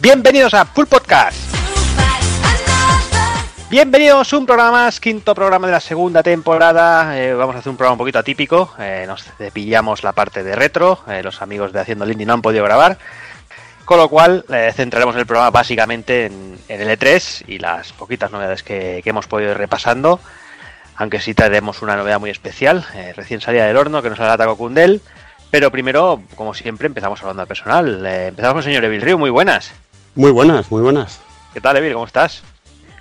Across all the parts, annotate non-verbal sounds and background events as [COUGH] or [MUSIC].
Bienvenidos a Pool Podcast. Bienvenidos a un programa más, quinto programa de la segunda temporada. Eh, vamos a hacer un programa un poquito atípico. Eh, nos pillamos la parte de retro. Eh, los amigos de Haciendo Lindy no han podido grabar. Con lo cual, centraremos el programa básicamente en, el E3 y las poquitas novedades que, hemos podido ir repasando. Aunque sí traeremos una novedad muy especial, recién salida del horno, que nos hará Taco Kundel. Pero primero, como siempre, empezamos hablando al personal. Eh, empezamos con el señor Evil Río, muy buenas. Muy buenas, muy buenas. ¿Qué tal, Evil? ¿Cómo estás?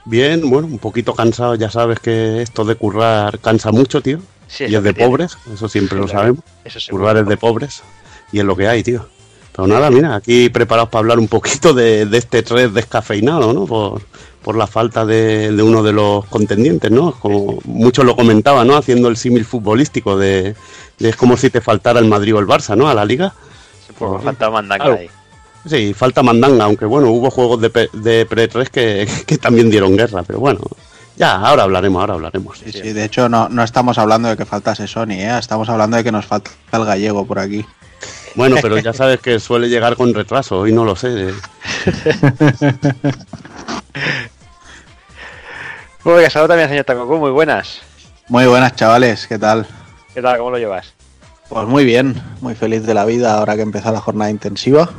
Bien, bueno, un poquito cansado, ya sabes que esto de currar cansa mucho, tío. Sí, y es de pobres, eso siempre Sí, lo claro. sabemos. Eso. Currar es de pobres y es lo que hay, tío. Pero nada, mira, aquí preparados para hablar un poquito de, de este 3 descafeinado, ¿no? Por, por la falta de, de uno de los contendientes, ¿no? Como muchos lo comentaban, ¿no? Haciendo el símil futbolístico de, de es como si te faltara el Madrid o el Barça, ¿no? A la liga. Por falta mandanga Claro. ahí. Sí, falta mandanga, aunque bueno, hubo juegos de, de pre-3 que, [LAUGHS] que también dieron guerra, pero bueno, ya, ahora hablaremos, ahora hablaremos. Sí, sí, de hecho no, no estamos hablando de que faltase Sony, ¿eh? estamos hablando de que nos falta el gallego por aquí. Bueno, [LAUGHS] pero ya sabes que suele llegar con retraso, hoy no lo sé. [LAUGHS] Muy bien, saludos también, señor Takoku, muy buenas. Muy buenas chavales, ¿qué tal? ¿Qué tal? ¿Cómo lo llevas? Pues muy bien, muy feliz de la vida ahora que empieza la jornada intensiva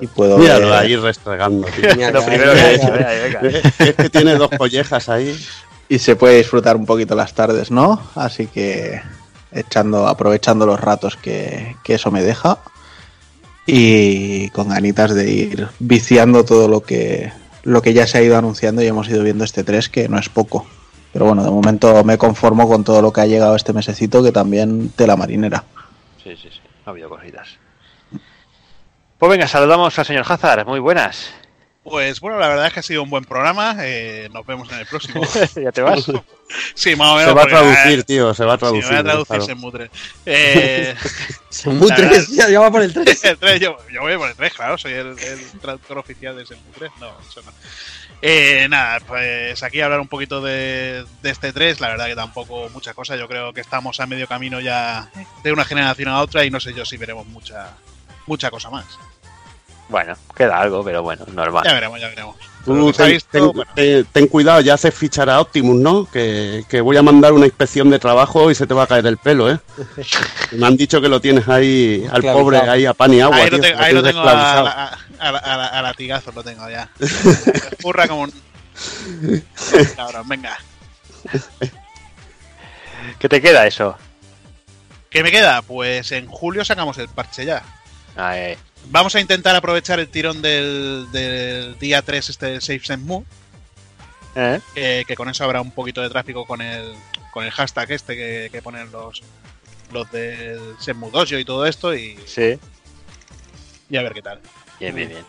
y puedo Míralo ver- ahí restregando. tío. [LAUGHS] lo primero que he hecho, ahí, venga. es que tiene dos collejas ahí. [LAUGHS] y se puede disfrutar un poquito las tardes, ¿no? Así que echando, aprovechando los ratos que, que eso me deja y con ganitas de ir viciando todo lo que lo que ya se ha ido anunciando y hemos ido viendo este 3 que no es poco. Pero bueno, de momento me conformo con todo lo que ha llegado este mesecito que también tela marinera. Sí, sí, sí, ha habido cositas. Pues venga, saludamos al señor Hazard, muy buenas. Pues bueno, la verdad es que ha sido un buen programa. eh, nos vemos en el próximo. [LAUGHS] ¿Ya te vas? [LAUGHS] Sí, más o menos. Se va a traducir, eh, tío, se va a sí, traducir. me voy a traducir claro. en mutre. Eh, [LAUGHS] verdad- ya, ya va por el 3. el tres, yo, yo voy por el 3, claro, soy el, el traductor oficial de Senmutre. No, eso no. Eh, nada, pues aquí hablar un poquito de, de este 3, la verdad que tampoco mucha cosa. Yo creo que estamos a medio camino ya de una generación a otra y no sé yo si veremos mucha mucha cosa más. Bueno, queda algo, pero bueno, normal. Ya veremos, ya veremos. Tú ten, visto, ten- bueno. ten- ten cuidado, ya se fichará Optimus, ¿no? Que, que voy a mandar una inspección de trabajo y se te va a caer el pelo, ¿eh? [LAUGHS] Me han dicho que lo tienes ahí, al pobre, ahí a pan y agua. ahí lo, tío, tengo, ahí lo tienes tengo a, esclavizado. a, a- a- a- a latigazos, lo tengo ya. [LAUGHS] Furra como un. [LAUGHS] Cabrón, venga. ¿Qué te queda eso? ¿Qué me queda? Pues en julio sacamos el parche ya. Ay, Vamos a intentar aprovechar el tirón del, del día 3, este del Safe Shenmue, ¿eh? que, que con eso habrá un poquito de tráfico con el, con el hashtag este que, que ponen los, los del Shenmue Dojo y todo esto, y, Sí. y a ver qué tal. Bien, bien, bien.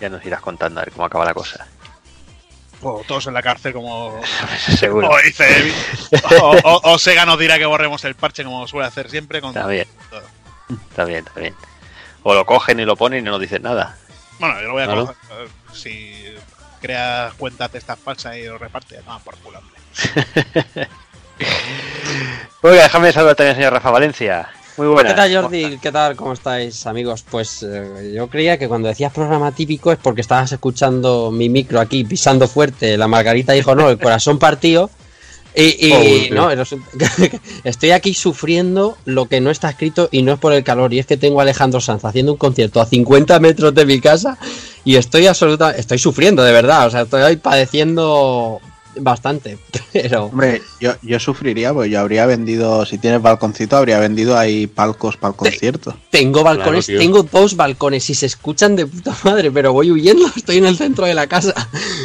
Ya nos irás contando a ver cómo acaba la cosa. O todos en la cárcel como, [LAUGHS] Seguro. como dice Evi. O, o- o Sega nos dirá que borremos el parche como suele hacer siempre. Con Está bien. todo. Está bien, está bien. O lo cogen y lo ponen y no nos dicen nada. Bueno, yo lo voy a Claro. coger. Si creas cuentas de estas falsas y lo reparte, no, por culo. hombre. [LAUGHS] Oiga, déjame saludar también al señor Rafa Valencia. Muy buenas. ¿Qué tal, Jordi? ¿Qué tal? ¿Cómo estáis, amigos? Pues eh, yo creía que cuando decías programa típico es porque estabas escuchando mi micro aquí pisando fuerte. La Margarita dijo, no, el corazón partido. Y, no, [LAUGHS] estoy aquí sufriendo lo que no está escrito y no es por el calor. Y es que tengo a Alejandro Sanz haciendo un concierto a 50 metros de mi casa y estoy absoluta, estoy sufriendo de verdad. O sea, estoy padeciendo bastante. [LAUGHS] Pero Hombre, yo, yo sufriría porque yo habría vendido, si tienes balconcito, habría vendido ahí palcos para el concierto. Tengo balcones, tengo dos balcones y se escuchan de puta madre, pero voy huyendo, [LAUGHS] estoy en el centro de la casa.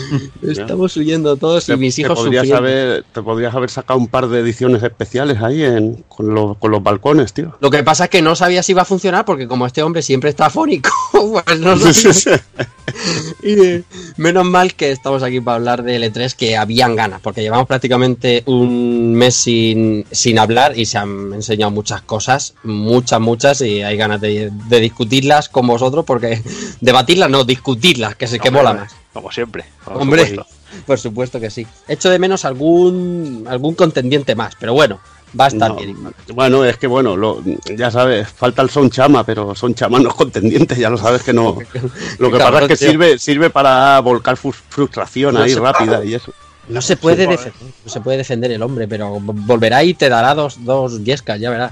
[LAUGHS] Estamos huyendo todos y Te- mis te hijos podrías sufriendo. haber, te podrías haber sacado un par de ediciones especiales ahí en, con, los, con los balcones, tío. Lo que pasa es que no sabía si iba a funcionar porque como este hombre siempre está afónico, pues no sabía. Y eh, menos mal que estamos aquí para hablar de L3 que ganas, porque llevamos prácticamente un mes sin, sin hablar y se han enseñado muchas cosas, muchas, muchas, y hay ganas de, de discutirlas con vosotros, porque [LAUGHS] debatirlas no, discutirlas, que, se, que Hombre, mola más. Como siempre. por Hombre, supuesto. [LAUGHS] por supuesto que sí. Echo de menos algún, algún contendiente más, pero bueno, Va a estar No, bien. Bueno, es que bueno, lo- ya sabes, falta el son chama, pero son chama no es contendiente, ya lo sabes que no. [LAUGHS] Lo que pasa es que sirve, sirve para volcar frustración No ahí rápida y eso. No se puede Sí, defender, no se puede defender el hombre, pero volverá y te dará dos, dos yescas, ya verás.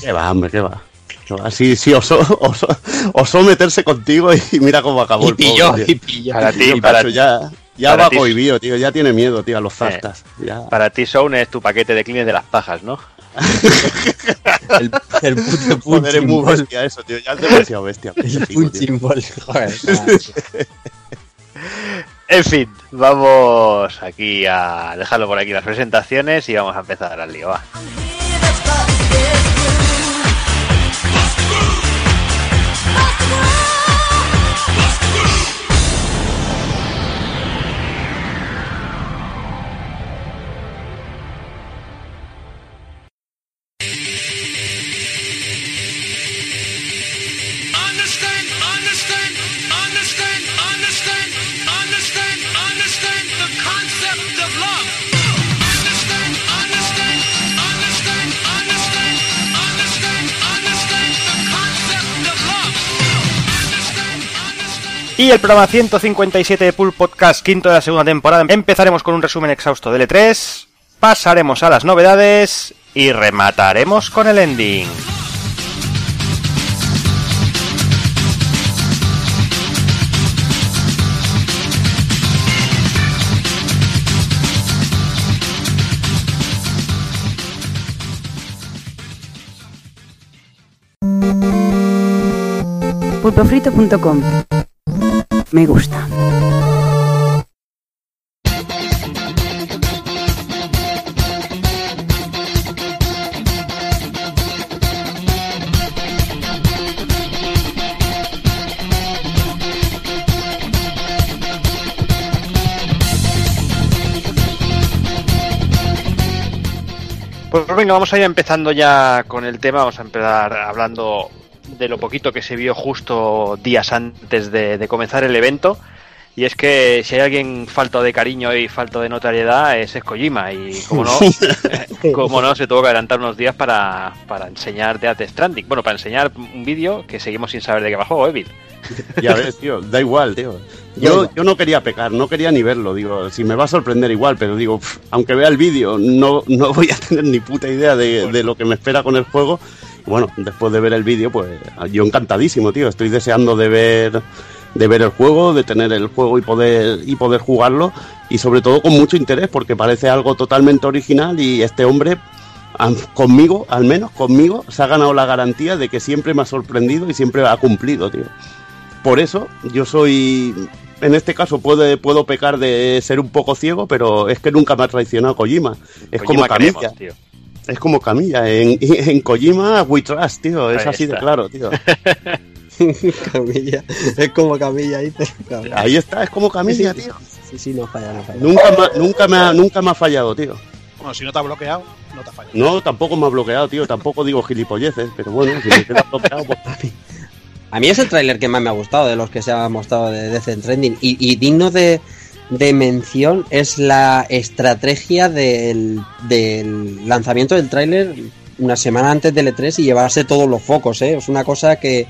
¿Qué va, hombre, qué va? ¿Qué va? Sí, osó, osó, osó meterse contigo y mira cómo acabó Y el pilló, pobre, y pilló. Para ti, para, ya, ya para va ti- cohibido, tío, ya tiene miedo, tío, a los zastas. Ya. para ti Sound es tu paquete de clines de las pajas, ¿no? [LAUGHS] El, el puto Joder, es muy bestia eso, tío, ya es demasiado bestia. [LAUGHS] El punching ball, joder. [LAUGHS] En fin, vamos aquí a dejarlo por aquí las presentaciones y vamos a empezar al lío. Y el programa 157 de Pool Podcast, quinto de la segunda temporada. Empezaremos con un resumen exhausto del E3, pasaremos a las novedades y remataremos con el ending. pulpofrito.com Me gusta. Pues venga, vamos a ir empezando ya con el tema. Vamos a empezar hablando de lo poquito que se vio justo días antes de, de comenzar el evento. Y es que si hay alguien falto de cariño y falto de notariedad es, es Kojima. Y como no, eh, [LAUGHS] como no, se tuvo que adelantar unos días para, para enseñar Death Stranding. Bueno, para enseñar un vídeo que seguimos sin saber de qué va el juego, Evil. Ya ves, tío, da igual, tío. Yo, yo no quería pecar, no quería ni verlo, digo, si me va a sorprender igual, pero digo, aunque vea el vídeo, no, no voy a tener ni puta idea de, de lo que me espera con el juego. Bueno, después de ver el vídeo, pues yo encantadísimo, tío. Estoy deseando de ver de ver el juego, de tener el juego y poder y poder jugarlo y sobre todo con mucho interés porque parece algo totalmente original y este hombre conmigo, al menos conmigo, se ha ganado la garantía de que siempre me ha sorprendido y siempre ha cumplido, tío. Por eso yo soy, en este caso puedo, puedo pecar de ser un poco ciego, pero es que nunca me ha traicionado Kojima. Es Kojima como Camilla. queremos, tío. Es como Camilla. En, [LAUGHS] en Kojima, we trust, tío. Es Ahí así de claro, tío. [LAUGHS] Camilla, es como Camilla dice. Camilla. Ahí está, es como Camilla, tío. Sí, sí, no falla, no falla. Nunca, me- nunca, me ha, nunca me ha fallado, tío. Bueno, si no te ha bloqueado, no te ha fallado. No, tampoco me ha bloqueado, tío. Tampoco digo gilipolleces, pero bueno, si me queda [LAUGHS] bloqueado, pues A mí es el tráiler que más me ha gustado de los que se ha mostrado de Death Trending. Y, y digno de, de mención es la estrategia del, del lanzamiento del tráiler una semana antes del E3 y llevarse todos los focos. ¿eh? Es una cosa que,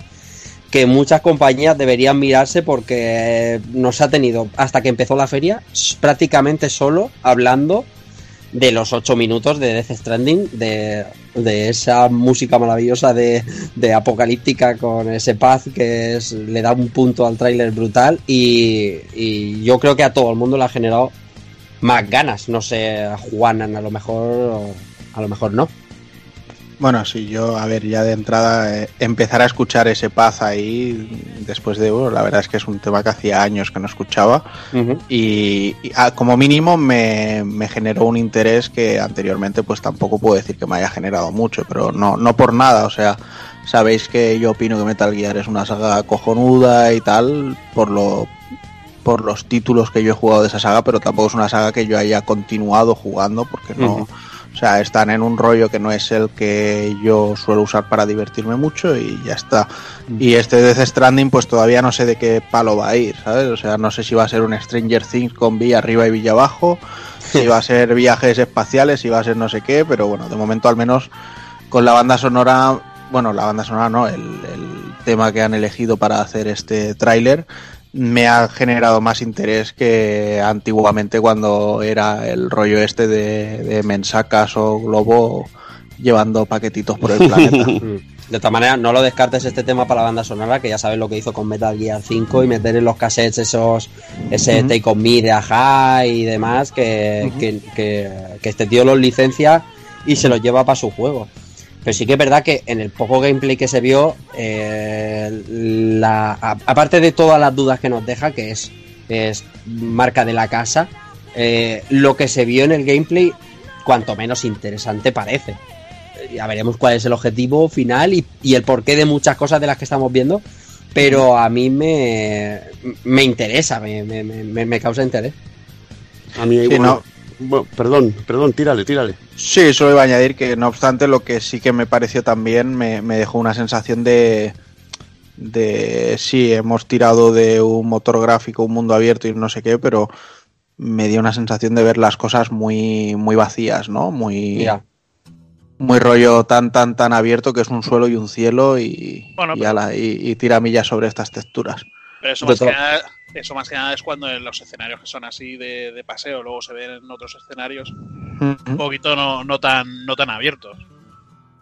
que muchas compañías deberían mirarse porque nos ha tenido, hasta que empezó la feria, prácticamente solo hablando de los 8 minutos de Death Stranding, de, de esa música maravillosa de, de apocalíptica con ese paz que es, le da un punto al tráiler brutal y, y yo creo que a todo el mundo le ha generado más ganas. No sé, Juanan a lo mejor, a lo mejor no. Bueno, sí, yo, a ver, ya de entrada, eh, empezar a escuchar ese paz ahí después de Euro, la verdad es que es un tema que hacía años que no escuchaba y, y, ah, como mínimo me, me generó un interés que anteriormente pues tampoco puedo decir que me haya generado mucho, pero no, no por nada, o sea, sabéis que yo opino que Metal Gear es una saga cojonuda y tal, por lo por los títulos que yo he jugado de esa saga, pero tampoco es una saga que yo haya continuado jugando porque no. O sea, están en un rollo que no es el que yo suelo usar para divertirme mucho y ya está. Y este Death Stranding, pues todavía no sé de qué palo va a ir, ¿sabes? O sea, no sé si va a ser un Stranger Things con villa arriba y villa abajo, si va a ser viajes espaciales, si va a ser no sé qué, pero bueno, de momento al menos con la banda sonora, bueno, la banda sonora no, el, el tema que han elegido para hacer este tráiler me ha generado más interés que antiguamente cuando era el rollo este de, de mensacas o globo llevando paquetitos por el [LAUGHS] planeta. De todas maneras, no lo descartes este tema para la banda sonora, que ya sabes lo que hizo con Metal Gear 5 y meter en los cassettes esos, ese Ujú. Take On Me de Aja y demás, que, que, que- que este tío los licencia y se los lleva para su juego. Pero sí que es verdad que en el poco gameplay que se vio, eh, la, a- aparte de todas las dudas que nos deja, que es, es marca de la casa, eh, lo que se vio en el gameplay, cuanto menos interesante parece. Eh, Ya veremos cuál es el objetivo final y, y el porqué de muchas cosas de las que estamos viendo. Pero a mí me, me interesa, me, me- me- me causa interés. A mí, Sí, bueno, no. Bueno, perdón, perdón, tírale, tírale. Sí, solo iba a añadir que no obstante lo que sí que me pareció también me, me dejó una sensación de de sí, hemos tirado de un motor gráfico, un mundo abierto y no sé qué, pero me dio una sensación de ver las cosas muy muy vacías, ¿no? Muy muy rollo tan tan tan abierto que es un suelo y un cielo y Bueno, y, pero- ala, y- y tiramillas sobre estas texturas. Pero eso más, que nada, eso más que nada es cuando en los escenarios que son así de, de paseo, luego se ven en otros escenarios un poquito no, no tan no tan abiertos.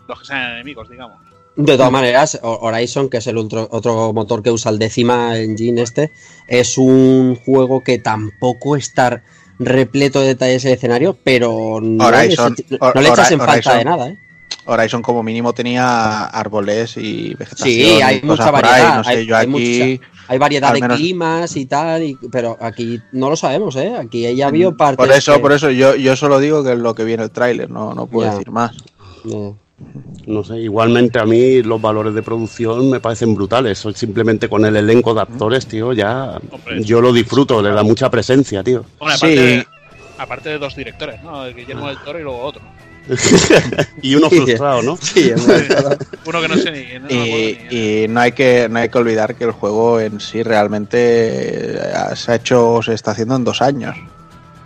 Los que sean enemigos, digamos. De todas maneras, Ho- Horizon, que es el otro, otro motor que usa el décima engine este, es un juego que tampoco está repleto de detalles de escenario, pero no, Horizon- le, no le Hor- echas en falta Horizon. de nada, ¿eh? Horizon como mínimo tenía árboles y vegetación. Sí, hay mucha variedad, ahí, No sé, hay- yo hay aquí Hay variedad de climas y tal, y- pero aquí no lo sabemos, ¿eh? Aquí ella vio partes Por eso, que- por eso yo, yo solo digo que es lo que viene el tráiler, no, no puedo Ya. decir más. Eh, No sé, igualmente a mí los valores de producción me parecen brutales. Soy simplemente con el elenco de actores, tío, ya Hombre, yo lo disfruto, le da mucha presencia, tío. Bueno, Sí. aparte, de, aparte de dos directores, ¿no? Guillermo del Toro y luego otro. [LAUGHS] y uno Sí. frustrado, ¿no? Sí, es verdad. [LAUGHS] Uno que no sé ni. No Y, ni- y no hay que no hay que olvidar que el juego en sí realmente eh, se ha hecho se está haciendo en dos años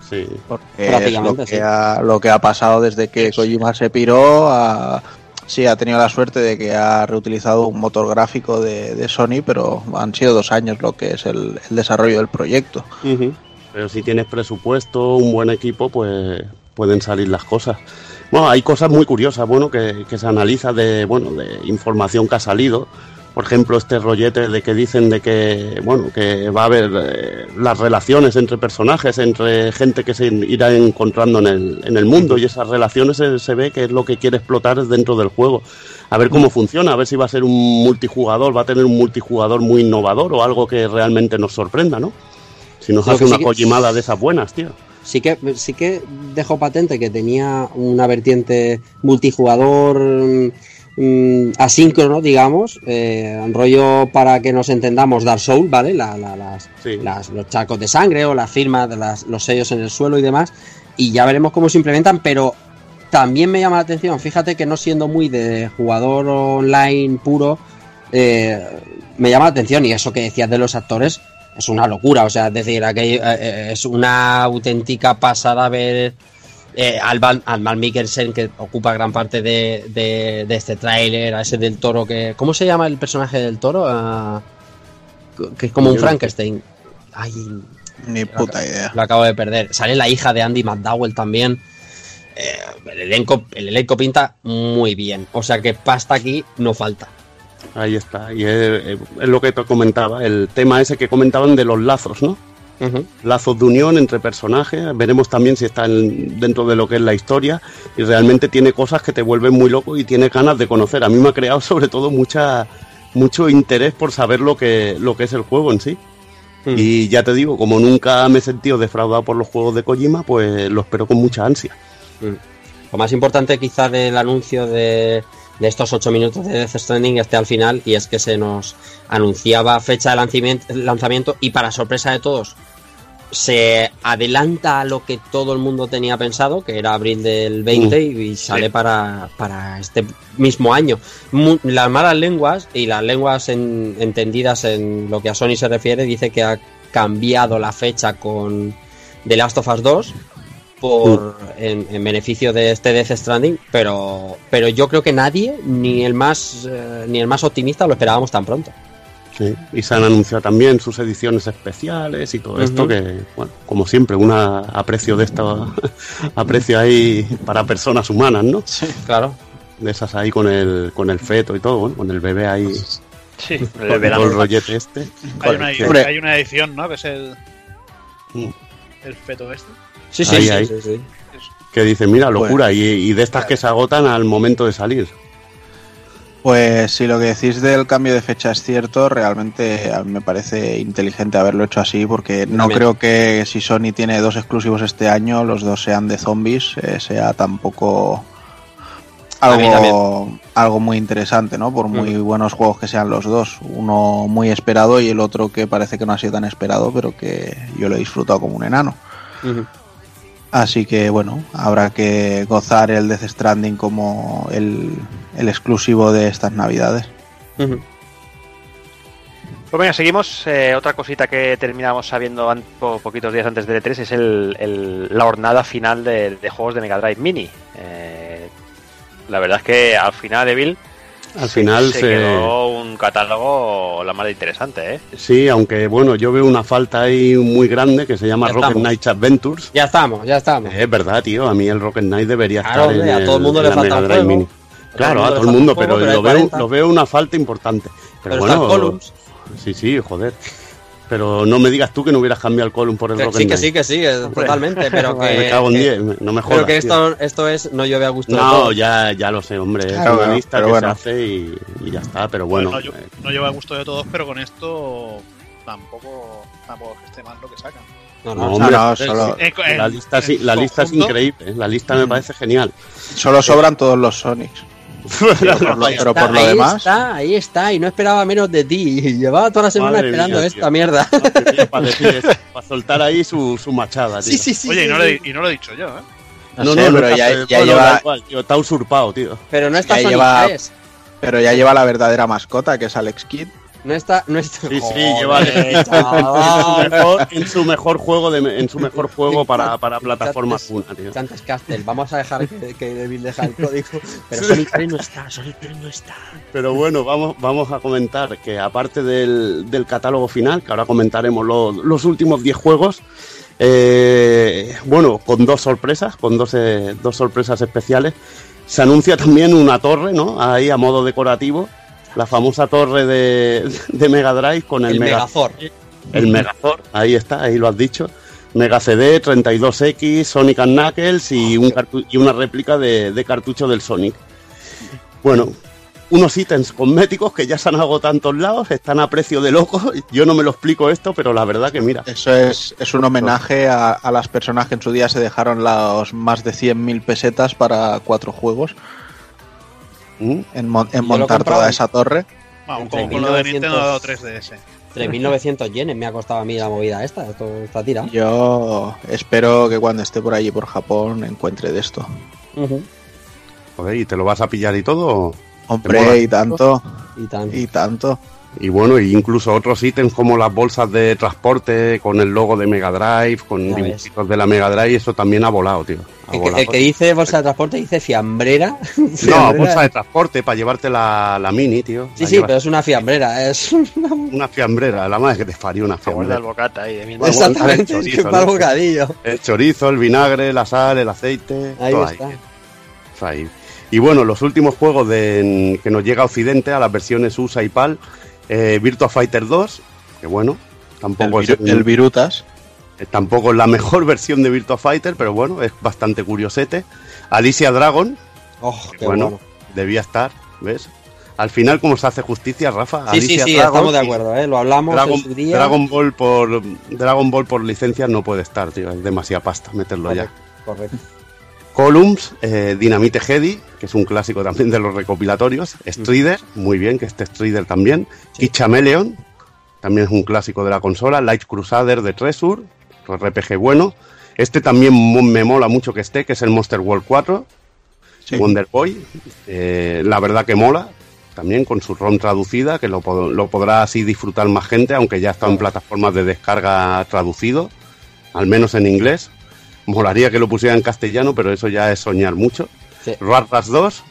Sí. porque es lo Prácticamente, que sí. ha, lo que ha pasado desde que Kojima se piró a, sí ha tenido la suerte de que ha reutilizado un motor gráfico de, de Sony pero han sido dos años lo que es el, el desarrollo del proyecto Pero si tienes presupuesto, un buen equipo, pues pueden salir las cosas. Bueno, hay cosas muy curiosas, bueno, que, que se analiza de, bueno, de información que ha salido. Por ejemplo, este rollete de que dicen de que, bueno, que va a haber eh, las relaciones entre personajes, entre gente que se irá encontrando en el, en el mundo y esas relaciones se, se ve que es lo que quiere explotar dentro del juego. A ver cómo funciona, a ver si va a ser un multijugador, va a tener un multijugador muy innovador o algo que realmente nos sorprenda, ¿no? Si nos Lo hace una sí collimada de esas buenas, tío. Sí que, sí que dejó patente que tenía una vertiente multijugador mm, mm, asíncrono, digamos, eh, un rollo para que nos entendamos Dark Soul, ¿vale? La- la- las, Sí. las- los charcos de sangre o las firmas, de las- los sellos en el suelo y demás, y ya veremos cómo se implementan, pero también me llama la atención, fíjate que no siendo muy de jugador online puro, eh, me llama la atención, y eso que decías de los actores, es una locura, o sea, es decir, aquello, eh, eh, es una auténtica pasada ver eh, al, al Van Mikkelsen que ocupa gran parte de, de- de este tráiler, a ese del toro que... ¿Cómo se llama el personaje del toro? Ah, que es como un. Frankenstein. Ay, ni puta idea lo acabo de perder. Sale la hija de Andy McDowell también. Eh, el, elenco, el elenco pinta muy bien. O sea que pasta aquí no falta. Ahí está. Y es, es lo que te comentaba, el tema ese que comentaban de los lazos, ¿no? Lazos de unión entre personajes. Veremos también si está en- dentro de lo que es la historia. Y realmente tiene cosas que te vuelven muy loco y tienes ganas de conocer. A mí me ha creado [LAUGHS] sobre todo mucha mucho interés por saber lo que, lo que es el juego en sí. Y ya te digo, como nunca me he sentido defraudado por los juegos de Kojima, pues lo espero con mucha ansia. Lo más importante quizás del anuncio de, de estos 8 minutos de Death Stranding esté al final y es que se nos anunciaba fecha de lanzamiento, lanzamiento y para sorpresa de todos se adelanta a lo que todo el mundo tenía pensado, que era abril del 20 y, y sale para, para este mismo año. Las malas lenguas y las lenguas en- entendidas en lo que a Sony se refiere dice que ha cambiado la fecha con The Last of Us 2 por en, en beneficio de este Death Stranding, pero pero yo creo que nadie, ni el más eh, ni el más optimista, lo esperábamos tan pronto. Sí, y se han anunciado también sus ediciones especiales y todo esto que, bueno, como siempre, un aprecio de esto, [LAUGHS] aprecio ahí para personas humanas, ¿no? Claro. De esas ahí con el, con el feto y todo, bueno, con el bebé ahí, Sí, el con el rollete este. Hay una, hay una edición, ¿no? Que es el, Mm. el feto este. Sí, sí, Ahí, sí, ahí. sí, sí. Que dice, mira, locura, y, y de estas que se agotan al momento de salir. Pues si lo que decís del cambio de fecha es cierto, realmente a mí me parece inteligente haberlo hecho así porque no También. creo que si Sony tiene dos exclusivos este año, los dos sean de zombies, eh, sea tampoco algo, algo muy interesante, ¿no? Por muy buenos juegos que sean los dos. Uno muy esperado y el otro que parece que no ha sido tan esperado, pero que yo lo he disfrutado como un enano. Ujú. Así que bueno, habrá que gozar el Death Stranding como el, el exclusivo de estas navidades. Pues venga, seguimos. Eh, otra cosita que terminamos sabiendo poquitos días antes del E3 es el, la jornada final de, de juegos de Mega Drive Mini. Eh, la verdad es que al final, Evil, Al final se, se... quedó un catálogo la más interesante, ¿eh? Sí, aunque bueno, yo veo una falta ahí muy grande que se llama Ya Rocket estamos. Knight Adventures. Ya estamos, ya estamos. Es verdad, tío, a mí el Rocket Knight debería Claro, estar hombre, en a todo el mundo le la falta Mega un Drive juego. Mini. Claro, a todo el mundo, pero, lo, veo, 40. lo veo una falta importante. Pero, Pero bueno, sí, sí, joder. Pero no me digas tú que no hubieras cambiado el Column por el Que Rocket sí, que sí, que sí, totalmente. Pero [LAUGHS] que, Me cago en que- 10, no me jodas. pero que esto, esto es no llueve a gusto de No, todos. ya, ya lo sé, hombre. Claro, es una lista que bueno. se hace y, y ya está. Pero bueno, no, lle- eh, no lleva a gusto de todos, pero con esto tampoco, tampoco es que esté mal lo que sacan. No, no, no, hombre, no, solo- la lista, la lista es increíble. ¿eh? La lista me parece genial. Solo sobran todos los Sonics. Pero por lo, pero por lo ahí demás, está, ahí está, y no esperaba menos de ti. Y Llevaba toda la semana Madre esperando mía, esta tío. mierda. para, decir eso, para soltar ahí su, su machada, tío. Sí, sí, sí. Oye, y no, lo, he- y no lo he dicho yo, ¿eh? no, sé, pero ya, lleva, igual, tío, está usurpado, tío. Pero no está Ya Sonic lleva- 3. pero ya lleva la verdadera mascota, que es Alex Kidd. No está, no está. Sí, sí, lleva en, su [LAUGHS] mejor, en su mejor juego de, en su mejor juego para, para plataformas una, tío. Santos Castle, vamos a dejar que, que Devil deja el código. Pero Sonic 3 no está, Sonic 3 no está. Pero bueno, vamos, vamos a comentar que aparte del, del catálogo final, que ahora comentaremos los, los últimos 10 juegos, eh, bueno, con dos sorpresas, con dos, eh, dos sorpresas especiales, se anuncia también una torre, ¿no? Ahí a modo decorativo, la famosa torre de, de Mega Drive con el, El Mega, Megazord. el Megazord, ahí está, ahí lo has dicho. Mega CD, 32X, Sonic and Knuckles y, un cartu- y una réplica de, de cartucho del Sonic. Bueno, unos ítems cosméticos que ya se han agotado en todos lados, están a precio de loco. Yo no me lo explico esto, pero la verdad que mira. Eso es, es un homenaje a, a las personas que en su día se dejaron los más de 100.000 pesetas para cuatro juegos ¿Mm? en, mon- montar toda esa torre. Vamos, como con lo de 1900. Nintendo 3DS. 3.900 yenes me ha costado a mí la movida esta. Esto está tirado. Yo espero que cuando esté por allí por Japón encuentre de esto. Joder, ¿y te lo vas a pillar y todo? Hombre, y tanto, Y tan. y tanto. Y bueno, y incluso otros ítems como las bolsas de transporte con el logo de Mega Drive, con Ya ves. dibujitos de la Mega Drive, eso también ha volado, tío. Ha El que, volado. el que dice bolsa de transporte dice fiambrera. [LAUGHS] No, bolsa de transporte para llevarte la, la mini, tío. Sí, La sí, llevas- pero es una fiambrera. Es [LAUGHS] Una fiambrera, la madre que te parió una fiambrera. el bocata ahí de Exactamente, el chorizo, es que para el ¿no? bocadillo. El chorizo, el vinagre, la sal, el aceite. Ahí todo está. Está ahí. Y bueno, los últimos juegos de, que nos llega a Occidente, a las versiones USA y PAL, eh, Virtua Fighter 2, que bueno, El, tampoco, es, viru- el Virutas. eh, tampoco es la [LAUGHS] mejor versión de Virtua Fighter, pero bueno, es bastante curiosete. Alicia Dragon, Oh, que bueno, bueno. debía estar, ¿ves? Al final, ¿cómo se hace justicia, Rafa? Sí, sí, Alicia sí, Dragon estamos de acuerdo, ¿eh? Lo hablamos Dragon, en su día. Dragon Ball por Dragon Ball por licencias no puede estar, tío, es demasiada pasta meterlo ya. Correcto. Columns, eh, Dynamite Heady, que es un clásico también de los recopilatorios. Strider, muy bien, que este Strider también. Sí. Kid Chameleon, también es un clásico de la consola. Light Crusader de Treasure, RPG bueno. Este también me mola mucho que esté, que es el Monster World 4. Sí. Wonder Boy, eh, la verdad que mola. También con su ROM traducida, que lo podrá así disfrutar más gente, aunque ya está en plataformas de descarga traducido, al menos en inglés. Molaría que lo pusieran en castellano, pero eso ya es soñar mucho. Sí. Ruartas 2,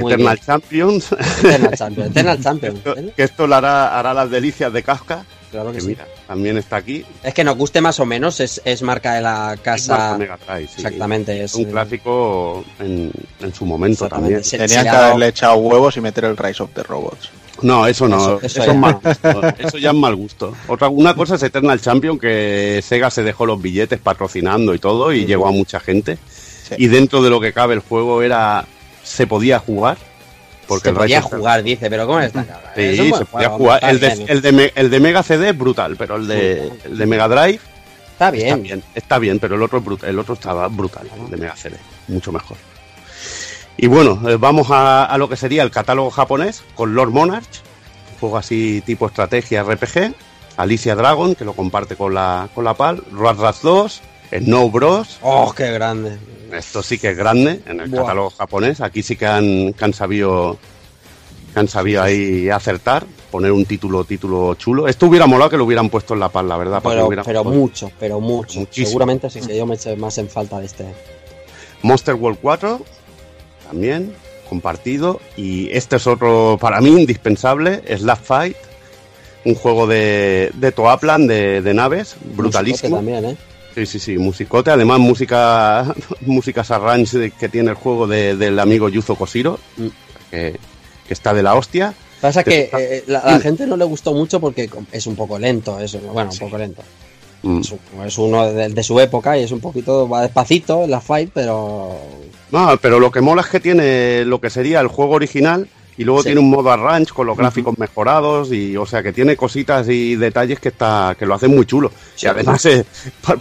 Muy Eternal bien. Champions, Eternal Champion. Eternal [LAUGHS] Champion. esto- ¿eh? que esto le hará, hará las delicias de Kafka, Claro que que sí. mira, también está aquí. Es que nos guste más o menos, es, es marca de la Es casa. marca Mega Drive, sí. Exactamente, es un clásico en, en su momento también. Se- Tenían se que dado- haberle echado huevos y meter el Rise of the Robots. No, eso no, Eso- eso, eso es mal gusto. [LAUGHS] Eso ya es mal gusto. Otra una cosa es Eternal Champion que Sega se dejó los billetes patrocinando y todo y llegó a mucha gente. Sí. Y dentro de lo que cabe el juego era se podía jugar porque se podía jugar, dice, pero ¿cómo está? cabrón? Sí, se podía juego, jugar. El de, bien, el, de Me- el de Mega CD es brutal, pero el de, el de Mega Drive Está está bien. bien, está bien, pero el otro, el otro estaba brutal, el de Mega CD, mucho mejor. Y bueno, eh, vamos a, a lo que sería el catálogo japonés con Lord Monarch, un juego así tipo estrategia RPG, Alicia Dragon, que lo comparte con la, con la PAL, Rugrats 2, Snow Bros, Oh, qué grande. esto sí que es grande en el catálogo japonés. Aquí sí que han, que han sabido que han sabido ahí acertar, poner un título título chulo. Esto hubiera molado que lo hubieran puesto en la paz, la verdad. Pero, mucho, pero mucho. Muchísimo. Seguramente sí que yo me eché más en falta de este. Monster World 4 también compartido y este es otro para mí indispensable, Slap Fight, un juego de, de Toaplan de, de naves, brutalísimo. Musicote también, ¿eh? Sí, sí, sí, musicote. Además, música, [LAUGHS] músicas arrange que tiene el juego de- del amigo Yuzo Koshiro, Mm. que, que está de la hostia. Pasa que eh, la, la gente no le gustó mucho porque es un poco lento, es, bueno, un poco lento. Mm. Es, un- es uno de, de su época y es un poquito, va despacito en la fight, pero No, pero lo que mola es que tiene lo que sería el juego original y luego Sí. tiene un modo arrange con los gráficos mejorados y, o sea, que tiene cositas y detalles que está que lo hacen muy chulo. Sí. Y además, eh,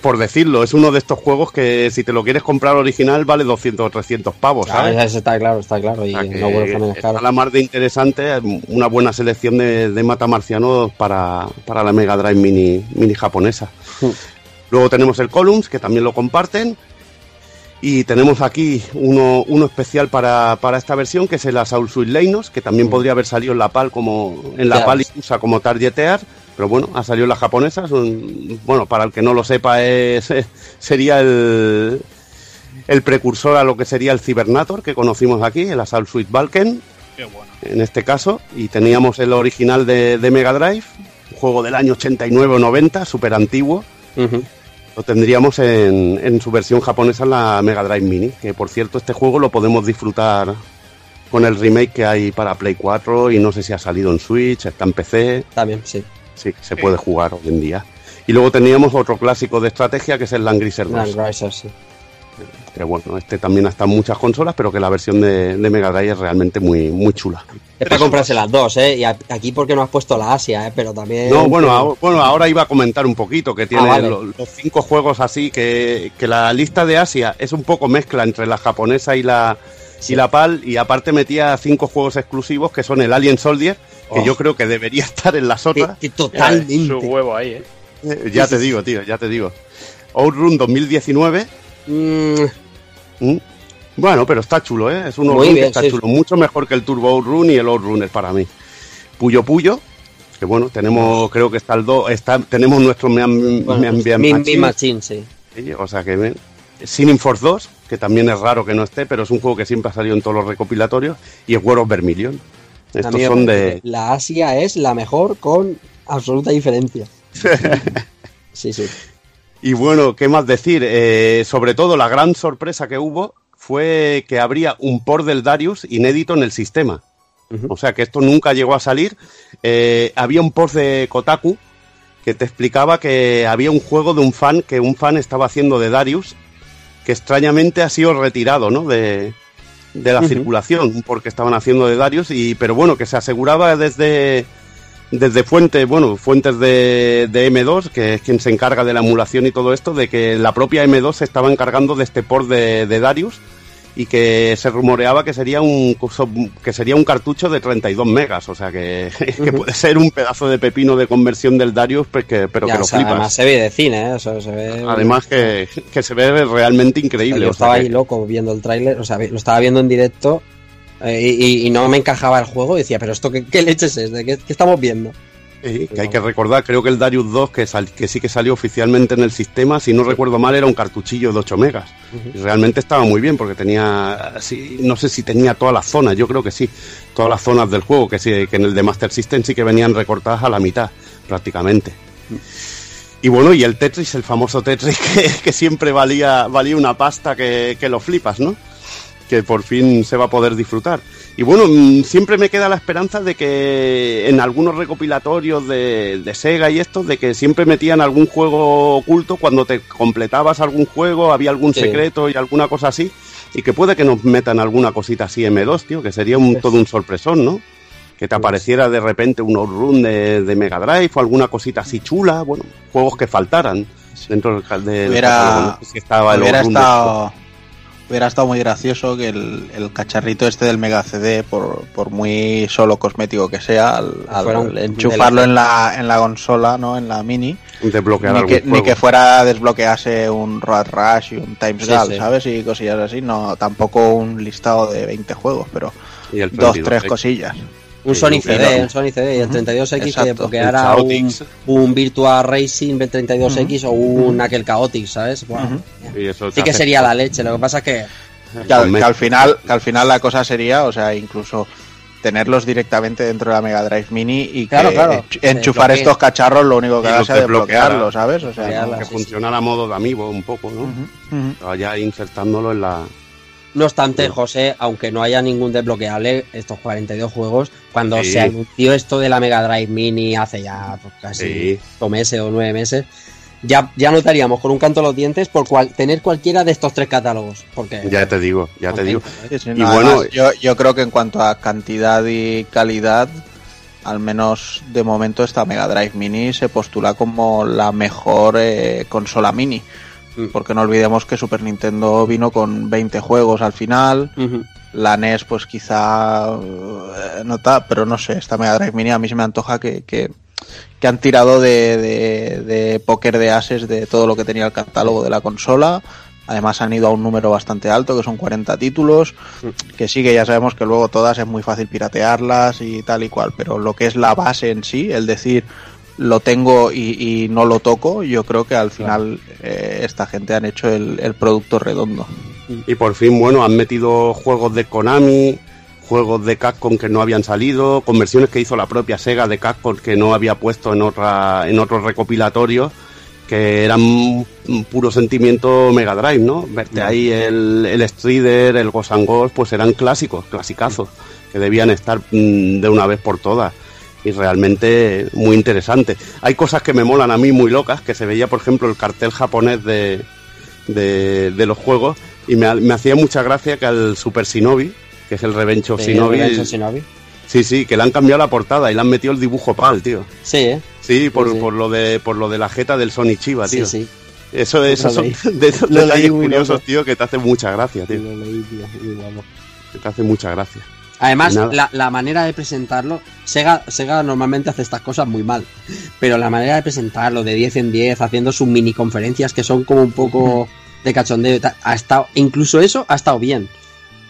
por, decirlo, es uno de estos juegos que si te lo quieres comprar original vale 200 o 300 pavos, claro, ¿sabes? eso está claro, está claro. Y O sea, que no vuelvo también es está caro. la mar de interesante, una buena selección de, de matamarcianos para, para la Mega Drive mini, mini japonesa. Luego tenemos el Columns, que también lo comparten. Y tenemos aquí uno, uno especial para, para esta versión, que es el Assault Suite Leinos, que también Mm. podría haber salido en la PAL como en la. PAL y usa como targetear, pero bueno, ha salido en la japonesa. bueno, para el que no lo sepa, es, [LAUGHS] sería el, el precursor a lo que sería el Cybernator que conocimos aquí, el Assault Suite Balken, Qué bueno. en este caso, y teníamos el original de, de Mega Drive, un juego del año 89 o 90, súper antiguo. Lo tendríamos en, en su versión japonesa en la Mega Drive Mini, que por cierto este juego lo podemos disfrutar con el remake que hay para Play 4 y no sé si ha salido en Switch, está en PC, También, sí. sí, se puede jugar hoy en día. Y luego teníamos otro clásico de estrategia que es el Langrisser 2, Land Riser, sí. Que bueno, este también está en muchas consolas, pero que la versión de, de Mega Drive es realmente muy, muy chula. Es para comprarse las dos, ¿eh? Y aquí porque no has puesto la Asia, ¿eh? Pero también... No, bueno, ahora, bueno, ahora iba a comentar un poquito que tiene Ah, vale. lo- los, cinco juegos así, que, que la lista de Asia es un poco mezcla entre la japonesa y la, Sí. y la PAL, y aparte metía cinco juegos exclusivos que son el Alien Soldier, que Oh. yo creo que debería [LAUGHS] estar en las Que, otras. que Su totalmente. huevo ahí, ¿eh? Eh, ya te digo, tío, ya te digo. Outrun 2019. Mm, ¿Mm? Bueno, pero está chulo, ¿eh? Es un Muy Outrun que bien, está sí. chulo. Mucho mejor que el Turbo Outrun y el Outrunner para mí. Puyo Puyo. Que bueno, tenemos, creo que está el 2, está, tenemos nuestro Mean, bueno, mi Machine. Machine, sí. Sí, o sea que ven. Sinning Force 2, que también es raro que no esté, pero es un juego que siempre ha salido en todos los recopilatorios, y es World of Vermilion. Estos Amigo, son de... La Asia es la mejor con absoluta diferencia. [LAUGHS] Sí, sí. Y bueno, ¿qué más decir? Eh, sobre todo la gran sorpresa que hubo fue que habría un port del Darius inédito en el sistema. O sea que esto nunca llegó a salir. Eh, había un port de Kotaku que te explicaba que había un juego de un fan que un fan estaba haciendo de Darius que extrañamente ha sido retirado ¿no? de, de la circulación porque estaban haciendo de Darius y pero bueno que se aseguraba desde desde fuentes bueno fuentes de, de M2 que es quien se encarga de la emulación y todo esto de que la propia M2 se estaba encargando de este port de, de Darius y que se rumoreaba que sería un que sería un cartucho de 32 megas, o sea que, [LAUGHS] que puede ser un pedazo de pepino de conversión del Darius, pues que, pero Ya, que lo o sea, flipas. además se ve de cine, ¿eh? Eso se ve... Además que, que se ve realmente O sea, increíble. yo o sea estaba que- ahí loco viendo el tráiler, o sea, lo estaba viendo en directo y, y no me encajaba el juego y decía, pero esto qué, qué leches es, ¿De qué, qué estamos viendo? Sí, que hay que recordar, creo que el Darius 2, que, sal- que sí que salió oficialmente en el sistema, si no recuerdo mal, era un cartuchillo de 8 megas. Y realmente estaba muy bien, porque tenía, sí, no sé si tenía todas las zonas, yo creo que sí, todas las zonas del juego, que, sí, que en el de Master System sí que venían recortadas a la mitad, prácticamente. Y bueno, y el Tetris, el famoso Tetris [LAUGHS] que, que siempre valía, valía una pasta que, que lo flipas, ¿no? Que por fin se va a poder disfrutar. Y bueno, mm, siempre me queda la esperanza de que en algunos recopilatorios de, de Sega y estos, de que siempre metían algún juego oculto cuando te completabas algún juego, había algún Sí. secreto y alguna cosa así, y que puede que nos metan alguna cosita así M2, tío, que sería un, todo un sorpresón, ¿no? Que te apareciera de repente un outrun de, de Mega Drive o alguna cosita así chula, bueno, juegos que faltaran dentro del, cal- del Hubiera- catálogo, no sé si estaba el hubiera estado hubiera estado muy gracioso que el, el cacharrito este del Mega CD por, por muy solo cosmético que sea al, enchufarlo en la en la consola no en la mini desbloquear ni algún que, ni que fuera a desbloquearse un Road Rush y un Times Sí, Gal, sí. sabes y cosillas así no tampoco un listado de 20 juegos pero Y el dos 32, tres cosillas Un Sí, Sony CD, un Sony CD y el 32X que Exacto. desbloqueara El un, un Virtua Racing 32X o un aquel Chaotix, ¿sabes? Y eso Sí que sería la leche, lo que pasa es que que al, que final que al final la cosa sería o sea incluso tenerlos directamente dentro de la Mega Drive Mini y que Claro, claro. ench- enchufar estos cacharros lo único que los sea desbloquearlos sabes o sea que sí, funcionara a modo de amiibo un poco, ¿no? Vaya insertándolo en la... No obstante, José, aunque no haya ningún desbloqueable, estos 42 juegos, cuando Sí. se anunció esto de la Mega Drive Mini hace ya pues, casi Sí. ocho meses o nueve meses, ya, ya notaríamos con un canto los dientes por cual, tener cualquiera de estos tres catálogos. Porque Ya te digo, ya te digo. Sí, sí, Y no, bueno, además, yo, yo creo que en cuanto a cantidad y calidad, al menos de momento esta Mega Drive Mini se postula como la mejor eh, consola mini. Mm. Porque no olvidemos que Super Nintendo vino con 20 juegos al final. La NES pues quizá eh, no ta- pero no sé, esta Mega Drive Mini a mí se me antoja que, que, que han tirado de, de, de póker de ases de todo lo que tenía el catálogo de la consola. Además han ido a un número bastante alto, que son 40 títulos, que sí que ya sabemos que luego todas es muy fácil piratearlas y tal y cual, pero lo que es la base en sí, el decir lo tengo y, y no lo toco, yo creo que al final eh, esta gente han hecho el, el producto redondo. Y por fin, bueno, han metido juegos de Konami, juegos de Capcom que no habían salido, conversiones que hizo la propia Sega de Capcom que no había puesto en otra en otros recopilatorios que eran un puro sentimiento Mega Drive, ¿no? Verte ahí el, el Strider, el Ghost and Ghost, pues eran clásicos, clasicazos, que debían estar mm, de una vez por todas. Y realmente muy interesante. Hay cosas que me molan a mí muy locas, que se veía, por ejemplo, el cartel japonés de, de, de los juegos, y me, me hacía mucha gracia que al Super Shinobi, que es el Revenge of Sí, Shinobi, Revenge of Shinobi. sí, sí, que le han cambiado la portada y le han metido el dibujo PAL, tío. Sí, ¿eh? Sí, por, Sí, sí. por lo de por lo de la jeta del Sony Chiva, Sí, tío. sí. Eso, eso Lo son [LAUGHS] de esos detalles curiosos, loco. tío, que te hacen mucha gracia, tío. Lo leí, tío, muy guapo. Que te hace mucha gracia. Además, la, la manera de presentarlo, Sega, Sega normalmente hace estas cosas muy mal, pero la manera de presentarlo de 10 en 10, haciendo sus mini conferencias que son como un poco de cachondeo ha estado, incluso eso ha estado bien.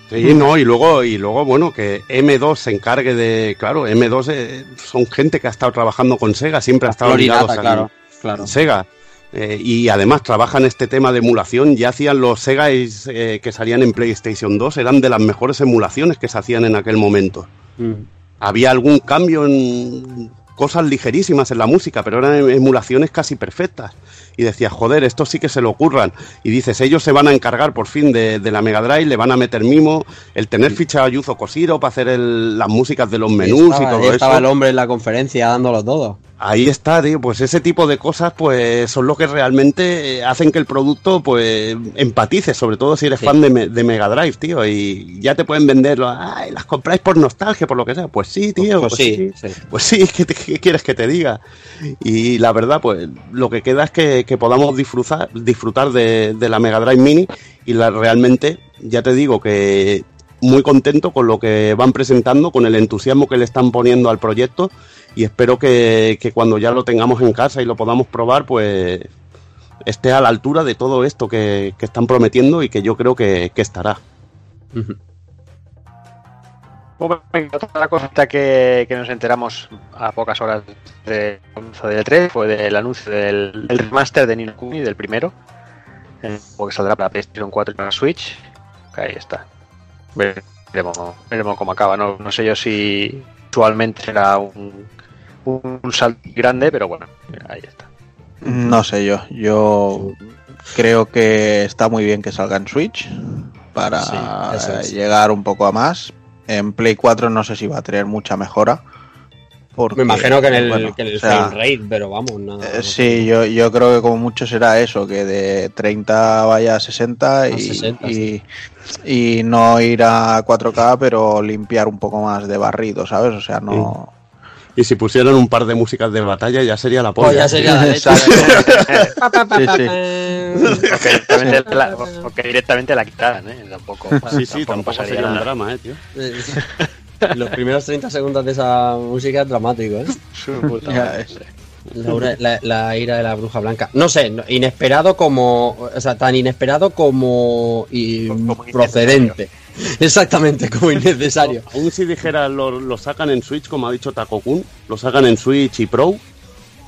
Sí, no, y luego, y luego, bueno, que M2 se encargue de. Claro, M2 eh, son gente que ha estado trabajando con Sega, siempre ha estado ligados a claro, claro. Sega. Eh, y además trabajan este tema de emulación. Ya hacían los Sega eh, que salían en PlayStation 2, eran de las mejores emulaciones que se hacían en aquel momento. Mm. Había algún cambio en cosas ligerísimas en la música, pero eran emulaciones casi perfectas. Y decías, joder, esto sí que se lo ocurran. Y dices, ellos se van a encargar por fin de, de la Mega Drive, le van a meter mimo, el tener ficha a Yuzo Koshiro para hacer el- las músicas de los menús estaba, y todo eso. estaba el hombre en la conferencia dándolo todo. Ahí está, tío, pues ese tipo de cosas pues son lo que realmente hacen que el producto pues empatice, sobre todo si eres Sí. fan de, Me- de Mega Drive, tío, y ya te pueden venderlo, ay, las compráis por nostalgia, por lo que sea, pues sí, tío, Pues pues, sí, sí, pues sí, [LAUGHS] ¿qué, quieres que te diga? Y la verdad, pues lo que queda es que, que podamos disfrutar, disfrutar de, de la Mega Drive Mini y la, realmente, ya te digo que muy contento con lo que van presentando, con el entusiasmo que le están poniendo al proyecto y espero que, que cuando ya lo tengamos en casa y lo podamos probar, pues esté a la altura de todo esto que, que están prometiendo y que yo creo que, que estará. Bueno, otra cosa que, que nos enteramos a pocas horas del anuncio del 3 fue del anuncio del, del remaster de Nino Kuni, del primero, el juego que saldrá para PlayStation 4 y para Switch. Ahí está. Veremos, veremos cómo acaba. No, no sé yo si visualmente será un, un, un salto grande, pero bueno, ahí está. No sé yo. Yo creo que está muy bien que salga en Switch para Sí, eso es. llegar un poco a más. En Play 4 no sé si va a tener mucha mejora. Porque, Me imagino que en el, bueno, que en el o sea, frame rate, pero vamos, nada. eh, sí, yo, yo creo que como mucho será eso, que de 30 vaya a 60 y, A 60, y, sí. y no ir a 4K, pero limpiar un poco más de barrido, ¿sabes? O sea, no... Y si pusieran un par de músicas de batalla ya sería la Pues polla. ya sería la leche. Sí. Porque [LAUGHS] directamente la, quitaran, ¿eh? Tampoco, Sí, sí, tampoco pasaría sería un nada. drama, eh, tío. Los primeros 30 segundos de esa música es dramático, ¿eh? Su puta Ya madre. es. La, la- la ira de la bruja blanca. No sé, inesperado como. O sea, tan inesperado como. y Como procedente. [LAUGHS] Exactamente, como innecesario. [LAUGHS] Aún si dijera lo, lo sacan en Switch, como ha dicho Takokun, lo sacan en Switch y Pro,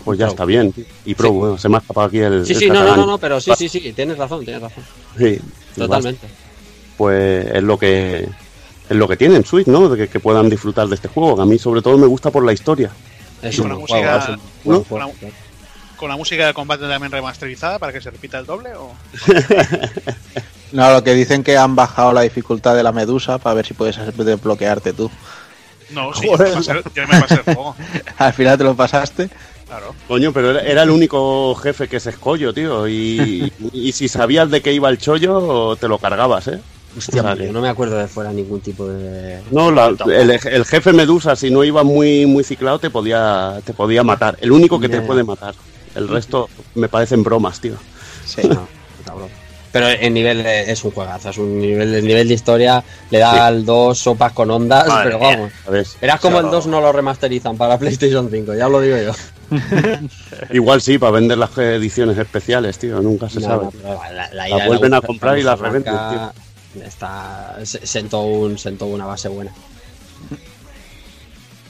pues ya Pro. está bien. Y Pro, Sí. bueno, se me ha escapado aquí el. Sí, el sí, no, no, no, no, pero sí, sí, sí, tienes razón, tienes razón. Sí, Totalmente. Pues es lo que es lo que tienen Switch, ¿no? De que, que puedan disfrutar de este juego. que A mí sobre todo me gusta por la historia. Es con la buen juego, música- ¿no? ¿Con la música de combate también remasterizada para que se repita el doble? O... [LAUGHS] No, lo que dicen que han bajado la dificultad de la medusa para ver si puedes desbloquearte tú. No, sí, yo me pasé, yo me pasé el juego. [LAUGHS] Al final te lo pasaste. Claro. Coño, pero era, era el único jefe que es escollo, tío. Y, y si sabías de qué iba el chollo, te lo cargabas, ¿eh? Hostia, O sea que- yo no me acuerdo de fuera ningún tipo de. No, la- el, el jefe Medusa, si no iba muy muy ciclado, te podía te podía matar. El único que te puede matar. El resto me parecen bromas, tío. Sí. No. [LAUGHS] Pero el nivel de- es un juegazo, es un nivel, el nivel de historia, le da al 2 sopas con ondas, Madre pero mía. vamos. ¿sabes? Verás como el 2 no lo remasterizan para PlayStation 5, ya os lo digo yo. [LAUGHS] Igual sí, para vender las ediciones especiales, tío. Nunca se No, sabe. no, la, vuelven a comprar y la bruja revenden, blanca Está, se- sentó, un, sentó una base buena.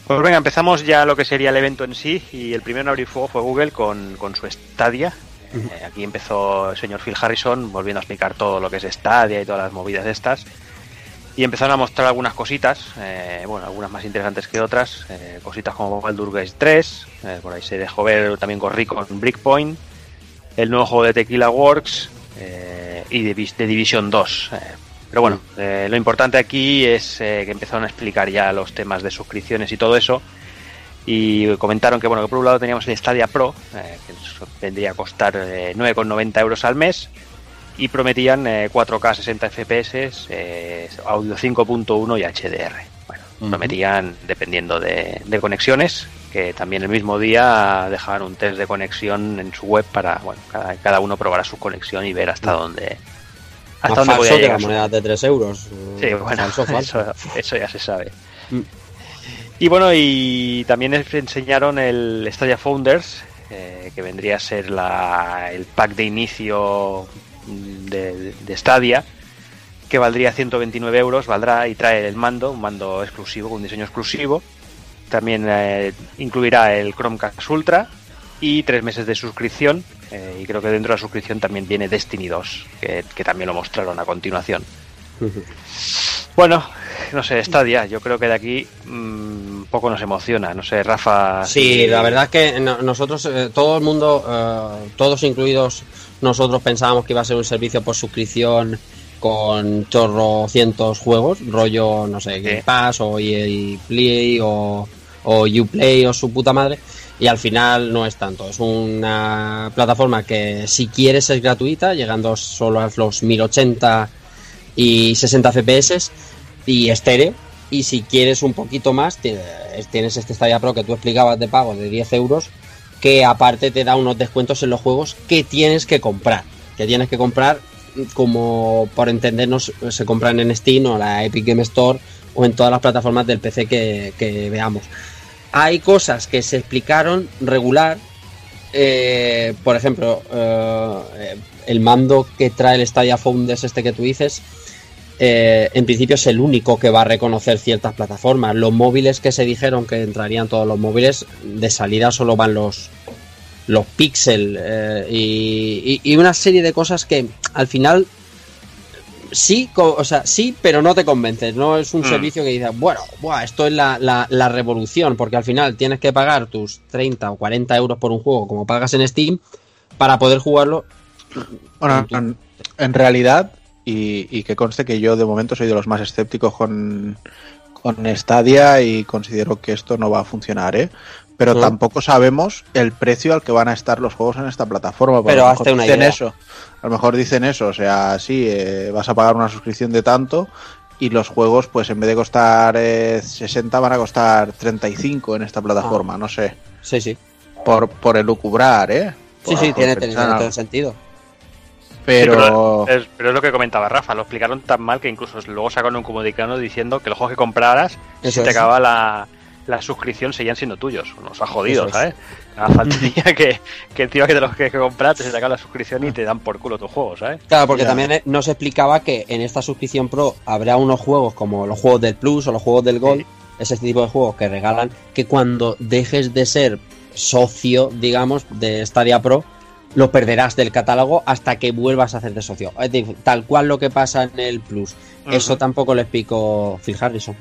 Pues venga, empezamos ya lo que sería el evento en sí y el primero en abrir fuego fue Google con, con su Stadia. Eh, aquí empezó el señor Phil Harrison volviendo a explicar todo lo que es Stadia y todas las movidas estas. Y empezaron a mostrar algunas cositas, eh, bueno, algunas más interesantes que otras, eh, cositas como Baldur's Gate 3, eh, por ahí se dejó ver también corrí con Breakpoint, el nuevo juego de Tequila Works eh, y de, de Division 2. eh. Pero bueno, lo importante aquí es que empezaron a explicar ya los temas de suscripciones y todo eso. Y comentaron que, bueno, que por un lado teníamos el Stadia Pro, eh, que vendría a costar eh, 9,90 euros al mes. Y prometían eh, 4K 60 FPS, eh, audio 5.1 y HDR. Bueno, prometían dependiendo de, de conexiones, que también el mismo día dejaban un test de conexión en su web para, bueno, cada, cada uno probará su conexión y ver hasta dónde, hasta Más dónde falso podía que llegar. la moneda de 3 euros. Sí, bueno, falso, [LAUGHS] falso. Eso, eso ya se sabe. Y bueno, y también enseñaron el Stadia Founders, eh, que vendría a ser la, el pack de inicio de, de Stadia, que valdría 129 euros, valdrá y trae el mando, un mando exclusivo, un diseño exclusivo. También eh, incluirá el Chromecast Ultra y tres meses de suscripción. eh, y creo que dentro de la suscripción también viene Destiny 2, que, que también lo mostraron a continuación. [LAUGHS] Bueno, no sé, Stadia, yo creo que de aquí mm, poco nos emociona. No sé, Rafa. Sí, la verdad es que no- nosotros, eh, todo el mundo, eh, todos incluidos, nosotros pensábamos que iba a ser un servicio por suscripción con chorro cientos juegos, rollo, no sé, Game. Pass o EA Play o, o Uplay o su puta madre. Y al final no es tanto, es una plataforma que si quieres es gratuita, llegando solo a los 1080 y 60 FPS y estéreo. Y si quieres un poquito más, te- tienes este Stadia Pro que tú explicabas de pago de 10 euros, que aparte te da unos descuentos en los juegos que tienes que comprar. Que tienes que comprar, como por entendernos, se compran en Steam o la Epic Game Store o en todas las plataformas del PC que, veamos. Hay cosas que se explicaron regular. eh, por ejemplo, eh, el mando que trae el Stadia Founders, este que tú dices, eh, en principio es el único que va a reconocer ciertas plataformas. Los móviles que se dijeron que entrarían todos los móviles, de salida solo van los los Pixel eh, y, y- y una serie de cosas que al final sí, o sea, sí, pero no te convences. No es un Mm. servicio que dices, bueno, buah, esto es la, la- la revolución, porque al final tienes que pagar tus 30 o 40 euros por un juego como pagas en Steam para poder jugarlo. Bueno, en, en realidad, y, y que conste que yo de momento soy de los más escépticos con, con Stadia y considero que esto no va a funcionar, ¿eh? Pero Mm. tampoco sabemos el precio al que van a estar los juegos en esta plataforma. Pero hazte una dicen idea. eso. A lo mejor dicen eso, o sea, sí, eh, vas a pagar una suscripción de tanto y los juegos, pues en vez de costar eh, 60, van a costar 35 en esta plataforma, no sé. Sí, sí. Por, por elucubrar, ¿eh? Sí, Por- sí, tiene, tiene todo el sentido. Pero... Sí, pero, es, pero es lo que comentaba Rafa, lo explicaron tan mal que incluso luego sacaron un comunicado diciendo que los juegos que compraras, si Eso te es. acababa la, la suscripción, seguían siendo tuyos. Nos ha jodido, Eso. ¿sabes? Faltaría [LAUGHS] que, que encima que te los que, que compraste se te acaba la suscripción y te dan por culo tu juego, ¿sabes? Claro, porque Ya. también eh, nos explicaba que en esta suscripción Pro habrá unos juegos como los juegos del Plus o los juegos del Gold, ese tipo de juegos que regalan, que cuando dejes de ser socio, digamos, de Stadia Pro, lo perderás del catálogo hasta que vuelvas a hacerte socio. Es decir, tal cual lo que pasa en el Plus. Eso tampoco lo explicó Phil Harrison.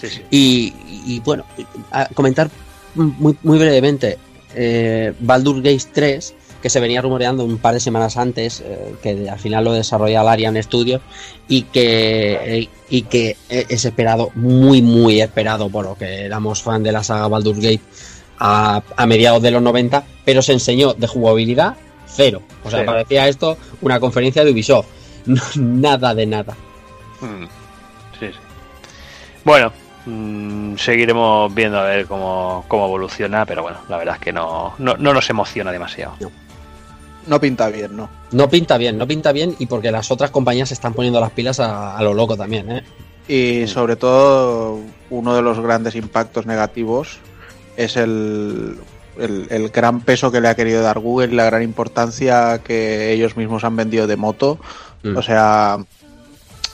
Sí, sí. Y, y, bueno, a comentar muy, muy brevemente, eh, Baldur Gate 3, que se venía rumoreando un par de semanas antes, eh, que al final lo desarrolla Larian Studios, y que, eh, y que es esperado, muy, muy esperado, por lo que éramos fan de la saga Baldur Gate a, a mediados de los 90, pero se enseñó de jugabilidad cero. O sea, Cero. parecía esto una conferencia de Ubisoft. [LAUGHS] nada de nada. Mm. Sí, sí. Bueno, mm, seguiremos viendo a ver cómo, cómo evoluciona, pero bueno, la verdad es que no, no, no nos emociona demasiado. No pinta bien, ¿no? No pinta bien, no pinta bien y porque las otras compañías se están poniendo las pilas a, a lo loco también, ¿eh? Y sobre todo, uno de los grandes impactos negativos es el, el, el gran peso que le ha querido dar Google y la gran importancia que ellos mismos han vendido de moto. Mm. O sea,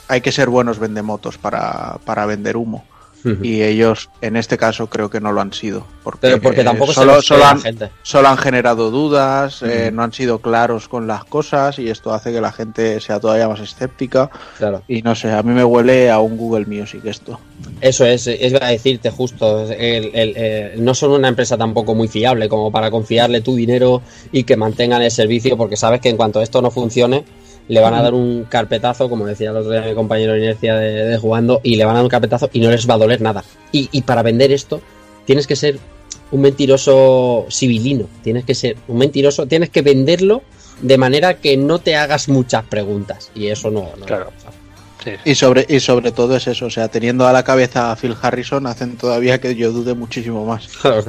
hay que ser buenos vendemotos para, para vender humo. Y ellos, en este caso, creo que no lo han sido. Porque, Pero porque tampoco se solo, lo solo han, gente. solo han generado dudas, eh, no han sido claros con las cosas y esto hace que la gente sea todavía más escéptica. Claro. Y no sé, a mí me huele a un Google Music esto. Eso es, es a decirte justo. el- el- eh, no son una empresa tampoco muy fiable como para confiarle tu dinero y que mantengan el servicio, porque sabes que en cuanto esto no funcione, le van a dar un carpetazo, como decía el otro día mi compañero de inercia de, de jugando, y le van a dar un carpetazo y no les va a doler nada. Y, y para vender esto, tienes que ser un mentiroso civilino, tienes que ser un mentiroso, tienes que venderlo de manera que no te hagas muchas preguntas. Y eso no. no Claro. Sí, sí. Y sobre, y sobre todo es eso, o sea, teniendo a la cabeza a Phil Harrison, hacen todavía que yo dude muchísimo más. [LAUGHS] [LAUGHS] Claro.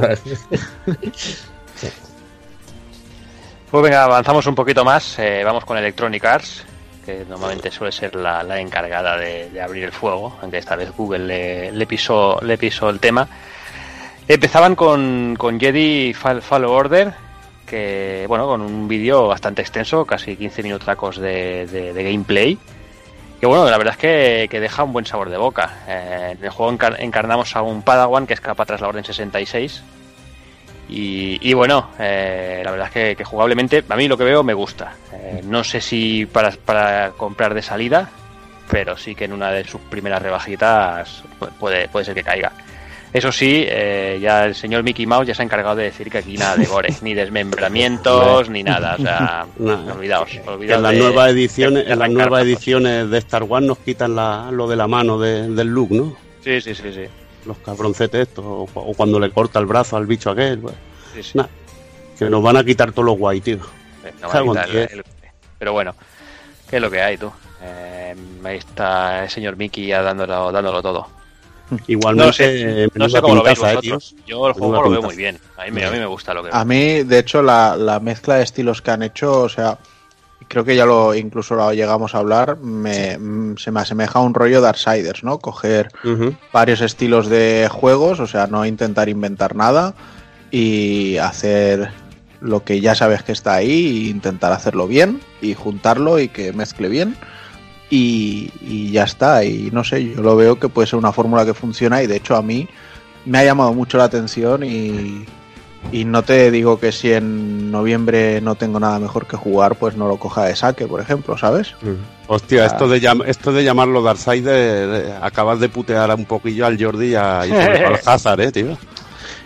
Pues venga, avanzamos un poquito más. eh, vamos con Electronic Arts, que normalmente suele ser la, encargada de, abrir el fuego, aunque esta vez Google le, le pisó, le pisó el tema. Empezaban con, con Jedi Fall, Fallen Order, que bueno, con un vídeo bastante extenso, casi 15 minutacos de, gameplay. Que bueno, la verdad es que, que deja un buen sabor de boca. Eh, en el juego encar- encarnamos a un Padawan que escapa tras la Orden 66. Y, y bueno, eh, la verdad es que, que jugablemente, a mí lo que veo me gusta. Eh, no sé si para, para comprar de salida, pero sí que en una de sus primeras rebajitas pu- puede, puede ser que caiga. Eso sí, eh, ya el señor Mickey Mouse ya se ha encargado de decir que aquí nada de gore, ni desmembramientos, ni nada. O sea, [LAUGHS] No. olvidaos, olvidaos en las nuevas ediciones, de en las nuevas ediciones de Star Wars nos quitan la- lo de la mano de- del look, ¿no? Sí, sí, sí, sí. Los cabroncetes estos, o, o cuando le corta el brazo al bicho aquel, pues, sí, sí. nah, que nos van a quitar todos los guay, tío. Eh, no diez. el- Pero bueno, ¿qué es lo que hay tú? Eh, ahí está el señor Mickey ya dándolo, dándolo todo. Igualmente, No sé, no sé cómo lo veis pintaza, eh, vosotros. tío. Yo el juego lo veo pintaza. muy bien. A mí, me- a mí me gusta lo que A mí, de hecho, la, la mezcla de estilos que han hecho, o sea, creo que ya lo incluso lo llegamos a hablar, me, mm, se me asemeja a un rollo Darksiders, ¿no? Coger varios estilos de juegos, o sea, no intentar inventar nada y hacer lo que ya sabes que está ahí e intentar hacerlo bien y juntarlo y que mezcle bien. y, y ya está. Y no sé, yo lo veo que puede ser una fórmula que funciona y de hecho a mí me ha llamado mucho la atención y, y no te digo que si en noviembre no tengo nada mejor que jugar, pues no lo coja de saque, por ejemplo, ¿sabes? Hostia, Ah. esto de, llam- esto de llamarlo Darksider, eh, acabas de putear un poquillo al Jordi y, a, al [LAUGHS] Hazard, eh, tío.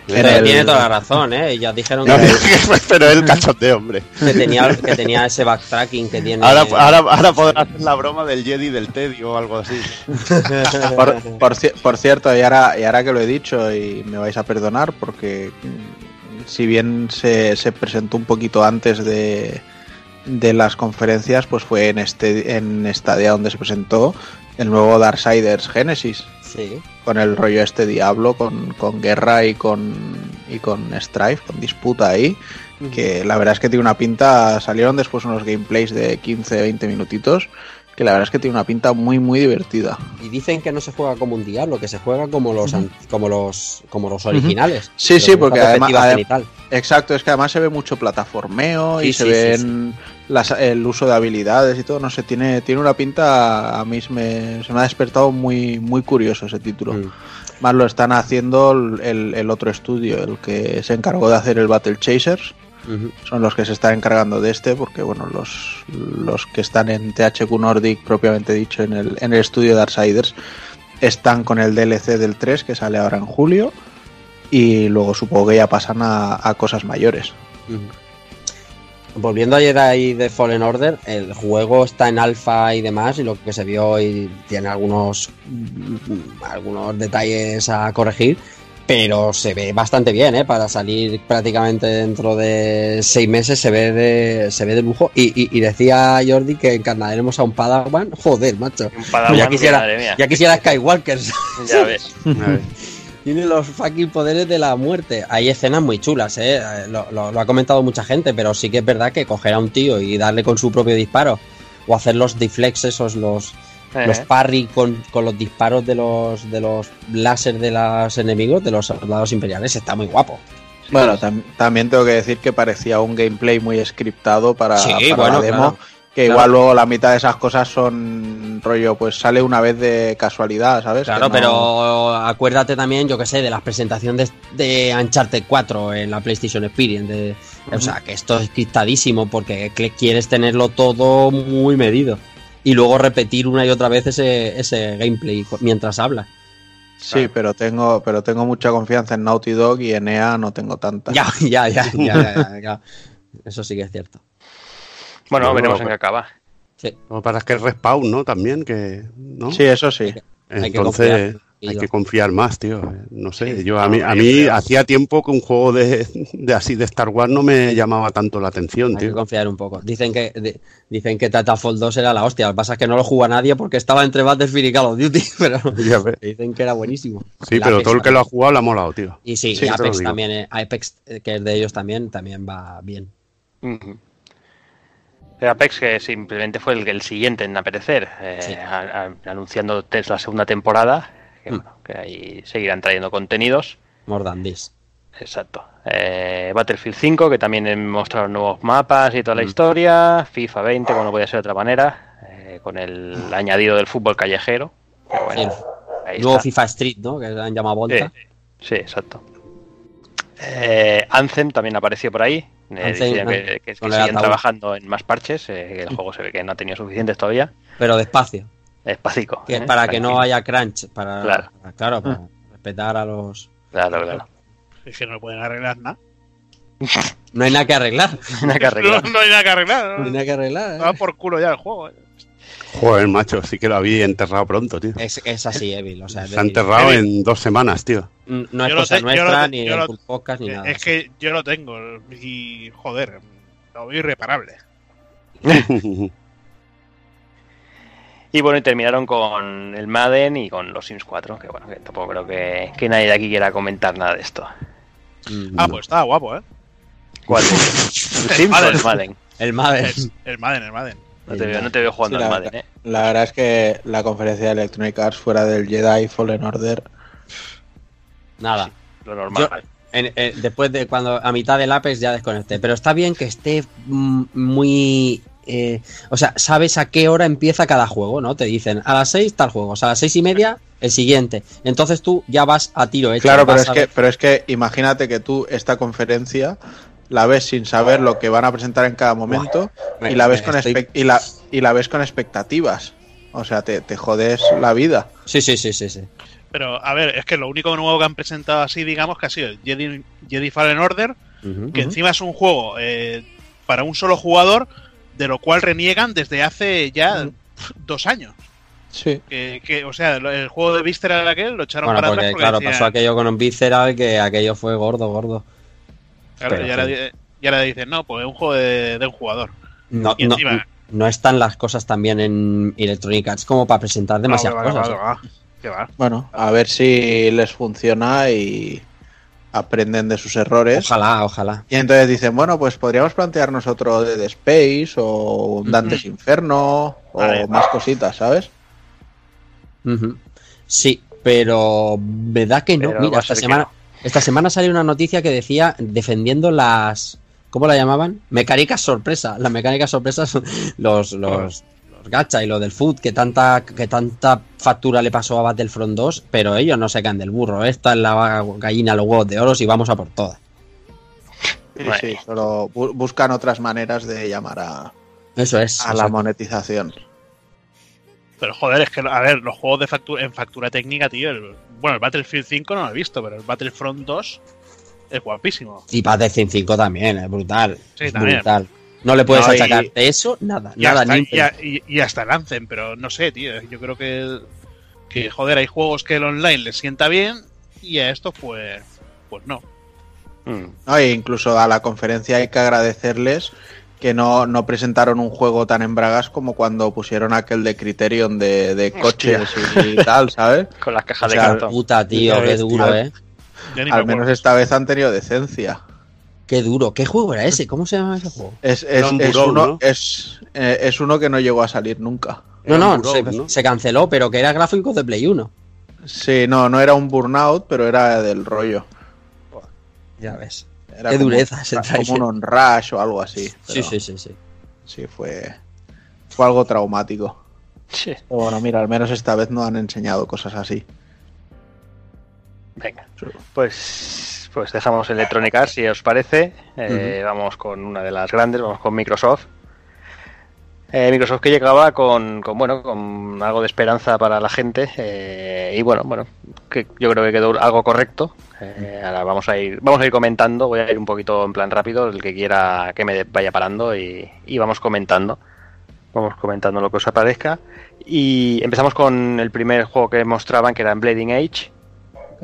Pero el- tiene toda la razón, ¿eh? Ya dijeron No, que, [LAUGHS] pero el cachondeo, hombre. que tenía, que tenía ese backtracking que tiene. Ahora, ahora, ahora podrás hacer la broma del Jedi del tedio o algo así. [LAUGHS] Por, por ci- por cierto, y ahora, y ahora que lo he dicho, y me vais a perdonar, porque mm, si bien se, se presentó un poquito antes de, de las conferencias, pues fue en este en Stadia donde se presentó el nuevo Darksiders Genesis, Sí. con el rollo este Diablo, con, con guerra y con, y con strife, con disputa ahí, que la verdad es que tiene una pinta, salieron después unos gameplays de 15-20 minutitos, que la verdad es que tiene una pinta muy muy divertida. Y dicen que no se juega como un diablo, que se juega como los como los como los originales. Sí, sí, porque además- adem-. Exacto, es que además se ve mucho plataformeo y Sí, se sí, ven las- el uso de habilidades y todo, no sé, tiene, tiene una pinta, a mí me, se me ha despertado muy, muy curioso ese título. Mm. Más lo están haciendo el, el otro estudio, el que se encargó de hacer el Battle Chasers, Son los que se están encargando de este, porque bueno, los, los que están en THQ Nordic, propiamente dicho, en el, en el estudio de Darksiders, están con el DLC del 3 que sale ahora en julio. Y luego supongo que ya pasan a, a cosas mayores. Volviendo a Jedi de Fallen Order, el juego está en alfa y demás, y lo que se vio y tiene algunos, mm, algunos detalles a corregir, pero se ve bastante bien, ¿eh? Para salir prácticamente dentro de seis meses se ve de, se ve de lujo. Y, y- y decía Jordi que encarnaremos a un Padawan. Joder, macho. Un Padawan ya quisiera, madre mía. ya quisiera Skywalker. [LAUGHS] Ya ves. A ver. Tiene los fucking poderes de la muerte. Hay escenas muy chulas, ¿eh? Lo, lo- lo ha comentado mucha gente, pero sí que es verdad que coger a un tío y darle con su propio disparo, o hacer los deflex esos, los, Eh, los parry con, con los disparos de los, de los láser de los enemigos, de los soldados imperiales, está muy guapo. Bueno, tam- también tengo que decir que parecía un gameplay muy scriptado para, Sí, para bueno, la demo. claro. Que Claro. igual luego la mitad de esas cosas son rollo, pues sale una vez de casualidad, ¿sabes? Claro, no- pero acuérdate también, yo que sé, de las presentaciones de, de Uncharted 4 en la PlayStation Experience. de- O sea, que esto es cristadísimo porque que quieres tenerlo todo muy medido. Y luego repetir una y otra vez ese, ese gameplay mientras hablas. Sí, pero tengo, pero tengo mucha confianza en Naughty Dog y en EA no tengo tanta. [LAUGHS] Ya, ya, ya, ya, ya, ya, [LAUGHS] ya. Eso sí que es cierto. Bueno, veremos en qué acaba. Sí, Lo que pasa es que es respawn, ¿no? También, que. ¿no? Sí, eso sí. hay que Entonces, confiar. Hay que confiar más, tío. No sé, yo a mí, a yo mí hacía tiempo que un juego de, de así de Star Wars no me llamaba tanto la atención, Hay que tío. confiar un poco. Dicen que di- dicen que Titanfall 2 era la hostia. Lo que pasa es que no lo juega nadie porque estaba entre Battlefield y Call of Duty, [LAUGHS] pero dicen que era buenísimo. Sí, pero Apex todo el que lo ha jugado le ha molado, tío. Y sí, Sí, y te lo Apex también, eh, Apex, eh, que es de ellos también, también va bien. Apex que simplemente fue el, el siguiente en aparecer, eh, Sí. a- a- anunciando la segunda temporada, que, Mm. bueno, que ahí seguirán trayendo contenidos. More than this. Exacto. Eh, Battlefield 5, que también mostraron nuevos mapas y toda la Mm. historia. FIFA 20, como no podía ser de otra manera, eh, con el añadido del fútbol callejero. Pero bueno, Sí. está. FIFA Street, ¿no? Que han llamado Volta. Sí, sí, exacto. Eh, Anthem también apareció por ahí. Eh, Anthem, que, que- siguen trabajando en más parches, eh, el juego se ve que no ha tenido suficientes todavía. Pero despacio. Espacico. Que ¿eh? para que no haya crunch. Para, Claro. para- claro, para respetar a los. Claro, claro. Es que no pueden arreglar nada. [LAUGHS] No hay nada que arreglar. Nada que No, arreglar. no hay nada que arreglar. No hay ¿no? nada que arreglar. Va ¿eh? por culo ya el juego. eh. Joder, macho, sí que lo había enterrado pronto, tío. Es, es así, Evil. O sea, es Se ha enterrado Evil. en dos semanas, tío. no es Yo cosa te- nuestra, te- ni del lo- podcast, ni nada. Es que yo lo tengo y joder, lo veo irreparable. [LAUGHS] Y bueno, y terminaron con el Madden y con los Sims 4, que bueno, que tampoco creo que, que nadie de aquí quiera comentar nada de esto. Mm. Ah, pues está guapo, ¿eh? ¿Cuál? [LAUGHS] ¿El Sims o el Madden? El Madden. El, el Madden, el Madden. No te veo, no te veo jugando Sí, al la Madden, ¿eh? La verdad es que la conferencia de Electronic Arts fuera del Jedi Fallen Order. Nada. Lo normal. En- en- después de cuando a mitad del Apex ya desconecté. Pero está bien que esté mm, muy eh, o sea, sabes a qué hora empieza cada juego, ¿no? Te dicen a las 6 tal juego, o sea, a las seis y media el siguiente. Entonces tú ya vas a tiro hecho. Claro, pero es, que, pero es que imagínate que tú esta conferencia la ves sin saber lo que van a presentar en cada momento me- y la ves con estoy- y la y la ves con expectativas. O sea, te, te jodes la vida. Sí, sí, sí, sí, sí. Pero, a ver, es que lo único nuevo que han presentado así, digamos, que ha sido Jedi, Jedi Fallen Order, que encima es un juego eh, para un solo jugador, de lo cual reniegan desde hace ya pf, dos años. Sí. Que, que, o sea, el juego de Visceral aquel lo echaron Bueno, para porque atrás porque claro, decían, pasó aquello con un Visceral que aquello fue gordo, gordo. claro, pero y, ahora, sí. di- y ahora dicen, no, pues es un juego de, de un jugador. No, Y no, encima- no están las cosas también en Electronic Arts como para presentar demasiadas Ah, va, va, cosas. va, ¿eh? Bueno, a ver si les funciona y aprenden de sus errores. Ojalá, ojalá. Y entonces dicen, bueno, pues podríamos plantearnos otro Dead Space o un Dantes Inferno o Vale. más cositas, ¿sabes? Sí, pero me da que no. Pero Mira, esta que semana, esta semana salió una noticia que decía defendiendo las. ¿Cómo la llamaban? Mecánicas sorpresa. Las mecánicas sorpresas son los, los, los gacha y lo del food, que tanta, que tanta factura le pasó a Battlefront 2, pero ellos no se caen del burro. Esta es la gallina, los huevos de oro y vamos a por todas. Sí, Vale. sí, solo bu- buscan otras maneras de llamar a, Eso es. a la monetización. Pero joder, es que, a ver, los juegos de factura, en factura técnica, tío. el- bueno, el Battlefield 5 no lo he visto, pero el Battlefront 2 es guapísimo. Y Battlefield 5 también, es brutal. Sí, es también. brutal. No le puedes No, achacar de eso nada, Y nada, hasta, ni y, a- y- y hasta lancen, pero no sé, tío. Yo creo que, que, joder, hay juegos que el online les sienta bien y a estos, pues, pues no. Mm. ¿no? E incluso a la conferencia hay que agradecerles que no, no presentaron un juego tan en bragas como cuando pusieron aquel de Criterion de, de coches y, tal, ¿sabes? [LAUGHS] Con las cajas O sea, de cartón. Puta, tío, qué duro, Al- eh. Al menos esta vez han tenido decencia. Qué duro. ¿Qué juego era ese? ¿Cómo se llama ese juego? Es, un es uno, ¿no? es, eh, es uno que no llegó a salir nunca. No, no, se, ¿no? se canceló, pero que era gráficos de Play 1. Sí, no, no era un burnout, pero era del rollo. Ya ves. Era Qué como- dureza ese Como un on-rush o algo así. Sí, sí, sí, sí. Sí, fue, fue algo traumático. Sí. Pero bueno, mira, al menos esta vez no han enseñado cosas así. Venga, pues, pues dejamos Electronic Arts, si os parece. Eh, Vamos con una de las grandes, vamos con Microsoft. Eh, Microsoft que llegaba con, con, bueno con algo de esperanza para la gente eh, y bueno bueno que yo creo que quedó algo correcto. Eh, ahora vamos a ir vamos a ir comentando voy a ir un poquito en plan rápido el que quiera que me vaya parando y, y vamos comentando. Vamos comentando lo que os aparezca. Y empezamos con el primer juego que mostraban que era en Blading Age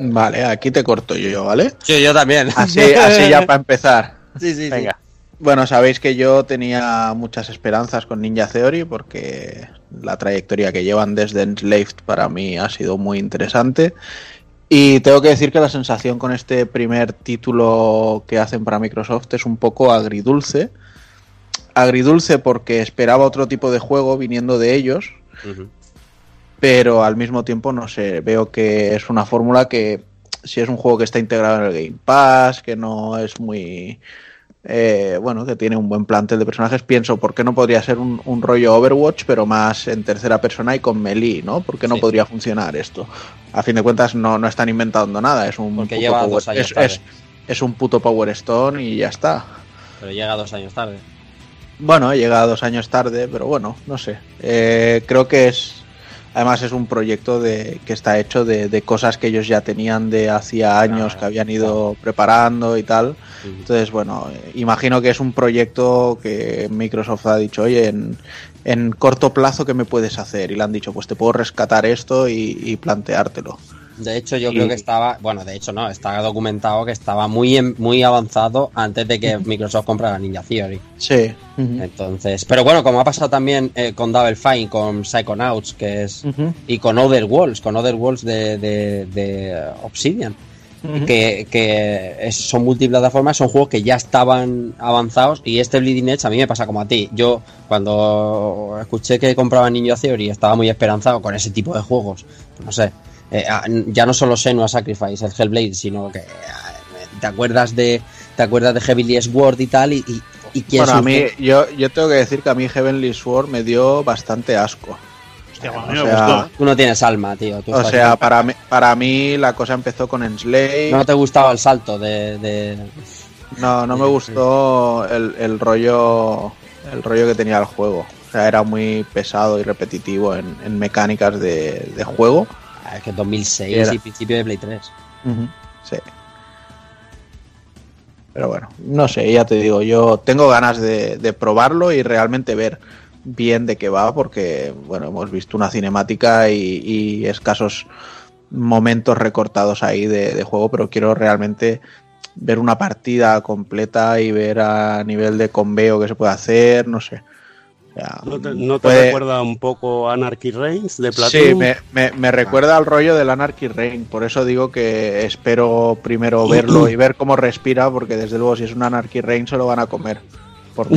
Vale, aquí te corto yo, ¿vale? Sí, yo también. [LAUGHS] Así, así ya para empezar. [LAUGHS] Sí, sí, sí. venga Bueno, sabéis que yo tenía muchas esperanzas con Ninja Theory porque la trayectoria que llevan desde Enslaved para mí ha sido muy interesante. Y tengo que decir que la sensación con este primer título que hacen para Microsoft es un poco agridulce. Agridulce porque esperaba otro tipo de juego viniendo de ellos. Pero al mismo tiempo no sé, veo que es una fórmula que si es un juego que está integrado en el Game Pass, que no es muy eh, bueno, que tiene un buen plantel de personajes, pienso, ¿por qué no podría ser un, un rollo Overwatch, pero más en tercera persona y con melee, ¿no? ¿Por qué no Sí. podría funcionar esto? A fin de cuentas no, no están inventando nada, es un Porque puto Power- es un puto Power Stone y ya está. Pero llega dos años tarde. Bueno, llega dos años tarde, pero bueno, no sé. Eh, creo que es. Además, es un proyecto de, que está hecho de, de cosas que ellos ya tenían de hacía años Ah, que habían ido preparando y tal. Entonces, bueno, imagino que es un proyecto que Microsoft ha dicho, oye, en, en corto plazo, ¿qué me puedes hacer? Y le han dicho, pues te puedo rescatar esto y, y planteártelo. De hecho, yo Y- creo que estaba, bueno, de hecho no, está documentado que estaba muy en- muy avanzado antes de que Microsoft comprara Ninja Theory. Sí. Entonces, pero bueno, como ha pasado también eh, con Double Fine, con Psychonauts, que es y con Other Worlds, con Other Worlds de, de, de Obsidian, que, que es- son multiplataformas, son juegos que ya estaban avanzados y este Bleeding Edge a mí me pasa como a ti. Yo cuando escuché que compraba Ninja Theory estaba muy esperanzado con ese tipo de juegos, no sé, eh, ah, ya no solo Senua Sacrifice, el Hellblade, sino que ah, te acuerdas de te acuerdas de Heavily Sword y tal y, y, ¿Y quién Bueno, a mí, yo, yo tengo que decir que a mí Heavenly Sword me dio bastante asco. Hostia, pues a O mí me sea, gustó. ¿eh? Tú no tienes alma, tío. tú O sea, para mí, para mí la cosa empezó con Enslave. No te gustaba el salto de... de- No, no me gustó el, el rollo el rollo que tenía el juego. O sea, era muy pesado y repetitivo en, en mecánicas de, de juego. Ah, es que 2006 Era. y principio de Play 3. Sí. Pero bueno, no sé, ya te digo, yo tengo ganas de, de probarlo y realmente ver bien de qué va, porque bueno, hemos visto una cinemática y, y escasos momentos recortados ahí de, de juego, pero quiero realmente ver una partida completa y ver a nivel de conveo que se puede hacer, no sé. Sea, ¿No te, no te puede- recuerda un poco a Anarchy Reigns de Platinum? Sí, me, me- me recuerda al rollo del Anarchy Reign, por eso digo que espero primero [CLEARS THROAT] verlo y ver cómo respira, porque desde luego si es un Anarchy Reign se lo van a comer. Por [LAUGHS] o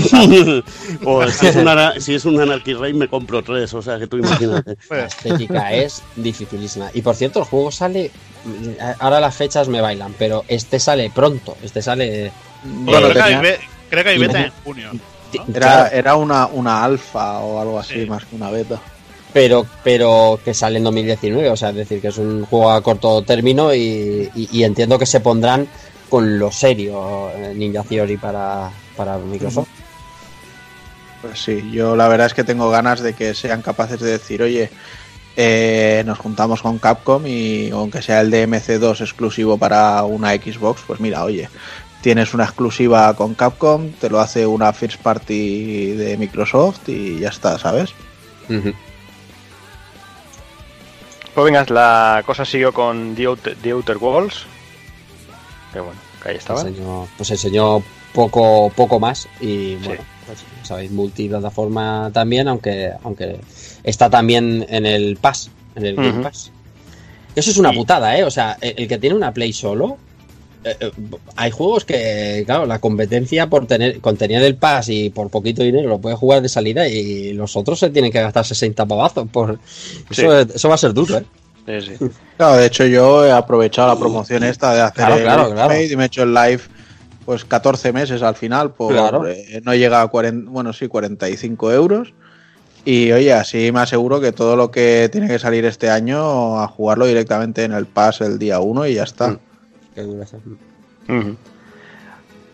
si es, si es un Anarchy Reign me compro tres, o sea que tú imagínate. [LAUGHS] La estética es dificilísima. Y por cierto, el juego sale. Ahora las fechas me bailan, pero este sale pronto. Este sale. Bueno, creo, que hay, tenía- be- creo que hay beta en junio. ¿No? era, era una, una alfa o algo así, Sí. más que una beta. pero, pero que sale en 2019. O sea, es decir, que es un juego a corto término y, y- y entiendo que se pondrán con lo serio eh, Ninja Theory para, para Microsoft. Pues sí, yo la verdad es que tengo ganas de que sean capaces de decir, oye, eh, nos juntamos con Capcom y aunque sea el DMC2 exclusivo para una Xbox, pues mira, oye, tienes una exclusiva con Capcom, te lo hace una first party de Microsoft y ya está, ¿sabes? Pues venga, la cosa siguió con The Outer, The Outer Worlds. Que bueno, que ahí estaba. Enseñó- pues enseñó poco, poco más y bueno, pues, sabéis, multiplataforma también, aunque, aunque está también en el Pass, en el Game. Pass. Eso es una Y- putada, ¿eh? O sea, el, el que tiene una Play solo, eh, hay juegos que, claro, la competencia por tener, con tener el Pass y por poquito dinero lo puedes jugar de salida y los otros se tienen que gastar 60 pavazos por... Eso, eso va a ser duro, ¿eh? Sí, sí. [LAUGHS] Claro, de hecho yo he aprovechado la promoción esta de hacer Claro, el claro, y me he hecho el live pues 14 meses al final por Claro. eh, no llega a 40, bueno sí 45 euros y oye así me aseguro que todo lo que tiene que salir este año a jugarlo directamente en el pass el día 1 y ya está Mm.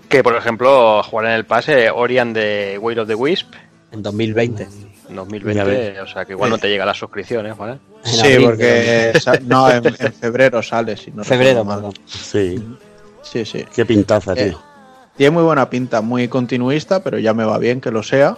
Que por ejemplo, jugar en el pase Orion de Way of the Wisp En 2020. en Ya 2020, ves. o sea que igual no te llega las suscripciones, ¿vale? En sí porque no en, en febrero sale si no Febrero, perdón. Sí, sí sí qué pintaza, Eh, tío. tiene muy buena pinta muy continuista pero ya me va bien que lo sea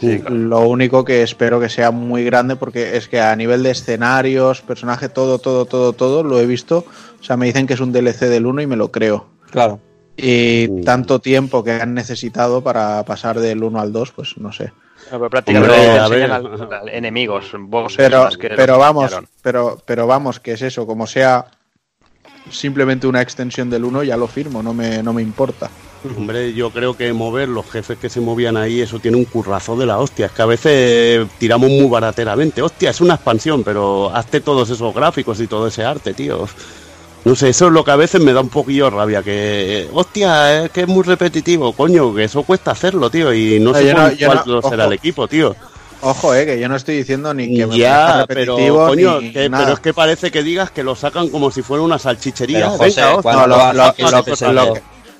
Sí, claro. Lo único que espero que sea muy grande porque es que a nivel de escenarios, personaje, todo, todo, todo, todo, lo he visto. O sea, me dicen que es un DLC del 1 y me lo creo. Claro. Y Mm. tanto tiempo que han necesitado para pasar del 1 al 2, pues no sé. Pero prácticamente Hombre, a ver. al- al enemigos, bosses Pero, más que pero vamos, pero, pero vamos, que es eso, como sea simplemente una extensión del 1, ya lo firmo, no me, no me importa. Hombre, yo creo que mover los jefes que se movían ahí, eso tiene un currazo de la hostia. Es que a veces tiramos muy barateramente. Hostia, es una expansión, pero hazte todos esos gráficos y todo ese arte, tío. No sé, eso es lo que a veces me da un poquillo rabia. Que, hostia, es que es muy repetitivo, coño, que eso cuesta hacerlo, tío. Y no No, sé yo no- cuál yo no- será ojo. el equipo, tío. Ojo, eh, que yo no estoy diciendo ni que me ya, parezca pero repetitivo coño, ni que- nada. pero es que parece que digas que lo sacan como si fuera una salchichería. Pero, Venga, José, hostia. ¿cuándo No, lo, lo lo-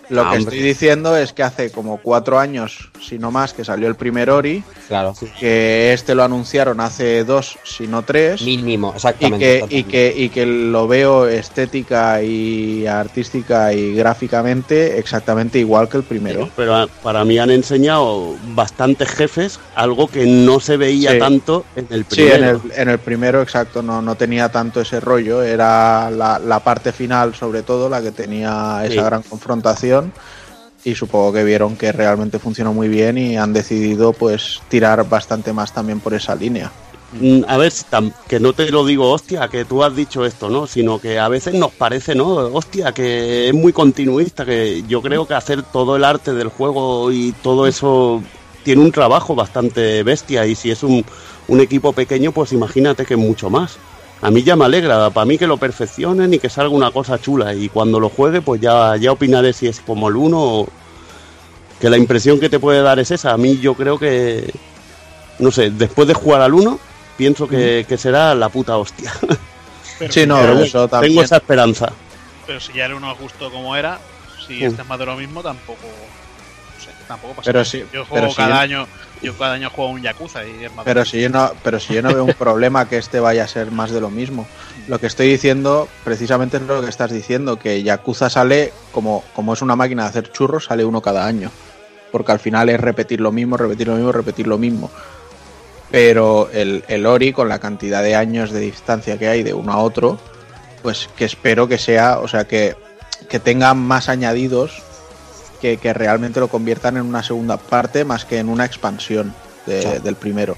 lo- que, Ah, que hombre. estoy diciendo es que hace como cuatro años, si no más, que salió el primer Ori, Claro. que este lo anunciaron hace dos, si no tres, y Mínimo, exactamente. que, y, que, y que lo veo estética y artística y gráficamente exactamente igual que el primero. Pero a- para mí han enseñado bastantes jefes, algo que no se veía Sí. tanto en el Sí, primero. en el, en el primero, exacto, no, no tenía tanto ese rollo, era la, la parte final sobre todo la que tenía esa Sí. gran confrontación y supongo que vieron que realmente funcionó muy bien y han decidido pues tirar bastante más también por esa línea. Mm, A ver, que no te lo digo, hostia, que tú has dicho esto, ¿no? Sino que a veces nos parece, ¿no? Hostia, que es muy continuista, que yo creo que hacer todo el arte del juego y todo eso tiene un trabajo bastante bestia y si es un, un equipo pequeño, pues imagínate que mucho más. A mí ya me alegra, para mí que lo perfeccionen y que salga una cosa chula y cuando lo juegue, pues ya, ya opinaré si es como el uno o... que la impresión que te puede dar es esa. A mí yo creo que, no sé, después de jugar al 1, pienso que, que será la puta hostia. Pero, [LAUGHS] Sí, no, Pero eso también. Tengo esa esperanza. pero si ya el uno es justo como era, si Mm. este es más de lo mismo, tampoco. No sé, tampoco pasa Pero nada. sí, yo juego sí, cada año. Yo cada año juego un Yakuza y es más Pero si yo no, pero si yo no veo un problema que este vaya a ser más de lo mismo. Lo que estoy diciendo, precisamente es lo que estás diciendo, que Yakuza sale como, como es una máquina de hacer churros, sale uno cada año. Porque al final es repetir lo mismo, repetir lo mismo, repetir lo mismo. Pero el, el Ori, con la cantidad de años de distancia que hay de uno a otro, pues que espero que sea, o sea, que, que tenga más añadidos que, que realmente lo conviertan en una segunda parte más que en una expansión de- Claro. del primero.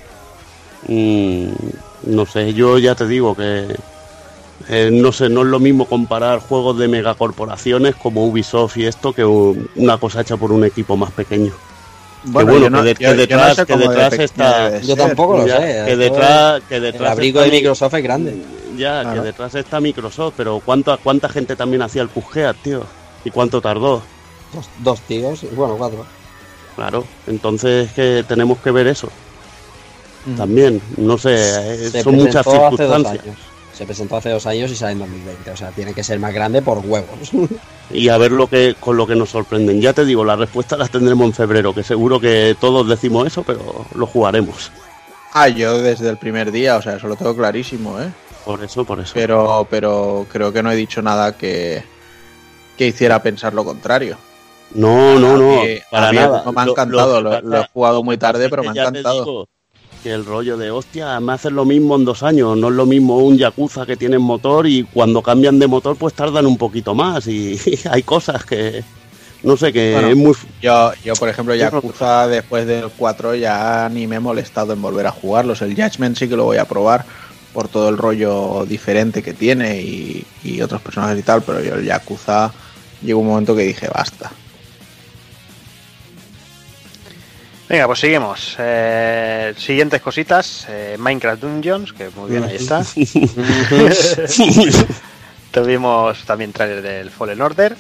Mm, no sé, yo ya te digo que eh, no sé, no es lo mismo comparar juegos de megacorporaciones como Ubisoft y esto que un- una cosa hecha por un equipo más pequeño. Bueno, bueno, que de- yo- que yo no detrás- sé que detrás está- Yo tampoco lo Ya, sé. que esto detrás, que detrás el abrigo está de mi- Microsoft es grande. Ya, Claro. que detrás está Microsoft, pero ¿cuánta, cuánta gente también hacía el Cuphead, tío? ¿Y cuánto tardó? Dos, dos tíos, bueno, cuatro. Claro, entonces que tenemos que ver eso Mm. también. No sé, eh, Se son muchas presentó hace dos circunstancias. años. Se presentó hace dos años y sale en 2020. O sea, tiene que ser más grande por huevos. [LAUGHS] y a ver lo que con lo que nos sorprenden. Ya te digo, la respuesta la tendremos en febrero, que seguro que todos decimos eso, pero lo jugaremos. Ah, yo desde el primer día, o sea, eso lo tengo clarísimo, ¿eh? Por eso, por eso. Pero, pero creo que no he dicho nada que, que hiciera pensar lo contrario. No, no, no, para nada. no me ha encantado, lo lo, que lo he jugado muy tarde, es pero me ha encantado. digo que el rollo de hostia, me hacen lo mismo en dos años, no es lo mismo un Yakuza que tienen motor y cuando cambian de motor pues tardan un poquito más y, [LAUGHS] hay cosas que no sé que Bueno, es muy Yo, yo, por ejemplo, Yakuza después del 4 ya ni me he molestado en volver a jugarlos. El Judgment sí que lo voy a probar por todo el rollo diferente que tiene y, y otros personajes y tal, pero yo el Yakuza llegó un momento que dije basta. Venga, pues seguimos. Eh, siguientes cositas. eh, Minecraft Dungeons, que muy bien, ahí está. [LAUGHS] Tuvimos también trailer del Fallen Order.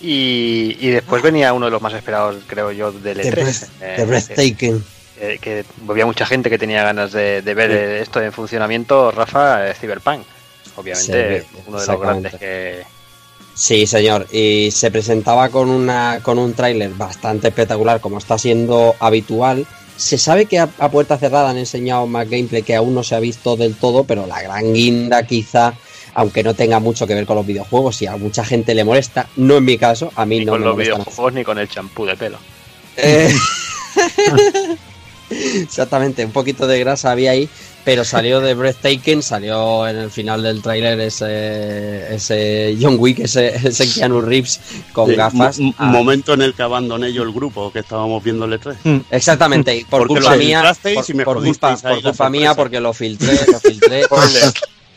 Y, y después venía uno de los más esperados, creo yo, del The, E3. Breath- eh, The Breathtaking. que, que había mucha gente que tenía ganas de, de ver eh, esto en funcionamiento. Rafa, eh, Cyberpunk. Obviamente, Sí, uno de los grandes que. Sí, señor. Y se presentaba con una con un tráiler bastante espectacular, como está siendo habitual. Se sabe que a, a puerta cerrada han enseñado más gameplay que aún no se ha visto del todo, pero la gran guinda quizá, aunque no tenga mucho que ver con los videojuegos, y a mucha gente le molesta, no en mi caso, a mí Ni no con me los nada. videojuegos ni con el champú de pelo. Eh, [LAUGHS] Exactamente, un poquito de grasa había ahí, pero salió de Breathtaking, salió en el final del tráiler ese, ese John Wick, ese, ese Keanu Reeves con Sí, gafas. Ah, momento en el que abandoné yo el grupo que estábamos viendo el E E3. Exactamente, y por Porque culpa mía, por, por culpa, por culpa mía, porque lo filtré, lo filtré. [LAUGHS]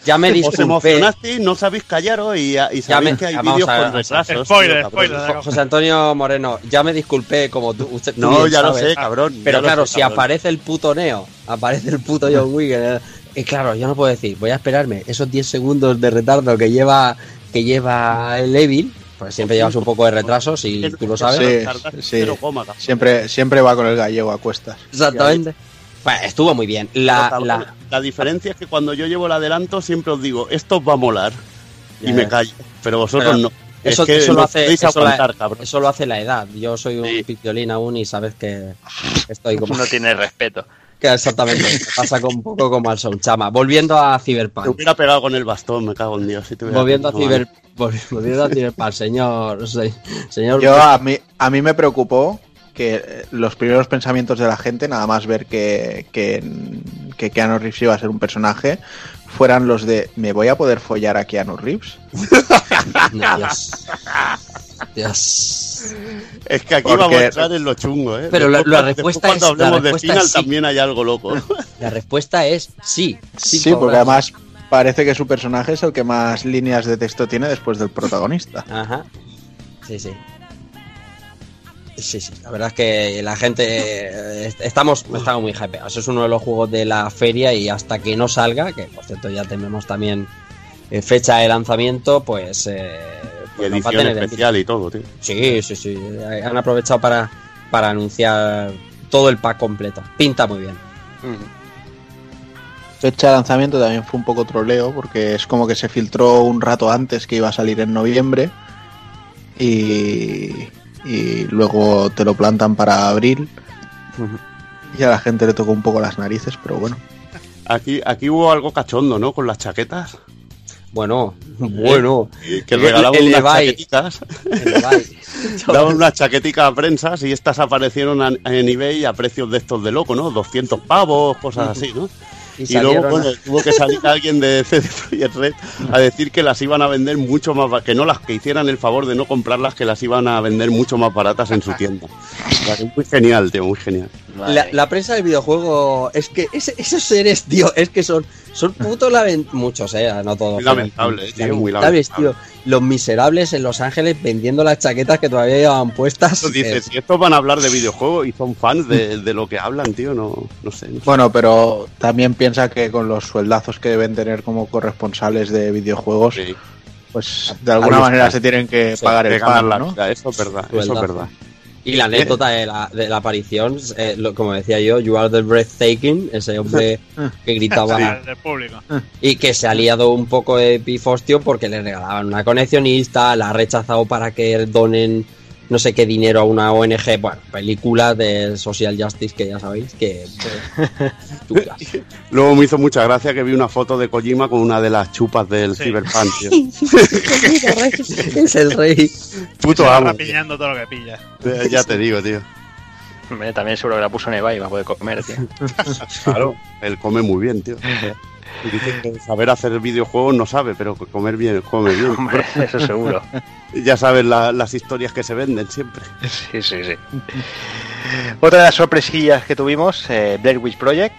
ya me Os disculpé. emocionasteis, no sabéis callaros y, y sabéis me- que hay vídeos con retrasos. [LAUGHS] Spoiler, tío, spoiler. Jo- José Antonio Moreno, ya me disculpé como tú. Usted, tú No, ya lo sé, cabrón. Pero claro, sé, si cabrón. aparece el puto Neo, aparece el puto John eh, y claro, yo no puedo decir, voy a esperarme esos 10 segundos de retardo que lleva que lleva el Evil, pues siempre llevas un poco de retraso, si tú lo sabes. Sí, sí. Siempre, siempre va con el gallego a cuestas. Exactamente. Pues estuvo muy bien. La, la- la diferencia es que cuando yo llevo el adelanto siempre os digo, esto os va a molar. Y me callo. Pero vosotros Pero no. eso- es que eso lo hace- eso la- aguantar, cabrón. eso lo hace la edad. Yo soy un Sí. pipiolín aún y sabes que estoy como... No tiene respeto. [LAUGHS] que exactamente, me pasa con un poco como al Chama. Volviendo a Te Cyberpunk. hubiera pegado con el bastón, me cago en Dios. Si te Volviendo a, ciber, volvi- volviendo a [LAUGHS] Cyberpunk, señor, se- señor Yo a mí, a mí me preocupó que eh, los primeros pensamientos de la gente, nada más ver que, que, que Keanu Reeves iba a ser un personaje, fueran los de ¿me voy a poder follar a Keanu Reeves? [LAUGHS] Dios. Dios. Es que aquí Porque- vamos a entrar en lo chungo, ¿eh? Pero la- Después, la cuando- respuesta cuando es- la hablemos de respuesta final es sí. también hay algo loco. [LAUGHS] La respuesta es sí. Sí, porque además parece que su personaje es el que más líneas de texto tiene después del protagonista. Ajá. Sí, sí. Sí, sí. La verdad es que la gente. eh, est- estamos, estamos muy hypeados. Es uno de los juegos de la feria y hasta que no salga, que por cierto ya tenemos también eh, fecha de lanzamiento, pues. eh, Pues nos va a edición tener especial y todo, tío. Sí, sí, sí. Han aprovechado para, para anunciar todo el pack completo. Pinta muy bien. Fecha de lanzamiento también fue un poco troleo porque es como que se filtró un rato antes que iba a salir en noviembre y, y luego te lo plantan para abril y a la gente le tocó un poco las narices, pero bueno. Aquí, aquí hubo algo cachondo, ¿no? Con las chaquetas. Bueno, bueno. Que El- regalaban el unas Levi. chaquetitas. Daban unas chaqueticas [LAUGHS] a prensas y estas aparecieron en eBay a precios de estos de loco, ¿no? 200 pavos, cosas así, ¿no? Y Y, luego bueno, tuvo que salir alguien de CD Projekt Red a decir que las iban a vender mucho más que no las que hicieran el favor de no comprarlas, que las iban a vender mucho más baratas en su tienda. Muy genial, tío, muy genial. La, la prensa del videojuego es que ese- esos seres, tío, es que son son putos muchos, eh, no todos. Muy tío, lamentables, lamentable. tío. Los miserables en Los Ángeles vendiendo las chaquetas que todavía llevaban puestas. Dices, eh, si estos van a hablar de videojuegos y son fans de, de lo que hablan, tío, no, no sé. no sé. Bueno, pero también piensa que con los sueldazos que deben tener como corresponsales de videojuegos, Sí, pues de alguna manera se tienen que Sí, pagar el ganar pan, la ¿no? vida, eso es verdad, eso es verdad. Y la anécdota de la, de la aparición, eh, lo- como decía yo, You are the breathtaking, ese hombre [LAUGHS] que gritaba del público. y que se ha liado un poco de pifostio porque le regalaban una conexionista, la ha rechazado para que donen no sé qué dinero a una ONG, bueno, película de Social Justice que ya sabéis que pues. [LAUGHS] Luego me hizo mucha gracia que vi una foto de Kojima con una de las chupas del Sí. Cyberpunk, tío. es el rey. Puto amo. rapiñando todo lo que pilla. Eh, Ya te digo, tío. También seguro que la puso en Eva y va a poder comer, tío. [LAUGHS] Claro, él come muy bien, tío. [LAUGHS] Y dice que saber hacer videojuegos no sabe, pero comer bien, come bien. [LAUGHS] Hombre, eso seguro. Ya sabes la- las historias que se venden siempre. Sí, sí, sí. Otra de las sorpresillas que tuvimos, eh, Blair Witch Project,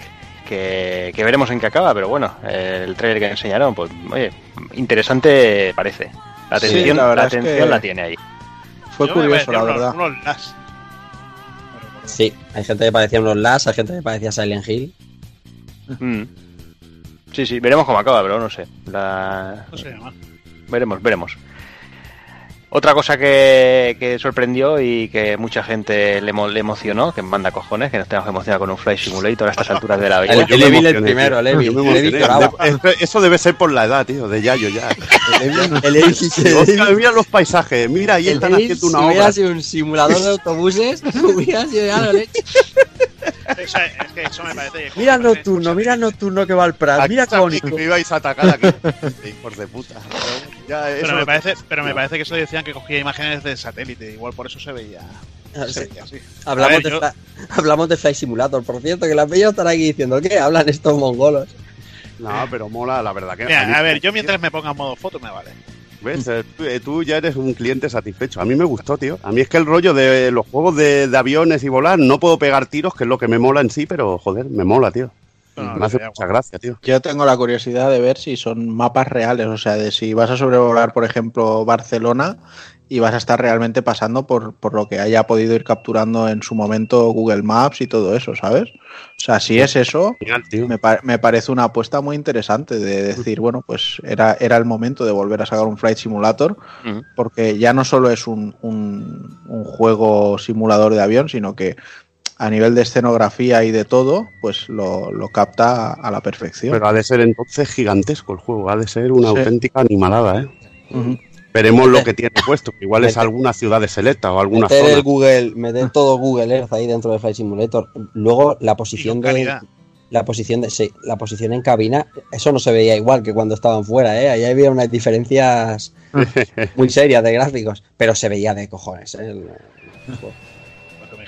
que, que veremos en qué acaba, pero bueno, eh, el trailer que enseñaron, pues, oye, interesante parece. La Sí, atención, la la, verdad es atención que- la tiene ahí. Fue Yo curioso, la unos- verdad. unos las. Sí, hay gente que parecía unos Las, hay gente que parecía Silent Hill. Mm. Sí, sí, veremos cómo acaba, pero no sé. La... No llama. Veremos, veremos. Otra cosa que, que sorprendió y que mucha gente le, mo- le emocionó, que manda cojones, que nos tenemos que emocionar con un Flight Simulator a estas alturas de la vida. El, Evil el primero, el Evil. Eso debe ser por la edad, tío, de Yayo ya. [LAUGHS] El Evil- el Evil- el Hostia, Evil- mira los paisajes, mira, ahí el están Evil, haciendo una si hubiera obra. sido un simulador de autobuses, [LAUGHS] hubiera sido ya lo leche. Eso, es que eso me parece. Mira el me parece nocturno, mira nocturno que va al Prat, Aquí mira qué sabéis bonito. que me ibais a atacar aquí. [LAUGHS] Hijos de puta. Ya, eso Pero me, lo- parece, pero me parece que eso decían que cogía imágenes de satélite, igual por eso se veía, Ah, sí. Hablamos, ver, de yo- Fly- hablamos de Flight Simulator, por cierto, que la peña estará aquí diciendo ¿qué hablan estos mongolos? No, pero mola, la verdad que. Mira, a ver, yo mientras me ponga en modo foto me vale. ¿Ves? Eh, Tú, eh, tú ya eres un cliente satisfecho. A mí me gustó, tío. A mí es que el rollo de los juegos de, de aviones y volar, no puedo pegar tiros, que es lo que me mola en sí, pero joder, me mola, tío. No, me hace mucha gracia, tío. Yo tengo la curiosidad de ver si son mapas reales, o sea, de si vas a sobrevolar, por ejemplo, Barcelona y vas a estar realmente pasando por, por lo que haya podido ir capturando en su momento Google Maps y todo eso, ¿sabes? O sea, si es eso, me, pa- me parece una apuesta muy interesante de decir, bueno, pues era, era el momento de volver a sacar un Flight Simulator, porque ya no solo es un, un- un juego simulador de avión, sino que a nivel de escenografía y de todo, pues lo, lo capta a la perfección. Pero ha de ser entonces gigantesco el juego, ha de ser una Sí. auténtica animalada, ¿eh? Ujú. Veremos lo que tiene puesto, que igual es alguna ciudad de selecta o alguna Meter zona. el Google, meter todo Google Earth ahí dentro de Flight Simulator. Luego la posición de la posición de sí, la posición en cabina, eso no se veía igual que cuando estaban fuera, ¿eh? Ahí había unas diferencias [LAUGHS] muy serias de gráficos, pero se veía de cojones, ¿eh? El- el juego. Lo que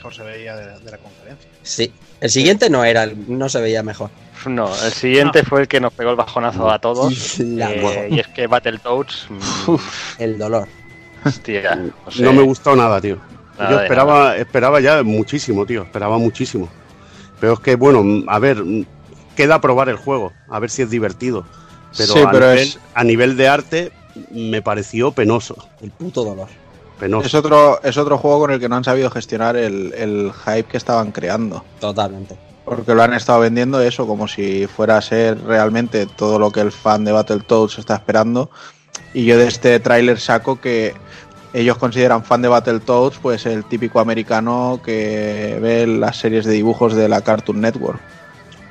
mejor se veía de, de la conferencia. Sí, el siguiente no era, el- no se veía mejor. No, el siguiente fue el que nos pegó el bajonazo a todos. La eh, y es que Battletoads, mm, El dolor. hostia, [LAUGHS] no, me gustó nada, tío. Nada Yo de esperaba, esperaba ya muchísimo, tío. Esperaba muchísimo. Pero es que, bueno, a ver, queda probar el juego, a ver si es divertido. Pero, Sí, a, pero nivel, es- a nivel de arte me pareció penoso. El puto dolor. Penoso. Es otro, es otro juego con el que no han sabido gestionar el, el hype que estaban creando. Totalmente. Porque lo han estado vendiendo eso como si fuera a ser realmente todo lo que el fan de Battletoads está esperando. Y yo de este tráiler saco que ellos consideran fan de Battletoads, pues el típico americano que ve las series de dibujos de la Cartoon Network.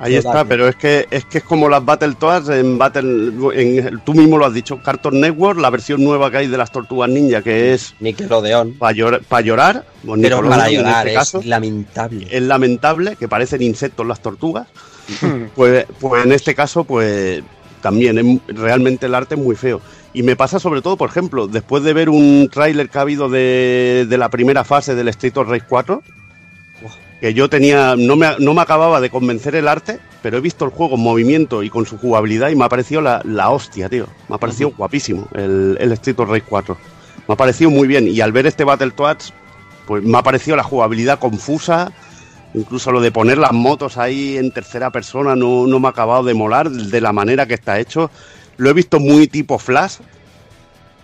Ahí está, pero es que es que es como las Battletoads en Battle en, tú mismo lo has dicho, Cartoon Network, la versión nueva que hay de las Tortugas Ninja que es Nickelodeon. para llorar, pa llorar, o Pero para en llorar, este caso, es lamentable. es lamentable que parecen insectos las tortugas. [LAUGHS] pues, pues en este caso, pues también es- realmente el arte es muy feo. Y me pasa sobre todo, por ejemplo, después de ver un tráiler que ha habido de, de la primera fase del Street of Rage 4, que yo tenía, no me, no me acababa de convencer el arte, pero he visto el juego en movimiento y con su jugabilidad y me ha parecido la, la hostia, tío. Me ha parecido guapísimo el, el Street of Rage 4. Me ha parecido muy bien. Y al ver este Battletoads, pues me ha parecido la jugabilidad confusa. Incluso lo de poner las motos ahí en tercera persona no, no me ha acabado de molar de la manera que está hecho. Lo he visto muy tipo Flash.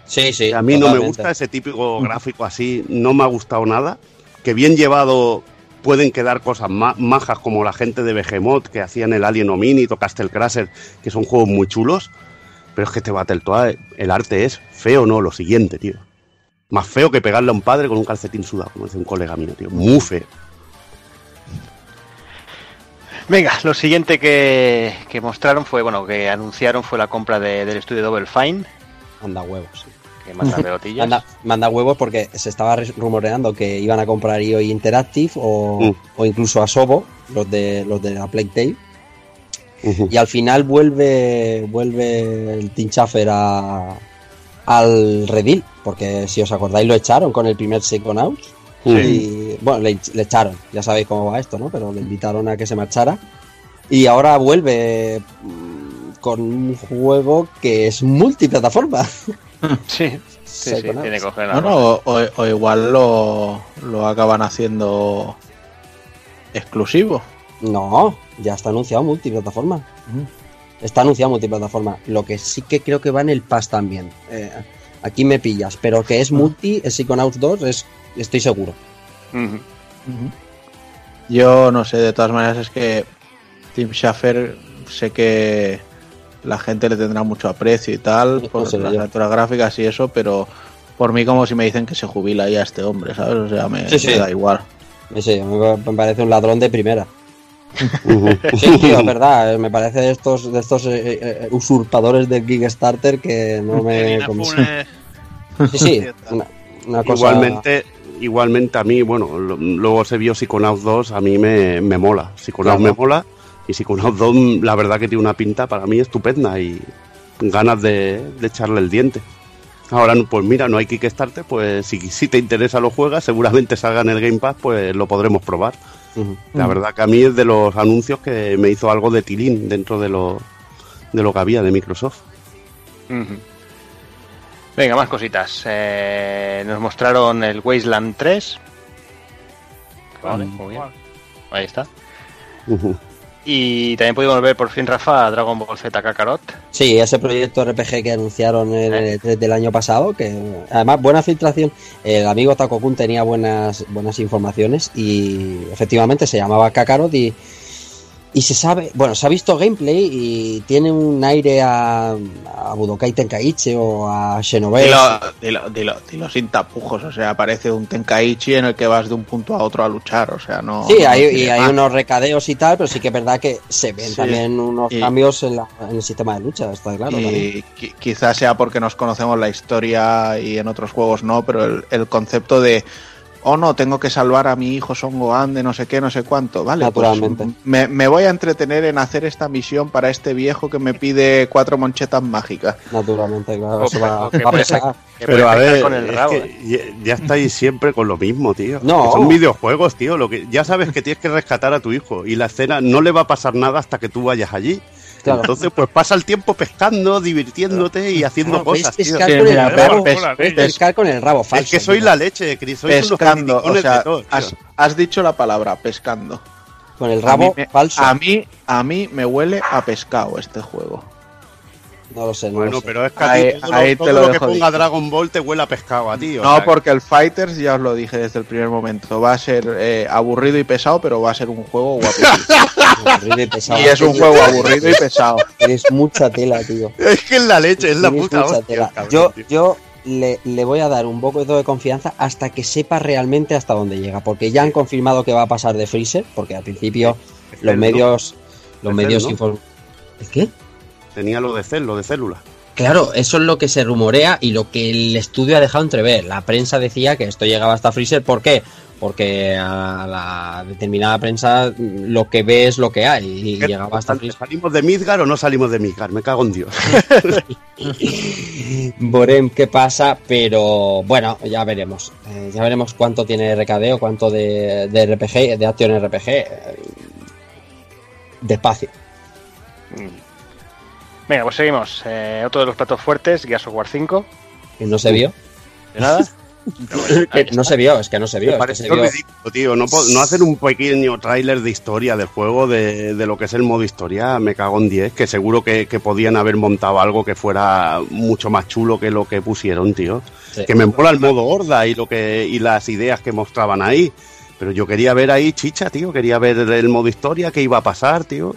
Sí, sí. A mí no me gusta ese típico gráfico así, no me ha gustado nada. Que bien llevado pueden quedar cosas ma- majas como la gente de Behemoth que hacían el Alien Hominid o Castle Crasher, que son juegos muy chulos. Pero es que este Battletoads, el arte es feo, no, lo siguiente, tío. Más feo que pegarle a un padre con un calcetín sudado, como dice un colega mío, tío. Muy feo. Venga, lo siguiente que, que mostraron fue, bueno, que anunciaron fue la compra de- del estudio Double Fine, Manda huevos. sí. Que manda pelotillas. Manda, manda huevos porque se estaba re- rumoreando que iban a comprar IO Interactive o, Mm. o incluso a Sobo, los de los de la Plague Tale. Ujú. Y al final vuelve vuelve el Team Schafer a, al redil, porque si os acordáis lo echaron con el primer Psychonauts. Y bueno, le, le echaron, ya sabéis cómo va esto, ¿no? Pero le invitaron a que se marchara. Y ahora vuelve mm, con un juego que es multiplataforma. [LAUGHS] [LAUGHS] Sí, sí, sí, tiene que coger No, algo. no, o, o- o igual lo, lo acaban haciendo exclusivo. No, ya está anunciado multiplataforma. Está anunciado multiplataforma. Lo que sí que creo que va en el Pass también. Eh, aquí me pillas, pero que es multi, es Psychonauts 2, es, estoy seguro. Yo no sé, de todas maneras es que Tim Schafer sé que la gente le tendrá mucho aprecio y tal No por las yo. aventuras gráficas y eso, pero por mí como si me dicen que se jubila ya este hombre, ¿sabes? O sea, me, Sí, sí. me da igual. Sí, me me parece un ladrón de primera. Sí, tío, es verdad. eh, Me parece de estos, de estos eh, eh, usurpadores del Kickstarter que no me Sí, sí, una, una cosa. Igualmente, igualmente a mí, bueno, luego se vio Psychonauts 2, a mí me, me mola. Psychonauts Claro. me mola y Psychonauts 2 la verdad que tiene una pinta para mí estupenda y ganas de, de echarle el diente. Ahora, pues mira, no hay Kickstarter, pues si, si te interesa lo juegas, seguramente salga en el Game Pass, pues lo podremos probar. La verdad que a mí es de los anuncios que me hizo algo de tilín dentro de lo, de lo que había de Microsoft. Venga, más cositas. Eh, nos mostraron el Wasteland 3. Vale, muy bien. Ahí está. Y también pudimos ver por fin, Rafa, a Dragon Ball Z Kakarot. Sí, ese proyecto RPG que anunciaron en Eh. el E3 del año pasado, que además buena filtración. El amigo Takokun tenía buenas, buenas informaciones y efectivamente se llamaba Kakarot y, y se sabe, bueno, se ha visto gameplay y tiene un aire a, a Budokai Tenkaichi o a Xenoverse. Dilo, dilo, dilo, dilo sin tapujos, o sea, parece un Tenkaichi en el que vas de un punto a otro a luchar, o sea, no... Sí, no hay, y hay unos recadeos y tal, pero sí que es verdad que se ven Sí. también unos Y- cambios en, la- en el sistema de lucha, está claro. y qui- quizás sea porque nos conocemos la historia y en otros juegos no, pero el, el concepto de oh no, tengo que salvar a mi hijo Son Gohan de no sé qué, no sé cuánto, vale, pues Naturalmente. me, me voy a entretener en hacer esta misión para este viejo que me pide cuatro monchetas mágicas. Naturalmente, claro, O- eso va, que puede que Pero a ver, con el es rabo, que eh. ya, ya estáis siempre con lo mismo, tío. No. Que son videojuegos, tío. Lo que ya sabes que tienes que rescatar a tu hijo y la escena no le va a pasar nada hasta que tú vayas allí. Claro. Entonces, pues pasa el tiempo pescando, divirtiéndote y haciendo Claro, podéis cosas, tío. pescar Sí, con el rabo. pes- pescar con el rabo falso. Es que tío. la leche, Chris. Unos pescando, o sea, todo, tío. has, has dicho la palabra pescando. Con el A rabo me, falso. a mí, a mí me huele a pescado este juego. No lo sé, no Bueno, lo sé. pero es que Ahí- a ti todo, ahí lo, te todo lo que ponga dicho. Dragon Ball te huele a pescado a ti. o No, sea, porque el Fighters ya os lo dije desde el primer momento. Va a ser eh, aburrido y pesado, pero va a ser un juego guapísimo. [LAUGHS] Aburrido y pesado. y es un juego aburrido y pesado. Eres mucha tela, tío. Es que es la leche, es la Tienes puta mucha hostia, tela. cabrón, Yo, tío. yo le, le voy a dar un poco de confianza hasta que sepa realmente hasta dónde llega. Porque ya han confirmado que va a pasar de Freezer, porque al principio Es los medios. Los medios Cell, ¿no? inform- ¿El qué? Tenía lo de cel, lo de célula. Claro, eso es lo que se rumorea y lo que el estudio ha dejado entrever. La prensa decía que esto llegaba hasta Freezer. ¿Por qué? Porque a la determinada prensa lo que ve es lo que hay y ¿Qué- llegaba hasta Freezer. ¿Salimos de Midgar o no salimos de Midgar? Me cago en Dios. [LAUGHS] Veremos qué pasa, pero bueno, ya veremos. Eh, ya veremos cuánto tiene RKD o cuánto de, de RPG, de Action RPG. eh, despacio. Venga, pues seguimos. Eh, otro de los platos fuertes, Gears of War 5. Que no se vio. De nada. [LAUGHS] Que no se vio, es que no se vio. Me es que pareció se vio- ridículo, tío. No, hacer un pequeño tráiler de historia del juego, de, de lo que es el modo historia, me cago en 10, que seguro que, que podían haber montado algo que fuera mucho más chulo que lo que pusieron, tío. Sí. Que me mola el modo horda y lo que y las ideas que mostraban ahí. Pero yo quería ver ahí chicha, tío. Quería ver el modo historia, qué iba a pasar, tío.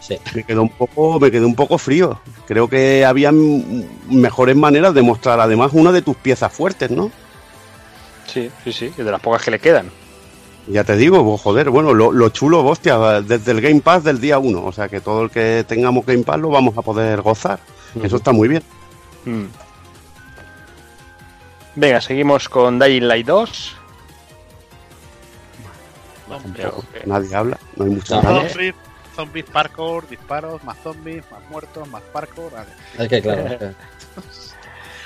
Sí. Me quedó un poco, me quedé un poco frío. Creo que había mejores maneras de mostrar además una de tus piezas fuertes, ¿no? Sí, sí, sí. De las pocas que le quedan. Ya te digo, vos, joder, bueno, lo, lo chulo, hostia, desde el Game Pass del día 1. O sea que todo el que tengamos Game Pass lo vamos a poder gozar. Eso está muy bien. Mm. Venga, seguimos con Dying Light 2. Que- Nadie habla, no hay mucho No. Zombies, zombies, parkour, disparos, más zombies, más muertos, más parkour. Vale. Es que claro. es que-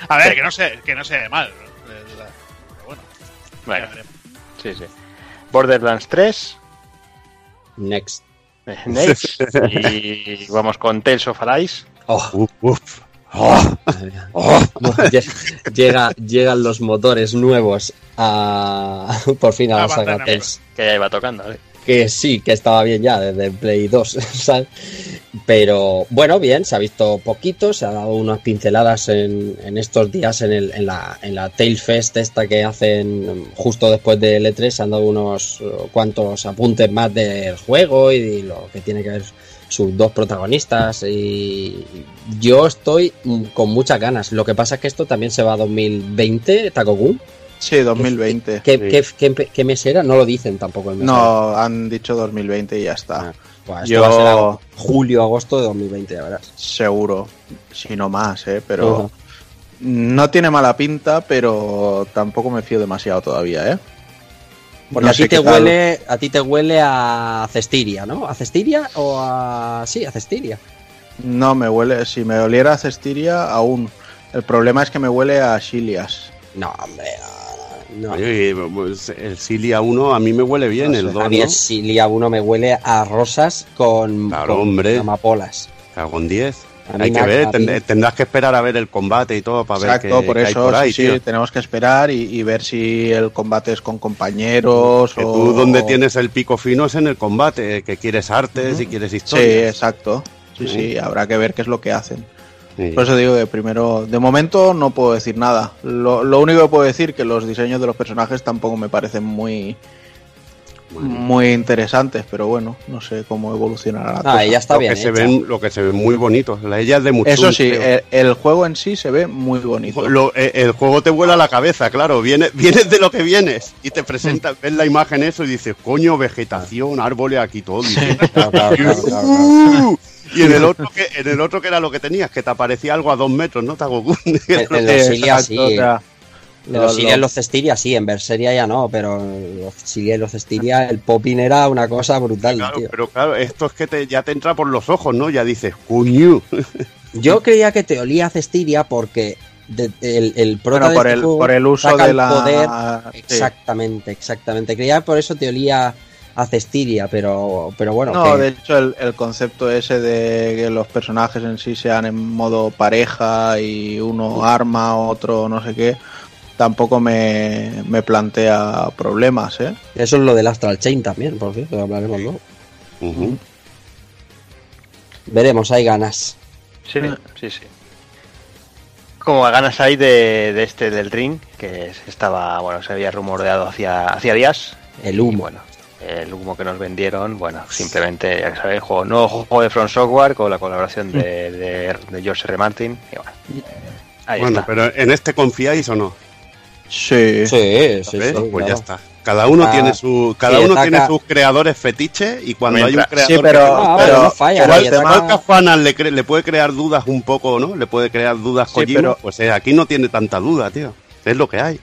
A ver, que no se, que no se ve mal. eh, Pero bueno, ya Bueno, veremos. sí, sí. Borderlands 3. Next. [LAUGHS] Next. y vamos con Tales of Arise. Oh, Uf, uf. Oh, oh. Lle- Llega, llegan los motores nuevos a [LAUGHS] por fin a la saga. Que ya iba tocando, ¿eh? Que sí, que estaba bien ya desde el Play 2, [LAUGHS] ¿sabes? Pero bueno, bien, se ha visto poquito, se ha dado unas pinceladas en, en estos días en, el, en, la, en la Tail Fest esta que hacen justo después del E3, se han dado unos cuantos apuntes más del juego y lo que tiene que ver sus dos protagonistas y yo estoy mm, con muchas ganas. Lo que pasa es que esto también se va a 2020, Takokun. Sí, 2020. ¿Qué, Sí. qué, qué- qué mes era? No lo dicen tampoco el mes. No, han dicho 2020 y ya está. Buah, esto va a ser Yo julio, agosto de 2020, ya verás. seguro, si no más, ¿eh? Pero no tiene mala pinta, pero tampoco me fío demasiado todavía, ¿eh? Porque No a ti te tal. huele, a ti te huele a Cestiria, ¿no? ¿A Cestiria o a sí, a Cestiria? No, me huele, si me oliera a Cestiria, aún. El problema es que me huele a Chilias. No, hombre, no. Oye, pues, el Cilia 1 a mí me huele bien, No el sé, 2, a mí el Silia 1 me huele a rosas con, Claro, con hombre. amapolas. Cago en 10. Hay que ver, ten- tendrás que esperar a ver el combate y todo para Exacto, ver qué, por eso por ahí, sí, sí, tenemos que esperar y, y ver si el combate es con compañeros Que o... tú donde tienes el pico fino es en el combate, que quieres artes y quieres Sí, historias. exacto. Sí, Sí. sí, habrá que ver qué es lo que hacen. Sí. Por eso digo que primero, de momento no puedo decir nada. Lo, lo único que puedo decir que los diseños de los personajes tampoco me parecen muy muy interesantes, pero bueno, no sé cómo evolucionará la Ah, cosa. ella está lo, bien. que se ven, lo que se ven muy bonitos. La ella es de Mutsum, Eso sí, el, el juego en sí se ve muy bonito. Lo- eh, el juego te vuela la cabeza, claro. Vienes, [LAUGHS] vienes de lo que vienes y te presentas, ves la imagen eso y dices, coño, vegetación, árboles aquí todo. y [LAUGHS] Claro, claro. "Uh". Y en el otro que en el otro que era lo que tenías, que te aparecía algo a dos metros, ¿no? Tagogun. En, en los Silia exacto, sí. Los Silia, lo- en los Cestiria sí, en Berseria ya no, pero los Silia y los Cestiria el popping era una cosa brutal, Claro, tío. pero claro, esto es que te, ya te entra por los ojos, ¿no? Ya dices, coño. [LAUGHS] Yo creía que te olía a Cestiria porque de- el, el prota bueno, de por este el, juego por el uso de la... poder sí. Exactamente, exactamente. Creía que por eso te olía a Cestiria, pero, pero bueno. No, que- de hecho el, el concepto ese de que los personajes en sí sean en modo pareja y uno arma, otro no sé qué, tampoco me, me plantea problemas, ¿eh? Eso es lo del Astral Chain también, por cierto, hablaremos luego. Veremos, hay ganas. Sí, sí, sí. como ganas hay de, de este del ring, que se estaba, bueno, se había rumoreado hacía, hacía días. El humo. Y, bueno, el humo que nos vendieron, bueno, simplemente, ya que sabéis, juego, nuevo juego de Front Software con la colaboración de, de, de George R. Martin. Y bueno, ahí Bueno, está. pero ¿en este confiáis o no? Sí. Sí, sí, ¿Ves? sí, pues claro. ya está. Cada uno Ah, tiene su, cada sí, uno tiene acá. sus creadores fetiche y cuando hay un creador Sí, pero, que- Ah, pero no falla, igual ahí el tema- Fanan le, cre- le puede crear dudas un poco, ¿no? Le puede crear dudas Sí, Kojima, pero- pues eh, aquí no tiene tanta duda, tío. Es lo que hay.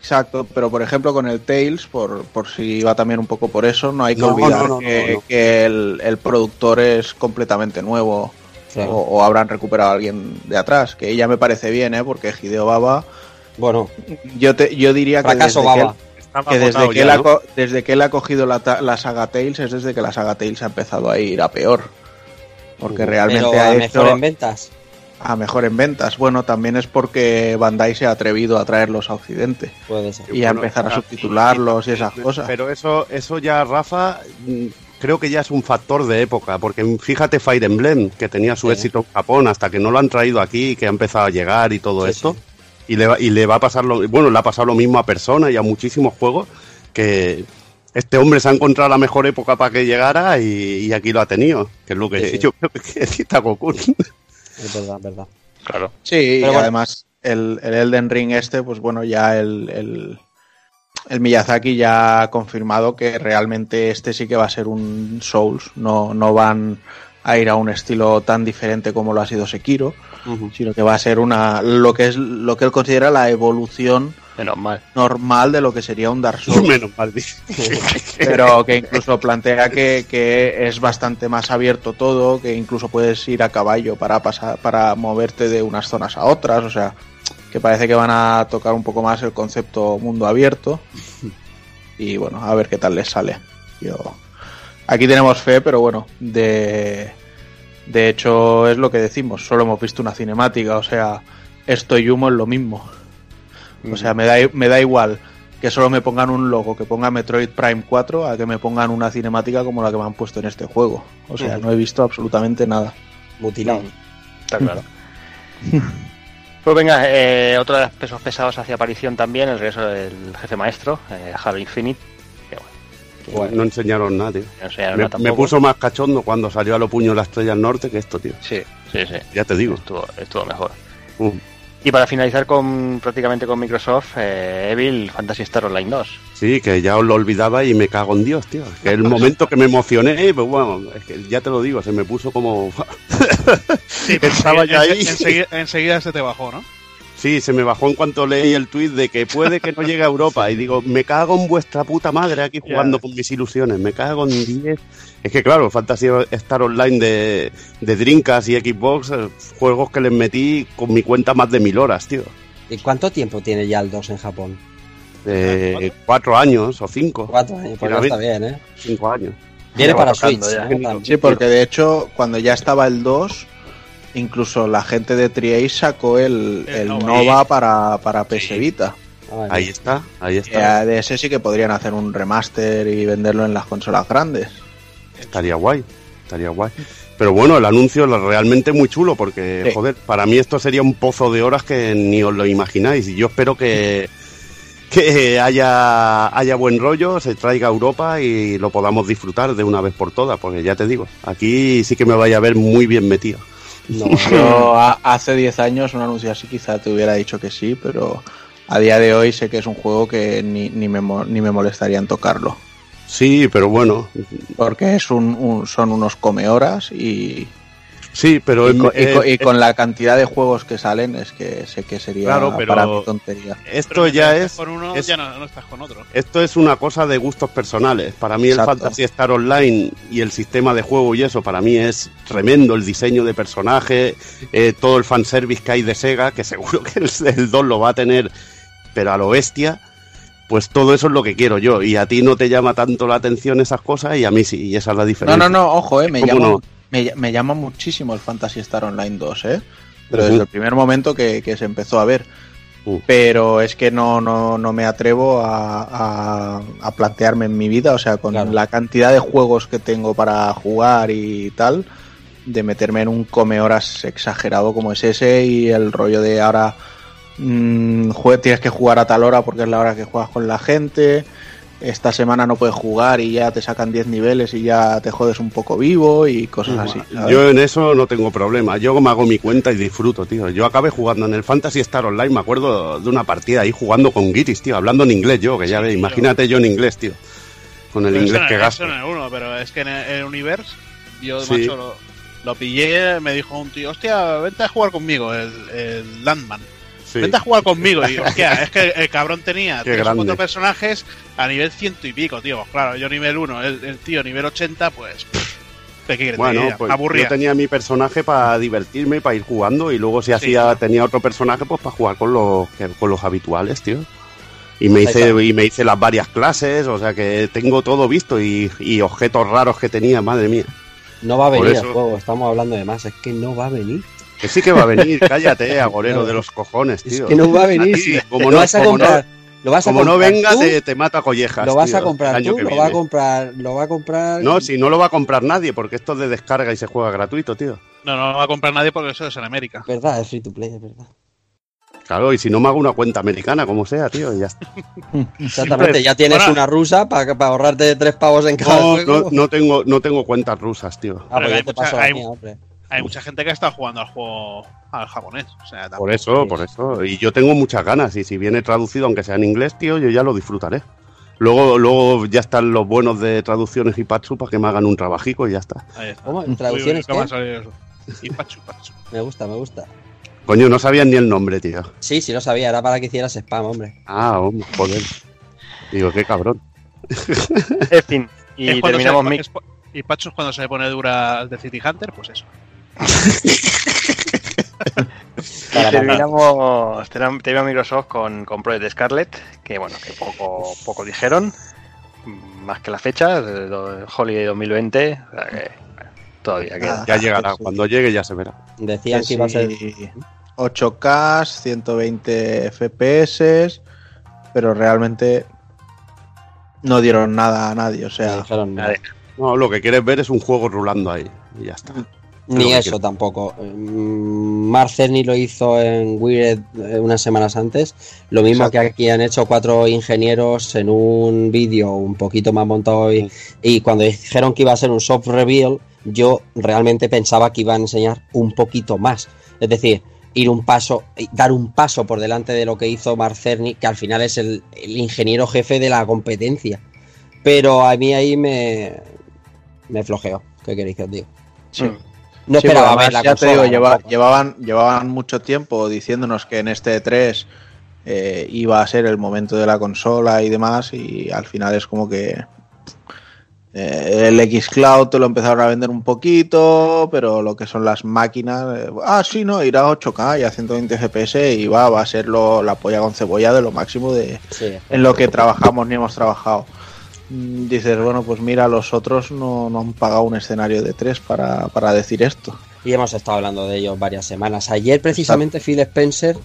Exacto, pero por ejemplo con el Tails, por, por si va también un poco por eso, no hay que No, olvidar no, no, que, no, no. que el, el productor es completamente nuevo o habrán recuperado a alguien de atrás, que ya me parece bien, ¿eh? porque Hideo Baba, Bueno, yo, te, yo diría que desde que, baba. desde, que ya, él ha, ¿no? co- desde que él ha cogido la, ta- la saga Tails es desde que la saga Tails ha empezado a ir a peor. Porque realmente Pero ha a hecho mejor en ventas. a mejor en ventas. Bueno, también es porque Bandai se ha atrevido a traerlos a Occidente Puede ser. y a Bueno, empezar a ah, subtitularlos y esas cosas. Pero eso, eso ya, Rafa, mm, creo que ya es un factor de época, porque fíjate Fire Emblem, que tenía su Sí. éxito en Japón hasta que no lo han traído aquí, que ha empezado a llegar y todo Sí, esto. sí. Y, le va, y le va a pasar lo, bueno, le ha pasado lo mismo a Persona y a muchísimos juegos, que este hombre se ha encontrado la mejor época para que llegara y, y aquí lo ha tenido, que es lo que Sí, sí. yo creo que necesita Goku. Es verdad, es verdad. Claro. Sí, y bueno. además el, el Elden Ring este, pues bueno, ya el, el, el Miyazaki ya ha confirmado que realmente este sí que va a ser un Souls, no, no van a ir a un estilo tan diferente como lo ha sido Sekiro, sino que va a ser una lo que es lo que él considera la evolución Menos mal. normal de lo que sería un Dark Souls. Menos mal. dice. [LAUGHS] pero que incluso plantea que, que es bastante más abierto todo, que incluso puedes ir a caballo para pasar, para moverte de unas zonas a otras, o sea, que parece que van a tocar un poco más el concepto mundo abierto. [LAUGHS] Y bueno, a ver qué tal les sale. Yo aquí tenemos fe, pero bueno, de de hecho es lo que decimos, solo hemos visto una cinemática, o sea, esto y humo es lo mismo. O sea, me da, me da igual que solo me pongan un logo, que ponga Metroid Prime 4, a que me pongan una cinemática como la que me han puesto en este juego. O sea, no he visto absolutamente nada. Mutilado. Está claro. [LAUGHS] Pues venga, eh, otro de los pesos pesados hacia aparición también, el regreso del jefe maestro, eh, Halo Infinite. Bueno. No enseñaron nada, tío. no enseñaron Me, nada me tampoco. puso más cachondo cuando salió a lo puño la estrella del norte que esto, tío. Sí, sí, sí. Ya te digo. Estuvo, estuvo mejor. Uh, Y para finalizar con prácticamente con Microsoft, eh, Evil Fantasy Star Online 2. Sí, que ya os lo olvidaba y me cago en Dios, tío. Que el momento que me emocioné, pues bueno, es que ya te lo digo, se me puso como... [LAUGHS] Sí, Estaba ya ahí. Enseguida, enseguida se te bajó, ¿no? Sí, se me bajó en cuanto leí el tuit de que puede que no llegue a Europa. Y digo, me cago en vuestra puta madre aquí jugando con mis ilusiones. Me cago en 10. Es que claro, Fantasy Star Online de, de Dreamcast y Xbox, eh, juegos que les metí con mi cuenta más de mil horas, tío. ¿Y cuánto tiempo tiene ya el 2 en Japón? De cuatro años o cinco. Cuatro años, pues no está bien, ¿eh? Cinco años. Viene para Switch. ya. ¿eh? Sí, porque de hecho, cuando ya estaba el 2, incluso la gente de Triace sacó el, El el Nova. Para, para PS Vita. Ah, Ahí está, ahí está. de ese sí que podrían hacer un remaster y venderlo en las consolas grandes. Estaría guay, estaría guay. Pero bueno, el anuncio es realmente muy chulo porque, Sí. joder, para mí esto sería un pozo de horas que ni os lo imagináis. Y yo espero que, que haya, haya buen rollo, se traiga a Europa y lo podamos disfrutar de una vez por todas. Porque ya te digo, aquí sí que me vaya a ver muy bien metido. No, [LAUGHS] Yo a- hace 10 años un anuncio así quizá te hubiera dicho que sí, pero a día de hoy sé que es un juego que ni, ni, me, ni me molestaría en tocarlo. Sí, pero bueno, Porque es un, un- son unos come horas y, sí, pero y, con la cantidad de juegos que salen es que sé que sería Claro, pero- para mí tontería. esto Pero ya es, Con uno, es- ya no, no estás con otro. Esto es una cosa de gustos personales. Para mí el. Fantasy Star Online y el sistema de juego y eso, para mí es tremendo. El diseño de personaje, eh, todo el fanservice que hay de Sega, que [LAUGHS] seguro que el, el 2 lo va a tener, pero a lo bestia. Pues todo eso es lo que quiero yo. Y a ti no te llama tanto la atención esas cosas y a mí sí. Y esa es la No, diferencia. no, no, ojo, eh, me, ¿Cómo llama, no? Me, ll- me llama muchísimo el Fantasy Star Online 2, ¿eh? Pero desde el primer momento que, que se empezó a ver. Uh. Pero es que no, no, no me atrevo a, a- a plantearme en mi vida, o sea, con Claro. la cantidad de juegos que tengo para jugar y tal, de meterme en un come horas exagerado como es ese y el rollo de ahora mm, jue- tienes que jugar a tal hora porque es la hora que juegas con la gente. Esta semana no puedes jugar y ya te sacan 10 niveles y ya te jodes un poco vivo y cosas así. ¿sabes? Yo en eso no tengo problema. Yo me hago mi cuenta y disfruto, tío. Yo acabé jugando en el Fantasy Star Online, me acuerdo de una partida ahí jugando con Giris, tío, hablando en inglés yo, que ya Sí, ve, imagínate yo en inglés, tío. Con el Pero inglés que no- gasto. no es uno, pero es que en el, en el Universe, yo, Sí. macho, lo, lo pillé, me dijo un tío, hostia, vente a jugar conmigo, el, el Landman. Sí. Vente a jugar conmigo. Y, hostia, [LAUGHS] es que el cabrón tenía Qué tres o grande. cuatro personajes a nivel ciento y pico, tío. Pues claro, yo nivel 1, el, el tío nivel 80, pues... pff, ¿Qué quieres que te Bueno, diga? pues aburría. yo tenía mi personaje para divertirme y para ir jugando y luego si hacía tenía otro personaje pues para jugar con los con los habituales, tío. Y me hice y me hice las varias clases, o sea que tengo todo visto y, y objetos raros que tenía, madre mía. No va a venir eso- el juego, estamos hablando de más, es que no va a venir. Que sí que va a venir, [LAUGHS] cállate, agorero No. de los cojones, Es tío. que no va a venir. Sí, si- como lo no- vas a como comprar. lo vas a Como no comprar venga, tú, te, te mata a collejas. lo vas a tío, comprar año tú, que lo va a comprar, lo va a comprar. No, si no lo va a comprar nadie, porque esto es de descarga y se juega gratuito, tío. No, no lo va a comprar nadie porque eso es en América. Es verdad, es free to play, es verdad. Claro, y si no me hago una cuenta americana, como sea, tío, y ya está. [LAUGHS] Exactamente, ya tienes Bueno. una rusa para ahorrarte tres pavos en cada No, juego. no, no tengo, no tengo cuentas rusas, tío. Ah, pues Pero ya te mucha- paso la hay- mía, hombre. Hay mucha gente que está jugando al juego al japonés. O sea, Por eso, por eso. Y yo tengo muchas ganas. Y si viene traducido, aunque sea en inglés, tío, yo ya lo disfrutaré. Luego, luego ya están los buenos de traducciones y Patsu para que me hagan un trabajico y ya está. Ahí está. ¿Cómo? Uy, uy, ¿Traducciones. Y Pachu, Pachu. [LAUGHS] Me gusta, me gusta. Coño, no sabían ni el nombre, tío. Sí, sí lo sabía, era para que hicieras spam, hombre. Ah, hombre, joder. Digo, qué cabrón. En fin, y terminamos se- mi... Y Pachu es cuando se le pone dura el de City Hunter, pues eso. Y terminamos, terminamos Microsoft con, con Project Scarlet, que bueno, que poco, poco dijeron, mm, más que la fecha, Holiday 2020, o sea que, bueno, todavía queda. Ah, Ya llegará. sí. Cuando llegue ya se verá. Decían Que que iba a ser. sí, 8K, 120 FPS, pero realmente no dieron nada a nadie. O sea, dijeron, no. Lo que quieres ver es un juego rulando ahí. Y ya está. Ni eso quiero. tampoco. Mm, Mark Cerny lo hizo en Wired eh, unas semanas antes. Lo mismo Exacto. que aquí han hecho cuatro ingenieros en un vídeo un poquito más montado. Y, y cuando dijeron que iba a ser un soft reveal, yo realmente pensaba que iban a enseñar un poquito más. Es decir, ir un paso, dar un paso por delante de lo que hizo Mark Cerny, que al final es el, el ingeniero jefe de la competencia. Pero a mí ahí me, me flojeó. ¿Qué queréis que os diga? sí. No esperaba ver la ya te digo, lleva- llevaban, llevaban mucho tiempo diciéndonos que en este 3 iba a ser el momento de la consola y demás, y al final es como que eh, el Xcloud te lo empezaron a vender un poquito, pero lo que son las máquinas, eh, ah, sí, no, irá a 8K y a 120 FPS y va, va a ser lo- la polla con cebolla de lo máximo de, Sí. en lo que trabajamos ni hemos trabajado. Mm, Dices, bueno, pues mira, los otros no, no han pagado un escenario de 3 para, para decir esto. Y hemos estado hablando de ellos varias semanas. Ayer precisamente Phil Spencer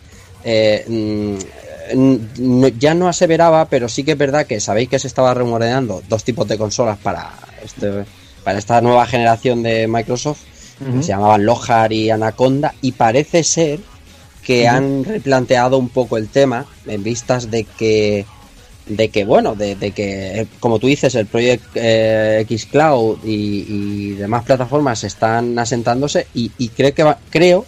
eh, mm, ya no aseveraba, pero sí que es verdad que sabéis que se estaba rumoreando dos tipos de consolas para, este, para esta nueva generación de Microsoft, que se llamaban Lohar y Anaconda, y parece ser que han replanteado un poco el tema en vistas de que de que bueno de, de que eh, como tú dices el Project eh, X Cloud y, y demás plataformas están asentándose y, y creo que va- creo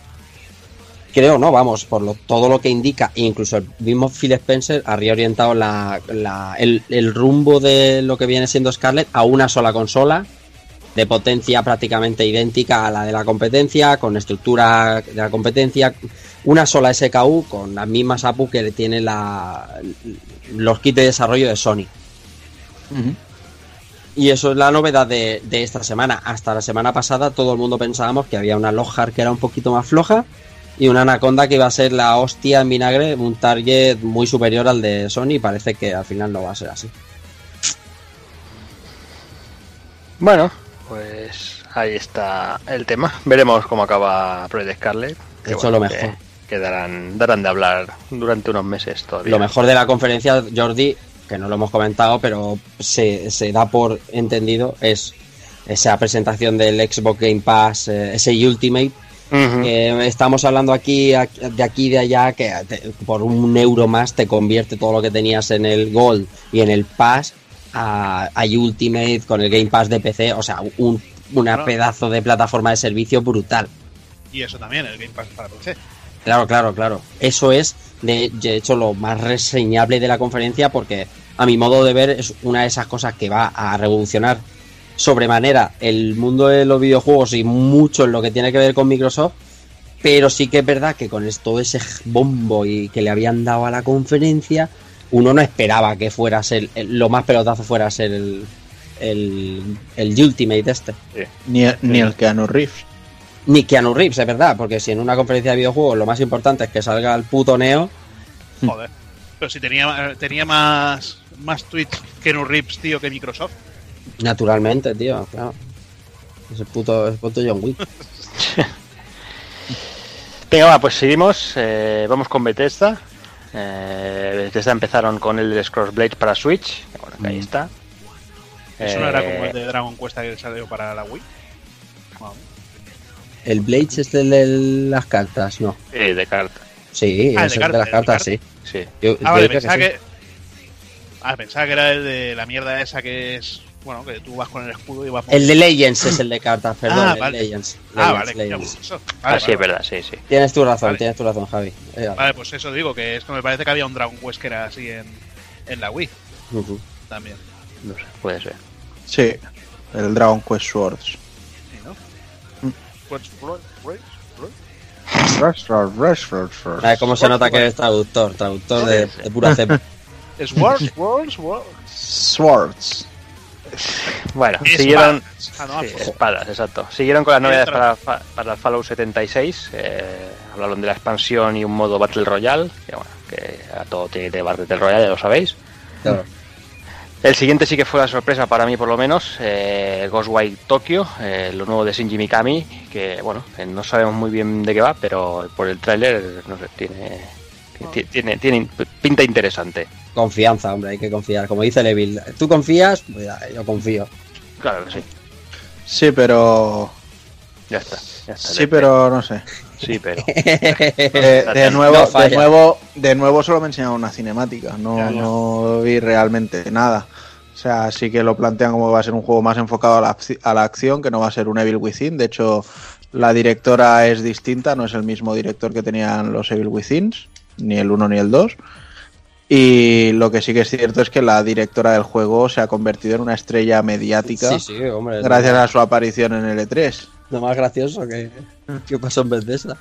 creo no vamos por lo, todo lo que indica e incluso el mismo Phil Spencer ha reorientado la, la- el, el rumbo de lo que viene siendo Scarlett a una sola consola de potencia prácticamente idéntica a la de la competencia, con estructura de la competencia, una sola SKU con las mismas APU que tiene la, los kits de desarrollo de Sony. Y eso es la novedad de, de esta semana. Hasta la semana pasada todo el mundo pensábamos que había una Lohar que era un poquito más floja y una Anaconda que iba a ser la hostia en vinagre, un target muy superior al de Sony y parece que al final no va a ser así. Bueno, pues ahí está el tema. Veremos cómo acaba Project Scarlet. Eso es lo mejor. Que, que darán, darán de hablar durante unos meses todavía. Lo mejor de la conferencia, Jordi, que no lo hemos comentado, pero se, se da por entendido, es esa presentación del Xbox Game Pass, eh, ese Ultimate, que estamos hablando aquí de aquí y de allá que te- por un euro más te convierte todo lo que tenías en el Gold y en el Pass a, a Ultimate con el Game Pass de PC, o sea, un una pedazo de plataforma de servicio brutal. Y eso también, el Game Pass para PC. Claro, claro, claro. Eso es, de, de hecho, lo más reseñable de la conferencia porque, a mi modo de ver, es una de esas cosas que va a revolucionar sobremanera el mundo de los videojuegos y mucho en lo que tiene que ver con Microsoft. Pero sí que es verdad que con todo ese bombo y que le habían dado a la conferencia, uno no esperaba que fuera a ser, el- lo más pelotazo fuera a ser el, el, el Ultimate este. Ni, ni el Keanu Reeves. Ni Keanu Reeves, es verdad, porque si en una conferencia de videojuegos lo más importante es que salga el puto Neo, Joder. Pero si tenía, tenía más, más tweets que no Rips, tío, que Microsoft. naturalmente, tío, claro. Es el puto, el puto John Wick. [LAUGHS] Venga, va, pues seguimos. eh, vamos con Bethesda. Eh, Bethesda empezaron con el Scrolls Blades para Switch. bueno, que ahí está. Eso no era Eh, como el de Dragon Quest que salió para la Wii. Vamos. El Blades es el de las cartas, ¿no? sí, de carta. Sí, Ah, el es de el de las cartas, cartas, sí. Sí. Yo- Ah, vale, pensaba sí. que. Ah, pensaba que era el de la mierda esa que es. Bueno, que tú vas con el escudo y vas. El de Legends es el de cartas, perdón. Ah, el vale. Legends. Ah, vale, Legends. eso. Ah, Vale, sí, vale, es verdad, sí, sí. Tienes tu razón, Vale. tienes tu razón, Javi. Eh, Vale, pues eso digo, que es que me parece que había un Dragon Quest que era así en, en la Wii también. No sé, puede ser. Sí, el Dragon Quest Swords. Cómo se nota que eres traductor, traductor de, de pura cepa. [LAUGHS] Swords, Swords. Bueno, siguieron. Ah, no, Sí, espadas, exacto. Siguieron con las novedades para, para el Fallout 76. eh, hablaron de la expansión y un modo Battle Royale. Que bueno, que a todo tiene que llevar Battle Royale, ya lo sabéis. Claro. El siguiente sí que fue la sorpresa para mí, por lo menos. Eh, Ghostwire Tokyo, eh, lo nuevo de Shinji Mikami. Que bueno, eh, no sabemos muy bien de qué va, pero por el tráiler, no sé, tiene, ti- tiene, tiene pinta interesante. Confianza, hombre, hay que confiar. Como dice Levil, ¿tú confías? Pues ya, yo confío. Claro que sí, Sí, pero. ya está. ya está. Sí, pero no sé. Sí, pero. [LAUGHS] Eh, de, nuevo, No de nuevo, de nuevo solo me enseñaron una cinemática, no, Ya, ya. no vi realmente nada. O sea, sí que lo plantean como que va a ser un juego más enfocado a la, a la acción, que no va a ser un Evil Within. De hecho, la directora es distinta, no es el mismo director que tenían los Evil Withins, ni el 1 ni el 2. Y lo que sí que es cierto es que la directora del juego se ha convertido en una estrella mediática Sí, sí, hombre. gracias a su aparición en el E E3. lo más gracioso que, que pasó en Bethesda.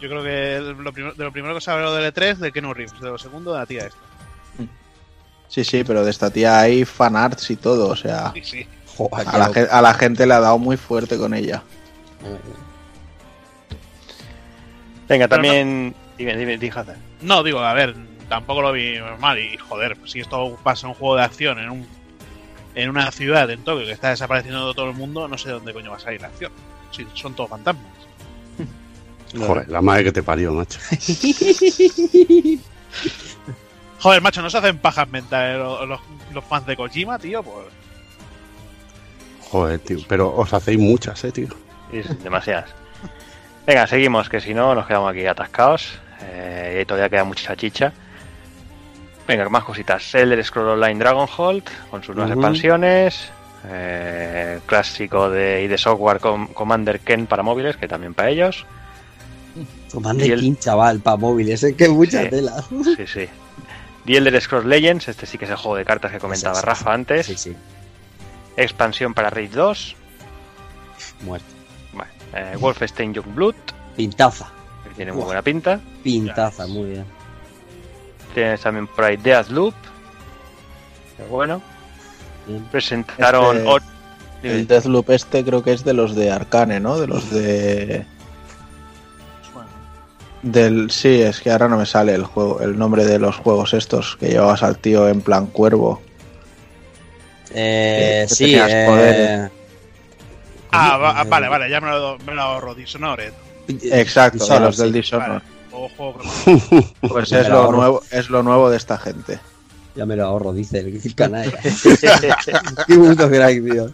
yo creo que lo primero, de lo primero que se habló del E3 de Kenu Reeves, de lo segundo de la tía esta. Sí, sí, pero de esta tía hay fanarts y todo, o sea, Sí, sí. Joder, a la, a gente le ha dado muy fuerte con ella. loco. Venga, también. Dime, dime, dime, Hazard. No, digo, a ver, tampoco lo vi mal. Y joder, si esto pasa en un juego de acción en un en una ciudad en Tokio que está desapareciendo todo el mundo, no sé de dónde coño va a salir la acción. Sí, son todos fantasmas. Joder, la madre que te parió, macho. [LAUGHS] Joder, macho, no se hacen pajas mentales los, los- los fans de Kojima, tío. Pues Joder, tío. Pero os hacéis muchas, eh, tío. Y es demasiadas. Venga, seguimos, que si no nos quedamos aquí atascados. Eh, y todavía queda mucha chicha. Venga, más cositas. Elder Scroll Online Dragonhold, con sus nuevas expansiones. Eh, clásico de ID Software Com- Commander Ken para móviles, que también para ellos. Commander Y el- King, chaval, para móviles, es que mucha Sí. tela. Sí, sí. The Elder Scrolls Legends, este sí que es el juego de cartas que comentaba Sí, sí, Rafa antes. Sí, sí, Expansión para Rage 2. muerto. Bueno, eh, Wolfenstein Youngblood, Pintaza, que tiene muy buena pinta. pintaza, muy bien. Tienes también por ahí Deathloop. Que bueno. Bien. Presentaron. Este- El Deathloop este creo que es de los de Arcane, ¿no? De los de... Del, sí, es que ahora no me sale el juego, el nombre de los juegos estos que llevabas al tío en plan cuervo. Eh, Que sí, tenías eh. Ah, va- Eh, vale, vale, ya me lo, me lo ahorro. Dishonored. Exacto, de Dishonored, los del sí. Dishonored. Vale. [LAUGHS] Pues es lo ahorro. nuevo, es lo nuevo de esta gente. Ya me lo ahorro, dice el canalla. [LAUGHS] [LAUGHS] Qué puto crack, tío.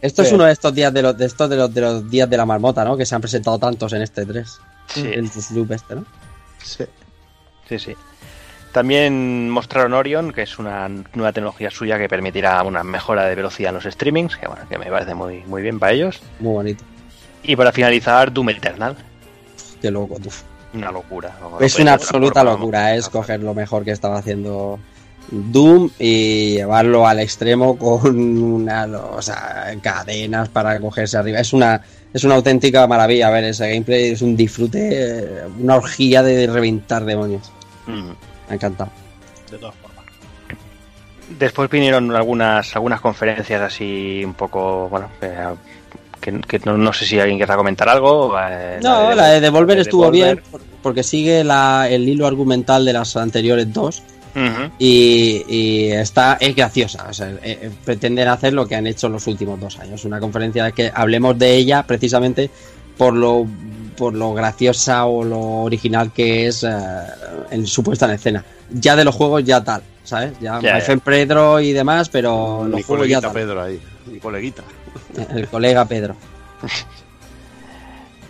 Esto es uno de estos días de los, de estos de los, de los días de la marmota, ¿no? Que se han presentado tantos en este 3. Sí. El loop este, ¿no? Sí. Sí, sí. También mostraron Orion, que es una nueva tecnología suya que permitirá una mejora de velocidad en los streamings, que bueno, que me parece muy, muy bien para ellos. Muy bonito. Y para finalizar, Doom Eternal. Qué loco, tú. Una locura. No- Es una absoluta locura, vamos. es coger lo mejor que estaba haciendo Doom y llevarlo al extremo con una, o sea, cadenas para cogerse arriba. Es una, es una auténtica maravilla ver ese gameplay, es un disfrute, eh, una orgía de reventar demonios. Mm. Me ha encantado. De todas formas. Después vinieron algunas algunas conferencias así un poco, bueno, eh, que, que no, no sé si alguien querrá comentar algo. eh, No, la de Devolver estuvo Devolver. bien por- porque sigue la, el hilo argumental de las anteriores dos Y, y está es graciosa. O sea, eh, eh, pretenden hacer lo que han hecho los últimos dos años. Una conferencia que hablemos de ella precisamente por lo por lo graciosa o lo original que es eh, en su puesta en escena. Ya de los juegos ya tal, ¿sabes? Ya, ya. Friend Pedro y demás, pero Mi los juegos ya tal. Pedro ahí. Mi coleguita. El colega Pedro.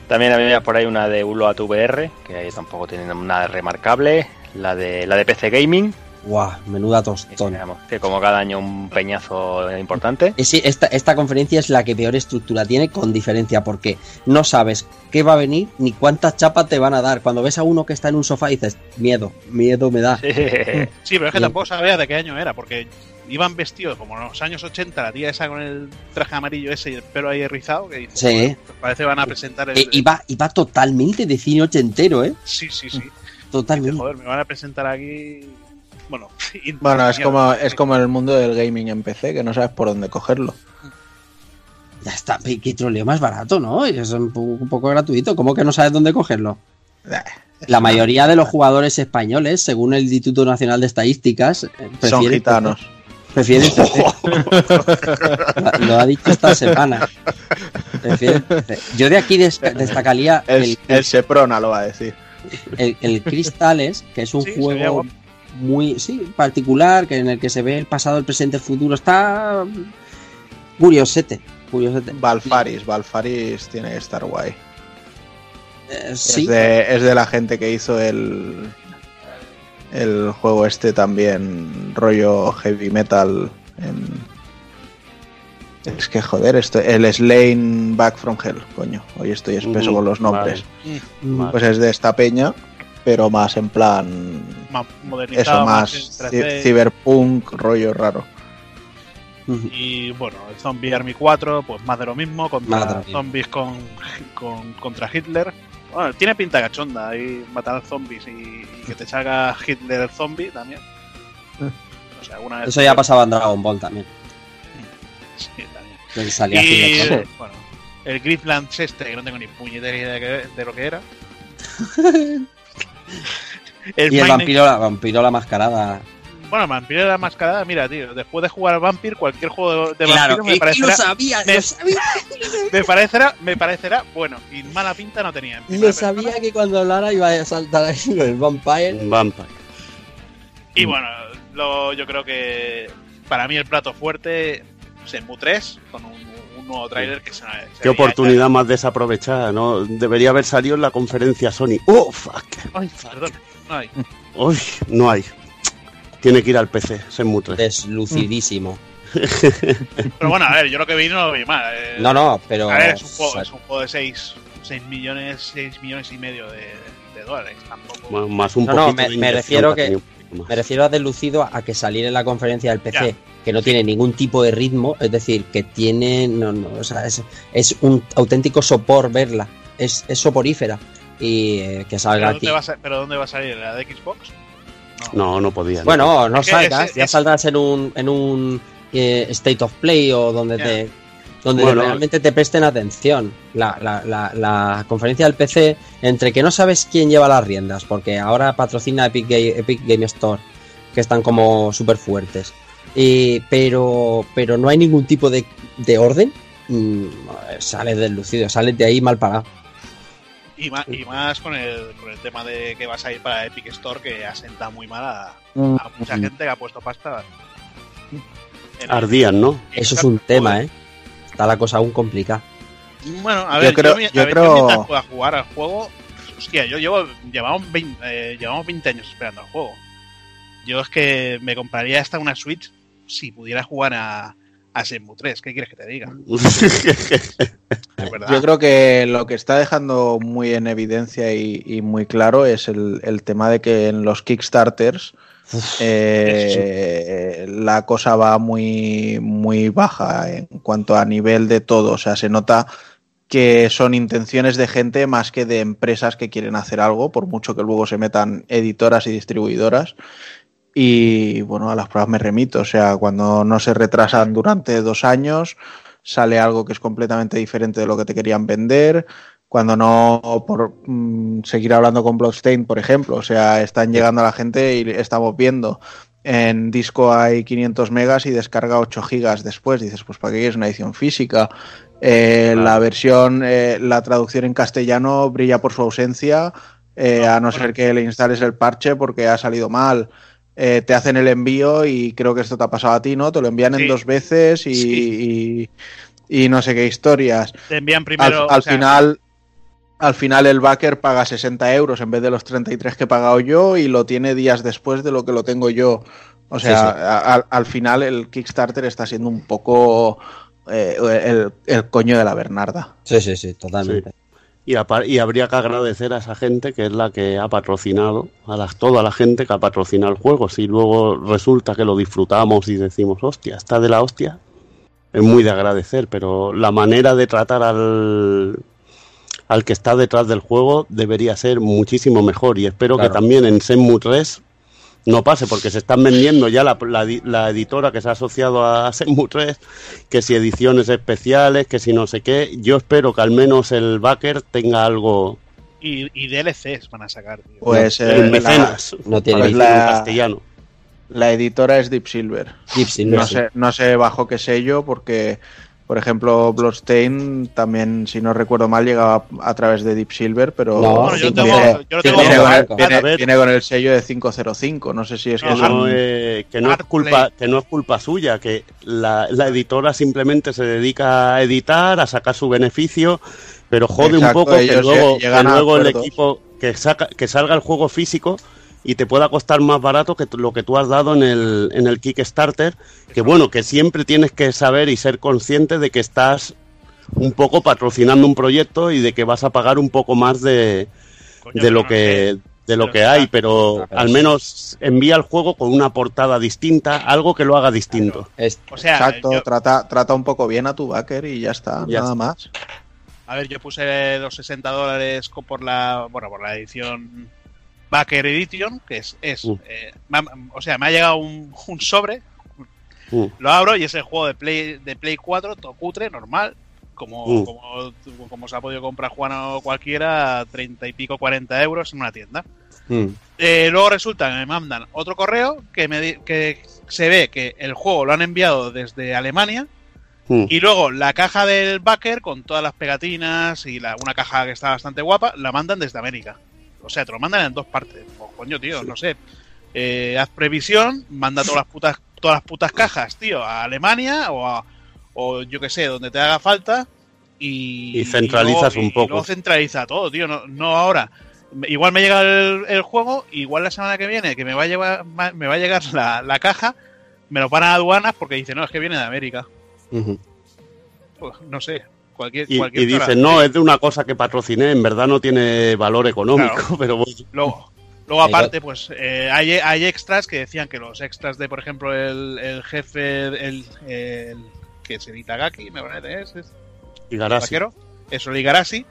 También había por ahí una de Uloat VR, que ahí tampoco tiene nada remarcable. La de la de PC Gaming, Guau, menuda que, tostón. que como cada año un peñazo importante. Sí, esta, esta conferencia es la que peor estructura tiene con diferencia porque no sabes qué va a venir ni cuántas chapas te van a dar. Cuando ves a uno que está en un sofá dices, miedo, miedo me da. [LAUGHS] Sí, pero es que Bien. tampoco sabía de qué año era, porque iban vestidos como en los años 80, la tía esa con el traje amarillo ese y el pelo ahí rizado, que Sí. "Joder, pues parece que van a presentar el... Eh, y, y va totalmente de cine ochentero, ¿eh? Sí, sí, sí. Totalmente. Joder, me van a presentar aquí... Bueno, [LAUGHS] Bueno, es como, es como el mundo del gaming en PC, que no sabes por dónde cogerlo. Ya está, qué troleo más barato, ¿no? Y Es un, po- un poco gratuito. ¿Cómo que no sabes dónde cogerlo? La mayoría de los jugadores españoles, según el Instituto Nacional de Estadísticas, eh, Son gitanos. Prefieren [LAUGHS] PC. lo, ha dicho esta semana. Prefieren PC. Yo de aquí des- [LAUGHS] destacaría El, el, el Seprona lo va a decir. El, el Crystales, que es un Sí, juego muy sí, particular, que en el que se ve el pasado, el presente, el futuro. Está curiosete. curiosete. Valfaris, Valfaris tiene que estar guay. Eh, sí, Es, de, es de la gente que hizo el el juego este también rollo heavy metal en- es que joder esto el Slain Back from Hell coño hoy estoy espeso con los nombres Mm, pues es de esta peña pero más en plan Más modernizado, eso más, más en ci- 3D. cyberpunk rollo raro. Y bueno, el Zombie Army 4, pues más de lo mismo, contra zombies con, con- contra Hitler. Bueno, tiene pinta cachonda ahí matar zombies y, y que te salga Hitler el zombie también. O sea, alguna vez Eso ya pasaba en Dragon Ball también. Sí, salía Y de- bueno, el este, que no tengo ni puñetera idea de, lo que era. [LAUGHS] el Y el vampiro, la, vampiro la mascarada. Bueno, Vampiro de la mascarada, mira, tío, después de jugar al Vampir, cualquier juego de Claro, vampiro me y- y lo parecerá, sabía, me- [LAUGHS] lo sabía, me parecerá, me parecerá bueno y mala pinta no tenía. Lo sabía persona. que cuando hablara iba a saltar ahí con el vampire. Vampire. Y bueno, lo, yo creo que para mí el plato fuerte Shenmue 3 con un, un nuevo tráiler que se, se Qué oportunidad más desaprovechada, ¿no? Debería haber salido en la conferencia Sony. ¡Oh, fuck! Ay, perdón, no hay. Uy, no hay. Tiene que ir al PC, Shenmue 3. Deslucidísimo. [LAUGHS] Pero bueno, a ver, yo lo que vi no lo vi mal. eh. No, no, pero. A ver, es un juego, es un juego de 6, millones, 6 millones y medio de, de dólares. Tampoco. Más, más un No, no, poquito me- de me refiero que-. Me refiero a deslucido a que salir en la conferencia del PC, Ya. Que no tiene ningún tipo de ritmo, es decir, que tiene. No, no, o sea, es, es un auténtico sopor verla. Es, es soporífera. Y eh, que ¿Pero salga dónde, aquí. va a, sa- ¿Pero dónde va a salir? ¿En la de Xbox? No, no podía. no. Bueno, no salgas, ya saldrás en un, en un eh, State of Play o donde te donde Bueno. realmente te presten atención. La, la, la, la conferencia del PC, entre que no sabes quién lleva las riendas, porque ahora patrocina Epic, Ga- Epic Game Store, que están como súper fuertes. Y, pero, pero no hay ningún tipo de, de orden. mm, sales deslucido, sales de ahí mal parado. Y más, y más con, el, con el tema de que vas a ir para Epic Store, que asenta muy mal a, Mm. a mucha gente que ha puesto pasta. el- Ardían, ¿no? Eso es un tema, ¿eh? está la cosa aún complicada. Bueno, a Yo ver, creo- yo, a yo ver, creo- pueda jugar al juego, hostia, yo llevo, llevamos 20, eh, llevamos 20 años esperando al juego. Yo es que me compraría hasta una Switch si pudiera jugar a, a Shenmue 3. ¿Qué quieres que te diga? [LAUGHS] Yo creo que lo que está dejando muy en evidencia y, y muy claro es el, el tema de que en los Kickstarters eh, la cosa va muy, muy baja en cuanto a nivel de todo. O sea, se nota que son intenciones de gente más que de empresas que quieren hacer algo, por mucho que luego se metan editoras y distribuidoras. Y bueno, a las pruebas me remito. O sea, cuando no se retrasan durante dos años, sale algo que es completamente diferente de lo que te querían vender. Cuando no, por mm, seguir hablando con Bloodstain, por ejemplo, o sea, están llegando a la gente y estamos viendo en disco hay 500 megas y descarga 8 gigas después. Dices, pues ¿para qué quieres una edición física? Eh, La versión, eh, la traducción en castellano brilla por su ausencia, eh, a no ser que le instales el parche porque ha salido mal. Eh, te hacen el envío y creo que esto te ha pasado a ti, ¿no? Te lo envían Sí. en dos veces y, Sí. y, y no sé qué historias. Te envían primero. al o sea, final, al final el backer paga 60 euros en vez de los 33 que he pagado yo y lo tiene días después de lo que lo tengo yo. O sea, Sí, sí. a- al- al final el Kickstarter está siendo un poco eh, el, el coño de la Bernarda. Sí, sí, sí, totalmente. Y, habría que agradecer a esa gente que es la que ha patrocinado, a las, toda la gente que ha patrocinado el juego. Si luego resulta que lo disfrutamos y decimos, hostia, está de la hostia, es muy de agradecer, pero la manera de tratar al, al que está detrás del juego debería ser muchísimo mejor. Y espero Claro. que también en Shenmue 3 no pase, porque se están vendiendo ya la, la di- la editora que se ha asociado a Shenmue 3, que si ediciones especiales, que si no sé qué. Yo espero que al menos el backer tenga algo y, y DLCs van a sacar, tío. Pues eh, en la, mecenas, no tiene Pues decirlo en la- castellano. la editora es Deep Silver. Gypsy, No no sé, no sé bajo qué sello, porque, por ejemplo, Bloodstain también, si no recuerdo mal, llegaba a través de Deep Silver, pero No, Bueno, yo sí, tengo, viene, yo tengo con el, viene- viene con el sello de 505. No sé si es que No, que son- no, eh, que no es culpa que no es culpa suya que la, la editora simplemente se dedica a editar a sacar su beneficio pero jode Exacto, un poco que luego, que luego el equipo que saca que salga el juego físico y te pueda costar más barato que lo que tú has dado en el, en el Kickstarter que bueno que siempre tienes que saber y ser consciente de que estás un poco patrocinando un proyecto y de que vas a pagar un poco más de, Coño, de lo que de lo que hay, pero al menos envía el juego con una portada distinta, algo que lo haga distinto. Es- sé. O sea, Exacto, yo- trata, trata un poco bien a tu backer y ya está, Ya nada está. más. A ver, yo puse los 60 dólares por la, bueno, por la edición Backer Edition, que es, es Mm. eh, o sea, me ha llegado un, un sobre, Mm. lo abro y es el juego de Play, de Play 4, todo cutre, normal, como, Mm. como, como se ha podido comprar Juan o cualquiera, 30 y pico, 40 euros en una tienda. Eh, luego resulta que me mandan otro correo que, me que se ve que el juego lo han enviado desde Alemania y luego la caja del backer con todas las pegatinas y la, una caja que está bastante guapa la mandan desde América. O sea, te lo mandan en dos partes. Pues, coño, tío, no sé. Eh, haz previsión, manda todas las putas, todas las putas cajas, tío, a Alemania o a, o yo que sé, donde te haga falta y, Y centralizas y luego- un poco. Y luego centraliza todo, tío, no, no ahora. Igual me llega el, el juego, igual la semana que viene que me va a llevar, me va a llegar la, la caja, me lo paran a aduanas porque dice, no, es que viene de América. Pues, no sé, cualquier, Y, cualquier y dicen, no, es de una cosa que patrociné, en verdad no tiene valor económico, Claro. [LAUGHS] pero bueno. Luego, luego aparte, pues eh, hay, hay extras que decían que los extras de, por ejemplo, el, el jefe, el, el que es el Itagaki, me parece, es, es vaquero, eso, el Igarashi,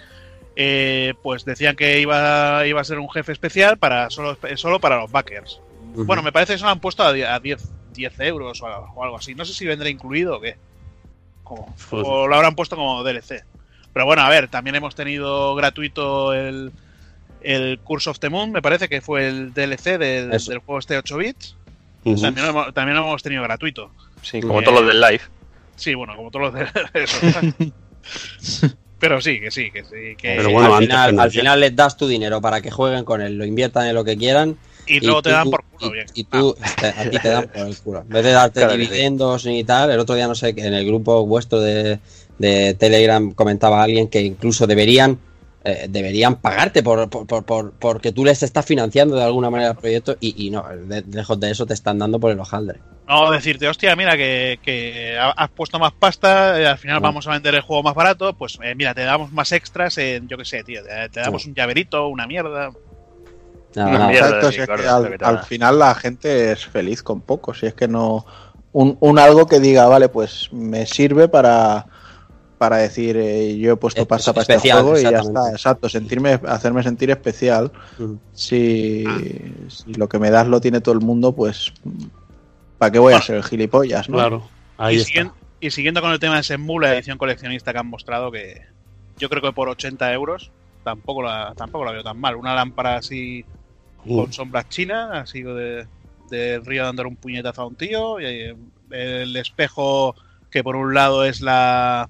eh, pues decían que iba, iba a ser un jefe especial para solo, solo para los backers. Bueno, me parece que se lo han puesto a die- a 10, 10 euros o algo así. No sé si vendrá incluido o qué. Como- Pues- o lo habrán puesto como DLC. Pero bueno, a ver, también hemos tenido gratuito el, el Curse of the Moon, me parece que fue el DLC del, del juego este 8 bits. Ujú. También, lo hemos, también lo hemos tenido gratuito. Sí, como Eh, todos los del live. Sí, bueno, como todos los de [LAUGHS] eso. [LAUGHS] Pero sí, que sí, que sí. Que, Pero bueno, al, final, al final les das tu dinero para que jueguen con él, lo inviertan en lo que quieran Y luego te dan por culo, y- bien. Y, tú, te- [LAUGHS] a ti te dan por el culo. En vez de darte Claro dividendos y tal, el otro día, no sé, que en el grupo vuestro de, de Telegram comentaba alguien que incluso deberían eh, deberían pagarte por, por, por, por- porque tú les estás financiando de alguna manera el proyecto y, y no, de- lejos de eso te están dando por el hojaldre. No decirte, hostia, mira que, que ha- has puesto más pasta, eh, al final No. vamos a vender el juego más barato, pues eh, mira, te damos más extras en, yo qué sé, tío, te, te damos un llaverito, una mierda. Exacto, si es que al, final la gente es feliz con poco. Si es que no. Un, un algo que diga, vale, pues me sirve para, para decir, eh, yo he puesto Es- pasta es para este juego y ya está. Exacto, sentirme, hacerme sentir especial. Ujú. Si, si lo que me das lo tiene todo el mundo, pues. ¿Para qué voy a ser el gilipollas, no? Claro, ahí y, está. siguiendo, y siguiendo con el tema de Shenmue, la edición coleccionista que han mostrado, que yo creo que por 80 euros tampoco la, tampoco la veo tan mal. Una lámpara así Con sombras chinas, así de, del río dándole un puñetazo a un tío, y eh, el espejo que por un lado es la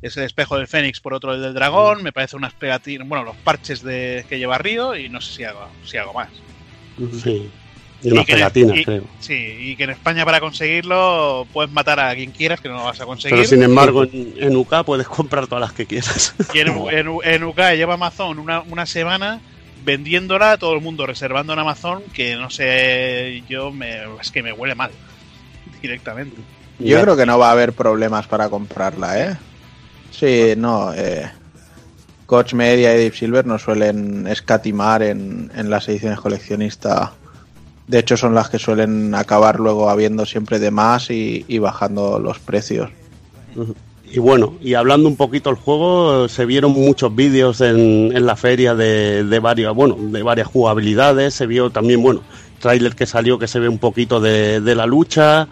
es el espejo del Fénix, por otro el del dragón, me parece unas pegatinas, bueno, los parches de que lleva Río y no sé si algo, si algo más. Sí. Y unas en- pegatinas, y- creo. Sí, y que en España para conseguirlo puedes matar a quien quieras, que no lo vas a conseguir. Pero sin embargo, en, en UK puedes comprar todas las que quieras. Y en, [LAUGHS] en, en UK lleva Amazon una, una semana vendiéndola a todo el mundo, reservando en Amazon, que no sé, yo me, es que me huele mal directamente. Yo creo que no va a haber problemas para comprarla, ¿eh? Sí, no. Eh, Coach Media y Deep Silver no suelen escatimar en, en las ediciones coleccionistas. De hecho, son las que suelen acabar luego habiendo siempre de más y, y bajando los precios. Y bueno, y hablando un poquito del juego, se vieron muchos vídeos en, en la feria de, de varias, bueno, de varias jugabilidades, se vio también, bueno, tráiler que salió que se ve un poquito de, de la lucha,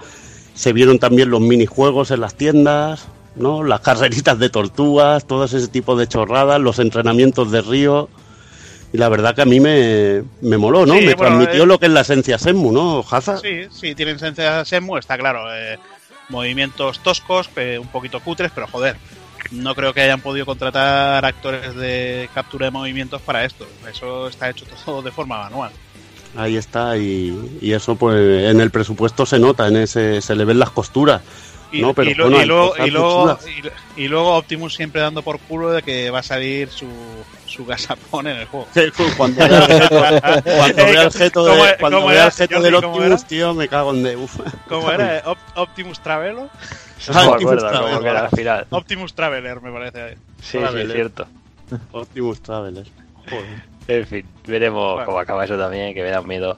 se vieron también los minijuegos en las tiendas, ¿no? Las carreritas de tortugas, todo ese tipo de chorradas, los entrenamientos de Río. Y la verdad que a mí me, me moló, ¿no? Sí, me bueno, transmitió eh, lo que es la esencia Senmu, ¿no, Jaza? Sí, sí, tienen esencia Shenmue, está claro. eh, movimientos toscos, un poquito cutres, pero joder. No creo que hayan podido contratar actores de captura de movimientos para esto. Eso está hecho todo de forma manual. Ahí está, y, y eso pues en el presupuesto se nota, en ese se le ven las costuras. Y, No, pero y lo- bueno, y hay luego, cosas y, muy luego, chulas. y- y luego Optimus siempre dando por culo de que va a salir su, su gasapón [LAUGHS] en el juego. Cuando vea el jeto, cuando vea el jeto, ¿Cómo de- cuando vea el jeto del Optimus, tío, me cago en de uf. [LAUGHS] ¿Cómo era? Op- Optimus Travelo? No me Optimus acuerdo cómo Traveler. era final. Optimus Traveler, me parece. Sí, es cierto. Optimus Traveler. Joder. En fin, veremos Bueno. cómo acaba eso también, que me da miedo.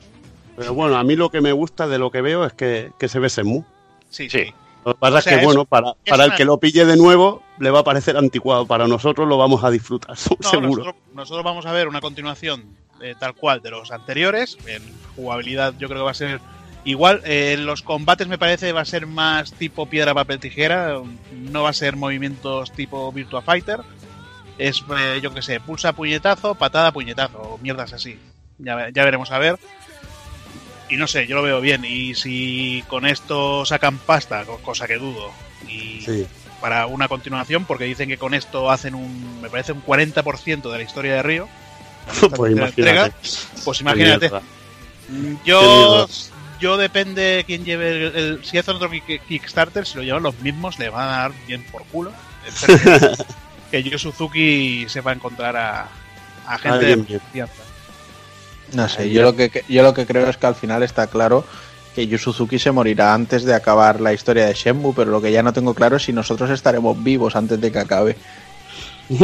Pero bueno, a mí lo que me gusta de lo que veo es que, que se ve Semu. Sí, Sí. sí. Lo que pasa O sea, es que, bueno, para, para el una- que lo pille de nuevo, le va a parecer anticuado. Para nosotros lo vamos a disfrutar, [LAUGHS] No, seguro. nosotros, nosotros vamos a ver una continuación eh, tal cual de los anteriores. En jugabilidad yo creo que va a ser igual. Eh, en los combates me parece va a ser más tipo piedra, papel, tijera. No va a ser movimientos tipo Virtua Fighter. Es, eh, yo que sé, pulsa puñetazo, patada, puñetazo, o mierdas así. Ya, ya veremos a ver. Y no sé, yo lo veo bien. Y si con esto sacan pasta, co- cosa que dudo, y Sí. para una continuación, porque dicen que con esto hacen un, me parece un 40% de la historia de Río. [LAUGHS] Pues imagínate. entrega. Pues imagínate. Mm, Yo, yo depende quién lleve el, el- si hacen otro Kick- Kickstarter, si lo llevan los mismos, le van a dar bien por culo. [LAUGHS] Que, que Yu Suzuki sepa encontrar a, a gente de confianza. No sé, yo lo que yo lo que creo es que al final está claro que Yu Suzuki se morirá antes de acabar la historia de Shenmue, pero lo que ya no tengo claro es si nosotros estaremos vivos antes de que acabe. [LAUGHS]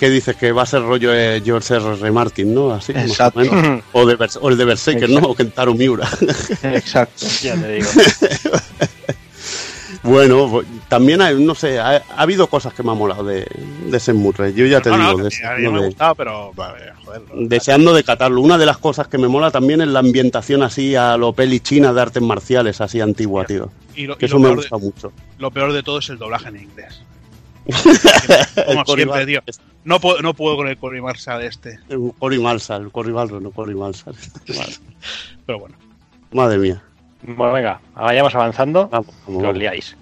¿Qué dices? Que va a ser rollo de George R. R. Martin, ¿no? Así, más o menos. O, de o el de Berserker, ¿no? O Kentaro Miura. [LAUGHS] Exacto. Ya te digo. [LAUGHS] Bueno, también hay, no sé, ha, ha habido cosas que me han molado de, de Shenmue 3. Yo ya te No, digo, de- me ha de- gustado, pero vale, joder. no- deseando de catarlo. Una de las cosas que me mola también es la ambientación así a lo peli china de artes marciales, así antigua, tío. y lo, Que y eso me peor de- gusta mucho. lo peor de todo es el doblaje en inglés. El [LAUGHS] Como siempre, tío. No puedo, no puedo con el Cory Marshall este. el Cory Malsal, Cory no Cory Malsal. [LAUGHS] Vale. Pero bueno. Madre mía. Bueno, venga, vayamos avanzando. Vamos, vamos, que os vamos. liáis.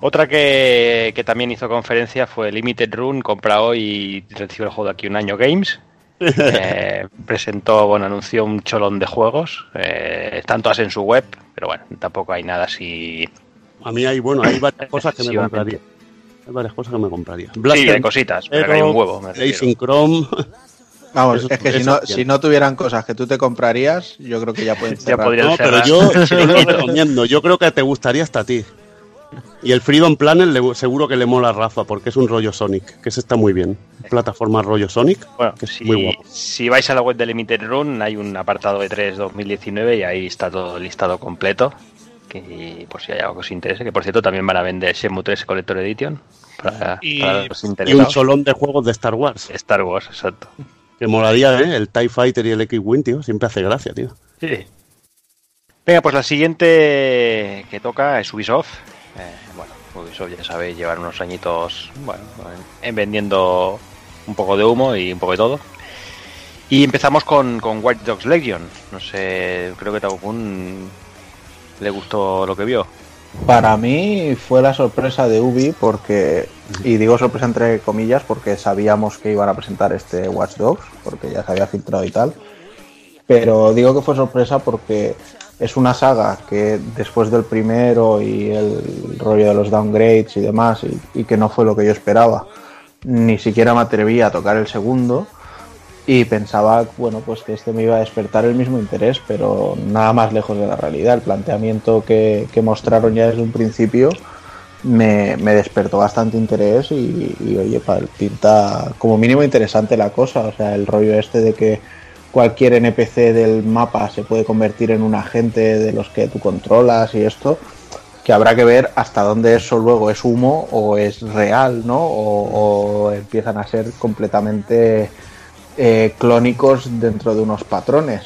Otra que, que también hizo conferencia fue Limited Run, compra hoy y recibe el juego de aquí un año Games. [LAUGHS] Eh, presentó, bueno, anunció un cholón de juegos. eh, están todas en su web, pero bueno, tampoco hay nada así. A mí hay, bueno, hay [COUGHS] varias cosas que me compraría. Hay varias cosas que me compraría. Sí, hay cositas, pero hay un huevo. Racing Chrome. Vamos, es que si no, si no tuvieran cosas que tú te comprarías, yo creo que ya pueden Ya podrían No, pero yo yo [LAUGHS] lo recomiendo. Yo creo que te gustaría hasta a ti. Y el Freedom Planet le- seguro que le mola a Rafa porque es un rollo Sonic, que ese está muy bien. Plataforma rollo Sonic, Bueno, que es si, muy guapo. si vais a la web de Limited Run, hay un apartado de 3 2019 y ahí está todo listado completo. Que por si hay algo que os interese, que por cierto también van a vender Shenmue 3 Collector Edition para, Y- para los Y un interesados. cholón de juegos de Star Wars. Star Wars, exacto. Que molaría, ¿eh? El TIE Fighter y el X-Wing, tío. Siempre hace gracia, tío. Sí. Venga, pues la siguiente que toca es Ubisoft. Eh, bueno, Ubisoft ya sabéis, llevar unos añitos bueno, en, en vendiendo un poco de humo y un poco de todo. Y empezamos con, con White Dogs Legion. No sé, creo que Takukun le gustó lo que vio. Para mí fue la sorpresa de Ubi porque, y digo sorpresa entre comillas porque sabíamos que iban a presentar este Watch Dogs, porque ya se había filtrado y tal, pero digo que fue sorpresa porque es una saga que después del primero y el rollo de los downgrades y demás, y, que no fue lo que yo esperaba, ni siquiera me atreví a tocar el segundo, y pensaba, bueno, pues que este me iba a despertar el mismo interés, pero nada más lejos de la realidad. El planteamiento que, mostraron ya desde un principio me, me despertó bastante interés y, oye, pinta como mínimo interesante la cosa. O sea, el rollo este de que cualquier NPC del mapa se puede convertir en un agente de los que tú controlas y esto, que habrá que ver hasta dónde eso luego es humo o es real, ¿no? O empiezan a ser completamente eh, clónicos dentro de unos patrones.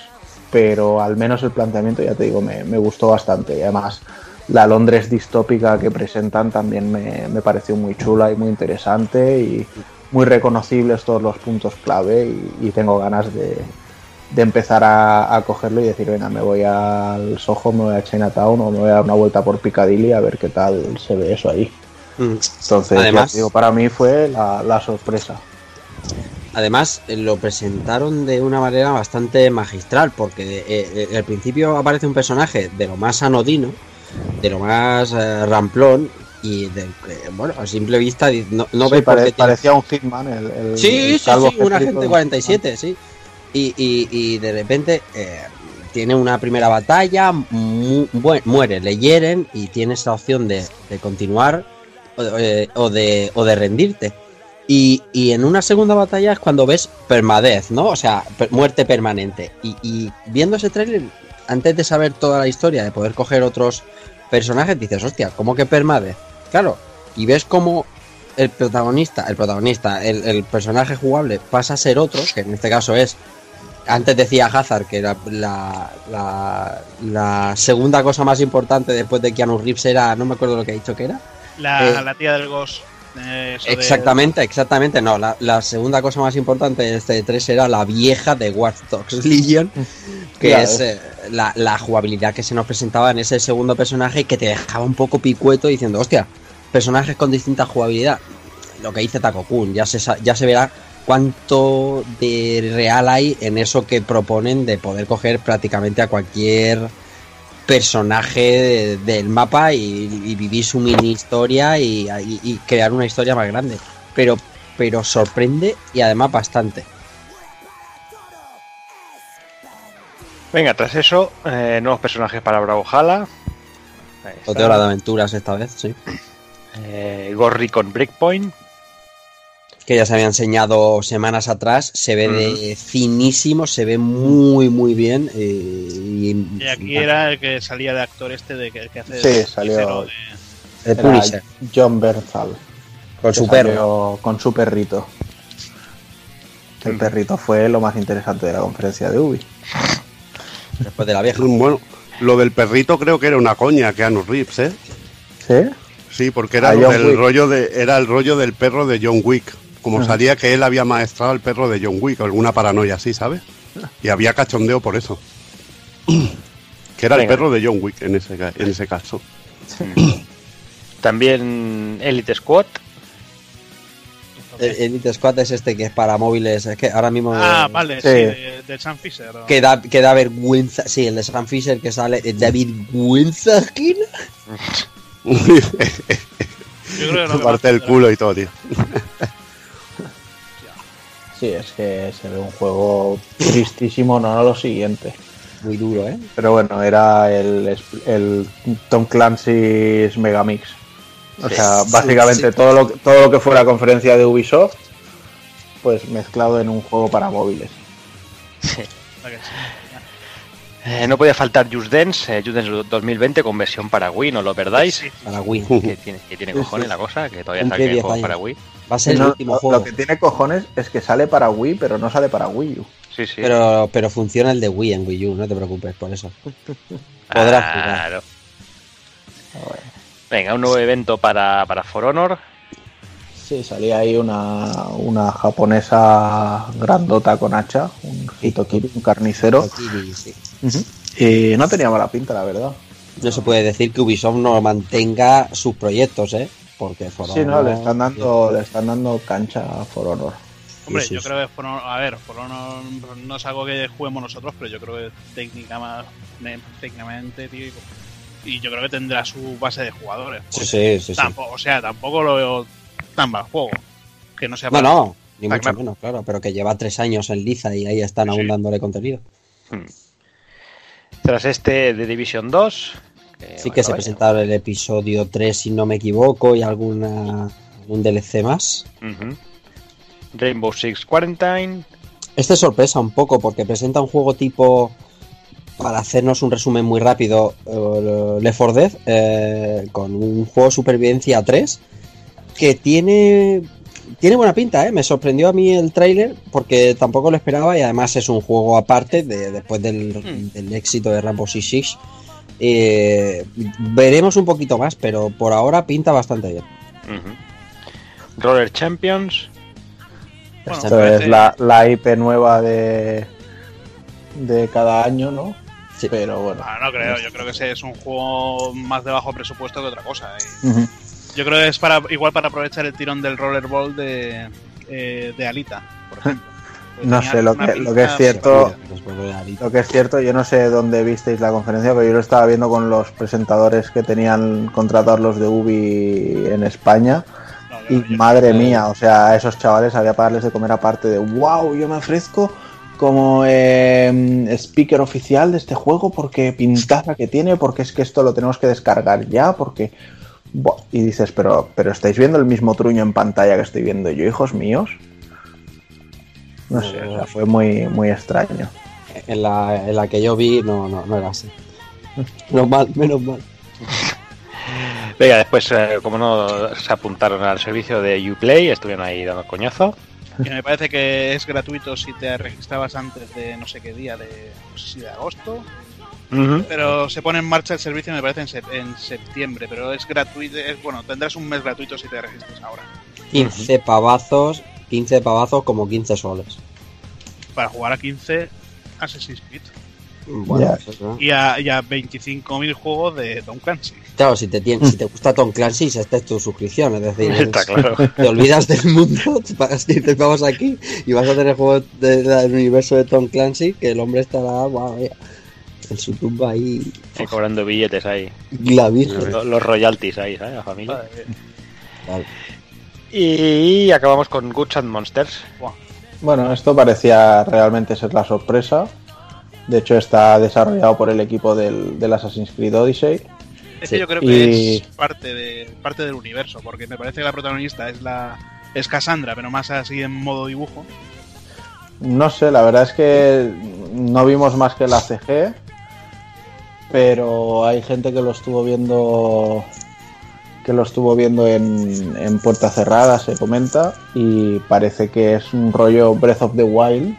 Pero al menos el planteamiento, ya te digo, me, me gustó bastante. Y además, la Londres distópica que presentan también me, me pareció muy chula y muy interesante y muy reconocibles todos los puntos clave. Y, y tengo ganas de, de empezar a, a cogerlo y decir, venga, me voy al Soho, me voy a Chinatown o me voy a dar una vuelta por Piccadilly a ver qué tal se ve eso ahí. Mm. Entonces, Además- digo, para mí fue la, la sorpresa. Además, eh, lo presentaron de una manera bastante magistral, porque eh, eh, al principio aparece un personaje de lo más anodino, de lo más eh, ramplón, y que, bueno, a simple vista no, no Sí, pare- tiene- parecía un Hitman. El, el- Sí, el sí, sí, un agente 47, sí. Y, y, y de repente eh, tiene una primera batalla, mu- muere, le hieren y tienes la opción de, de continuar o, o de, o de rendirte. Y, y en una segunda batalla es cuando ves permadez, ¿no? O sea, per- muerte permanente. Y, y viendo ese trailer, antes de saber toda la historia, de poder coger otros personajes, dices, hostia, ¿cómo que permadez? Claro, y ves cómo el protagonista, el protagonista, el, el personaje jugable pasa a ser otro, que en este caso es, antes decía Hazard que la, la, la, la segunda cosa más importante después de Keanu Reeves era, no me acuerdo lo que ha dicho que era. La, Eh, la tía del Ghost. Eh, de- Exactamente, exactamente, no, la, la segunda cosa más importante de este 3 era la vieja de Watch Dogs Legion, [LAUGHS] que es eh, la, la jugabilidad que se nos presentaba en ese segundo personaje y que te dejaba un poco picueto diciendo, hostia, personajes con distinta jugabilidad. Lo que dice Taco Kun, ya se, ya se verá cuánto de real hay en eso que proponen de poder coger prácticamente a cualquier personaje de- del mapa y, y vivir su mini historia y, y- y crear una historia más grande. Pero, pero sorprende y además bastante. Venga, tras eso, eh, nuevos personajes para Brawlhalla. Hora de aventuras esta vez, sí. Eh, Gorry con Breakpoint. Que ya se había enseñado semanas atrás. Se ve de finísimo, se ve muy, muy bien. eh, y, Y aquí era el que salía de actor este de que, que hace Sí, de salió- de- el Punisher, John Bernthal. con que su perro. Con su perrito. El perrito fue lo más interesante de la conferencia de Ubi. Después de la vieja. Bueno, lo del perrito creo que era una coña, Keanu Reeves, ¿eh? ¿Sí? Sí, porque era Wick. rollo de, era el rollo del perro de John Wick. Como salía que él había maestrado al perro de John Wick, alguna paranoia así, ¿sabes? Y había cachondeo por eso. [CLEARS THROAT] que era el perro de John Wick en ese, en ese caso. También Elite Squad. El Elite Squad es este que es para móviles. Es que ahora mismo. Ah, eh, vale, Sí. sí, de, de Sam Fisher. ¿o? Que da, que da vergüenza. Sí, el de Sam Fisher que sale. eh, Da vergüenza. [LAUGHS] Yo creo que no Parte del culo y todo, tío. [LAUGHS] Sí, es que se ve un juego tristísimo, no, no lo siguiente. Muy duro, ¿eh? Pero bueno, era el, el Tom Clancy's Megamix. O Sí, sea, básicamente sí. Todo, lo, todo lo que fuera conferencia de Ubisoft, pues mezclado en un juego para móviles. ¿verdad que sí? Eh, no podía faltar Just Dance, eh, Just Dance 2020 con versión para Wii, no lo perdáis. Sí. Para Wii. Que tiene, que tiene cojones la cosa, que todavía Cumple saquen 10 juegos años. para Wii. Va a ser el último lo, juego. lo que tiene cojones es que sale para Wii, pero no sale para Wii U. Sí, sí. Pero, pero funciona el de Wii en Wii U, no te preocupes por eso. [LAUGHS] podrás jugar. Claro. Venga, un nuevo evento para, para For Honor. Sí, salía ahí una, una japonesa grandota con hacha, un hitokiri, un carnicero. Kiri, sí. Y no tenía mala pinta, la verdad. No se puede decir que Ubisoft no mantenga sus proyectos, ¿eh? Porque For Sí, no, le Honor- están dando, le están dando cancha a For Honor. Hombre, Sí, sí, yo sí. creo que For Honor- a ver, For Honor no es algo que juguemos nosotros, pero yo creo que técnica- técnicamente, tío, y yo creo que tendrá su base de jugadores. Sí, sí, sí. sí. Tampoco, o sea, tampoco lo veo tan mal juego. Que no sea No, para- no, ni Está mucho claro. menos, claro, pero que lleva tres años en Liza y ahí están Sí. aún dándole contenido. Tras este de Division 2. que, Sí que se presentaron el episodio 3, si no me equivoco, y alguna algún DLC más. Rainbow Six Quarantine. Este sorpresa un poco porque presenta un juego tipo, para hacernos un resumen muy rápido, eh, Left 4 Dead, eh, con un juego de supervivencia 3 que tiene tiene buena pinta, ¿eh? Me sorprendió a mí el tráiler porque tampoco lo esperaba y además es un juego aparte de, después del, Hmm. del éxito de Rainbow Six. Eh, veremos un poquito más, pero por ahora pinta bastante bien. Roller Champions. Bueno, Esto parece- es la, la IP nueva de, de cada año, ¿no? Sí. Pero bueno. Ah, no creo, yo creo que ese es un juego más de bajo presupuesto que otra cosa. Ujú. Yo creo que es para igual para aprovechar el tirón del rollerball de, eh, de Alita, por ejemplo. [LAUGHS] Pues No sé, lo que- lo que es cierto- Lo que es cierto, yo no sé dónde visteis la conferencia, pero yo lo estaba viendo con los presentadores que tenían contratados los de Ubi en España. No, Y madre mía, o sea, a esos chavales había para darles de comer aparte de wow, yo me ofrezco como eh, speaker oficial de este juego porque pintaza que tiene, porque es que esto lo tenemos que descargar ya, porque... Buah, Y dices, pero, pero estáis viendo el mismo truño en pantalla que estoy viendo yo, hijos míos. No sé, o sea, fue muy, muy extraño. en la, en la que yo vi no, no, no era así. Menos mal, menos mal. Venga, después, eh, como no se apuntaron al servicio de Uplay, estuvieron ahí dando coñazo. que me parece que es gratuito si te registrabas antes de no sé qué día, de, no sé si de agosto. Pero se pone en marcha el servicio, me parece, en, sep- en septiembre. Pero es gratuito, es, bueno, tendrás un mes gratuito si te registras ahora. 15 pavazos, 15 pavazos como 15 soles. Para jugar a 15 Assassin's Creed. Bueno, pues, ¿no? Y a, y a 25.000 juegos de Tom Clancy. Claro, si te, tien- [LAUGHS] si te gusta Tom Clancy, esta es tu suscripción. Es decir, Está es- claro. [LAUGHS] te olvidas del mundo, [LAUGHS] te pagas 15 pavos aquí y vas a tener juegos de- del universo de Tom Clancy que el hombre estará guau, vaya, en su tumba ahí. Cobrando billetes ahí. La virgen. Los, los royalties ahí, ¿sabes? La familia. Vale. Y acabamos con Goods and Monsters. Bueno, esto parecía realmente ser la sorpresa. De hecho, está desarrollado por el equipo del, del Assassin's Creed Odyssey. Es Sí. que yo creo que Y- es parte, de, parte del universo, porque me parece que la protagonista es la es Cassandra, pero más así en modo dibujo. No sé, la verdad es que no vimos más que la CG, pero hay gente que lo estuvo viendo que lo estuvo viendo en, en puerta cerrada, se comenta, y parece que es un rollo Breath of the Wild.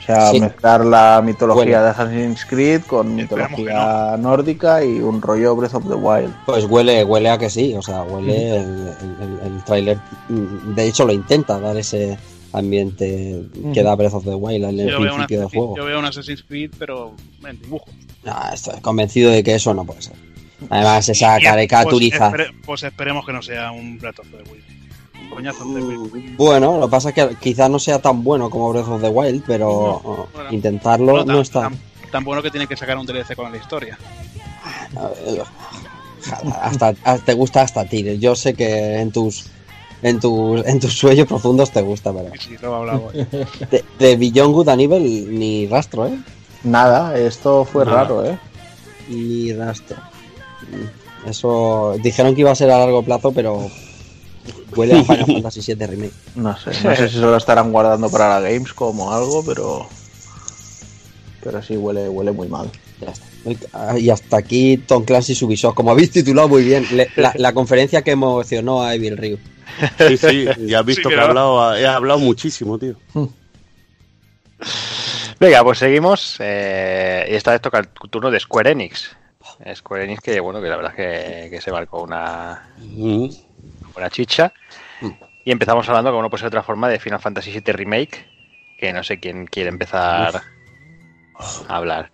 O sea, Sí. mezclar la mitología Bueno. de Assassin's Creed con mitología nórdica y un rollo Breath of the Wild. Pues huele, huele a que sí, o sea, huele el, el, el- el tráiler. De hecho, lo intenta dar ese ambiente que da Breath of the Wild en el Yo principio del juego. yo veo un Assassin's Creed, pero en dibujo. No, estoy convencido de que eso no puede ser. Además, esa caricaturiza. Pues, espere- pues esperemos que no sea un Breath of the Wild. Coñazo de Wii. Bueno, lo que pasa es que quizás no sea tan bueno como Breath of the Wild, pero No, bueno. intentarlo tan, no está. tan- tan bueno que tiene que sacar un DLC con la historia. [LAUGHS] Hasta, hasta- te gusta hasta ti. Yo sé que en tus en tus en tus sueños profundos te gusta, pero Y sí, lo hablamos. [LAUGHS] de, de Beyond Good and Evil ni rastro, ¿eh? Nada, esto fue Nada. raro, ¿eh? Ni rastro. Eso dijeron que iba a ser a largo plazo, pero huele a Final [LAUGHS] Fantasy VII Remake. No sé, no sé si se lo estarán guardando para la Gamescom o algo, pero. Pero sí huele, huele muy mal. Ya está. El- Y hasta aquí Tom Clancy y Ubisoft, como habéis titulado muy bien, la, la conferencia que emocionó a Evil Ryu. Sí, sí, ya has visto Sí, que he hablado, he hablado muchísimo, tío. Venga, pues seguimos. eh, y esta vez toca el turno de Square Enix. Square Enix que, bueno, que la verdad es que, que se marcó una, Mm. una chicha. Mm. Y empezamos hablando, como no puede ser de otra forma, de Final Fantasy VII Remake. Que no sé quién quiere empezar a hablar.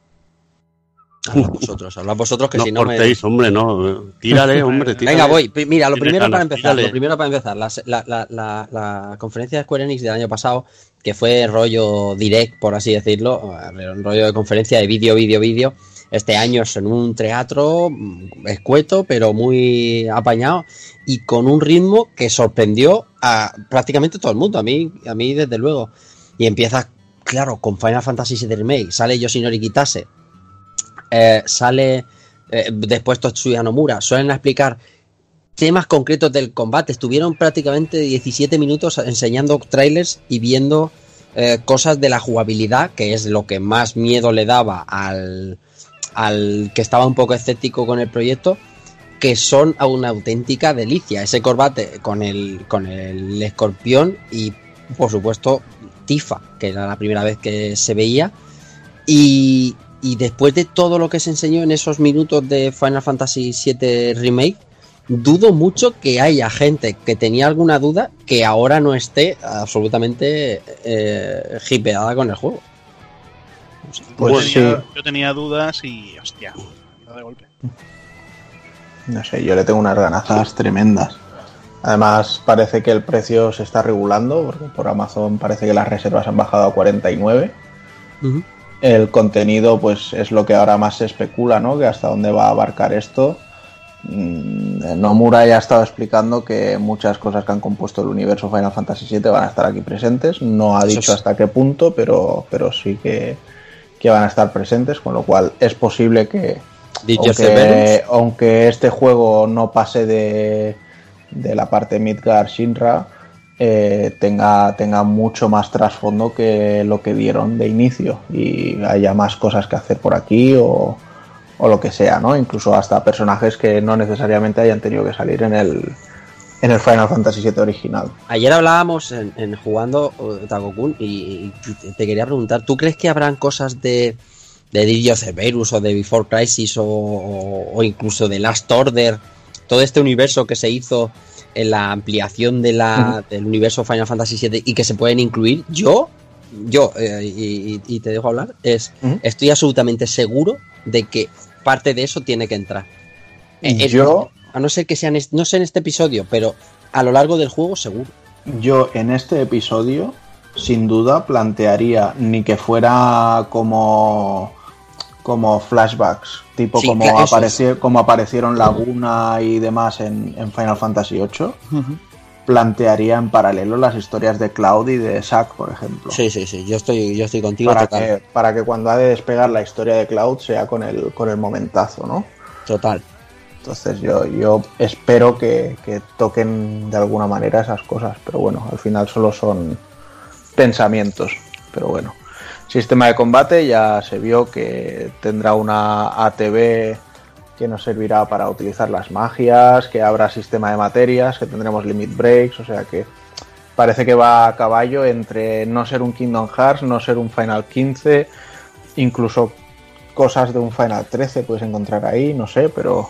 Hablad [LAUGHS] vosotros, hablad vosotros que No si no me... cortéis, hombre, no. Tírale, [LAUGHS] hombre, tírale. Venga, voy. Mira, lo primero para empezar, tírale. lo primero para empezar, la, la- la- conferencia de Square Enix del año pasado, que fue rollo direct, por así decirlo, un rollo de conferencia de vídeo, vídeo, vídeo. Este año es en un teatro mm, escueto, pero muy apañado y con un ritmo que sorprendió a prácticamente todo el mundo, a mí, a mí desde luego. Y empieza, claro, con Final Fantasy VII Remake, sale Yoshinori Kitase, eh, sale eh, después Totsuya Nomura, suelen explicar temas concretos del combate. Estuvieron prácticamente 17 minutos enseñando trailers y viendo eh, cosas de la jugabilidad, que es lo que más miedo le daba al, al que estaba un poco escéptico con el proyecto, que son una auténtica delicia. Ese combate con el, con el escorpión y, por supuesto, Tifa, que era la primera vez que se veía. Y, y después de todo lo que se enseñó en esos minutos de Final Fantasy VII Remake, dudo mucho que haya gente que tenía alguna duda que ahora no esté absolutamente eh, hipeada con el juego. Pues yo, sí. tenía, yo tenía dudas y, hostia, no de golpe. No sé, yo le tengo unas ganazas tremendas. Además, parece que el precio se está regulando, porque por Amazon parece que las reservas han bajado a 49. Ujú. El contenido, pues es lo que ahora más se especula, ¿no? Que hasta dónde va a abarcar esto. Mm, Nomura ya ha estado explicando que muchas cosas que han compuesto el universo Final Fantasy VII van a estar aquí presentes. No ha dicho sí. hasta qué punto, pero, pero sí que, que van a estar presentes, con lo cual es posible que, aunque, aunque este juego no pase de, de la parte Midgar Shinra, eh, tenga, tenga mucho más trasfondo que lo que dieron de inicio y haya más cosas que hacer por aquí o, o lo que sea, ¿no? Incluso hasta personajes que no necesariamente hayan tenido que salir en el, en el Final Fantasy VII original. Ayer hablábamos en, jugando Tagokun y, y te quería preguntar, ¿tú crees que habrán cosas de, de Didio o de Before Crisis o incluso de Last Order? Todo este universo que se hizo en la ampliación de la, del universo Final Fantasy VII y que se pueden incluir. Yo, yo, eh, y, y- te dejo hablar, es estoy absolutamente seguro de que parte de eso tiene que entrar. Eh, Yo- a no ser que sean, no sé en este episodio, pero a lo largo del juego seguro. Yo en este episodio, sin duda, plantearía ni que fuera como como flashbacks, tipo Sí, como, como aparecieron Laguna y demás en, en Final Fantasy VIII, plantearía en paralelo las historias de Cloud y de Zack, por ejemplo. Sí, sí, sí, yo estoy, yo estoy contigo para, total. que, para que cuando ha de despegar la historia de Cloud sea con el, con el momentazo, ¿no? Total. Entonces yo, yo espero que, que toquen de alguna manera esas cosas, pero bueno, al final solo son pensamientos, pero bueno. Sistema de combate ya se vio que tendrá una ATV que nos servirá para utilizar las magias, que habrá sistema de materias, que tendremos limit breaks, o sea que parece que va a caballo entre no ser un Kingdom Hearts, no ser un Final 15, incluso cosas de un Final 13 puedes encontrar ahí, no sé, pero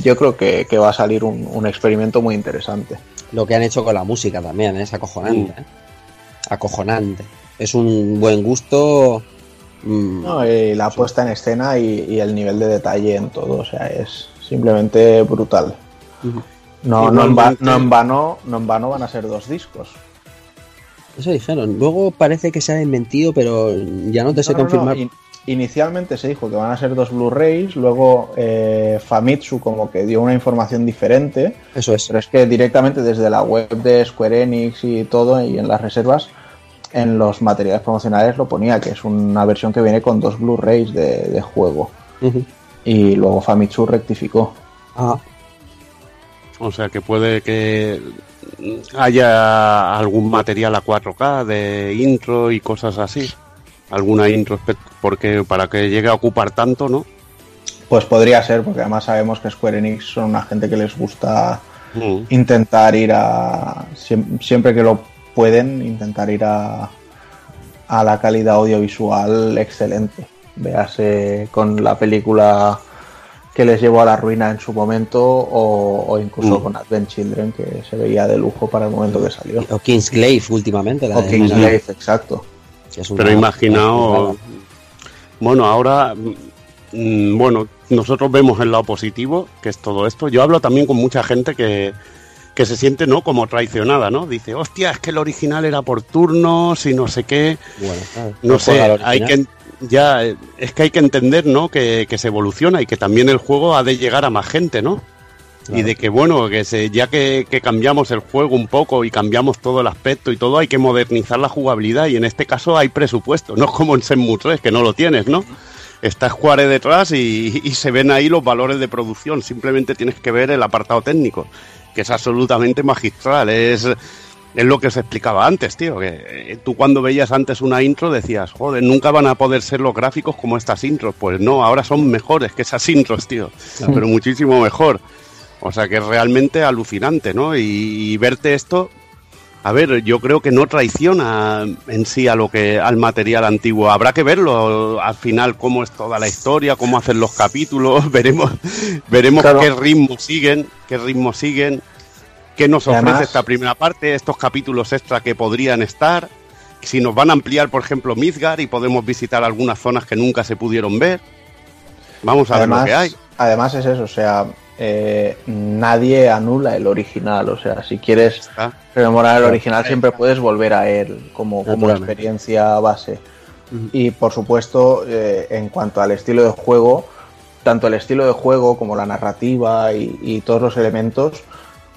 yo creo que, que va a salir un, un experimento muy interesante. Lo que han hecho con la música también es acojonante. ¿eh? Acojonante. Es un buen gusto. mm, ¿no? Y la puesta en escena y, y el nivel de detalle en todo, o sea, es simplemente brutal. No, no, en va- Igualmente- no en vano, no en vano van a ser dos discos. Eso dijeron. Luego parece que se ha desmentido, pero ya no te sé No, confirmar. in- Inicialmente se dijo que van a ser dos Blu-rays, luego eh, Famitsu como que dio una información diferente, Eso es. pero es que directamente desde la web de Square Enix y todo y en las reservas, en los materiales promocionales lo ponía, que es una versión que viene con dos Blu-rays de, de juego. Y luego Famitsu rectificó. Ah, O sea que puede que haya algún material a 4K de intro y cosas así. Alguna intro, porque para que llegue a ocupar tanto, ¿no? Pues podría ser, porque además sabemos que Square Enix son una gente que les gusta Mm. intentar ir a. siem- Siempre que lo pueden, intentar ir a, a la calidad audiovisual excelente. Véase con la película que les llevó a la ruina en su momento, o, o incluso Mm. con Advent Children, que se veía de lujo para el momento que salió. o Kingsglaive últimamente. La O Kingsglaive, exacto. Pero imaginaos, bueno, ahora, mm, bueno, nosotros vemos el lado positivo, que es todo esto. Yo hablo también con mucha gente que, que se siente, ¿no? Como traicionada, ¿no? Dice, hostia, es que el original era por turnos y no sé qué. Bueno, claro, No juega sé, hay que ya es que hay que entender, ¿no? Que, que se evoluciona y que también el juego ha de llegar a más gente, ¿no? Y de que bueno, que se, ya que, que cambiamos el juego un poco y cambiamos todo el aspecto y todo, hay que modernizar la jugabilidad y en este caso hay presupuesto, no es como en Shenmue 3 que no lo tienes, ¿no? Está Square detrás y, y se ven ahí los valores de producción, simplemente tienes que ver el apartado técnico, que es absolutamente magistral, es es lo que os explicaba antes, tío. Que eh, tú cuando veías antes una intro decías, joder, nunca van a poder ser los gráficos como estas intros. Pues no, ahora son mejores que esas intros, tío. Pero muchísimo mejor. O sea que es realmente alucinante, ¿no? Y, y verte esto, a ver, yo creo que no traiciona en sí a lo que al material antiguo. Habrá que verlo al final cómo es toda la historia, cómo hacen los capítulos, [LAUGHS] veremos, veremos Claro. qué ritmo siguen, qué ritmo siguen, qué nos ofrece además- esta primera parte, estos capítulos extra que podrían estar, si nos van a ampliar, por ejemplo, Midgar y podemos visitar algunas zonas que nunca se pudieron ver. Vamos a ver lo que hay. además es eso, o sea, eh, nadie anula el original. O sea, si quieres rememorar el original, siempre puedes volver a él como, como experiencia base. Y por supuesto, eh, en cuanto al estilo de juego, tanto el estilo de juego como la narrativa y, y todos los elementos,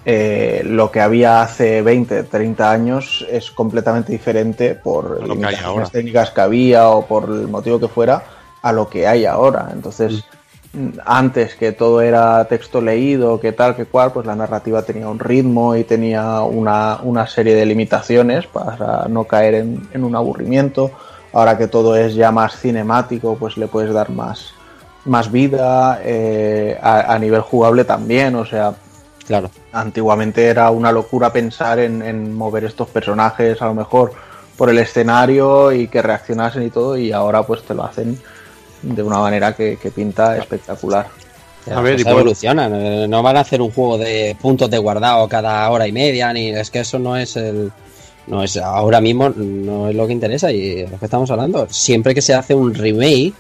eh, lo que había hace 20, 30 años es completamente diferente por lo que hay limitaciones ahora. técnicas que había o por el motivo que fuera a lo que hay ahora. Entonces, mm, antes que todo era texto leído, que tal, que cual, pues la narrativa tenía un ritmo y tenía una, una serie de limitaciones para no caer en, en un aburrimiento. Ahora que todo es ya más cinemático, pues le puedes dar más, más vida eh, a, a nivel jugable también. O sea, Claro. antiguamente era una locura pensar en, en mover estos personajes a lo mejor por el escenario y que reaccionasen y todo y ahora pues te lo hacen de una manera que, que pinta espectacular. A ver, y evolucionan. eh, No van a hacer un juego de puntos de guardado cada hora y media, ni es que eso no es el. No es ahora mismo, no es lo que interesa y es lo que estamos hablando. Siempre que se hace un remake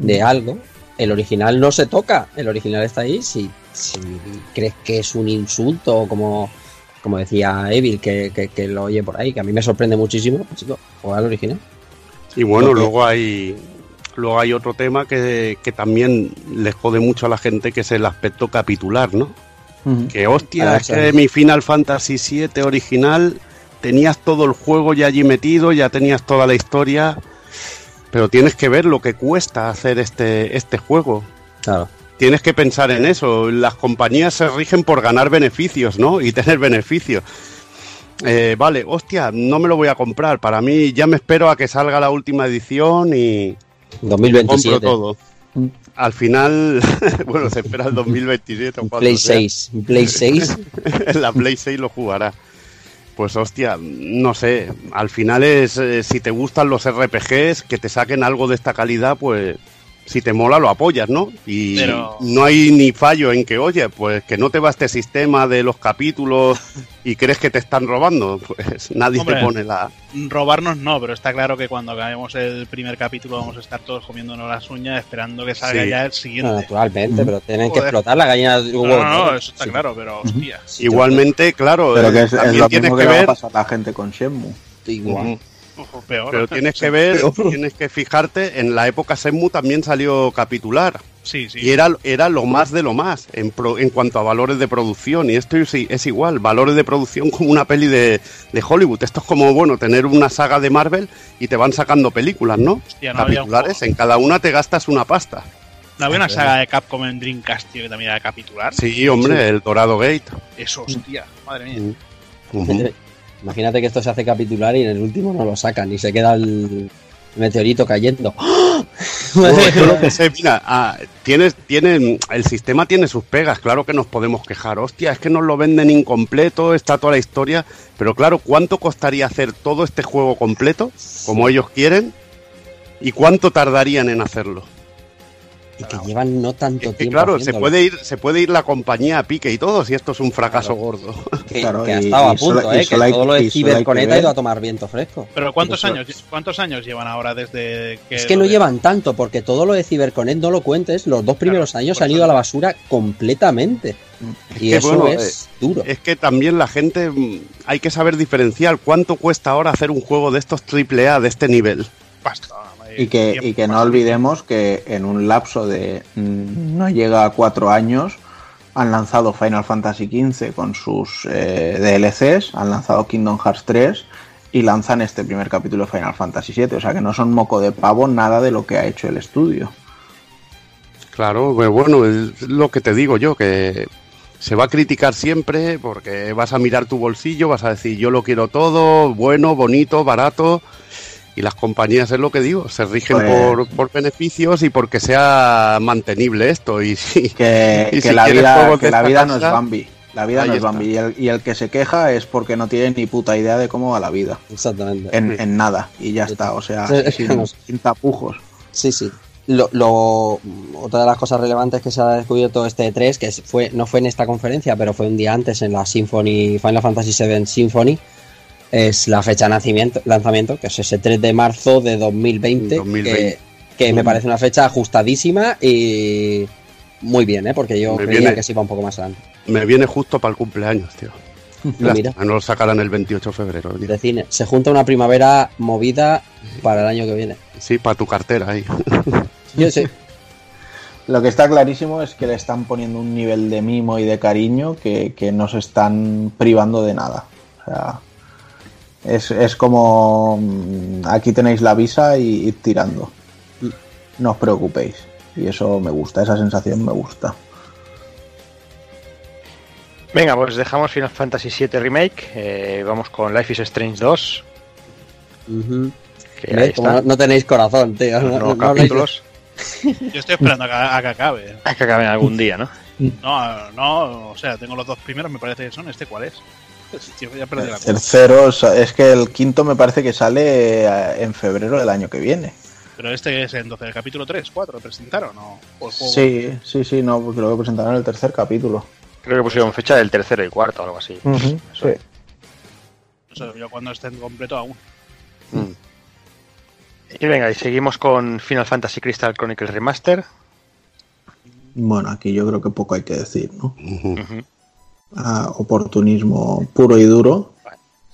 de algo, el original no se toca. El original está ahí. Si, si crees que es un insulto, como, como decía Evil, que, que- que lo oye por ahí, que a mí me sorprende muchísimo, pues, chico, juega al original. Y bueno, Porque- luego hay luego hay otro tema que, que también les jode mucho a la gente, que es el aspecto capitular, ¿no? Que hostia, Ah, es sí. que mi Final Fantasy VII original tenías todo el juego ya allí metido, ya tenías toda la historia, pero tienes que ver lo que cuesta hacer este, este juego. Claro. Tienes que pensar en eso. Las compañías se rigen por ganar beneficios, ¿no? Y tener beneficios. Eh, vale, hostia, no me lo voy a comprar. Para mí ya me espero a que salga la última edición y compro 2027. todo. Al final, [LAUGHS] bueno, se espera el 2027 o Un cuando Play sea. 6. Un Play 6. [LAUGHS] la Play 6 lo jugará. Pues hostia, no sé, al final es, eh, si te gustan los RPGs, que te saquen algo de esta calidad, pues si te mola lo apoyas, ¿no? Y Pero- no hay ni fallo en que, oye, pues que no te va este sistema de los capítulos y crees que te están robando, pues nadie Hombre. te pone la... Robarnos no, pero está claro que cuando acabemos el primer capítulo vamos a estar todos comiéndonos las uñas esperando que salga Sí. ya el No, siguiente. naturalmente, pero tienen que explotar la gallina de No, huevo. no, no, eso está claro, pero hostia. Igualmente, claro, Pero que eh, es, es también lo tienes mismo que que, le va a ver... pasar a la gente con Shenmue. Igual. Ojo, [LAUGHS] peor. Pero tienes que ver, tienes que fijarte, en la época Senmu también salió capitular. Sí, sí. Y era, era lo más de lo más en, pro- en cuanto a valores de producción. Y esto es, es igual, valores de producción como una peli de, de Hollywood. Esto es como, bueno, tener una saga de Marvel y te van sacando películas, ¿no? Hostia, no Capitulares, en cada una te gastas una pasta. ¿No había una saga de Capcom en Dreamcast, tío, que también era capitular? Sí, hombre, el Dorado Gate. Eso, hostia, madre mía. Ujú. [LAUGHS] Imagínate que esto se hace capitular y en el último no lo sacan y se queda el meteorito cayendo. [LAUGHS] No, yo lo que sé, mira, ah, tienes, tiene, el sistema tiene sus pegas, claro que nos podemos quejar. Hostia, es que nos lo venden incompleto, está toda la historia. Pero claro, ¿cuánto costaría hacer todo este juego completo, como ellos quieren? ¿Y cuánto tardarían en hacerlo? Y que llevan no tanto Es que, tiempo. claro, se puede, ir, se puede ir la compañía a pique y todo si esto es un fracaso Claro. gordo. [LAUGHS] Que, Claro, que ha y- estado a y punto, y ¿eh? Que todo lo y de Ciberconeta ha ido a tomar viento fresco. Pero ¿cuántos Eso- años, ¿cuántos años llevan ahora desde que... Es que no de- llevan tanto, porque todo lo de Ciberconnect no lo cuentes, los dos primeros Claro, años han ido a la basura completamente. y que, eso bueno, es duro. Es que también la gente mm, hay que saber diferenciar cuánto cuesta ahora hacer un juego de estos triple A de este nivel. Pasta, Y que, y que no olvidemos que en un lapso de mm, no llega a cuatro años han lanzado Final Fantasy XV con sus eh, DLCs, han lanzado Kingdom Hearts 3 y lanzan este primer capítulo de Final Fantasy VII. O sea que no son moco de pavo nada de lo que ha hecho el estudio. Claro, pues bueno, es lo que te digo yo, que se va a criticar siempre porque vas a mirar tu bolsillo, vas a decir yo lo quiero todo, bueno, bonito, barato. Y las compañías es lo que digo, se rigen Pues- por, por beneficios y porque sea mantenible esto. Y sí, Que, [LAUGHS] Y que si la vida, que la vida no es Bambi. La vida no es. Bambi. Y el, y el que se queja es porque no tiene ni puta idea de cómo va la vida. Exactamente. En, en nada. Y ya está. O sea, Sí, sin, tapujos. Sí, sí. Lo, lo- otra de las cosas relevantes que se ha descubierto este E3, que es- fue, no fue en esta conferencia, pero fue un día antes en la Symphony, Final Fantasy VII Symphony, es la fecha de nacimiento, lanzamiento, que es ese 3 de marzo de 2020, 2020. que, que me parece una fecha ajustadísima y muy bien, ¿eh? porque yo Me creía viene- que se iba un poco más adelante. me viene justo para el cumpleaños, tío. Pues mira, Lástima, no lo sacarán el 28 de febrero. tío. de cine. Se junta una primavera movida para el año que viene. Sí, para tu cartera ahí. Yo sé. [LAUGHS] Lo que está clarísimo es que le están poniendo un nivel de mimo y de cariño que, que no se están privando de nada. O sea, es, es como mm, aquí tenéis la visa y ir tirando. No os preocupéis. Y eso me gusta, esa sensación me gusta. Venga, pues dejamos Final Fantasy VII Remake. eh, vamos con Life is Strange 2. Ujú. Que ¿Ves? ahí Como está. no, no tenéis corazón, tío. Los No- no capítulos. Yo estoy esperando a que, a que acabe. Hay que acaben algún día, ¿no? No, no, o sea, tengo los dos primeros, me parece que son. ¿Este cuál es? Tío, ya perdí la cuenta. Tercero, es que el quinto me parece que sale eh, en febrero del año que viene. Pero este es entonces el capítulo 3, 4, ¿presentaron o, o el juego? Sí, sí, sí, no, porque lo presentaron en el tercer capítulo. Creo que pusieron fecha del tercero y cuarto o algo así. Eso. Sí. No sé, yo cuando esté en completo aún. Mm. Y venga, y seguimos con Final Fantasy Crystal Chronicles Remaster. Bueno, aquí yo creo que poco hay que decir, ¿no? Ah, oportunismo puro y duro.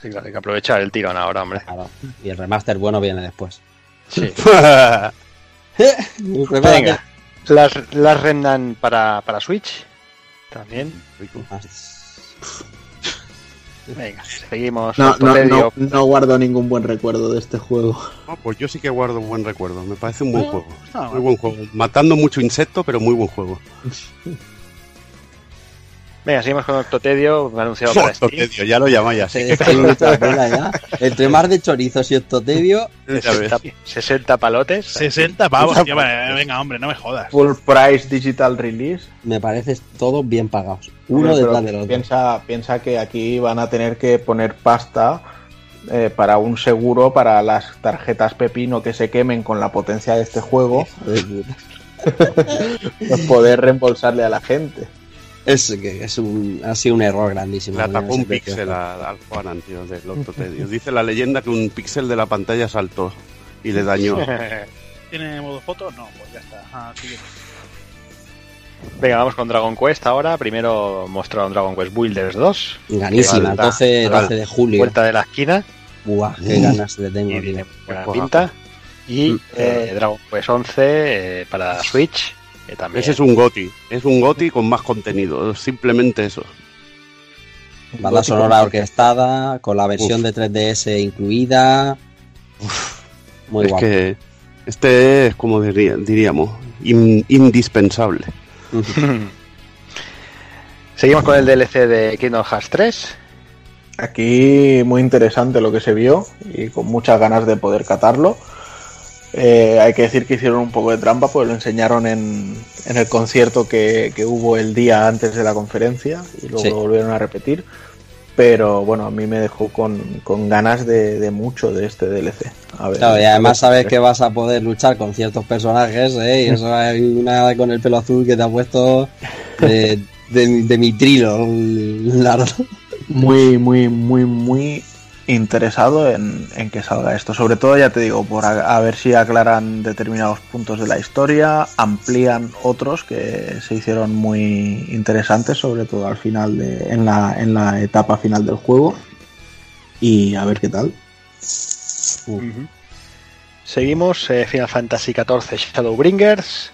Sí, claro, hay que aprovechar el tirón ahora, hombre. Claro. Y el remaster bueno viene después. Sí. [LAUGHS] [LAUGHS] Venga, las, las Remnant para, para Switch. También. Venga, seguimos. No, no, no, no guardo ningún buen recuerdo de este juego. No, pues yo sí que guardo un buen recuerdo. Me parece un buen No, juego. está Muy buen juego. Matando mucho insecto, pero muy buen juego. [LAUGHS] Venga, seguimos con Octotedio, anunciado para Steam. Octotedio, ya lo llamáis así. Está ya. Entre mar de chorizos y octotedio, Ya ves. 60, 60 palotes. 60 pavos, tío, venga, hombre, no me jodas. Full price digital release. me parece todos bien pagados. Uno detrás del otro. Piensa, piensa que aquí van a tener que poner pasta eh, para un seguro para las tarjetas pepino que se quemen con la potencia de este juego. No [LAUGHS] poder reembolsarle a la gente. Es, que es un, ha sido un error grandísimo. Le poner tapó un píxel al Juanan, tío, del Octotedio. Dice la leyenda que un píxel de la pantalla saltó y le dañó. [LAUGHS] ¿Tiene modo foto? No, pues ya está. Ah. Venga, vamos con Dragon Quest ahora. Primero mostraron Dragon Quest Builders 2. Ganísima, Falta- 12, falta 12 de julio. Vuelta de la esquina. Buah, qué ganas le tengo, Y tío. buena pinta. Y Mm. eh, Dragon Quest 11 eh, para Switch. Que también. Ese es un GOTI. Es un GOTI con más contenido. Simplemente eso. Banda sonora orquestada, con la versión de 3DS incluida. Uf, muy es guapo. que este es, como diría- diríamos, in- indispensable. [LAUGHS] Seguimos con el DLC de Kingdom Hearts 3. Aquí muy interesante lo que se vio y con muchas ganas de poder catarlo. Eh, hay que decir que hicieron un poco de trampa, pues lo enseñaron en, en el concierto que, que hubo el día antes de la conferencia y luego Sí. lo volvieron a repetir. Pero bueno, a mí me dejó con, con ganas de, de mucho de este DLC. A ver, Claro, y además sabes que vas a poder luchar con ciertos personajes, ¿eh? Y eso hay una con el pelo azul que te ha puesto de, de, de mi trilo, largo. muy, muy, muy, muy interesado en, en que salga esto. Sobre todo, ya te digo, por a, a ver si aclaran determinados puntos de la historia, amplían otros que se hicieron muy interesantes, sobre todo al final de, en la, en la etapa final del juego. Y a ver qué tal. Seguimos eh, Final Fantasy XIV Shadowbringers.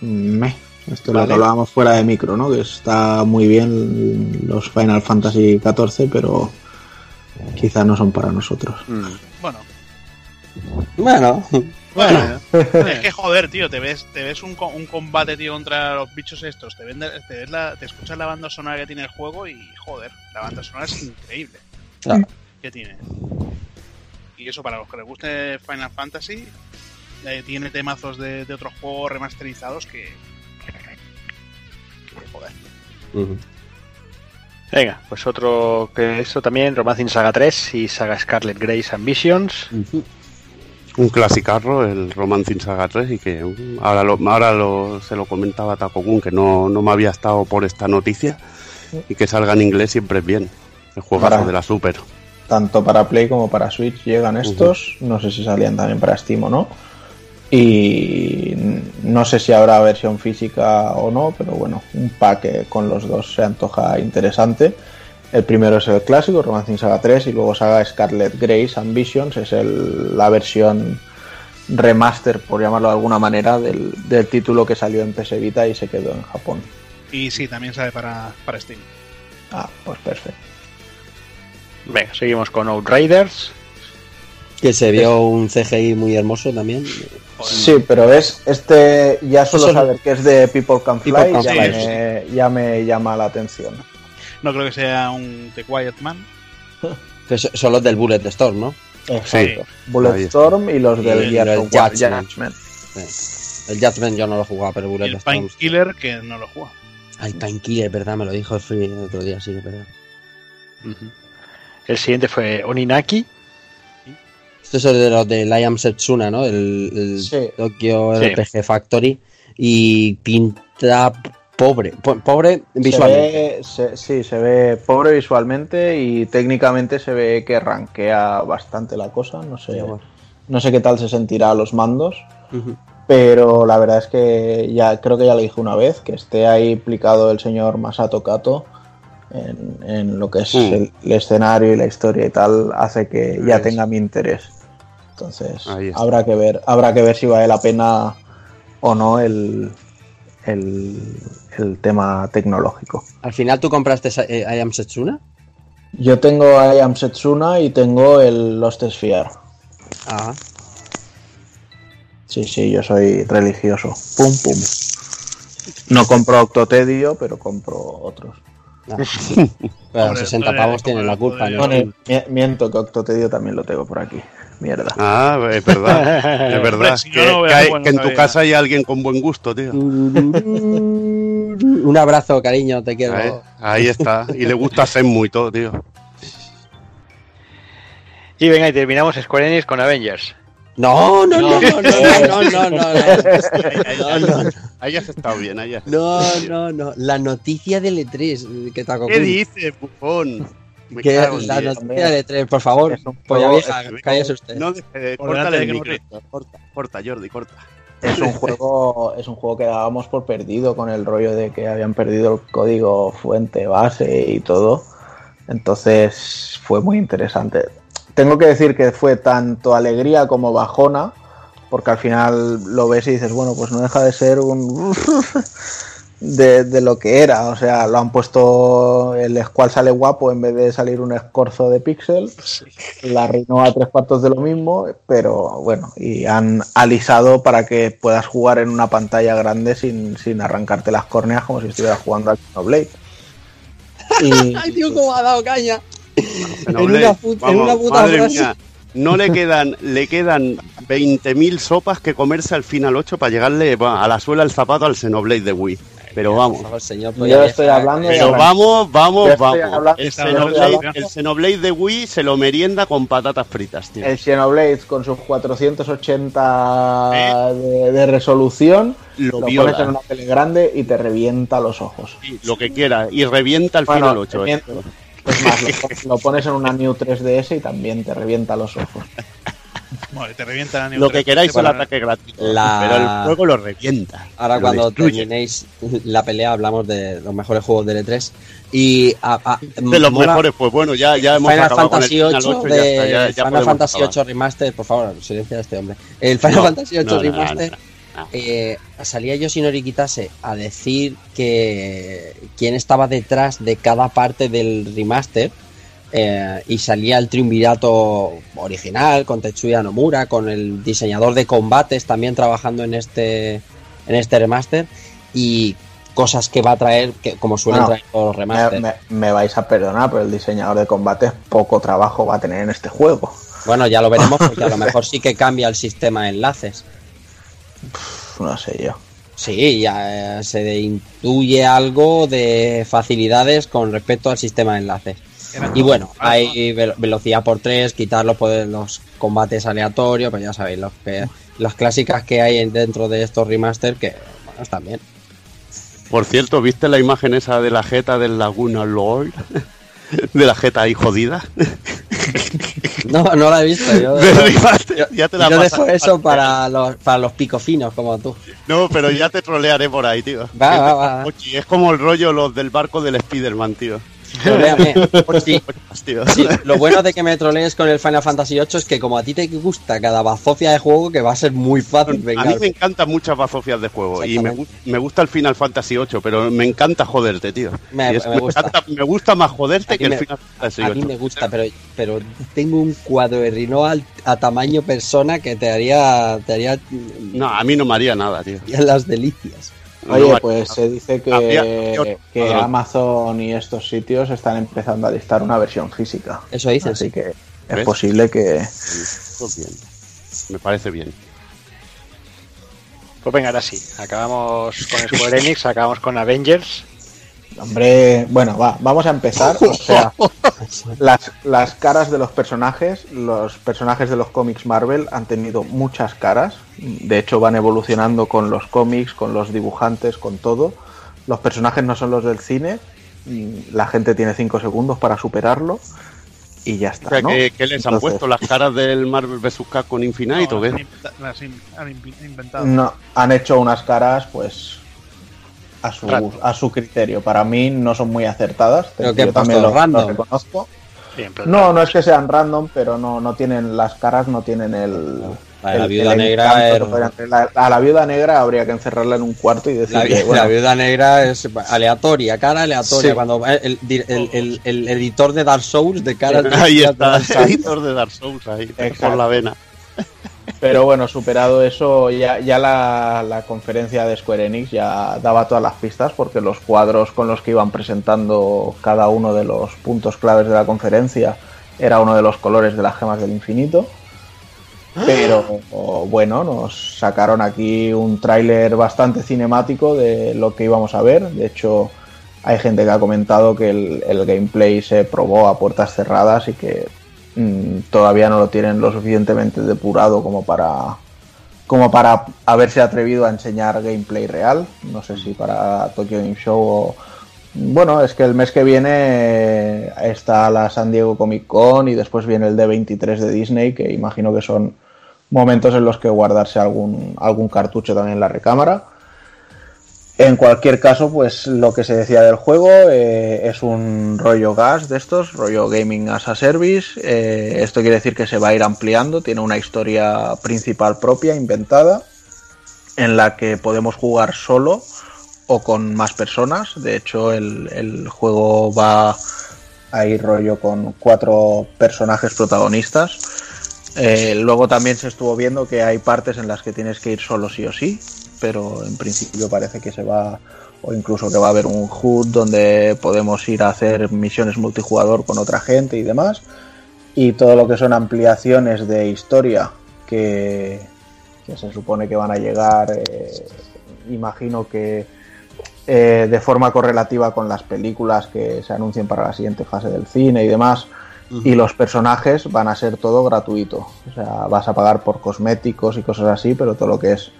Me. Esto es lo que hablábamos fuera de micro, ¿no? Que está muy bien los Final Fantasy XIV, pero quizá no son para nosotros. Mm. Bueno, Bueno, Bueno, [LAUGHS] es que joder, tío, te ves, te ves un, co- un combate, tío, contra los bichos estos, te, ven de- te, ves la, te escuchas la banda sonora que tiene el juego y, joder, la banda sonora es increíble. Claro. Que tiene. Y eso, para los que les guste Final Fantasy, eh, tiene temazos de, de otros juegos remasterizados que... que, joder. Venga, pues otro que eso también, Romancing Saga 3 y Saga Scarlet Grace Ambitions. Un clasicarro, el Romancing Saga 3, y que um, ahora, lo, ahora lo, se lo comentaba Takokun, que no, no me había estado por esta noticia, y que salga en inglés siempre es bien. El juegazo Para- de la Super. tanto para Play como para Switch llegan estos. No sé si salían también para Steam o no. Y no sé si habrá versión física o no, pero bueno, un pack eh, con los dos se antoja interesante. El primero es el clásico, Romancing Saga 3, y luego Saga Scarlet Grace Ambitions, es el- la versión remaster, por llamarlo de alguna manera, del, del título que salió en PS Vita y se quedó en Japón. Y sí, también sale para, para Steam. Ah, pues perfecto. Venga, seguimos con Outriders. Que se vio un CGI muy hermoso también. Sí, pero es este ya solo Eso- saber que es de People Can Fly, People Can ya, Fly, me, ya me llama la atención. No creo que sea un The Quiet Man. [LAUGHS] Que so- son los del Bullet Storm, ¿no? Exacto. Ahí Bulletstorm y los del Y Gears el of War Judgment. El Judgment yo no lo jugaba, pero Y Bullet el Storm. Painkiller, que no lo juega. Ay, Painkiller, verdad, me lo dijo el Free el otro día, sí, es verdad. El siguiente fue Oninaki. Esto es de los de Liam Setsuna, ¿no? El, el Sí. Tokyo Sí. RPG Factory. Y pinta pobre. po- Pobre Se visualmente. ve, se- sí, se ve pobre visualmente y técnicamente se ve que rankea bastante la cosa. No sé, Sí, bueno. no sé qué tal se sentirá a los mandos. Pero la verdad es que ya creo que ya lo dije una vez, que esté ahí implicado el señor Masato Kato en, en lo que es Mm. el, el escenario y la historia y tal, hace que ya Es. tenga mi interés. Entonces habrá que ver, habrá que ver si vale la pena o no el, el, el tema tecnológico. Al final tú compraste eh, I Am Setsuna. Yo tengo I Am Setsuna y tengo el Lost Sphere. Ah, Sí, sí, yo soy religioso. Pum, pum. No compro Octotedio, pero compro otros. no. [LAUGHS] Pero Hombre, 60 hombre, pavos tienen la culpa. miento que Octotedio también lo tengo por aquí. Mierda. Ah, es verdad. Es verdad. si que, no veo que hay- bueno, que en tu casa hay alguien con buen gusto, tío. Un abrazo, cariño, te quiero. Ahí, ahí está. Y le gusta Senmu y todo, tío. Y venga, y terminamos Square Enix con Avengers. No, no, no, no, no, no, no, no, no, Ahí no, no, ahí has estado bien, ahí has no, no, no. La noticia del E3 que te ha ¿Qué dices, bufón? Me Que cago en la diez. noticia del E3, por favor. Polla juego- vieja, es- cállese usted. No, eh, el de micro. Corta, corta, Jordi, corta. Es un [LAUGHS] juego, es un juego que dábamos por perdido con el rollo de que habían perdido el código fuente, base y todo. Entonces fue muy interesante. Tengo que decir que fue tanto alegría como bajona, porque al final lo ves y dices, bueno, pues no deja de ser un [LAUGHS] [LAUGHS] de, de lo que era. O sea, lo han puesto el Squall sale guapo en vez de salir un escorzo de pixel. La a tres cuartos de lo mismo, pero bueno, y han alisado para que puedas jugar en una pantalla grande sin, sin arrancarte las córneas como si estuvieras jugando al Xenoblade. Y, [LAUGHS] Ay, tío, cómo ha dado caña. Una en una puta madre frase. mía, no le quedan, le quedan 20.000 sopas que comerse al final 8 para llegarle a la suela del zapato al Xenoblade de Wii. Pero vamos. Favor, señor, Yo estoy hablando Pero vamos, vamos, vamos. El Xenoblade, el Xenoblade de Wii se lo merienda con patatas fritas, tío. el Xenoblade con sus 480 de, de resolución Lo pones en una tele grande y te revienta los ojos. Sí, lo que quiera. Y revienta al Bueno, final 8. revienta. Es más, lo, lo pones en una New 3DS y también te revienta los ojos. Bueno, te revientan a Lo que queráis el Bueno, ataque gratuito. La- Pero el juego lo revienta. Ahora lo cuando destruye. terminéis la pelea hablamos de los mejores juegos del E3 y a- a- De los mola- mejores, pues bueno, ya, ya hemos Final acabado con el Fantasy Final 8 8, ya de está, ya- ya Final Fantasy acabar. 8 Remaster, por favor, silencia a este hombre. El Final No, Fantasy 8 no, no, Remaster no, no. eh, salía Yoshinori Kitase a decir que quién estaba detrás de cada parte del remaster eh, y salía el triunvirato original con Tetsuya Nomura, con el diseñador de combates también trabajando en este en este remaster y cosas que va a traer que como suelen Bueno, traer los remasters. me- me vais a perdonar, pero el diseñador de combates poco trabajo va a tener en este juego. Bueno, ya lo veremos [LAUGHS] porque a lo mejor sí que cambia el sistema de enlaces. No sé yo. Sí, ya eh, se intuye algo de facilidades con respecto al sistema de enlaces. Y bueno, hay ve- velocidad por 3, quitar los, poderes- los combates aleatorios, pues ya sabéis, los que, las clásicas que hay en- dentro de estos remaster que, bueno, están bien. Por cierto, ¿viste la imagen esa de la jeta del Laguna Lord? [LAUGHS] De la jeta ahí jodida. [LAUGHS] No, no la he visto. Yo, [LAUGHS] yo- ya te la yo dejo eso para los, para los picofinos como tú. No, pero ya te trolearé por ahí, tío. Va, va, es como el rollo los del barco del Spider-Man, tío. Sí. Sí, lo bueno de que me trolees con el Final Fantasy VIII es que como a ti te gusta cada bazofia de juego, que va a ser muy fácil A vengar. mí me encantan muchas bazofias de juego y me, me gusta el Final Fantasy VIII, pero me encanta joderte, tío. Me- Y es- me gusta. encanta- me gusta más A joderte que el Final Fantasy A mí VIII. me gusta, pero, pero tengo un cuadro de Rhino al- a tamaño persona que te haría, te haría, No, a mí no me haría nada, tío. haría las delicias. Oye, No pues se dice que, que. Amazon y estos sitios están empezando a listar una versión física. Eso dicen, Así sí. que es ¿Ves? posible que... Pues bien. Me parece bien. Pues venga, ahora sí. Acabamos con Square Enix, acabamos con Avengers. Hombre, bueno, va, vamos a empezar. O sea, [LAUGHS] las, las caras de los personajes, los personajes de los cómics Marvel han tenido muchas caras. De hecho, van evolucionando con los cómics, con los dibujantes, con todo. Los personajes no son los del cine. La gente tiene 5 segundos para superarlo. Y ya está. O sea, ¿no? ¿qué, qué les han puesto? ¿Las caras del Marvel vs. Capcom Infinite No, las qué? las in- han inventado. No, han hecho unas caras, pues. A su, a su criterio. Para mí no son muy acertadas. Pero que también puesto lo, random. lo reconozco. Bien, No, no es que sean random, pero no, no tienen las caras, no tienen el. La la viuda el negra era- que. La- a la viuda negra habría que encerrarla en un cuarto y La, decirle, vi- bueno, la viuda negra es aleatoria, cara aleatoria. Sí. Cuando el, el- el- el- el editor de Dark Souls de cara Ahí está, el editor de Dark Souls ahí, por la vena. Pero bueno, superado eso, ya, ya la, la conferencia de Square Enix ya daba todas las pistas porque los cuadros con los que iban presentando cada uno de los puntos claves de la conferencia era uno de los colores de las gemas del infinito. Pero bueno, nos sacaron aquí un tráiler bastante cinemático de lo que íbamos a ver. De hecho, hay gente que ha comentado que el, el gameplay se probó a puertas cerradas y que mm, todavía no lo tienen lo suficientemente depurado como para como para haberse atrevido a enseñar gameplay real. No sé si para Tokyo Game Show o... Bueno, es que el mes que viene eh, está la San Diego Comic Con y después viene el D23 de Disney, que imagino que son momentos en los que guardarse algún, algún cartucho también en la recámara. En cualquier caso, pues lo que se decía del juego eh, es un rollo gas de estos, rollo gaming as a service. Eh, esto quiere decir que se va a ir ampliando, tiene una historia principal propia, inventada, en la que podemos jugar solo o con más personas. De hecho, el, el juego va a ir rollo con cuatro personajes protagonistas. Eh, luego también se estuvo viendo que hay partes en las que tienes que ir solo sí o sí, pero en principio parece que se va, o incluso que va a haber un HUD donde podemos ir a hacer misiones multijugador con otra gente y demás. Y todo lo que son ampliaciones de historia que, que se supone que van a llegar, eh, imagino que eh, de forma correlativa con las películas que se anuncien para la siguiente fase del cine y demás. Y los personajes van a ser todo gratuito. O sea, vas a pagar por cosméticos y cosas así, pero todo lo que es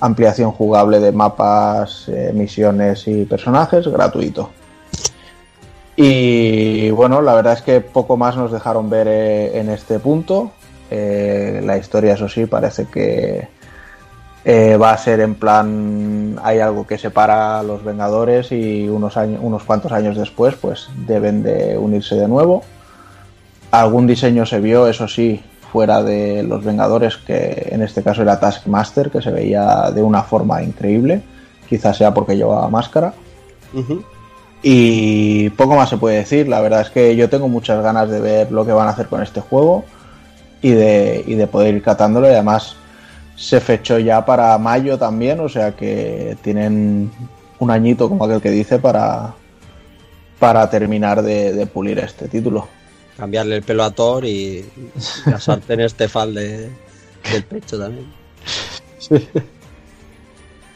ampliación jugable de mapas, eh, misiones y personajes, gratuito. Y bueno, la verdad es que poco más nos dejaron ver eh, en este punto. Eh, la historia, eso sí, parece que va a ser en plan. Hay algo que separa a los Vengadores y unos, unos cuantos años después, pues deben de unirse de nuevo. Algún diseño se vio, eso sí, fuera de los Vengadores, que en este caso era Taskmaster, que se veía de una forma increíble. Quizás sea porque llevaba máscara. Y poco más se puede decir. La verdad es que yo tengo muchas ganas de ver lo que van a hacer con este juego y de, y de poder ir catándolo. Y además se fechó ya para mayo también, o sea que tienen un añito, como aquel que dice, para, para terminar de, de pulir este título. Cambiarle el pelo a Thor y la sartén Estefan de, [LAUGHS] del pecho también.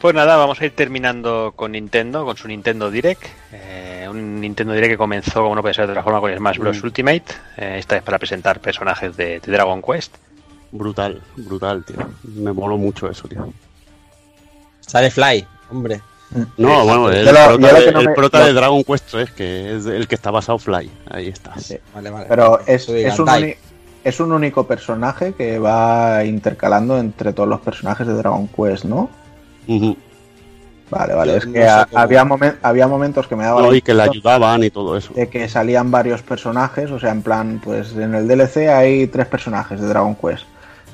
Pues nada, vamos a ir terminando con Nintendo, con su Nintendo Direct. Eh, un Nintendo Direct que comenzó, como no puede ser de otra forma, con Smash Bros. Ultimate. Eh, esta es para presentar personajes de, de Dragon Quest. Brutal, brutal, tío. Me moló mucho eso, tío. Sale Fly, hombre. No, bueno, el Yo lo- prota, yo de, que no el me- prota lo- de Dragon Quest 3, que es el que está basado Fly. Ahí está. Sí. Vale, vale. Pero es, un es un único personaje que va intercalando entre todos los personajes de Dragon Quest, ¿no? Vale, vale. Yo Es no que había, momen- había momentos que me daban No, y que le ayudaban y todo eso. de que salían varios personajes, o sea, en plan, pues en el DLC hay tres personajes de Dragon Quest.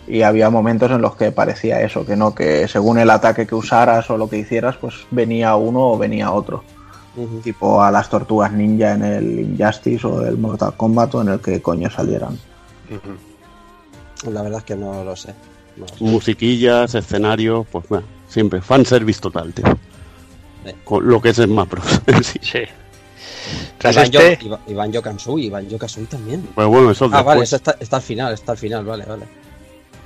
Y había momentos en los que parecía eso, que no, que según el ataque que usaras o lo que hicieras, pues venía uno o venía otro. Tipo a las tortugas ninja en el Injustice o el Mortal Kombat o en el que coño salieran. La verdad es que no lo sé. No lo sé. Musiquillas, escenarios, pues bueno, siempre. Fanservice total, tío. Sí. Con lo que es Bros. en [LAUGHS] sí. Sí. Tras Iván este, Yo- Iván Yo Kansui, Iván también. Pues bueno, eso Ah, vale, eso está, está al final, está al final, vale, vale.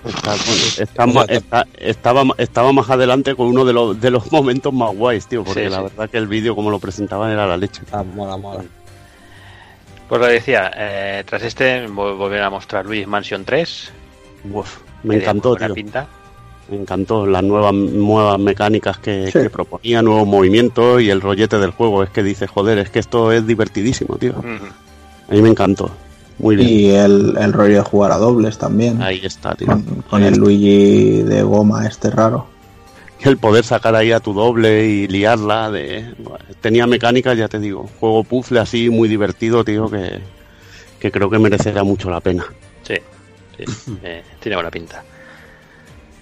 Está- está está- estaba, estaba más adelante con uno de los, de los momentos más guays, tío, porque Sí, la sí. verdad que el vídeo como lo presentaban era la leche. Ah, mola, mola. pues lo decía, eh, tras este vol- volvieron a mostrar Luigi's Mansion 3. Uf, me encantó, tío. pinta. Me encantó las nuevas, nuevas mecánicas que, Sí. que proponía, nuevos movimientos y el rollete del juego. Es que dice, joder, es que esto es divertidísimo, tío. A mí me encantó. Muy bien. Y el, el rollo de jugar a dobles también. Ahí está, tío. Con, con el Luigi de goma este raro. Y el poder sacar ahí a tu doble y liarla. de Tenía mecánicas, ya te digo. Juego puzzle así, muy divertido, tío, que, que creo que merecerá mucho la pena. Sí, sí, eh, tiene buena pinta.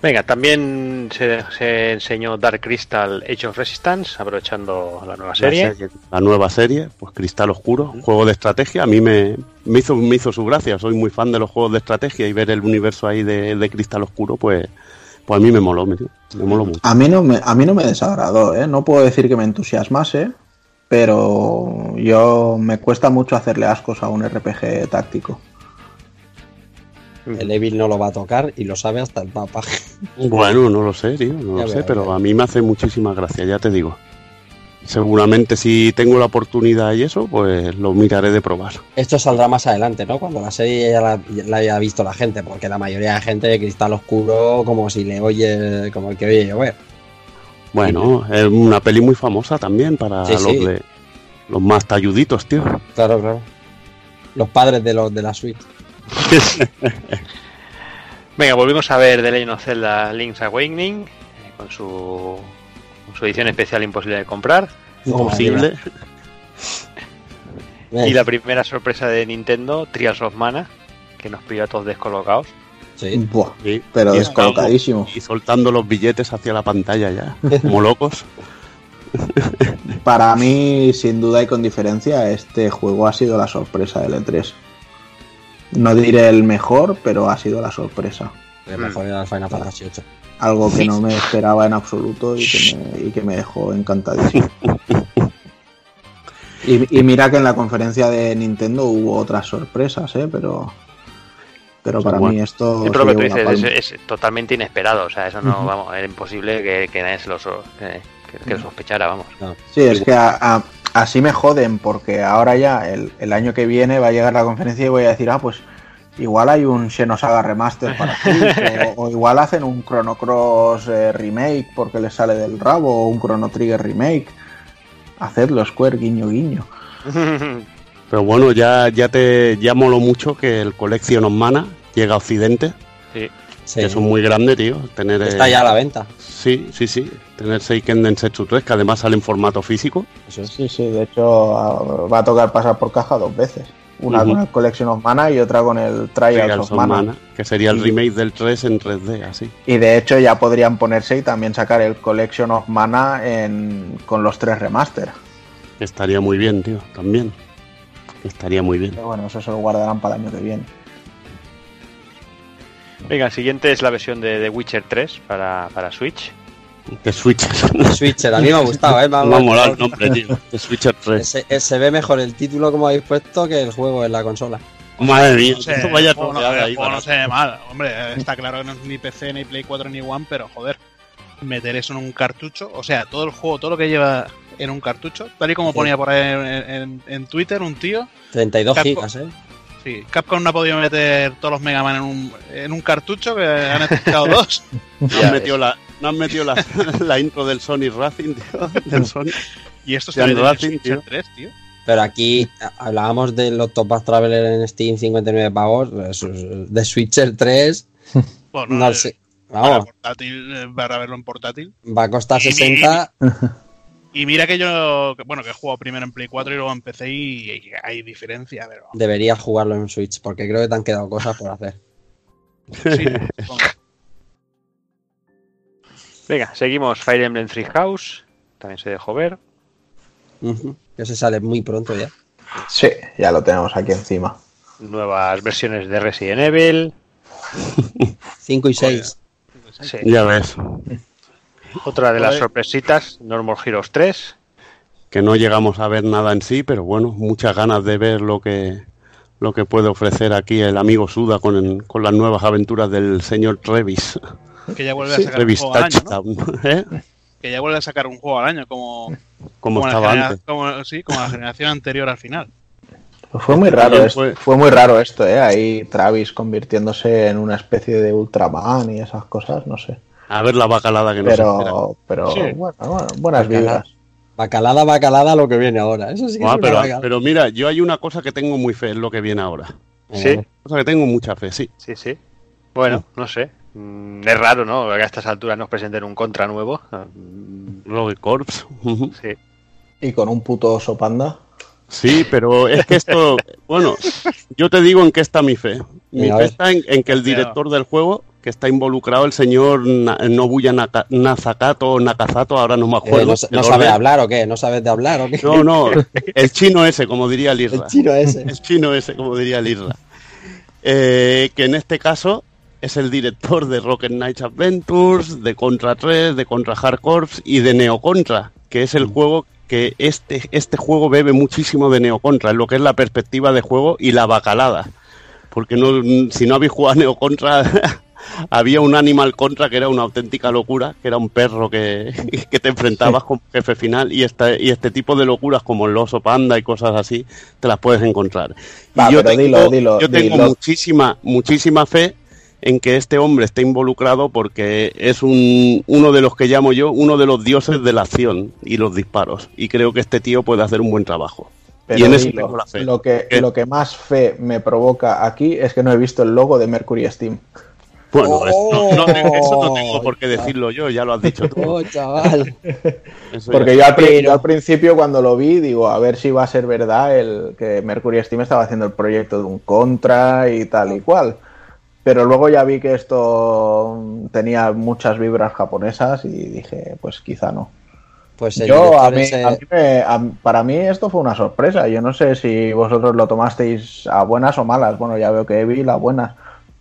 Venga, también se, se enseñó Dark Crystal Age of Resistance, aprovechando la nueva serie. La, serie- la nueva serie, pues Cristal Oscuro, juego de estrategia. A mí me, me, hizo, me hizo su gracia. Soy muy fan de los juegos de estrategia y ver el universo ahí de, de Cristal Oscuro, pues, pues a mí me moló, me, me moló mucho. A mí no me, a mí no me desagradó, ¿eh? No puedo decir que me entusiasmase, pero yo me cuesta mucho hacerle ascos a un RPG táctico. El Evil no lo va a tocar y lo sabe hasta el mapa. [LAUGHS] Bueno, no lo sé, tío, no Ya lo sé, pero a mí me hace muchísima gracia, ya te digo. seguramente si tengo la oportunidad y eso, pues lo miraré de probar. Esto saldrá más adelante, ¿no? Cuando la serie ya la, ya la haya visto la gente, porque la mayoría de gente de Cristal Oscuro como si le oye, como el que oye llover. Bueno, es una peli muy famosa también para Sí, los sí. de los más talluditos, tío. Claro, claro. Los padres de los de la suite. [LAUGHS] Venga, volvimos a ver The Legend of Zelda Link's Awakening eh, con su, con su edición especial imposible de comprar. Imposible. Y la primera sorpresa de Nintendo, Trials of Mana, que nos pilló a todos descolocados. sí. Buah, Sí. pero Y descolocadísimo. Y soltando los billetes hacia la pantalla ya, [LAUGHS] como locos. Para mí, sin duda y con diferencia, este juego ha sido la sorpresa del E3. No diré el mejor, pero ha sido la sorpresa. El mejor era el Final Fantasy VIII. Algo que no me esperaba en absoluto y que me, y que me dejó encantadísimo. [LAUGHS] Y, y mira que en la conferencia de Nintendo hubo otras sorpresas, ¿eh? pero, pero para Bueno. mí esto... Lo se que tú dices es, es totalmente inesperado. O sea, eso no, vamos, era imposible que, que nadie se lo, so- que, que- que lo sospechara, vamos. Sí, es que a- a- así me joden, porque ahora ya el, el año que viene va a llegar la conferencia y voy a decir, ah, pues igual hay un Xenosaga Remaster para [LAUGHS] Switch, o, o igual hacen un Chrono Cross eh, remake porque les sale del rabo, o un Chrono Trigger remake. Hacedlo, Square, guiño, guiño. [LAUGHS] Pero bueno, ya, ya te ya moló mucho que el Collection of Mana llega a Occidente. Sí. Sí. Que es muy grande, tío. Tener, Está eh, ya a la venta. Sí, sí, sí. Tener Seiken Densetsu 3, que además sale en formato físico. Eso es. Sí, sí, de hecho ah, va a tocar pasar por caja dos veces. Una con el Collection of Mana y otra con el Trials Trials of of Mana. Mana, que sería el remake del 3 en 3D, así. Y de hecho ya podrían ponerse y también sacar el Collection of Mana en, con los tres remaster. Estaría muy bien, tío, también. Estaría muy bien. Pero bueno, eso se lo guardarán para el año que viene. Venga, el siguiente es la versión de The Witcher 3 para, para Switch. The Switcher. [LAUGHS] Switcher, a mí me ha gustado, ¿eh? [LAUGHS] Me ha- No mola el nombre, tío. The Switcher 3. [LAUGHS] Se, se ve mejor el título como habéis puesto que el juego en la consola. Madre mía, No sé, esto vaya juego no, ahí. ve mal. Hombre, está claro que no es ni PC, ni Play 4, ni One, pero joder, meter eso en un cartucho, o sea, todo el juego, todo lo que lleva en un cartucho, tal y como Sí. ponía por ahí en, en- en Twitter un tío, 32 Capcom. gigas, ¿eh? Sí, Capcom no ha podido meter todos los Mega Man en un, en un cartucho, que han necesitado [LAUGHS] dos. No han metido, la, no han metido la, [LAUGHS] la intro del Sony Racing, tío. Del Sony. Y esto ve de Racing, tío. 3, tío. Pero aquí hablábamos de los Top Traveler en Steam 59 pavos, es- de Switcher 3, [LAUGHS] Bueno, no eh, sé. para, Vamos, portátil, eh, para verlo en portátil. va a costar 60. Y mira que yo, bueno, que he jugado primero en Play 4 y luego en PC y, y hay diferencia, pero Deberías jugarlo en Switch, porque creo que te han quedado cosas por hacer. sí. [LAUGHS] Venga, seguimos Fire Emblem Three House. También se dejó ver. Que se sale muy pronto ya. Sí, ya lo tenemos aquí encima. Nuevas versiones de Resident Evil. [LAUGHS] 5 y 6. Sí. Ya ves. Otra de las sorpresitas, Normal Heroes 3. Que no llegamos a ver nada en sí, pero bueno, muchas ganas de ver lo que lo que puede ofrecer aquí el amigo Suda con, el- con las nuevas aventuras del señor Trevis. Que ya vuelve a Sí, sacar un Trevis juego al año. ¿eh? Que ya vuelve a sacar un juego al año, como, Como estaba antes. como- sí, como la generación anterior al final. Pues fue muy raro esto, fue- fue muy raro esto, ¿eh? Ahí Travis convirtiéndose en una especie de Ultraman y esas cosas, no sé. A ver la bacalada que nos espera. Pero, pero Sí. bueno, bueno, buenas vibras. Bacalada, bacalada, lo que viene ahora. Eso sí que Ah, es una pero, pero mira, yo hay una cosa que tengo muy fe en lo que viene ahora. Sí, Cosa que tengo mucha fe, sí. sí, sí. Bueno, no sé. Mm, Es raro, ¿no? Que a estas alturas nos presenten un contra nuevo. Mm, Rogue Corps. ujú. Sí. Y con un puto oso panda. Sí, pero es que esto, [LAUGHS] bueno, yo te digo en qué está mi fe. Mi a fe está en, en que el director del juego, que está involucrado, el señor Nobuya Naka- Nazakato o Nakazato, ahora no me Eh, acuerdo. ¿No, no sabe hablar o qué? ¿No sabes de hablar o qué? No, no, [LAUGHS] el chino ese, como diría el El chino ese. El chino ese, como diría el Irra. Eh, que en este caso es el director de Rocket Knight Adventures, de Contra 3, de Contra Hard Corps y de Neo Contra, que es el juego que este, este juego bebe muchísimo de Neo Contra, en lo que es la perspectiva de juego y la bacalada. Porque no, si no habéis jugado a Neo Contra, [LAUGHS] [LAUGHS] había un Animal Contra que era una auténtica locura, que era un perro que, [LAUGHS] que te enfrentabas con jefe final y este, y este tipo de locuras como el oso panda y cosas así, te las puedes encontrar. Y yo tengo, dilo, dilo, yo tengo dilo. muchísima, muchísima fe en que este hombre esté involucrado porque es un, uno de los que llamo yo, uno de los dioses de la acción y los disparos. Y creo que este tío puede hacer un buen trabajo. Pero y en eso dilo, tengo la fe. lo, que, ¿Qué? lo que más fe me provoca aquí es que no he visto el logo de Mercury Steam. Bueno, es- no, no tengo- eso no Oh, tengo por qué decirlo yo, ya lo has dicho tú. Oh, chaval. Porque yo al, pri- Pero- yo al principio cuando lo vi, digo, a ver si va a ser verdad el que Mercury Steam estaba haciendo el proyecto de un contra y tal y cual. Pero luego ya vi que esto tenía muchas vibras japonesas y dije, pues quizá no. Pues Yo, a mí, ese- a mí me- a- para mí esto fue una sorpresa. Yo no sé si vosotros lo tomasteis a buenas o malas. Bueno, ya veo que vi las buenas.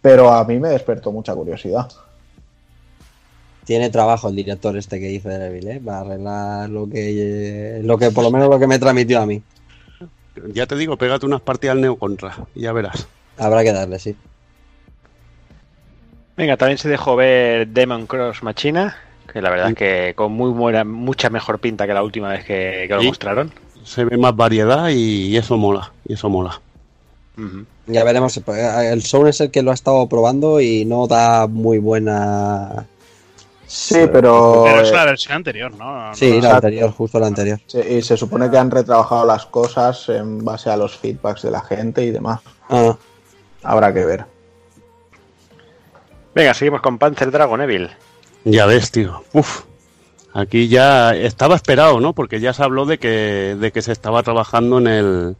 Pero a mí me despertó mucha curiosidad. tiene trabajo el director este que hizo de Devil, ¿eh? Para arreglar lo que, lo que, por lo menos lo que me transmitió a mí. ya te digo, pégate unas partidas al Neo Contra y ya verás. Habrá que darle, sí. Venga, también se dejó ver Demon Cross Machina, que la verdad es que con muy buena, mucha mejor pinta que la última vez que, que lo Sí. mostraron. Se ve más variedad y eso mola, y eso mola. Ya veremos. El Sound es el que lo ha estado probando y no da muy buena. Sí, pero, Pero es la versión anterior, ¿no? No, Sí, no, la anterior, justo la anterior. y se supone que han retrabajado las cosas en base a los feedbacks de la gente y demás. Ah, Habrá que ver. Venga, seguimos con Panzer Dragon Evil. Ya ves, tío. Uf. Aquí ya estaba esperado, ¿no? Porque ya se habló de que, de que se estaba trabajando en el,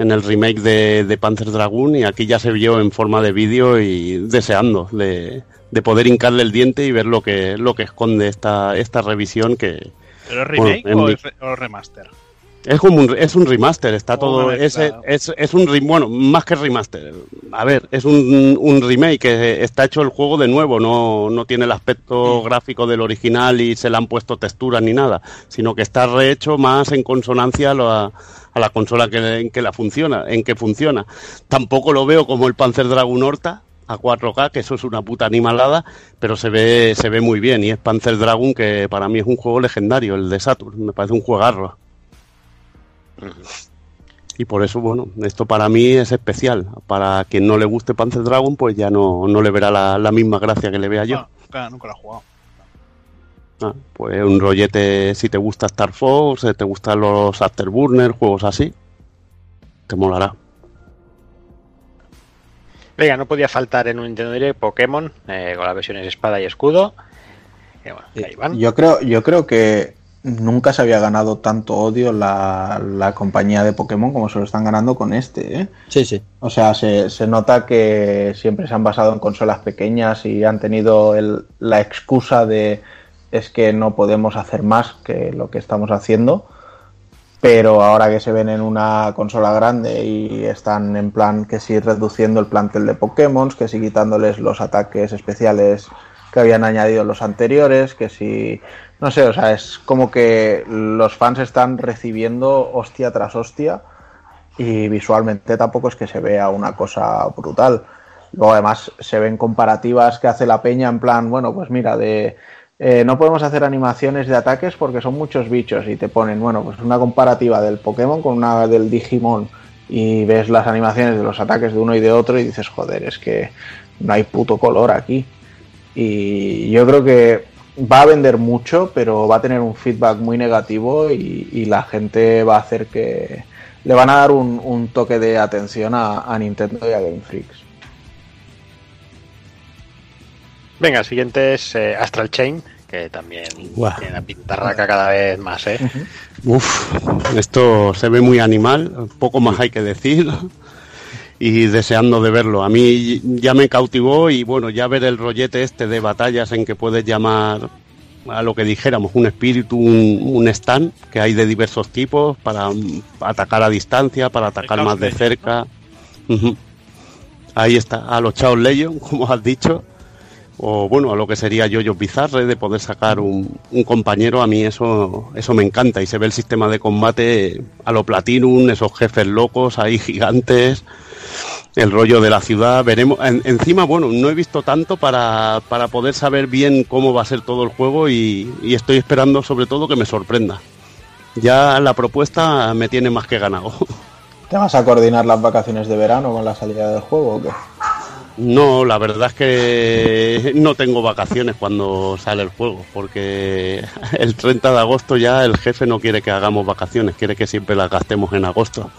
en el remake de, de Panzer Dragoon y aquí ya se vio en forma de vídeo y deseando de, de poder hincarle el diente y ver lo que, lo que esconde esta, esta revisión que ¿Pero es remake Bueno, o, mi- o remaster? Es como un, es un remaster, está todo, ese, es, es un bueno, más que remaster, a ver, es un, un remake está hecho el juego de nuevo, no, no tiene el aspecto gráfico del original y se le han puesto texturas ni nada, sino que está rehecho más en consonancia a la, a la consola que, en que la funciona, en que funciona. Tampoco lo veo como el Panzer Dragoon Horta a 4K, que eso es una puta animalada, pero se ve, se ve muy bien y es Panzer Dragoon que para mí es un juego legendario, el de Saturn, me parece un juegarro. Y por eso, bueno, esto para mí es especial. Para quien no le guste Panzer Dragon, pues ya no, no le verá la, la misma gracia que le vea yo. No, nunca, nunca lo he jugado. Ah, pues un rollete, si te gusta Star Fox, si te gustan los Afterburner, juegos así, te molará. Venga, no podía faltar en un Nintendo Direct Pokémon eh, con las versiones espada y escudo. Y bueno, ahí van. Yo creo, yo creo que nunca se había ganado tanto odio la, la compañía de Pokémon como se lo están ganando con este. ¿eh? sí, sí. O sea, se, se nota que siempre se han basado en consolas pequeñas y han tenido el- la excusa de es que no podemos hacer más que lo que estamos haciendo. Pero ahora que se ven en una consola grande y están en plan que sí reduciendo el plantel de Pokémon, que sí quitándoles los ataques especiales que habían añadido los anteriores, que sí, no sé, o sea, es como que los fans están recibiendo hostia tras hostia y visualmente tampoco es que se vea una cosa brutal. Luego además se ven comparativas que hace la peña en plan, bueno, pues mira, de eh, no podemos hacer animaciones de ataques porque son muchos bichos y te ponen, bueno, pues una comparativa del Pokémon con una del Digimon y ves las animaciones de los ataques de uno y de otro y dices, joder, es que no hay puto color aquí. Y yo creo que va a vender mucho, pero va a tener un feedback muy negativo y, y la gente va a hacer que le van a dar un, un toque de atención a, a Nintendo y a Game Freaks. Venga, el siguiente es eh, Astral Chain, que también tiene una pintarraca cada vez más, ¿eh? Uf, esto se ve muy animal, poco más hay que decir. Y deseando de verlo. A mí ya me cautivó y bueno, ya ver el rollete este de batallas en que puedes llamar a lo que dijéramos, un espíritu, un, un stand que hay de diversos tipos para atacar a distancia, para atacar más de cerca. Ahí está, a los Chaos Legion, [LAUGHS] como has dicho. O bueno, a lo que sería Yoyo Bizarre, de poder sacar un, un compañero, a mí eso, eso me encanta. Y se ve el sistema de combate a lo Platinum, esos jefes locos ahí [LAUGHS] gigantes. El rollo de la ciudad, veremos. En- encima, bueno, no he visto tanto para, para poder saber bien cómo va a ser todo el juego y, y estoy esperando sobre todo que me sorprenda. Ya la propuesta me tiene más que ganado. [LAUGHS] ¿Te vas a coordinar las vacaciones de verano con la salida del juego o qué? No, la verdad es que no tengo vacaciones cuando sale el juego, porque el 30 de agosto ya el jefe no quiere que hagamos vacaciones, quiere que siempre las gastemos en agosto.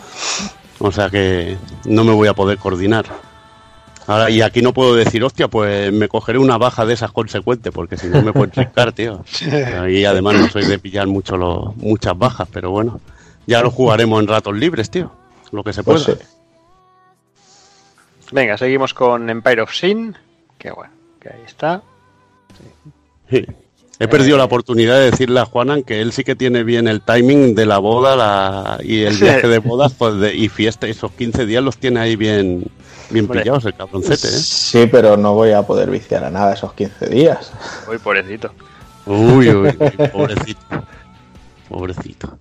O sea que no me voy a poder coordinar. Ahora, y aquí no puedo decir, hostia, pues me cogeré una baja de esas consecuentes, porque si no me pueden trincar, [LAUGHS] tío. Y además no soy de pillar mucho los, muchas bajas, pero bueno, ya lo jugaremos en ratos libres, tío. Lo que se pueda. Pues sí. Venga, seguimos con Empire of Sin. Que bueno, que ahí está. Sí. He perdido la oportunidad de decirle a Juanan que él sí que tiene bien el timing de la boda la- y el [LAUGHS] viaje de bodas pues de- y fiesta. Esos 15 días los tiene ahí bien, bien pillados el cabroncete, ¿eh? Sí, pero no voy a poder viciar a nada esos 15 días. Uy, pobrecito. Uy, uy, [LAUGHS] pobrecito. Pobrecito.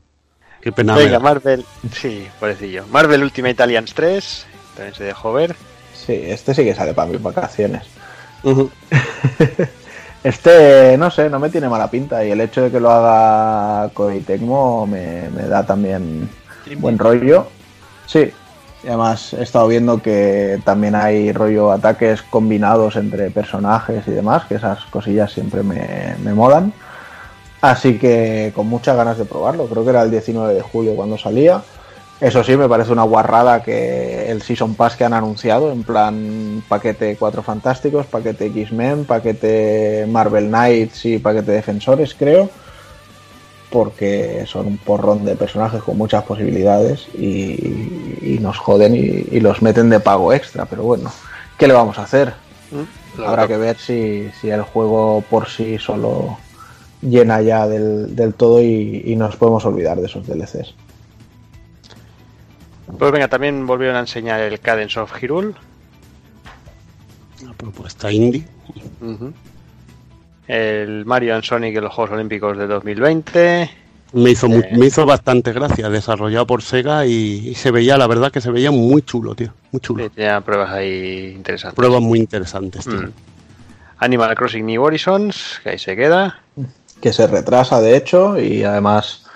Qué pena. Venga. Marvel. Sí, pobrecillo. Marvel Ultimate Alliance 3. También se dejó ver. Sí, este sí que sale para mis vacaciones. [LAUGHS] Este, no sé, no me tiene mala pinta y el hecho de que lo haga Koei Tecmo me, me da también buen rollo. Sí, y además he estado viendo que también hay rollo ataques combinados entre personajes y demás, que esas cosillas siempre me, me molan. Así que con muchas ganas de probarlo, creo que era el 19 de julio cuando salía. Eso sí, me parece una guarrada que el Season Pass que han anunciado, en plan paquete 4 Fantásticos, paquete X-Men, paquete Marvel Knights y paquete Defensores, creo, porque son un porrón de personajes con muchas posibilidades y, y nos joden y, y los meten de pago extra, pero bueno, ¿qué le vamos a hacer? Lo Habrá que que ver si, si el juego por sí solo llena ya del, del todo y, y nos podemos olvidar de esos DLCs. Pues venga, también volvieron a enseñar el Cadence of Hyrule. Una propuesta indie. El Mario and Sonic en los Juegos Olímpicos de 2020. Me hizo, Eh. me hizo bastante gracia, desarrollado por Sega y, y se veía, la verdad que se veía muy chulo, tío. Muy chulo. Sí, tenía pruebas ahí interesantes. Pruebas muy interesantes, tío. Mm. Animal Crossing New Horizons, que ahí se queda. Que se retrasa, de hecho, y además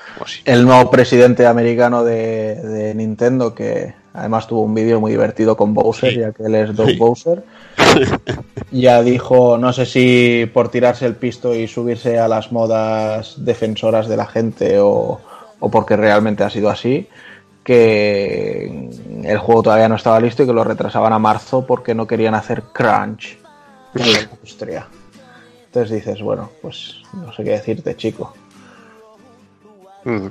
el nuevo presidente americano de, de Nintendo, que además tuvo un vídeo muy divertido con Bowser, Sí. ya que él es Doug Sí. Bowser, [LAUGHS] ya dijo, no sé si por tirarse el pisto y subirse a las modas defensoras de la gente o, o porque realmente ha sido así, que el juego todavía no estaba listo y que lo retrasaban a marzo porque no querían hacer crunch en la industria. Entonces dices, bueno, pues no sé qué decirte, chico. Mm.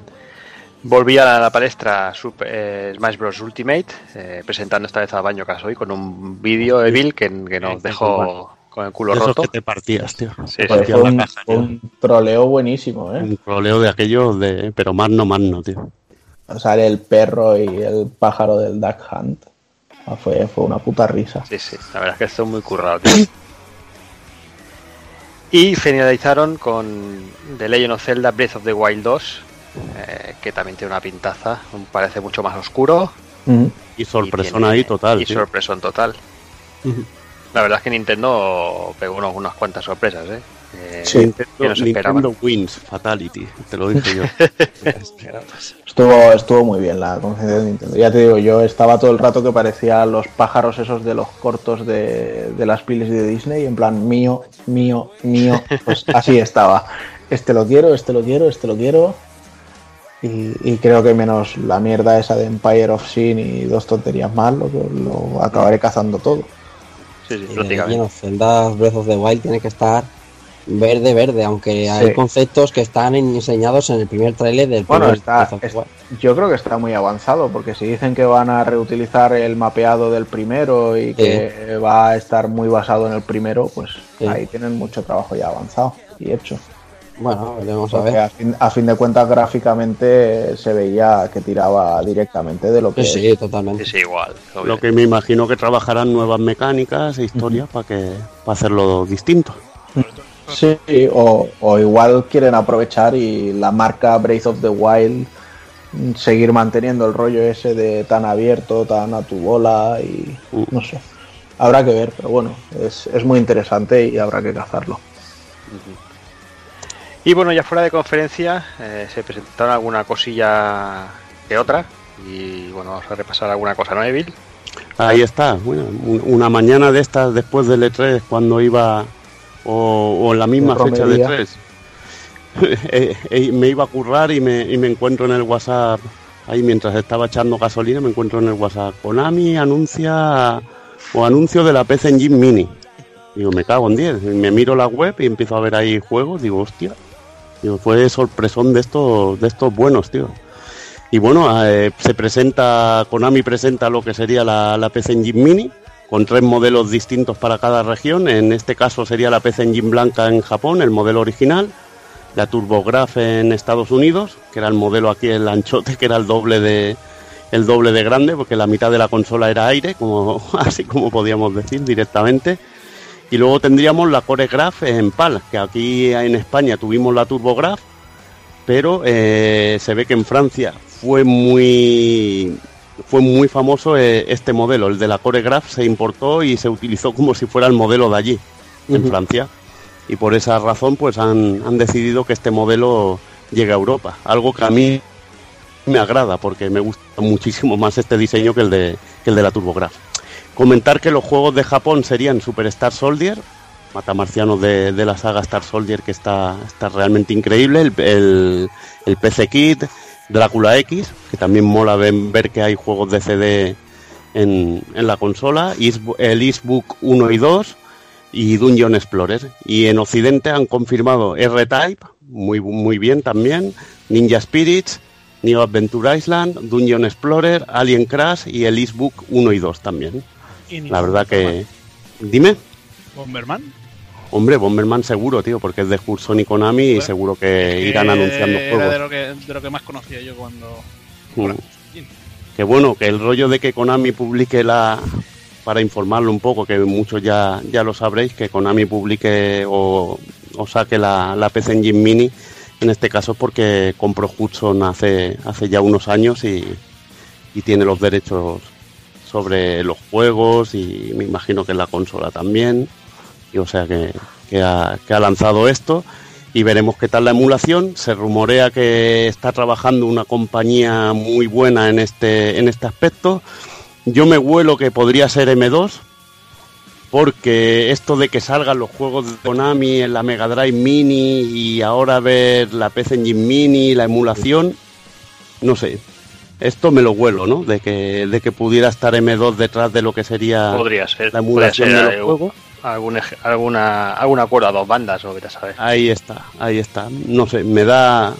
Volvía a la palestra Super, eh, Smash Bros. Ultimate, eh, presentando esta vez a Baño Kazooie con un vídeo de Bill que, que nos dejó con el culo De esos roto. que te partías, tío. Sí, Te sí. Partías fue la un, caja, fue tío. un troleo buenísimo, ¿eh? Un troleo de aquellos de. Pero más no, más no, tío. Sale el perro y el pájaro del Duck Hunt. Ah, Fue, fue una puta risa. Sí, sí, la verdad es que esto es muy currado, tío. Y finalizaron con The Legend of Zelda Breath of the Wild 2, eh, que también tiene una pintaza, parece mucho más oscuro. Y sorpresón tiene- ahí total, Y tío. sorpresón total. La verdad es que Nintendo pegó unos- unas cuantas sorpresas, ¿eh? Eh, Sí. que Nintendo, no wins Fatality, te lo dije yo. [LAUGHS] Estuvo, estuvo muy bien la conferencia de Nintendo. Ya te digo, yo estaba todo el rato que parecía los pájaros esos de los cortos de, de las piles de Disney, en plan mío, mío, mío. Pues así estaba. Este lo quiero, este lo quiero, este lo quiero. Y, y creo que menos la mierda esa de Empire of Sin y dos tonterías más, lo, lo acabaré cazando todo. Sí, sí, de prácticamente. Zelda Breath of the Wild tiene que estar verde, verde, aunque hay Sí. conceptos que están enseñados en el primer trailer del Bueno, primer está, Breath of the es- Wild. yo creo que está muy avanzado, porque si dicen que van a reutilizar el mapeado del primero y que va a estar muy basado en el primero, pues Sí. ahí tienen mucho trabajo ya avanzado y hecho. Bueno, veremos a ver. a fin, a fin de cuentas gráficamente se veía que tiraba directamente de lo que Sí, sí, totalmente. Sí, igual. Lo que me imagino que trabajarán nuevas mecánicas e historias para que para hacerlo distinto. Sí, o, o igual quieren aprovechar y la marca Breath of the Wild mm, seguir manteniendo el rollo ese de tan abierto, tan a tu bola y Mm. no sé. Habrá que ver, pero bueno, es, es muy interesante y habrá que cazarlo. Y bueno, ya fuera de conferencia eh, se presentaron alguna cosilla que otra. Y bueno, vamos a repasar alguna cosa, ¿no, Evil? Ahí está, bueno, un- una mañana de estas después del E3, cuando iba, o, o en la misma De fecha de romería. E3, [LAUGHS] eh, eh, me iba a currar y me, y me encuentro en el WhatsApp, ahí mientras estaba echando gasolina, me encuentro en el WhatsApp, Konami anuncia, o anuncio de la PC Engine Mini. Digo, me cago en 10, y me miro la web y empiezo a ver ahí juegos, digo, hostia, digo, fue sorpresón de estos, de estos buenos, tío. Y bueno, eh, se presenta, Konami presenta lo que sería la, la PC Engine Mini, con tres modelos distintos para cada región. En este caso sería la PC Engine blanca en Japón, el modelo original, la TurboGrafx en Estados Unidos, que era el modelo aquí, el anchote, que era el doble de el doble de grande, porque la mitad de la consola era aire, como [LAUGHS] así como podíamos decir directamente. Y luego tendríamos la CoreGraph en PAL, que aquí en España tuvimos la TurboGrafx, pero eh, se ve que en Francia fue muy fue muy famoso eh, este modelo, el de la CoreGraph se importó y se utilizó como si fuera el modelo de allí, en. Francia. Y por esa razón pues han, han decidido que este modelo llegue a Europa, algo que a mí me agrada porque me gusta muchísimo más este diseño que el de, que el de la TurboGrafx. Comentar que los juegos de Japón serían Superstar Soldier, matamarcianos de, de la saga Star Soldier que está, está realmente increíble, el, el, PC Kit, Drácula X, que también mola ver, que hay juegos de CD en, en la consola, el Eastbook 1 y 2 y Dungeon Explorer. Y en Occidente han confirmado R-Type, muy, muy bien también, Ninja Spirits, Neo Adventure Island, Dungeon Explorer, Alien Crash y el Eastbook 1 y 2 también. La verdad que... Dime. Bomberman. Hombre, Bomberman seguro, tío, porque es de Hudson y Konami y seguro que irán anunciando Era de juegos. lo, que, de lo que más conocía yo cuando. Mm. Que bueno, que el rollo de que Konami publique la... Para informarlo un poco, que muchos ya, ya lo sabréis, que Konami publique o, o saque la, la PC Engine Mini, en este caso porque compró Hudson hace, hace ya unos años y, y tiene los derechos sobre los juegos y me imagino que la consola también. Y o sea que, que ha lanzado esto y veremos qué tal la emulación. Se rumorea que está trabajando una compañía muy buena en este, en este aspecto. Yo me huelo que podría ser M2, porque esto de que salgan los juegos de Konami en la Mega Drive Mini y ahora ver la PC Engine Mini, la emulación, no sé. Esto me lo huelo, ¿no? De que, de que pudiera estar M2 detrás de lo que sería Podría ser. la emulación ser de los eh, juegos. algún, alguna, algún acuerdo a dos bandas o saber. Ahí está, ahí está. No sé, me da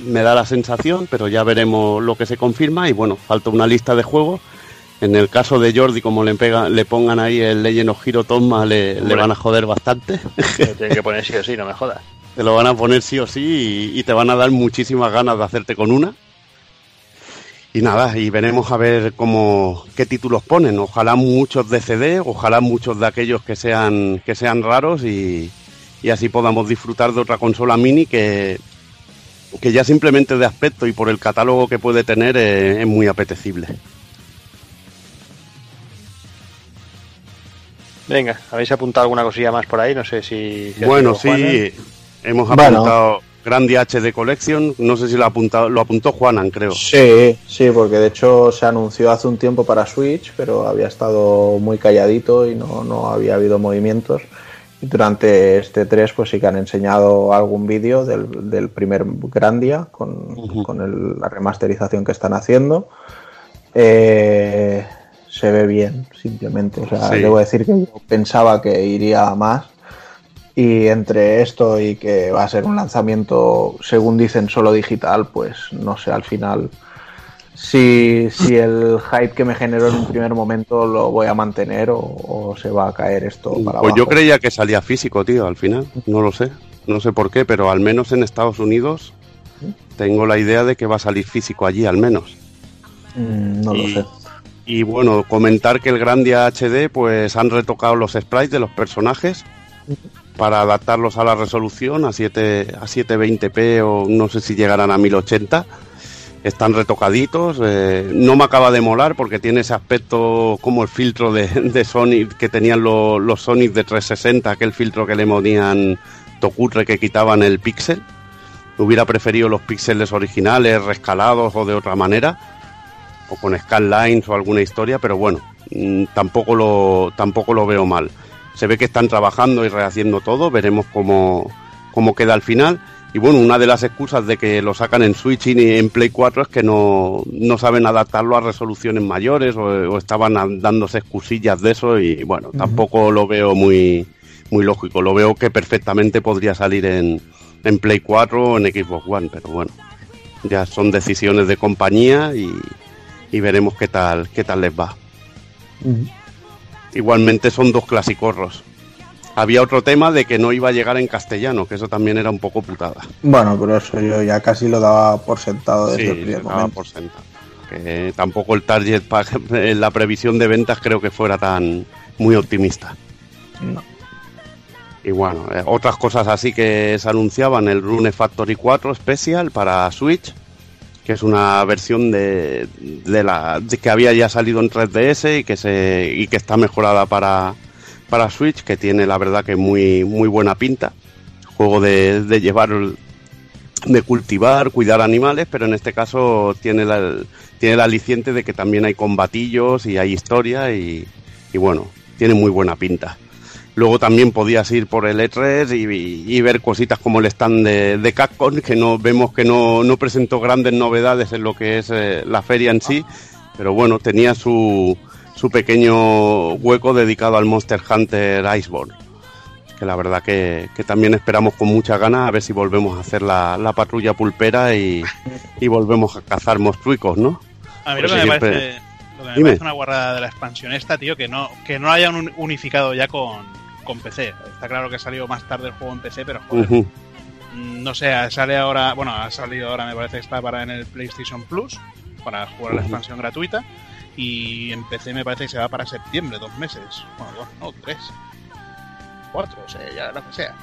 me da la sensación, pero ya veremos lo que se confirma y bueno, falta una lista de juegos. En el caso de Jordi, como le pega, le pongan ahí el Legend of Hero Toma, le, van a joder bastante. Lo tienen que poner sí o sí, no me jodas. [LAUGHS] te lo van a poner sí o sí y, y te van a dar muchísimas ganas de hacerte con una. Y nada, y veremos a ver cómo qué títulos ponen. Ojalá muchos de CD, ojalá muchos de aquellos que sean que sean raros y, y así podamos disfrutar de otra consola mini que que ya simplemente de aspecto y por el catálogo que puede tener eh, es muy apetecible. Venga, ¿habéis apuntado alguna cosilla más por ahí? No sé si... Bueno, sí, hemos Bueno. Grandi HD Collection, no sé si lo apuntado, lo apuntó Juanan, creo. Sí, sí, porque de hecho se anunció hace un tiempo para Switch, pero había estado muy calladito y no, no había habido movimientos. Y durante este 3 pues sí que han enseñado algún vídeo del, del primer Grandia con, con el- la remasterización que están haciendo. Eh, se ve bien, simplemente. O sea, Sí. debo decir que yo pensaba que iría a más. Y entre esto y que va a ser un lanzamiento, según dicen, solo digital, pues no sé, al final si, si el hype que me generó en un primer momento lo voy a mantener o, o se va a caer esto para Pues yo abajo. creía que salía físico, tío, al final. No lo sé. No sé por qué, pero al menos en Estados Unidos tengo la idea de que va a salir físico allí, al menos. Mm, no lo sé. Y bueno, comentar que el Grandia HD, pues han retocado los sprites de los personajes para adaptarlos a la resolución a 7 a 720p o no sé si llegarán a 1080. están retocaditos. eh, no me acaba de molar porque tiene ese aspecto como el filtro de, de que tenían lo- los Sonic de 360, aquel filtro que le ponían Tokutre que quitaban el píxel. Hubiera preferido los píxeles originales, rescalados o de otra manera, o con scanlines o alguna historia, pero bueno, mm, tampoco lo, tampoco lo veo mal. Se ve que están trabajando y rehaciendo todo, veremos cómo, cómo queda al final. Y bueno, una de las excusas de que lo sacan en Switch y en Play 4 es que no, no saben adaptarlo a resoluciones mayores o, o estaban dándose excusillas de eso y bueno, tampoco lo veo muy, muy lógico. Lo veo que perfectamente podría salir en, en Play 4 o en Xbox One, pero bueno, ya son decisiones de compañía y, y veremos qué tal, qué tal les va. Igualmente son dos clasicorros. Había otro tema de que no iba a llegar en castellano, que eso también era un poco putada. Bueno, pero eso yo ya casi lo daba por sentado desde Sí, el primer daba momento. por sentado. Que tampoco el target [LAUGHS] la previsión de ventas creo que fuera tan muy optimista. No. Y bueno, eh, otras cosas así que se anunciaban, el Rune Factory 4 Special para Switch, que es una versión de, de la que había ya salido en 3DS y que se y que está mejorada para, para Switch, que tiene la verdad que muy muy buena pinta. Juego de, de llevar de cultivar, cuidar animales, pero en este caso tiene la, tiene el aliciente de que también hay combatillos y hay historia y, y bueno, tiene muy buena pinta. Luego también podías ir por el E3 y, y ver cositas como el stand de, de Capcom, que no vemos que no, no presentó grandes novedades en lo que es eh, la feria en sí, pero bueno, tenía su, su pequeño hueco dedicado al Monster Hunter Iceborne que la verdad que, que también esperamos con mucha ganas a ver si volvemos a hacer la, la patrulla pulpera y, y volvemos a cazar monstruicos, ¿no? A mí lo que, me parece, lo que me Dime. parece una guarrada de la expansión esta, tío, que no, que no hayan un- unificado ya con, con PC. Está claro que ha salido más tarde el juego en PC, pero joder, mm, no sé, sale ahora, bueno, ha salido ahora, me parece que está para en el PlayStation Plus, para jugar la Ujú. expansión gratuita. Y en PC me parece que se va para septiembre, dos meses. Bueno, dos, no, tres. Cuatro, o sea, ya lo que sea.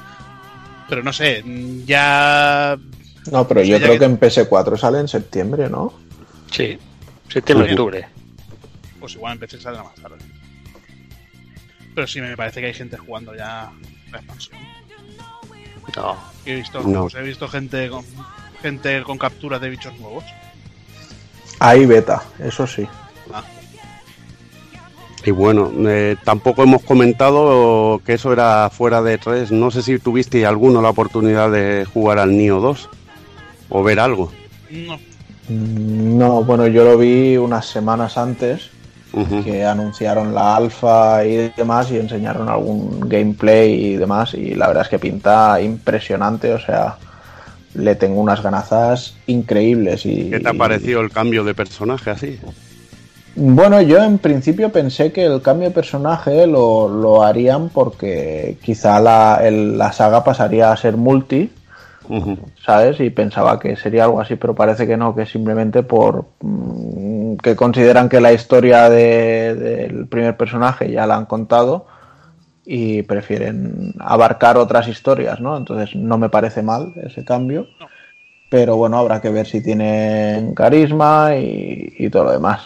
Pero no sé, mm, ya No, pero yo creo que- que en PS4 sale en septiembre, ¿no? Sí, septiembre, Ujú. octubre. Pues igual en PC saldrá más tarde. Pero sí me parece que hay gente jugando ya la expansión. No. He visto, No. pues he visto gente con gente con capturas de bichos nuevos. Hay beta, eso sí. Y bueno, eh, tampoco hemos comentado que eso era fuera de 3. No sé si tuviste alguno la oportunidad de jugar al Nio 2 o ver algo. No, Mm, No, bueno, yo lo vi unas semanas antes Que anunciaron la alfa y demás y enseñaron algún gameplay y demás y la verdad es que pinta impresionante, o sea, le tengo unas ganazas increíbles y ¿Qué te ha parecido el cambio de personaje así? Bueno, yo en principio pensé que el cambio de personaje lo, lo harían porque quizá la, el- la saga pasaría a ser multi, ¿sabes? Y pensaba que sería algo así, pero parece que no, que simplemente por mm, que consideran que la historia de- del primer personaje ya la han contado y prefieren abarcar otras historias, ¿no? Entonces no me parece mal ese cambio, pero bueno, habrá que ver si tienen carisma y, y todo lo demás.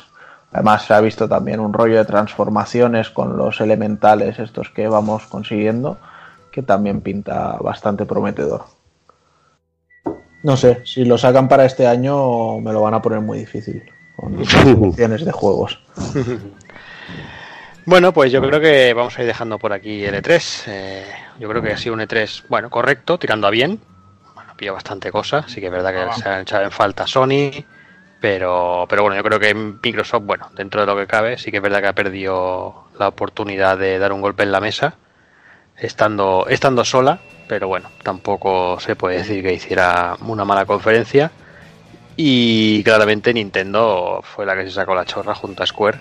Además se ha visto también un rollo de transformaciones con los elementales estos que vamos consiguiendo, que también pinta bastante prometedor. No sé, si lo sacan para este año me lo van a poner muy difícil con [LAUGHS] opciones de juegos. [LAUGHS] Bueno, pues yo creo que vamos a ir dejando por aquí el E3. Eh, yo creo que ha sido un E3, bueno, correcto, tirando a bien. Bueno, pillado bastante cosa. Sí que es verdad que Ah. se han echado en falta Sony. Pero, pero bueno, yo creo que Microsoft, bueno, dentro de lo que cabe, sí que es verdad que ha perdido la oportunidad de dar un golpe en la mesa, estando, estando sola, pero bueno, tampoco se puede decir que hiciera una mala conferencia. Y claramente Nintendo fue la que se sacó la chorra junto a Square.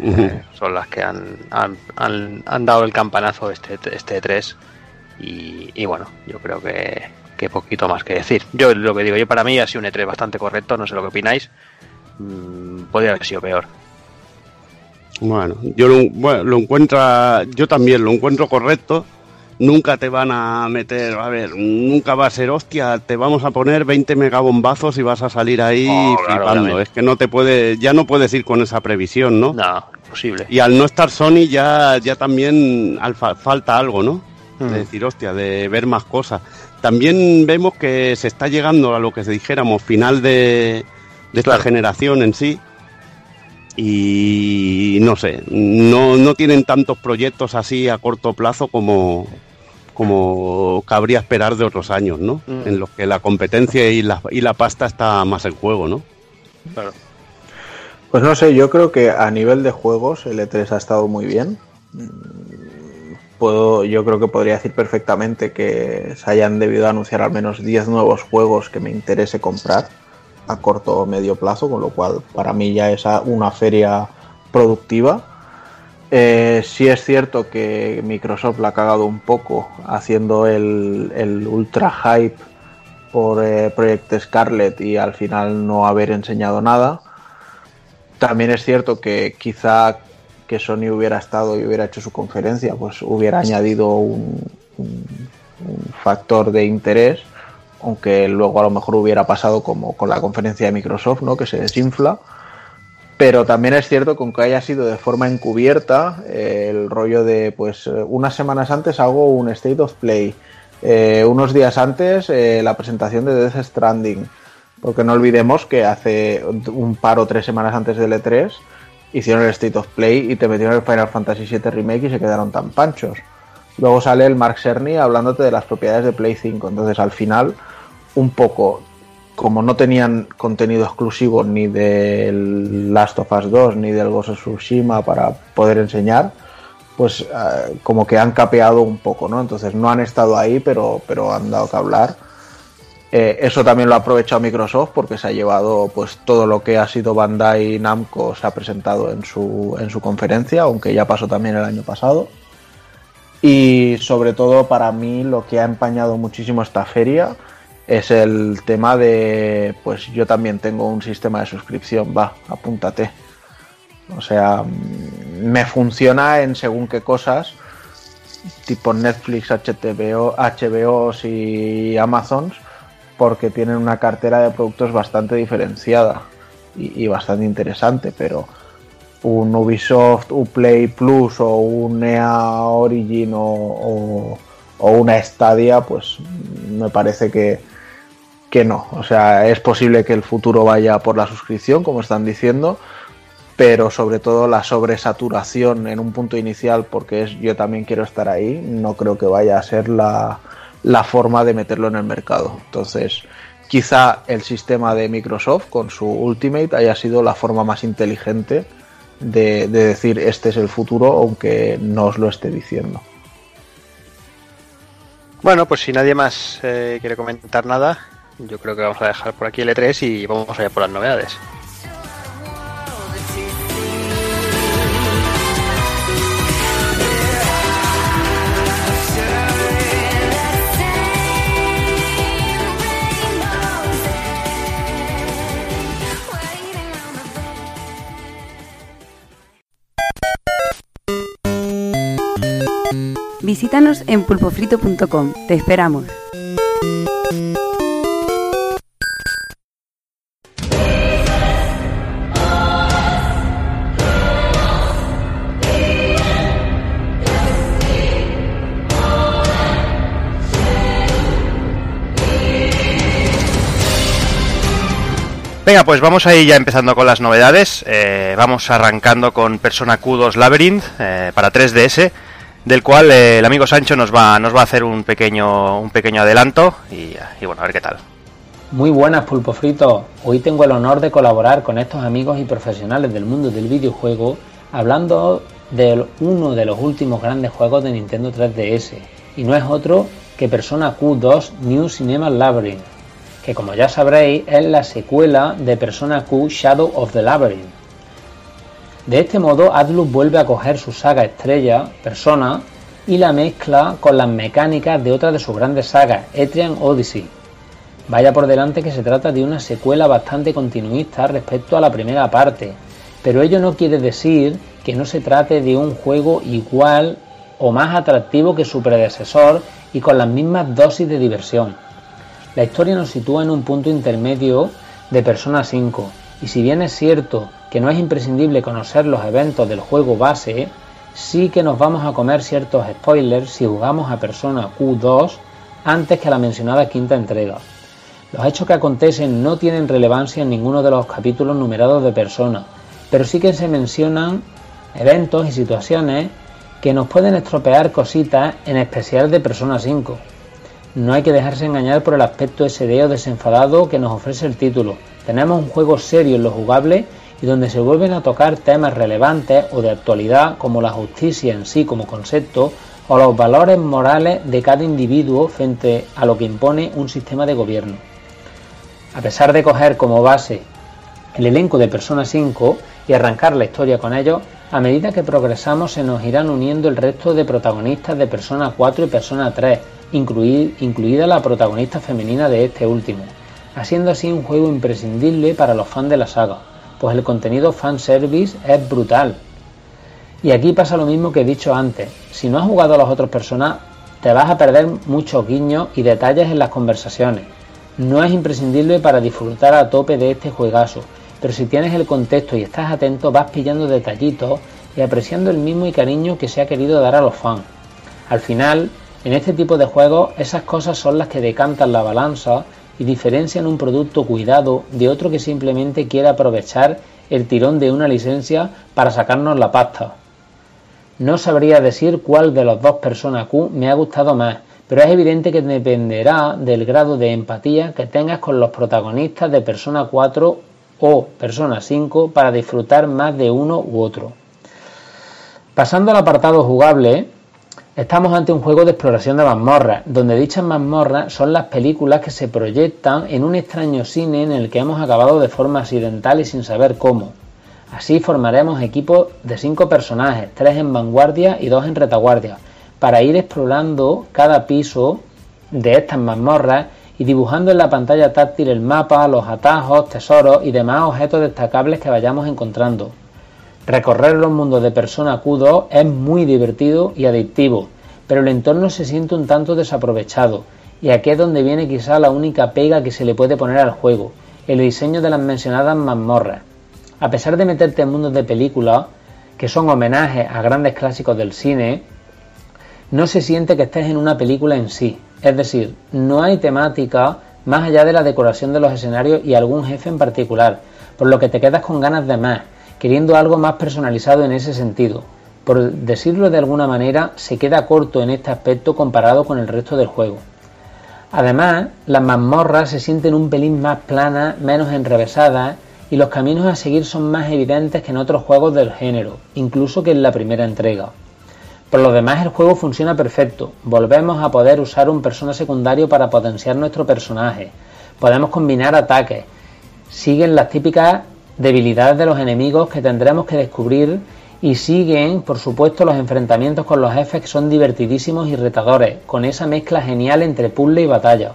Eh, son las que han, han, han- han dado el campanazo este, este 3 y, y bueno, yo creo que, que poquito más que decir. Yo lo que digo, yo para mí ha sido un E3 bastante correcto, no sé lo que opináis. Mm, podría haber sido peor. Bueno, yo lo, bueno, lo encuentra, yo también lo encuentro correcto. Nunca te van a meter, a ver, nunca va a ser hostia, te vamos a poner 20 megabombazos y vas a salir ahí Oh, flipando. Es que no te puede, ya no puedes ir con esa previsión, ¿no? No, imposible. Y al no estar Sony ya, ya también al fa- falta algo, ¿no? Mm. De decir, hostia, de ver más cosas. También vemos que se está llegando a lo que dijéramos, final de, de esta generación en sí. Y no sé, no, no tienen tantos proyectos así a corto plazo como, como cabría esperar de otros años, ¿no? Mm. En los que la competencia y la, y la pasta está más en juego, ¿no? Claro. Pues no sé, yo creo que a nivel de juegos el E3 ha estado muy bien. Mm, Puedo, yo creo que podría decir perfectamente que se hayan debido anunciar al menos 10 nuevos juegos que me interese comprar a corto o medio plazo, con lo cual para mí ya es una feria productiva. Eh, sí es cierto que Microsoft la ha cagado un poco haciendo el, ultra hype por eh, Project Scarlet y al final no haber enseñado nada. También es cierto que quizá que Sony hubiera estado y hubiera hecho su conferencia, pues hubiera añadido un factor de interés, aunque luego a lo mejor hubiera pasado como con la conferencia de Microsoft, ¿no? que se desinfla. Pero también es cierto que aunque haya sido de forma encubierta, eh, el rollo de, pues, eh, unas semanas antes hago un State of Play, eh, unos días antes la presentación de Death Stranding, porque no olvidemos que hace un par o tres semanas antes del E3 hicieron el State of Play y te metieron el Final Fantasy VII Remake y se quedaron tan panchos. Luego sale el Mark Cerny hablándote de las propiedades de Play 5. Entonces al final, un poco, como no tenían contenido exclusivo ni del Last of Us 2 ni del Ghost of Tsushima para poder enseñar, pues eh, como que han capeado un poco, ¿no? Entonces no han estado ahí, pero, pero han dado que hablar. Eh, eso también lo ha aprovechado Microsoft porque se ha llevado pues todo lo que ha sido Bandai Namco se ha presentado en su, en su conferencia, aunque ya pasó también el año pasado. Y sobre todo para mí lo que ha empañado muchísimo esta feria es el tema de pues yo también tengo un sistema de suscripción, va, apúntate. O sea, mm, me funciona en según qué cosas, tipo Netflix, HBO, HBOs y Amazons, porque tienen una cartera de productos bastante diferenciada y, bastante interesante, pero un Ubisoft Uplay Plus o un EA Origin o, o- o una Stadia, pues me parece que, que no. O sea, es posible que el futuro vaya por la suscripción, como están diciendo, pero sobre todo la sobresaturación en un punto inicial, porque es yo también quiero estar ahí, no creo que vaya a ser la, la forma de meterlo en el mercado. Entonces, quizá el sistema de Microsoft con su Ultimate haya sido la forma más inteligente de, de decir este es el futuro, aunque no os lo esté diciendo. Bueno, pues si nadie más eh, quiere comentar nada, yo creo que vamos a dejar por aquí el E3 y vamos allá por las novedades. Visítanos en pulpofrito.com. Te esperamos. Pues vamos a ir ya empezando con las novedades. Eh, vamos arrancando con Persona Q2 Labyrinth eh, para 3DS, del cual eh, el amigo Sancho nos va, nos va a hacer un pequeño, un pequeño adelanto y, y bueno, a ver qué tal. Muy buenas pulpo frito. Hoy tengo el honor de colaborar con estos amigos y profesionales del mundo del videojuego hablando de uno de los últimos grandes juegos de Nintendo 3DS y no es otro que Persona Q2 New Cinema Labyrinth, que como ya sabréis es la secuela de Persona Q Shadow of the Labyrinth. De este modo, Atlus vuelve a coger su saga estrella, Persona, y la mezcla con las mecánicas de otra de sus grandes sagas, Etrian Odyssey. Vaya por delante que se trata de una secuela bastante continuista respecto a la primera parte, pero ello no quiere decir que no se trate de un juego igual o más atractivo que su predecesor y con las mismas dosis de diversión. La historia nos sitúa en un punto intermedio de Persona 5, y si bien es cierto que no es imprescindible conocer los eventos del juego base, sí que nos vamos a comer ciertos spoilers si jugamos a Persona Q2 antes que a la mencionada quinta entrega. Los hechos que acontecen no tienen relevancia en ninguno de los capítulos numerados de Persona, pero sí que se mencionan eventos y situaciones que nos pueden estropear cositas, en especial de Persona 5. No hay que dejarse engañar por el aspecto SD o desenfadado que nos ofrece el título. Tenemos un juego serio en lo jugable y donde se vuelven a tocar temas relevantes o de actualidad como la justicia en sí como concepto o los valores morales de cada individuo frente a lo que impone un sistema de gobierno. A pesar de coger como base el elenco de Persona 5 y arrancar la historia con ellos, a medida que progresamos se nos irán uniendo el resto de protagonistas de Persona 4 y Persona 3, incluid- incluida la protagonista femenina de este último, haciendo así un juego imprescindible para los fans de la saga, pues el contenido fanservice es brutal. Y aquí pasa lo mismo que he dicho antes, si no has jugado a los otros personas, te vas a perder muchos guiños y detalles en las conversaciones. No es imprescindible para disfrutar a tope de este juegazo, pero si tienes el contexto y estás atento vas pillando detallitos y apreciando el mismo y cariño que se ha querido dar a los fans. Al final, en este tipo de juegos, esas cosas son las que decantan la balanza y diferencian un producto cuidado de otro que simplemente quiere aprovechar el tirón de una licencia para sacarnos la pasta. No sabría decir cuál de los dos Persona Q me ha gustado más, pero es evidente que dependerá del grado de empatía que tengas con los protagonistas de Persona 4 o Persona 5 para disfrutar más de uno u otro. Pasando al apartado jugable, estamos ante un juego de exploración de mazmorras, donde dichas mazmorras son las películas que se proyectan en un extraño cine en el que hemos acabado de forma accidental y sin saber cómo. Así formaremos equipos de cinco personajes, tres en vanguardia y dos en retaguardia, para ir explorando cada piso de estas mazmorras y dibujando en la pantalla táctil el mapa, los atajos, tesoros y demás objetos destacables que vayamos encontrando. Recorrer los mundos de Persona Q2 es muy divertido y adictivo, pero el entorno se siente un tanto desaprovechado, y aquí es donde viene quizá la única pega que se le puede poner al juego, el diseño de las mencionadas mazmorras. A pesar de meterte en mundos de películas, que son homenajes a grandes clásicos del cine, no se siente que estés en una película en sí. Es decir, no hay temática más allá de la decoración de los escenarios y algún jefe en particular, por lo que te quedas con ganas de más, queriendo algo más personalizado en ese sentido. Por decirlo de alguna manera, se queda corto en este aspecto comparado con el resto del juego. Además, las mazmorras se sienten un pelín más planas, menos enrevesadas, y los caminos a seguir son más evidentes que en otros juegos del género, incluso que en la primera entrega. Por lo demás el juego funciona perfecto, volvemos a poder usar un persona secundario para potenciar nuestro personaje, podemos combinar ataques, siguen las típicas debilidades de los enemigos que tendremos que descubrir y siguen, por supuesto, los enfrentamientos con los jefes que son divertidísimos y retadores, con esa mezcla genial entre puzzle y batalla.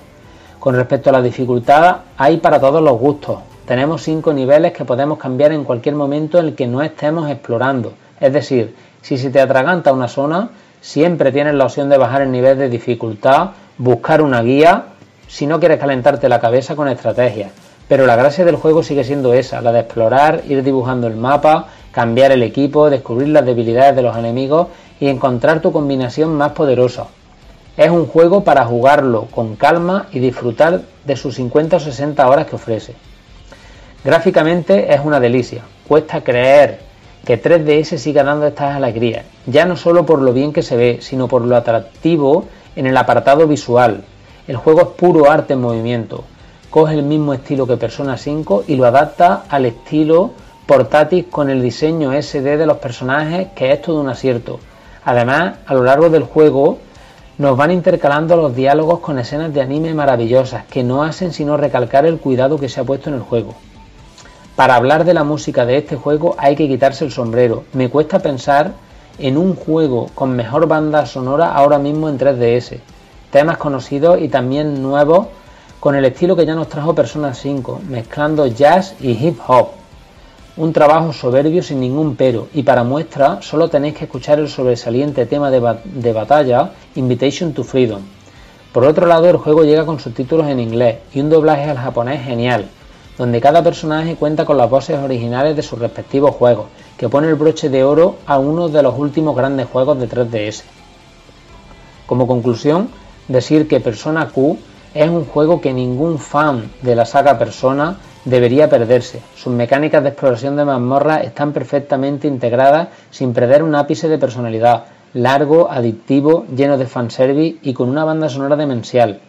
Con respecto a la dificultad, hay para todos los gustos. Tenemos cinco niveles que podemos cambiar en cualquier momento en el que no estemos explorando. Es decir, si se te atraganta una zona, siempre tienes la opción de bajar el nivel de dificultad, buscar una guía, si no quieres calentarte la cabeza con estrategias. Pero la gracia del juego sigue siendo esa, la de explorar, ir dibujando el mapa, cambiar el equipo, descubrir las debilidades de los enemigos y encontrar tu combinación más poderosa. Es un juego para jugarlo con calma y disfrutar de sus 50 o 60 horas que ofrece. Gráficamente es una delicia, cuesta creer que 3DS siga dando estas alegrías, ya no solo por lo bien que se ve, sino por lo atractivo en el apartado visual. El juego es puro arte en movimiento, coge el mismo estilo que Persona 5 y lo adapta al estilo portátil con el diseño SD de los personajes, que es todo un acierto. Además, a lo largo del juego nos van intercalando los diálogos con escenas de anime maravillosas que no hacen sino recalcar el cuidado que se ha puesto en el juego. Para hablar de la música de este juego hay que quitarse el sombrero. Me cuesta pensar en un juego con mejor banda sonora ahora mismo en 3DS. Temas conocidos y también nuevos con el estilo que ya nos trajo Persona 5, mezclando jazz y hip hop. Un trabajo soberbio sin ningún pero, y para muestra solo tenéis que escuchar el sobresaliente tema de, ba- de batalla Invitation to Freedom. Por otro lado, el juego llega con subtítulos en inglés y un doblaje al japonés genial, donde cada personaje cuenta con las voces originales de sus respectivos juegos, que pone el broche de oro a uno de los últimos grandes juegos de 3DS. Como conclusión, decir que Persona Q es un juego que ningún fan de la saga Persona debería perderse. Sus mecánicas de exploración de mazmorras están perfectamente integradas sin perder un ápice de personalidad. Largo, adictivo, lleno de fanservice y con una banda sonora demencial.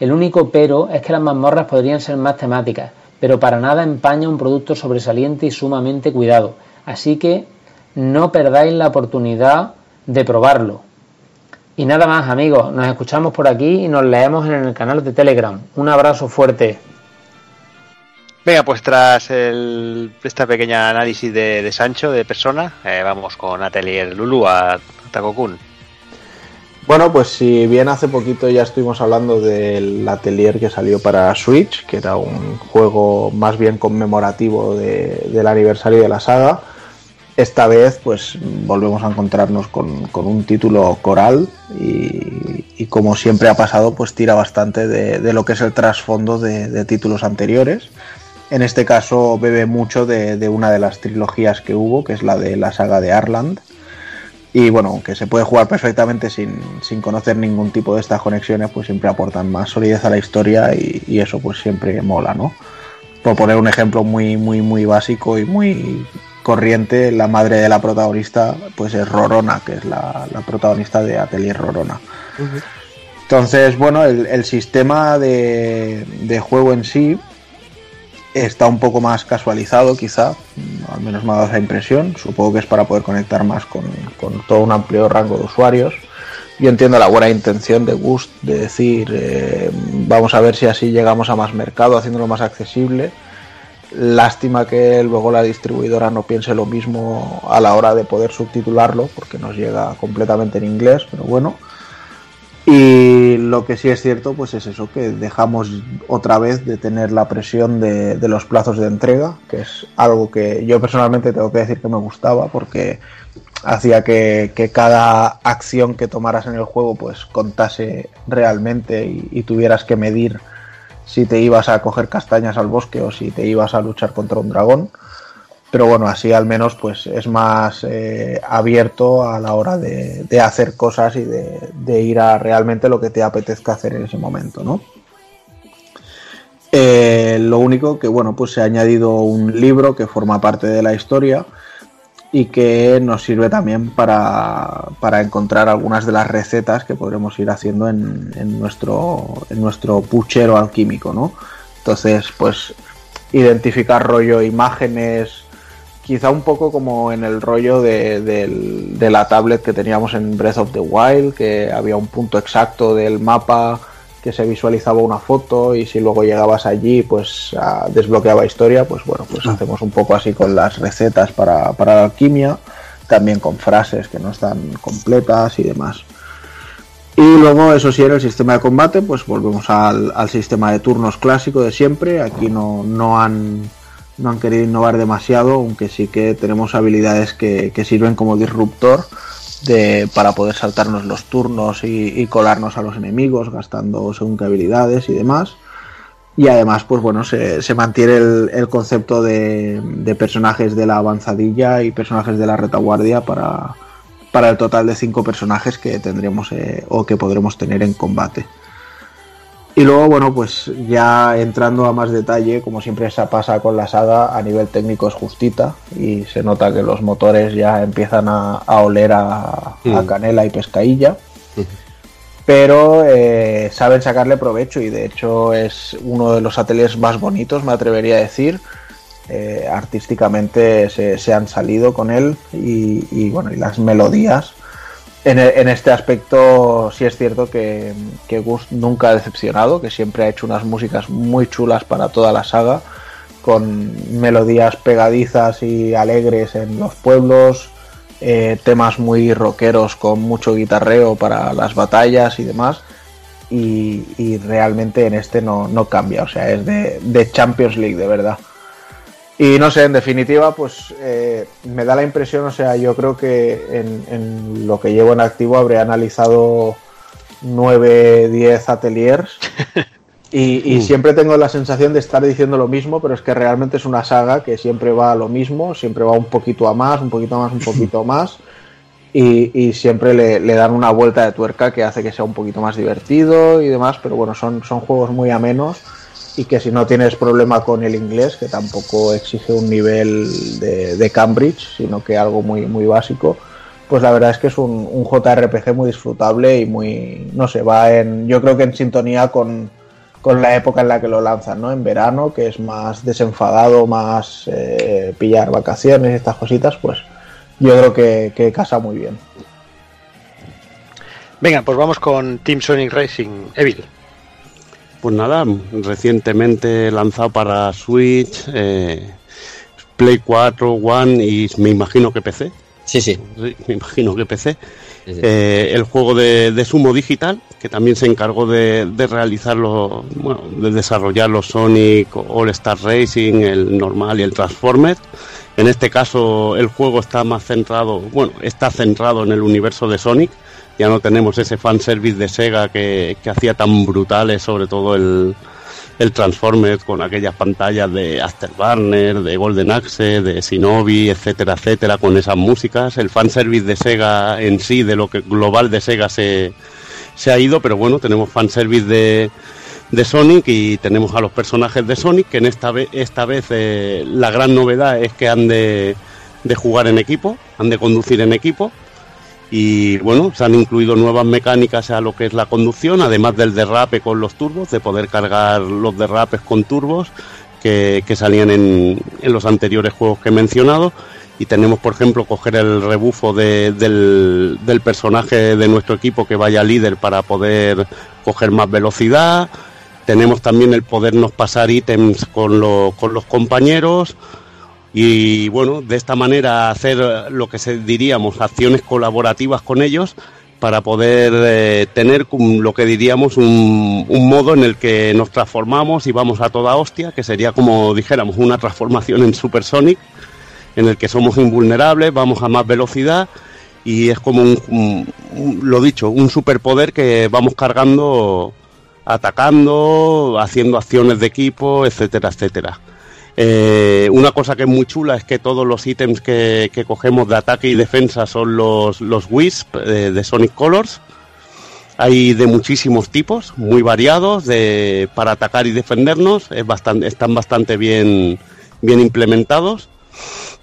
El único pero es que las mazmorras podrían ser más temáticas, pero para nada empaña un producto sobresaliente y sumamente cuidado. Así que no perdáis la oportunidad de probarlo. Y nada más amigos, nos escuchamos por aquí y nos leemos en el canal de Telegram. Un abrazo fuerte. Venga, pues tras el, esta pequeña análisis de, de Sancho, de persona, eh, vamos con Atelier Lulu a Takokun. Bueno, pues si bien hace poquito ya estuvimos hablando del Atelier que salió para Switch, que era un juego más bien conmemorativo de- del aniversario de la saga, esta vez pues volvemos a encontrarnos con, con un título coral y, como siempre ha pasado pues tira bastante de, de lo que es el trasfondo de, de títulos anteriores. En este caso bebe mucho de, de una de las trilogías que hubo, que es la de la saga de Arland. Y bueno, aunque se puede jugar perfectamente sin, sin conocer ningún tipo de estas conexiones, pues siempre aportan más solidez a la historia y, y eso pues siempre mola, ¿no? Por poner un ejemplo muy, muy, muy básico y muy corriente, la madre de la protagonista pues es Rorona, que es la, la protagonista de Atelier Rorona. Entonces, bueno, el, el sistema de, de juego en sí está un poco más casualizado quizá, al menos me ha dado esa impresión, supongo que es para poder conectar más con, con todo un amplio rango de usuarios. Yo entiendo la buena intención de Gust de decir, eh, vamos a ver si así llegamos a más mercado, haciéndolo más accesible. Lástima que luego la distribuidora no piense lo mismo a la hora de poder subtitularlo, porque nos llega completamente en inglés, pero bueno. Y lo que sí es cierto, pues es eso, que dejamos otra vez de tener la presión de, los plazos de entrega, que es algo que yo personalmente tengo que decir que me gustaba, porque hacía que, cada acción que tomaras en el juego pues contase realmente y tuvieras que medir si te ibas a coger castañas al bosque o si te ibas a luchar contra un dragón pero bueno, así al menos pues es más eh, abierto a la hora de, hacer cosas y de, de ir a realmente lo que te apetezca hacer en ese momento, ¿no? Eh, lo único que bueno, pues se ha añadido un libro que forma parte de la historia y que nos sirve también para, para encontrar algunas de las recetas que podremos ir haciendo en, en nuestro, en nuestro puchero alquímico, ¿no? Entonces, pues identificar rollo imágenes, quizá un poco como en el rollo de, del- de la tablet que teníamos en Breath of the Wild, que había un punto exacto del mapa que se visualizaba una foto y si luego llegabas allí pues ah, desbloqueaba historia, pues bueno, pues hacemos un poco así con las recetas para, para la alquimia, también con frases que no están completas y demás. Y luego, eso sí, en el sistema de combate, pues volvemos al, al sistema de turnos clásico de siempre. Aquí no, no, han, no han querido innovar demasiado, aunque sí que tenemos habilidades que, que sirven como disruptor de, para poder saltarnos los turnos y, colarnos a los enemigos, gastando según qué habilidades y demás. Y además, pues bueno, se, se mantiene el, el concepto de, de personajes de la avanzadilla y personajes de la retaguardia para, para el total de cinco personajes que tendremos eh, o que podremos tener en combate. Y luego, bueno, pues ya entrando a más detalle, como siempre se pasa con la saga, a nivel técnico es justita y se nota que los motores ya empiezan a, a oler a, a Mm. canela y pescadilla. Pero eh, saben sacarle provecho y de hecho es uno de los ateliers más bonitos, me atrevería a decir. Eh, artísticamente se, se han salido con él y, y, bueno, y las melodías. En, este aspecto sí es cierto que, que Gus nunca ha decepcionado, que siempre ha hecho unas músicas muy chulas para toda la saga, con melodías pegadizas y alegres en los pueblos, eh, temas muy rockeros con mucho guitarreo para las batallas y demás. Y, y realmente en este no, no cambia, o sea, es de, de Champions League, de verdad. Y no sé, en definitiva, pues eh, me da la impresión, o sea, yo creo que en, en lo que llevo en activo habré analizado 9, 10 ateliers. [LAUGHS] Y, y siempre tengo la sensación de estar diciendo lo mismo, pero es que realmente es una saga que siempre va a lo mismo, siempre va un poquito a más, un poquito más, un poquito [LAUGHS] más. Y, y siempre le, le dan una vuelta de tuerca que hace que sea un poquito más divertido y demás, pero bueno, son, son juegos muy amenos y que si no tienes problema con el inglés, que tampoco exige un nivel de, de Cambridge, sino que algo muy, muy básico, pues la verdad es que es un, un JRPG muy disfrutable y muy, no sé, va en, yo creo que en sintonía con, con la época en la que lo lanzan, ¿no? En verano, que es más desenfadado, más eh, pillar vacaciones y estas cositas, pues yo creo que, que casa muy bien. Venga, pues vamos con Team Sonic Racing. Evil. Pues nada, recientemente lanzado para Switch, eh, Play 4, One y me imagino que PC. Sí, sí. Sí, me imagino que PC. Sí, sí. Eh, el juego de, de Sumo Digital, que también se encargó de, de realizarlo, bueno, de desarrollar los Sonic All Star Racing, el normal y el Transformer. En este caso, el juego está más centrado, bueno, está centrado en el universo de Sonic. Ya no tenemos ese fanservice de Sega que, que hacía tan brutales, sobre todo el, el Transformer con aquellas pantallas de Afterburner, de Golden Axe, de Shinobi, etcétera, etcétera, con esas músicas. El fanservice de Sega en sí, de lo que global de Sega se, se ha ido, pero bueno, tenemos fanservice de, de Sonic y tenemos a los personajes de Sonic, que en esta vez, esta vez eh, la gran novedad es que han de, de jugar en equipo, han de conducir en equipo. Y bueno, se han incluido nuevas mecánicas a lo que es la conducción, además del derrape con los turbos, de poder cargar los derrapes con turbos que, que salían en, en los anteriores juegos que he mencionado. Y tenemos, por ejemplo, coger el rebufo de- del, del personaje de nuestro equipo que vaya líder para poder coger más velocidad. Tenemos también el podernos pasar ítems con, lo- con los compañeros y bueno, de esta manera hacer lo que se diríamos acciones colaborativas con ellos para poder eh, tener lo que diríamos un, un modo en el que nos transformamos y vamos a toda hostia, que sería como dijéramos una transformación en Supersonic, en el que somos invulnerables, vamos a más velocidad y es como un- lo dicho, un superpoder que vamos cargando, atacando, haciendo acciones de equipo, etcétera, etcétera. Eh, una cosa que es muy chula es que todos los ítems que, cogemos de ataque y defensa son los, los Wisp eh, de Sonic Colors. Hay de muchísimos tipos, muy variados, de, para atacar y defendernos. Es bastante, están bastante bien, bien implementados.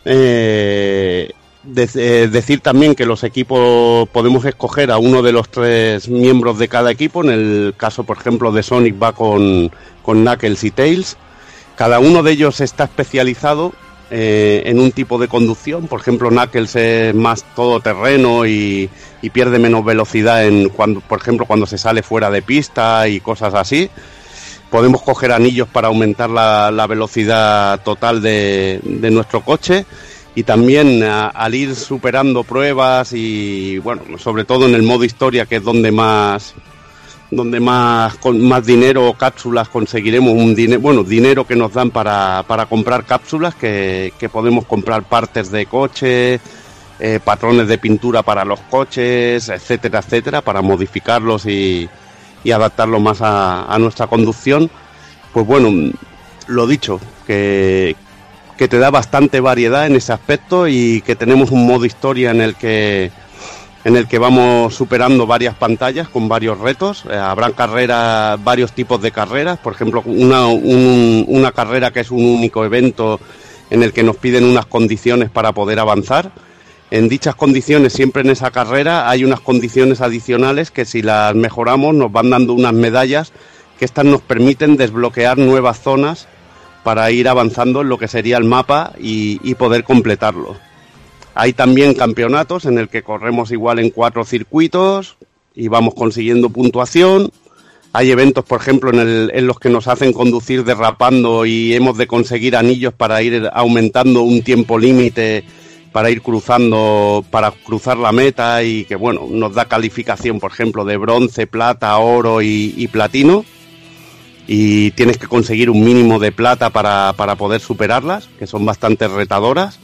Eh, decir también que los equipos podemos escoger a uno de los tres miembros de cada equipo. En el caso, por ejemplo, de Sonic va con, con Knuckles y Tails. Cada uno de ellos está especializado eh, en un tipo de conducción. Por ejemplo, Knuckles es más todoterreno y, y pierde menos velocidad en cuando, por ejemplo, cuando se sale fuera de pista y cosas así. Podemos coger anillos para aumentar la, velocidad total de, nuestro coche y también al ir superando pruebas y bueno, sobre todo en el modo historia que es donde más donde más con más dinero o cápsulas conseguiremos un dinero bueno dinero que nos dan para, para comprar cápsulas que, que podemos comprar partes de coche eh, patrones de pintura para los coches etcétera etcétera para modificarlos y, y adaptarlo más a, a nuestra conducción. Pues bueno lo dicho que, que te da bastante variedad en ese aspecto y que tenemos un modo historia en el que en el que vamos superando varias pantallas con varios retos. Eh, habrán carreras, varios tipos de carreras, por ejemplo, una, un- una carrera que es un único evento en el que nos piden unas condiciones para poder avanzar. En dichas condiciones, siempre en esa carrera, hay unas condiciones adicionales que si las mejoramos nos van dando unas medallas que estas nos permiten desbloquear nuevas zonas para ir avanzando en lo que sería el mapa y poder completarlo. Hay también campeonatos en el que corremos igual en cuatro circuitos y vamos consiguiendo puntuación. Hay eventos, por ejemplo, en, el- en los que nos hacen conducir derrapando y hemos de conseguir anillos para ir aumentando un tiempo límite para ir cruzando, para cruzar la meta y que, bueno, nos da calificación, por ejemplo, de bronce, plata, oro y, y platino. y tienes que conseguir un mínimo de plata para, para poder superarlas, que son bastante retadoras.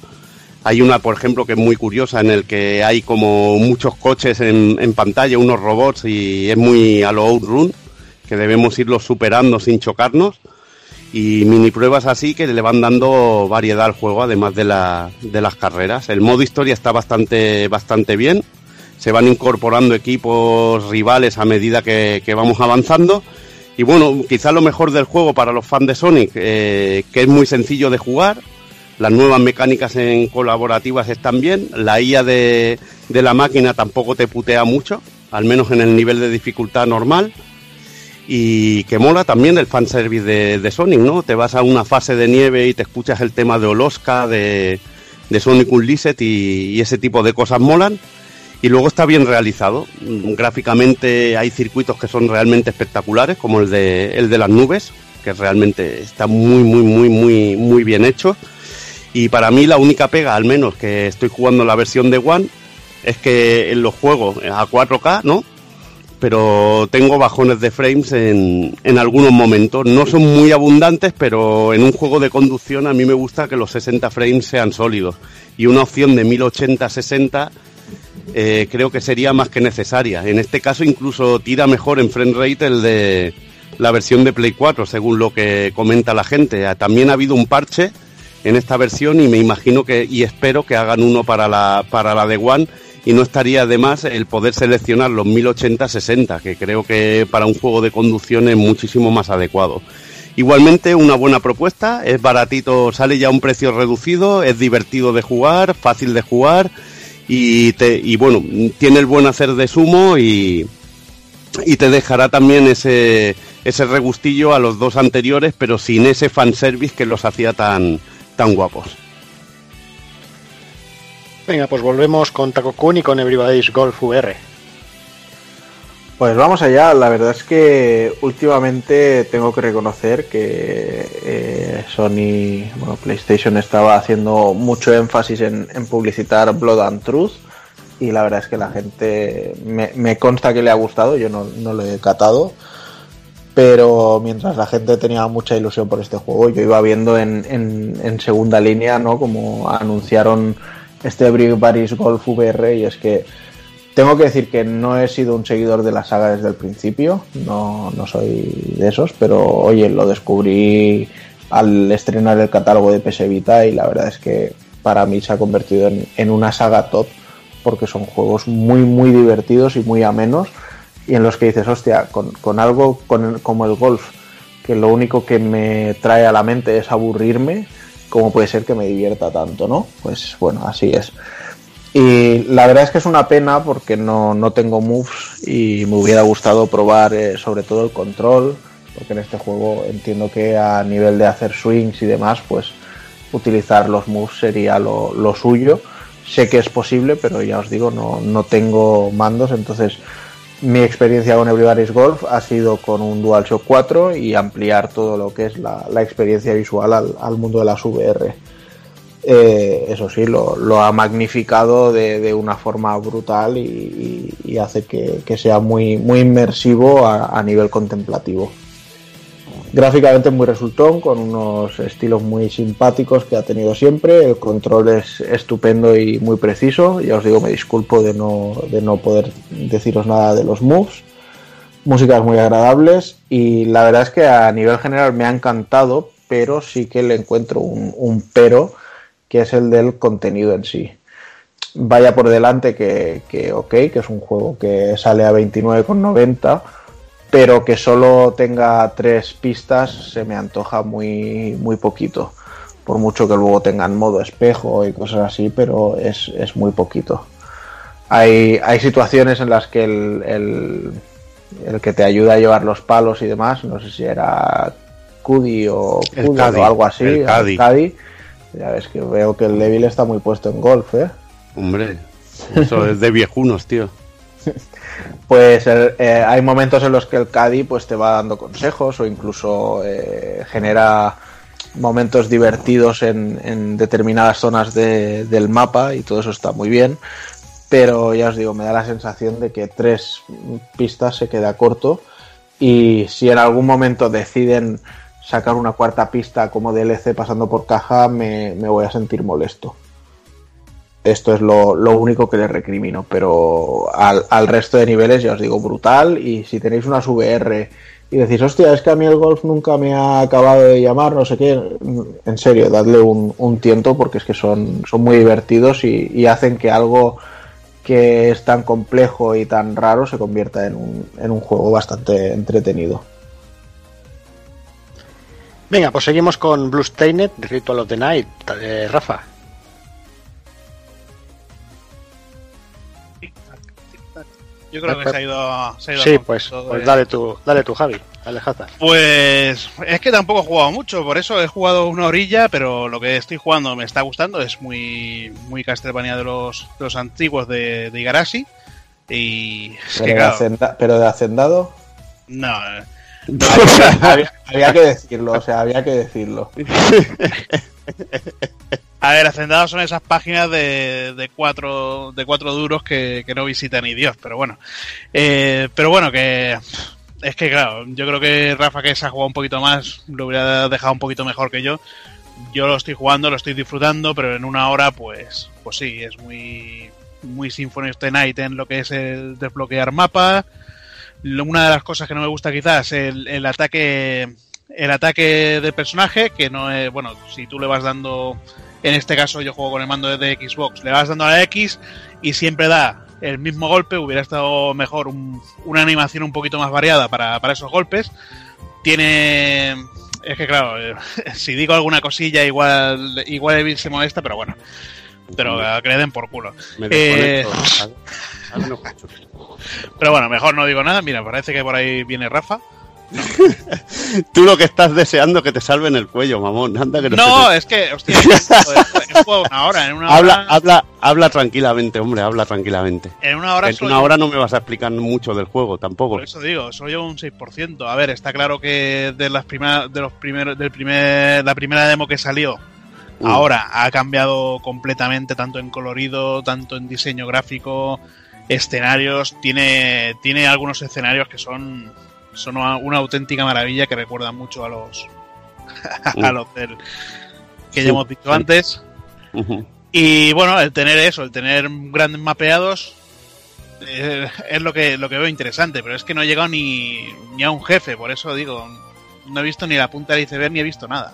Hay una, por ejemplo, que es muy curiosa, en el que hay como muchos coches en, pantalla, unos robots, y es muy a lo Outrun, que debemos irlos superando sin chocarnos. Y mini pruebas así que le van dando variedad al juego, además de, la, de las carreras. El modo historia está bastante, bastante bien. Se van incorporando equipos rivales a medida que, vamos avanzando. Y bueno, quizá lo mejor del juego para los fans de Sonic, eh, que es muy sencillo de jugar, las nuevas mecánicas en colaborativas están bien, la IA de, de la máquina tampoco te putea mucho, al menos en el nivel de dificultad normal, y que mola también el fanservice de, de Sonic, ¿no? Te vas a una fase de nieve y te escuchas el tema de Oloska, de, de Sonic Unleashed y, y ese tipo de cosas molan. Y luego está bien realizado. Gráficamente hay circuitos que son realmente espectaculares, como el de, el de las nubes, que realmente está muy, muy, muy, muy, muy bien hecho. Y para mí la única pega, al menos que estoy jugando la versión de One, es que en los juegos a 4K, ¿no? Pero tengo bajones de frames en, en algunos momentos. No son muy abundantes, pero en un juego de conducción a mí me gusta que los 60 frames sean sólidos. Y una opción de 1080-60 eh, creo que sería más que necesaria. En este caso incluso tira mejor en frame rate el de la versión de Play 4, según lo que comenta la gente. También ha habido un parche en esta versión y me imagino que y espero que hagan uno para la para la de One y no estaría de más el poder seleccionar los 1080-60, que creo que para un juego de conducción es muchísimo más adecuado. Igualmente una buena propuesta, es baratito, sale ya a un precio reducido, es divertido de jugar, fácil de jugar y, te, y bueno, tiene el buen hacer de sumo y, y te dejará también ese, ese regustillo a los dos anteriores, pero sin ese fanservice que los hacía tan, tan guapos. Venga, pues volvemos con Taco Kun y con Everybody's Golf VR. Pues vamos allá, la verdad es que últimamente tengo que reconocer que eh, Sony, bueno, PlayStation estaba haciendo mucho énfasis en, en publicitar Blood and Truth y la verdad es que la gente me, me consta que le ha gustado, yo no, no lo he catado, pero mientras la gente tenía mucha ilusión por este juego, yo iba viendo en, en, segunda línea, ¿no? Como anunciaron este Everybody's Golf VR y es que tengo que decir que no he sido un seguidor de la saga desde el principio, no, no soy de esos, pero oye, lo descubrí al estrenar el catálogo de PS Vita y la verdad es que para mí se ha convertido en, en una saga top porque son juegos muy muy divertidos y muy amenos y en los que dices, hostia, con, con algo con, como el golf, que lo único que me trae a la mente es aburrirme, ¿cómo puede ser que me divierta tanto, no? Pues bueno, así es. Y la verdad es que es una pena porque no, no tengo moves y me hubiera gustado probar eh, sobre todo el control, porque en este juego entiendo que a nivel de hacer swings y demás, pues utilizar los moves sería lo, lo suyo. Sé que es posible, pero ya os digo, no, no tengo mandos, entonces mi experiencia con Everybody's Golf ha sido con un DualShock 4 y ampliar todo lo que es la, experiencia visual al, mundo de las VR. Eh, eso sí, lo, ha magnificado de, una forma brutal y, hace que, sea muy, muy inmersivo a, nivel contemplativo. Gráficamente muy resultón, con unos estilos muy simpáticos que ha tenido siempre. El control es estupendo y muy preciso. Ya os digo, me disculpo de no, de no poder deciros nada de los moves. Músicas muy agradables y la verdad es que a nivel general me ha encantado, pero sí que le encuentro un, un pero que es el del contenido en sí. Vaya por delante que, que ok, que es un juego que sale a 29,90, pero que solo tenga tres pistas se me antoja muy, muy poquito. Por mucho que luego tengan modo espejo y cosas así, pero es, es muy poquito. Hay, hay, situaciones en las que el, el, el, que te ayuda a llevar los palos y demás, no sé si era Cudi o, Cudi o algo así, el Cadi. Cadi ya ves que veo que el débil está muy puesto en golf, ¿eh? Hombre, eso es de viejunos, tío. [LAUGHS] pues hay momentos en los que el Caddy pues te va dando consejos o incluso eh, genera momentos divertidos en, determinadas zonas de, del mapa y todo eso está muy bien. Pero ya os digo, me da la sensación de que tres pistas se queda corto Y si en algún momento deciden sacar una cuarta pista como DLC pasando por caja, me voy a sentir molesto. Esto es lo, lo único que les recrimino, pero al, al resto de niveles ya os digo brutal. Y si tenéis unas VR y decís, hostia, es que a mí el golf nunca me ha acabado de llamar, no sé qué, en serio, dadle un, un tiento porque es que son, son muy divertidos y, hacen que algo que es tan complejo y tan raro se convierta en un, en un juego bastante entretenido. Venga, pues seguimos con Bluestained, The Ritual of the Night. Eh, Rafa. Yo creo que se ha ido, se ha ido Sí, pues, pues de- dale tú, dale tú, Javi. Dale, Hazard. Pues es que tampoco he jugado mucho, por eso he jugado una orilla, pero lo que estoy jugando me está gustando, es muy muy Castlevania de los, de los antiguos de, de Igarashi. Y es Pero, que de, claro, hacenda- pero de hacendado, no, eh, [LAUGHS] había, había que decirlo, o sea, había que decirlo. [LAUGHS] A ver, Hacendados son esas páginas de, de cuatro de cuatro duros que, no visita ni Dios, pero bueno. Eh, pero bueno, que es que claro, yo creo que Rafa que se ha jugado un poquito más, lo hubiera dejado un poquito mejor que yo. Yo lo estoy jugando, lo estoy disfrutando, pero en una hora, pues, pues sí, es muy, muy Symphony of the Night en lo que es el desbloquear mapa. Una de las cosas que no me gusta quizás el, el ataque el ataque del personaje, que no es, bueno, si tú le vas dando, en este caso yo juego con el mando de Xbox, le vas dando a la X y siempre da el mismo golpe, hubiera estado mejor un- una animación un poquito más variada para, para esos golpes. Tiene, es que claro, eh, [LAUGHS] si digo alguna cosilla igual, igual Evil se molesta, pero bueno, pero que le den por culo. Me Eh, [LAUGHS] pero bueno, mejor no digo nada, mira, parece que por ahí viene Rafa. [LAUGHS] Tú lo que estás deseando es que te salven el cuello, mamón. Anda que no, es que, hostia, una hora, en una Habla, hora, habla, habla tranquilamente, hombre, habla tranquilamente. en una hora En una llevo- hora no me vas a explicar mucho del juego tampoco. Por eso digo, solo llevo un 6%. A ver, está claro que de las primeras, de los primeros, del primer, la primera demo que salió, Mm. ahora ha cambiado completamente, tanto en colorido, tanto en diseño gráfico, escenarios. Tiene, tiene algunos escenarios que son, son una, una auténtica maravilla que recuerdan mucho a los, [LAUGHS] a Mm. los del, que ya hemos dicho sí. antes. Y bueno, el tener eso, el tener grandes mapeados eh, es lo que, lo que veo interesante, pero es que no he llegado ni, ni a un jefe, por eso digo, no he visto ni la punta del iceberg ni he visto nada.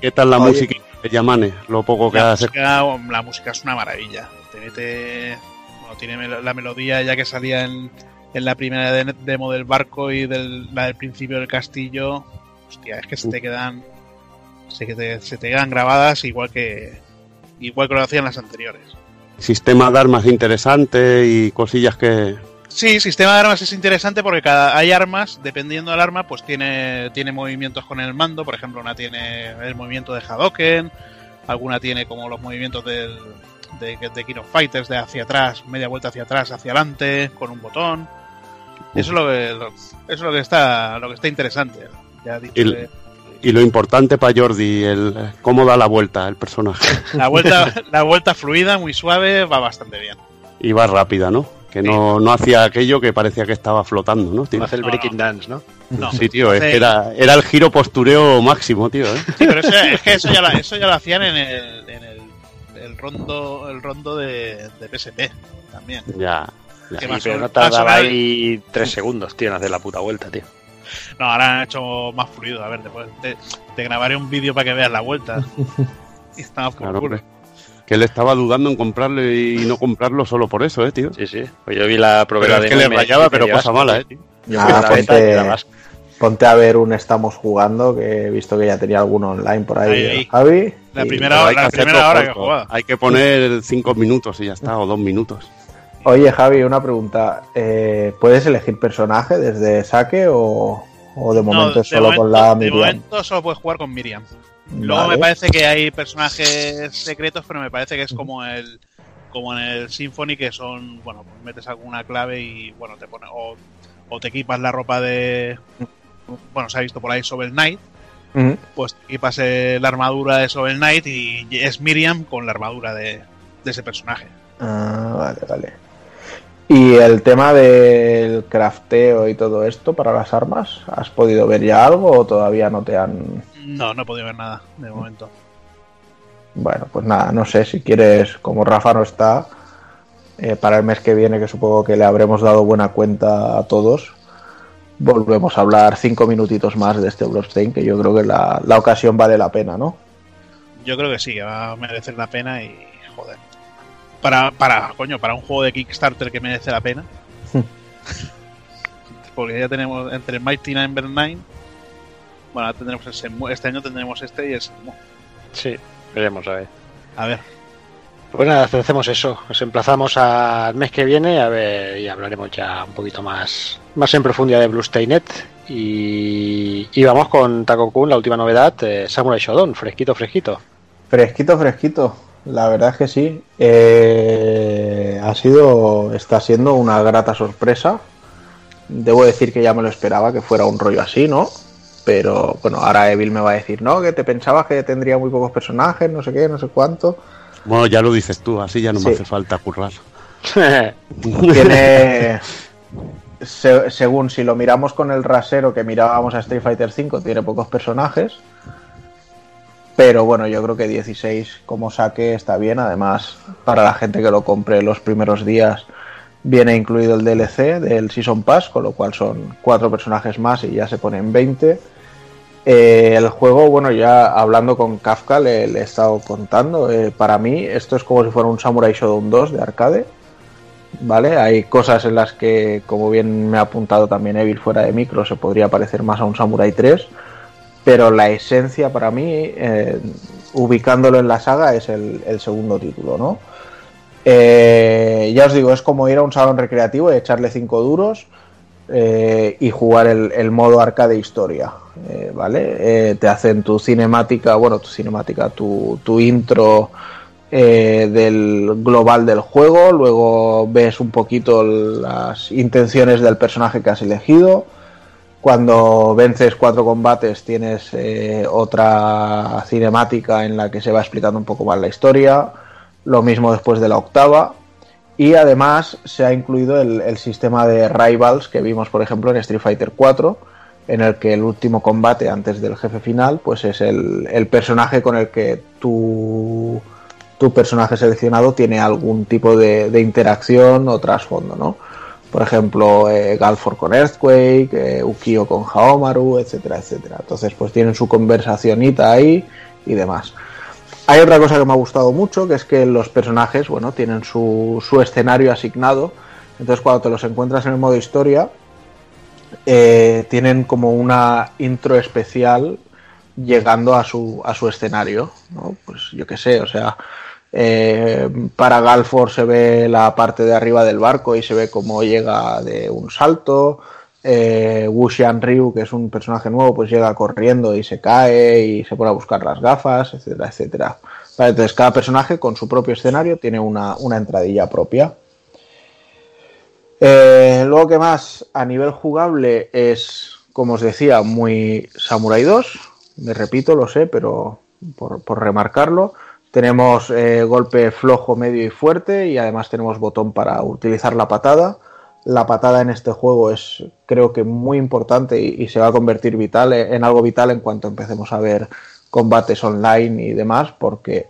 ¿Qué tal la Oye. música de Yamane? Lo poco que La hace. música, la música es una maravilla. Te mete, bueno, tiene la melodía ya que salía en, en la primera de- demo del barco y del, la del principio del castillo. Hostia, es que se te quedan, se te, se te quedan grabadas igual que, igual que lo hacían las anteriores. Sistema de armas interesante y cosillas que. Sí, sistema de armas es interesante porque cada hay armas, dependiendo del arma, pues tiene, tiene movimientos con el mando. Por ejemplo, una tiene el movimiento de Hadoken, alguna tiene como los movimientos del, de, de King of Fighters, de hacia atrás, media vuelta hacia atrás, hacia adelante, con un botón. Eso es lo que, lo- eso es lo que está, lo que está interesante. Ya dicho El- que Y lo importante para Jordi, el cómo da la vuelta el personaje. la vuelta, [LAUGHS] la vuelta fluida, muy suave, va bastante bien. Y va rápida, ¿no? Que no, no hacía aquello que parecía que estaba flotando, ¿no, tío? No hace el No, breaking no. dance, ¿no? No, Sí, tío, es hace- que era, era el giro postureo máximo, tío, ¿eh? Sí, pero eso, es que eso ya, lo- eso ya lo hacían en el, en el, el rondo, el rondo de, de PSP también. Ya. Sí, pero no o tardaba ahí tres segundos, tío, en hacer la puta vuelta, tío. No, ahora han hecho más fluido. A ver, después te, te grabaré un vídeo para que veas la vuelta. [LAUGHS] y estaba por Claro, culo. Que él estaba dudando en comprarlo y no comprarlo solo por eso, ¿eh, tío? Sí, sí. Pues yo vi la es de que le rayaba, pero cosa mala, ¿eh, tío? Yo Ah, la ponte- la Ponte a ver un Estamos jugando, que he visto que ya tenía alguno online por ahí, Ahí, ahí. Javi. La primera- hay la primera hora que. Hay que poner cinco minutos y ya está, o dos minutos. Oye, Javi, una pregunta. Eh, ¿Puedes elegir personaje desde saque o, o de momento No, solo con la de Miriam? momento solo puedes jugar con Miriam. Luego me parece que hay personajes secretos, pero me parece que es como el como en el Symphony que son, bueno, pues metes alguna clave y bueno, te pone o, o te equipas la ropa de bueno, se ha visto por ahí Sovel Knight, Ujú. pues te equipas eh, la armadura de Sovel Knight y es Miriam con la armadura de, de ese personaje. Ah, vale, vale. Y el tema del crafteo y todo esto para las armas, ¿has podido ver ya algo o todavía no te han... No, no he podido ver nada de momento. Bueno, pues nada, no sé si quieres, como Rafa no está, eh, para el mes que viene, que supongo que le habremos dado buena cuenta a todos, volvemos a hablar cinco minutitos más de este Bloodstained, que yo creo que la, la ocasión vale la pena, ¿no? Yo creo que sí, que va a merecer la pena y. Para, para, coño, para un juego de Kickstarter que merece la pena. [LAUGHS] Porque ya tenemos entre Mighty Number 9. Bueno, tendremos el Shenmue- este año tendremos este y el Shenmue. Sí, veremos a ver. A ver, Pues nada, hacemos eso. Nos emplazamos al mes que viene a ver y hablaremos ya un poquito más, más en profundidad de Bluestainet. Y, y vamos con Taco Kun, la última novedad, eh, Samurai Shodown, fresquito, fresquito. Fresquito, fresquito. La verdad es que sí. Eh, ha sido, está siendo una grata sorpresa. Debo decir que ya me lo esperaba que fuera un rollo así, ¿no? Pero bueno, ahora Evil me va a decir, no, que te pensabas que tendría muy pocos personajes, no sé qué, no sé cuánto. Bueno, ya lo dices tú, así ya no Sí. me hace falta currar. [LAUGHS] Tiene, [LAUGHS] se- según si lo miramos con el rasero que mirábamos a Street Fighter V, tiene pocos personajes. Pero bueno, yo creo que 16 como saque está bien. Además, para la gente que lo compre los primeros días, viene incluido el DLC del Season Pass, con lo cual son cuatro personajes más y ya se ponen 20. Eh, el juego, bueno, ya hablando con Kafka le, he estado contando. eh, para mí, esto es como si fuera un Samurai Shodown 2 de arcade. ¿Vale? Hay cosas en las que, como bien me ha apuntado también Evil fuera de micro, se podría parecer más a un Samurai 3. Pero la esencia para mí, eh, ubicándolo en la saga, es el, segundo título, ¿no? Eh, ya os digo, es como ir a un salón recreativo y echarle cinco duros eh, y jugar el, el modo arcade historia, ¿vale? Te hacen tu cinemática, bueno, tu cinemática, tu, tu intro del global del juego, luego ves un poquito las intenciones del personaje que has elegido. Cuando vences cuatro combates tienes eh, otra cinemática en la que se va explicando un poco más la historia. Lo mismo después de la octava. Y además se ha incluido el, sistema de rivals que vimos, por ejemplo, en Street Fighter 4, en el que el último combate antes del jefe final, pues es el, el personaje con el que tu, tu personaje seleccionado tiene algún tipo de, de interacción o trasfondo, ¿no? Por ejemplo, eh, Galfor con Earthquake, eh, Ukio con Haomaru, etcétera, etcétera. Entonces, pues tienen su conversacionita ahí y demás. Hay otra cosa que me ha gustado mucho, que es que los personajes, bueno, tienen su, su escenario asignado. Entonces, cuando te los encuentras en el modo historia, eh, tienen como una intro especial llegando a su, a su escenario, ¿no? Pues yo qué sé, o sea, eh, para Galfor se ve la parte de arriba del barco y se ve cómo llega de un salto. Eh, Ryu, que es un personaje nuevo, pues llega corriendo y se cae y se pone a buscar las gafas, etcétera, etcétera. Entonces cada personaje con su propio escenario tiene una, una entradilla propia. Eh, luego que más a nivel jugable es, como os decía, muy Samurai 2. Me repito, lo sé, pero por, por remarcarlo. Tenemos eh, golpe flojo, medio y fuerte y además tenemos botón para utilizar la patada. La patada en este juego es creo que muy importante y, se va a convertir vital eh, en algo vital en cuanto empecemos a ver combates online y demás porque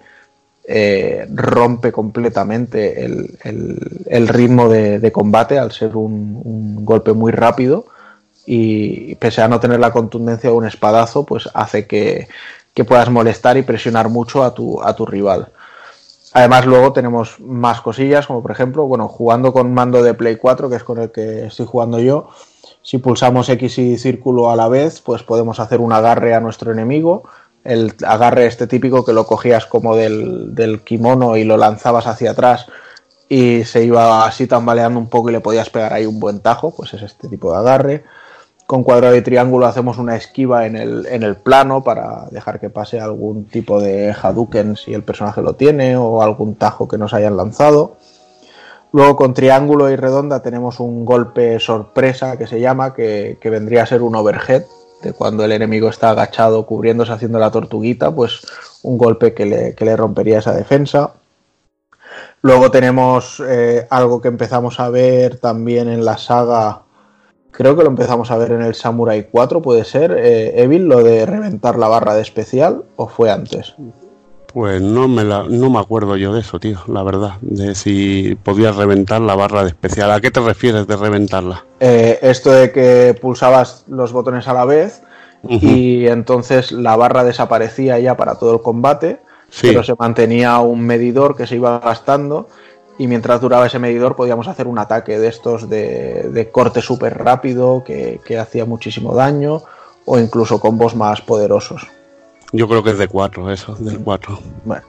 eh, rompe completamente el, el- ritmo de, de combate al ser un, un golpe muy rápido y pese a no tener la contundencia de un espadazo, pues hace que, que puedas molestar y presionar mucho a tu, a tu rival. Además, luego tenemos más cosillas, como por ejemplo, bueno, jugando con mando de Play 4, que es con el que estoy jugando yo, si pulsamos X y círculo a la vez, pues podemos hacer un agarre a nuestro enemigo. El agarre este típico que lo cogías como del, del kimono y lo lanzabas hacia atrás y se iba así tambaleando un poco y le podías pegar ahí un buen tajo, pues es este tipo de agarre. Con cuadrado y triángulo hacemos una esquiva en el, en el plano para dejar que pase algún tipo de Hadouken si el personaje lo tiene o algún tajo que nos hayan lanzado. Luego con triángulo y redonda tenemos un golpe sorpresa que se llama, que, que vendría a ser un overhead, de cuando el enemigo está agachado cubriéndose haciendo la tortuguita, pues un golpe que le, que le rompería esa defensa. Luego tenemos eh, algo que empezamos a ver también en la saga. Creo que lo empezamos a ver en el Samurai 4, puede ser. Eh, Evil, lo de reventar la barra de especial, o fue antes. Pues no me, la, no me acuerdo yo de eso, tío, la verdad. De si podías reventar la barra de especial. ¿A qué te refieres de reventarla? Eh, esto de que pulsabas los botones a la vez y entonces la barra desaparecía ya para todo el combate, Sí. pero se mantenía un medidor que se iba gastando y mientras duraba ese medidor podíamos hacer un ataque de estos de, de corte súper rápido que, que hacía muchísimo daño o incluso combos más poderosos. Yo creo que es de 4, eso, del 4. Bueno,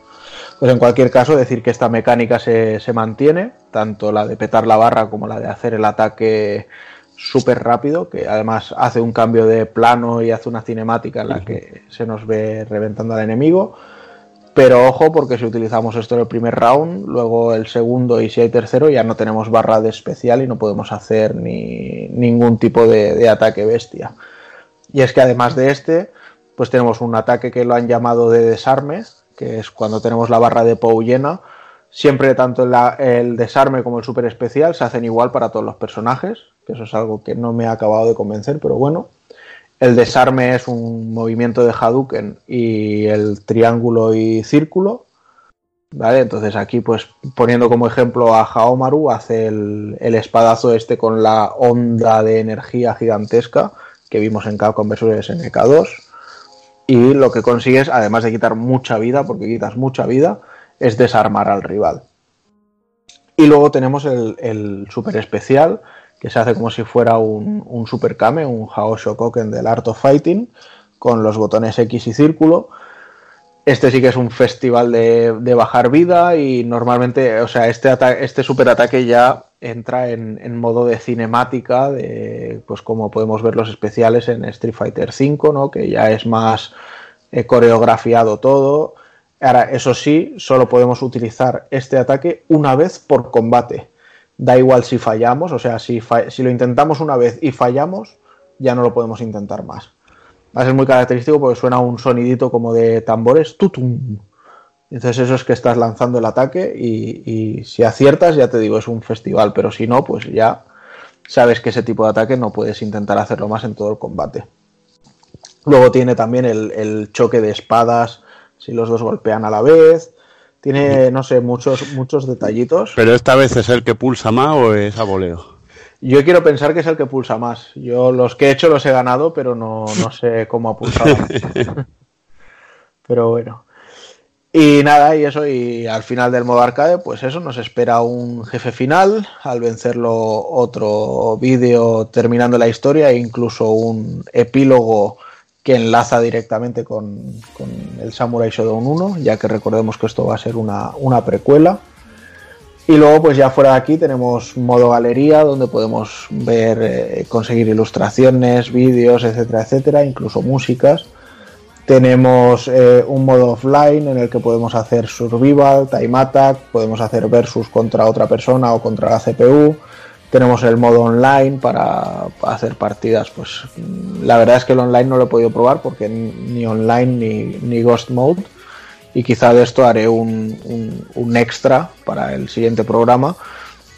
pues en cualquier caso, decir que esta mecánica se, se mantiene, tanto la de petar la barra como la de hacer el ataque súper rápido, que además hace un cambio de plano y hace una cinemática en la que se nos ve reventando al enemigo. Pero ojo, porque si utilizamos esto en el primer round, luego el segundo y si hay tercero, ya no tenemos barra de especial y no podemos hacer ni ningún tipo de, ataque bestia. Y es que además de este, pues tenemos un ataque que lo han llamado de desarme, que es cuando tenemos la barra de Pou llena. Siempre tanto el desarme como el super especial se hacen igual para todos los personajes, que eso es algo que no me ha acabado de convencer, pero bueno. El desarme es un movimiento de Hadouken y el triángulo y círculo. ¿Vale? Entonces aquí, pues poniendo como ejemplo a Haomaru, hace el, espadazo este con la onda de energía gigantesca que vimos en Capcom vs SNK2 y lo que consigues, además de quitar mucha vida, porque quitas mucha vida, es desarmar al rival. Y luego tenemos el, el super especial, que se hace como si fuera un, un super Kame, un Hao Shokoken del Art of Fighting, con los botones X y círculo. Este sí que es un festival de, de bajar vida y normalmente, o sea, este, este super ataque ya entra en, en modo de cinemática, de, pues como podemos ver los especiales en Street Fighter V, ¿no? que ya es más eh, coreografiado todo. Ahora, eso sí, solo podemos utilizar este ataque una vez por combate. Da igual si fallamos, o sea, si, si lo intentamos una vez y fallamos, ya no lo podemos intentar más. Va a ser muy característico porque suena un sonidito como de tambores, tutum. Entonces eso es que estás lanzando el ataque y, y si aciertas, ya te digo, es un festival, pero si no, pues ya sabes que ese tipo de ataque no puedes intentar hacerlo más en todo el combate. Luego tiene también el choque de espadas, si los dos golpean a la vez. Tiene, no sé, muchos, muchos detallitos. Pero esta vez es el que pulsa más o es a voleo. Yo quiero pensar que es el que pulsa más. Yo los que he hecho los he ganado, pero no, no sé cómo ha pulsado. [LAUGHS] pero bueno. Y nada, y eso, y al final del modo arcade, pues eso, nos espera un jefe final, al vencerlo otro vídeo terminando la historia e incluso un epílogo que enlaza directamente con, el Samurai Shodown 1, ya que recordemos que esto va a ser una, una precuela. Y luego, pues ya fuera de aquí tenemos modo galería, donde podemos ver, eh, conseguir ilustraciones, vídeos, etcétera, etcétera, incluso músicas. Tenemos eh, un modo offline en el que podemos hacer survival, time attack, podemos hacer versus contra otra persona o contra la CPU. Tenemos el modo online para hacer partidas. Pues mm, la verdad es que el online no lo he podido probar porque ni online ni, Ghost Mode y quizá de esto haré un, un- extra para el siguiente programa,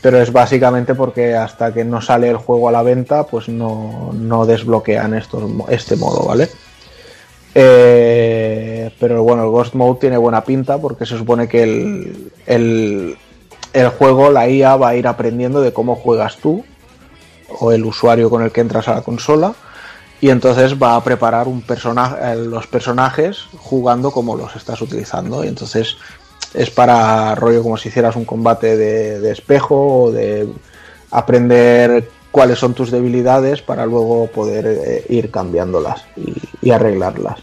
pero es básicamente porque hasta que no sale el juego a la venta, pues no, no desbloquean estos, este modo, ¿vale? Eh, pero bueno, el Ghost Mode tiene buena pinta porque se supone que el, el juego, la IA, va a ir aprendiendo de cómo juegas tú o el usuario con el que entras a la consola y entonces va a preparar un personaje, los personajes jugando como los estás utilizando y entonces es para rollo como si hicieras un combate de, espejo o de aprender cuáles son tus debilidades para luego poder eh, ir cambiándolas y arreglarlas.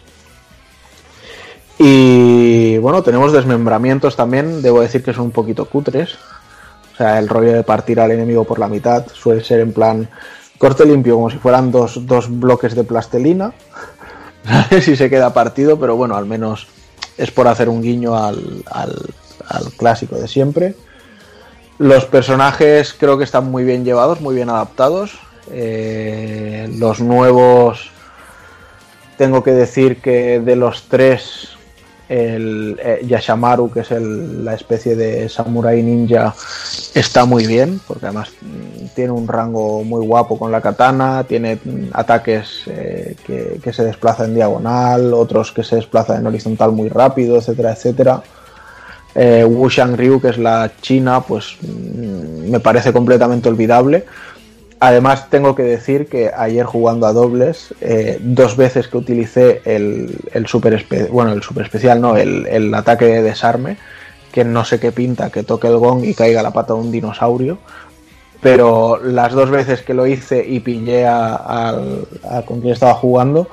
Y bueno, tenemos desmembramientos también, debo decir que son un poquito cutres. O sea, el rollo de partir al enemigo por la mitad suele ser en plan corte limpio, como si fueran dos, dos bloques de plastelina. [LAUGHS] si se queda partido, pero bueno, al menos es por hacer un guiño al, al, al clásico de siempre. Los personajes creo que están muy bien llevados, muy bien adaptados. Eh, los nuevos, tengo que decir que de los tres, El eh, Yashamaru, que es la especie de samurai ninja, está muy bien, porque además mm, tiene un rango muy guapo con la katana, tiene mm, ataques eh, que, se desplazan en diagonal, otros que se desplazan en horizontal muy rápido, etcétera, etcétera. Eh, Ryu, que es la china, pues mm, me parece completamente olvidable. Además, tengo que decir que ayer jugando a dobles, eh, dos veces que utilicé el, el super bueno, el super especial, no, el, el ataque de desarme, que no sé qué pinta, que toque el gong y caiga la pata de un dinosaurio. Pero las dos veces que lo hice y pillé a con quien estaba jugando,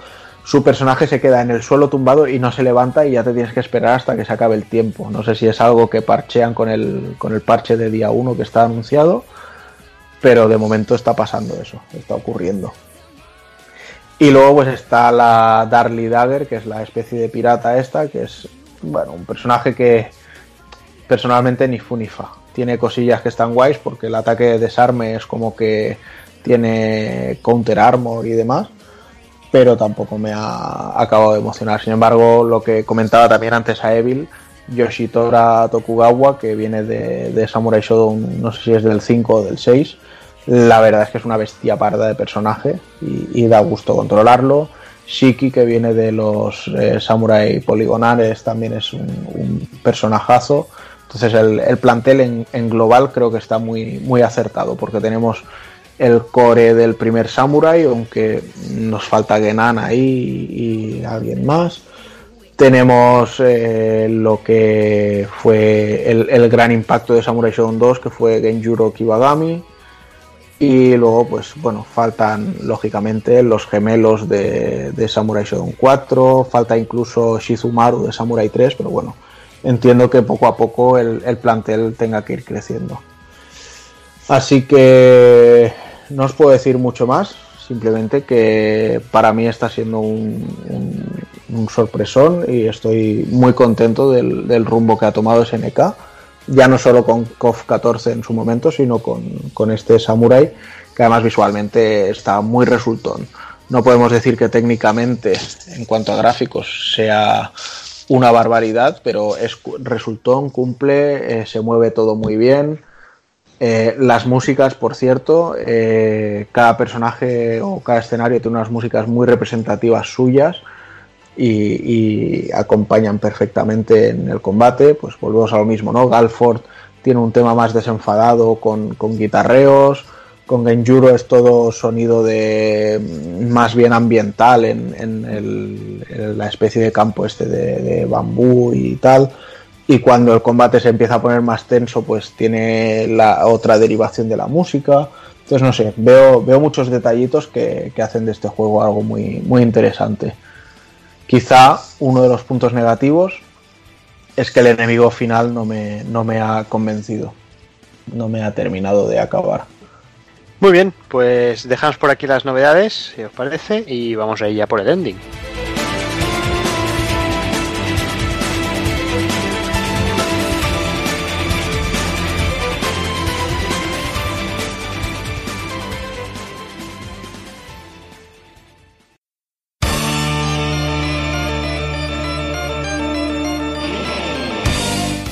su personaje se queda en el suelo tumbado y no se levanta y ya te tienes que esperar hasta que se acabe el tiempo. No sé si es algo que parchean con el, con el parche de día 1 que está anunciado, pero de momento está pasando eso, está ocurriendo. Y luego pues está la Darly Dagger, que es la especie de pirata esta, que es bueno, un personaje que personalmente ni fu ni fa. Tiene cosillas que están guays porque el ataque de desarme es como que tiene counter armor y demás, pero tampoco me ha acabado de emocionar. Sin embargo, lo que comentaba también antes a Evil, Yoshitora Tokugawa, que viene de, de Samurai Shodown, no sé si es del 5 o del 6, la verdad es que es una bestia parda de personaje y, da gusto controlarlo. Shiki, que viene de los eh, Samurai Poligonales, también es un, personajazo. Entonces el, el plantel en, en global creo que está muy, muy acertado porque tenemos el core del primer Samurai, aunque nos falta Genan ahí y, y alguien más. Tenemos eh, lo que fue el, gran impacto de Samurai Shodown 2, que fue Genjuro Kibagami. Y luego, pues bueno, faltan lógicamente los gemelos de, Samurai Shodown 4, falta incluso Shizumaru de Samurai 3, pero bueno, entiendo que poco a poco el, el plantel tenga que ir creciendo. Así que no os puedo decir mucho más, simplemente que para mí está siendo un, un sorpresón y estoy muy contento del, rumbo que ha tomado SNK, ya no solo con KOF 14 en su momento, sino con, con este Samurai, que además visualmente está muy resultón. No podemos decir que técnicamente, en cuanto a gráficos, sea una barbaridad, pero es resultón, cumple, eh, se mueve todo muy bien. Eh, las músicas, por cierto, eh, cada personaje o cada escenario tiene unas músicas muy representativas suyas y, acompañan perfectamente en el combate. Pues volvemos a lo mismo, ¿no? Galford tiene un tema más desenfadado con, con guitarreos. Con Genjuro es todo sonido de más bien ambiental en, en la especie de campo este de, de bambú y tal y cuando el combate se empieza a poner más tenso pues tiene la otra derivación de la música entonces no sé veo, veo muchos detallitos que, que, hacen de este juego algo muy, muy interesante quizá uno de los puntos negativos es que el enemigo final no me, no me ha convencido no me ha terminado de acabar. Muy bien pues dejamos por aquí las novedades si os parece y vamos a ir ya por el ending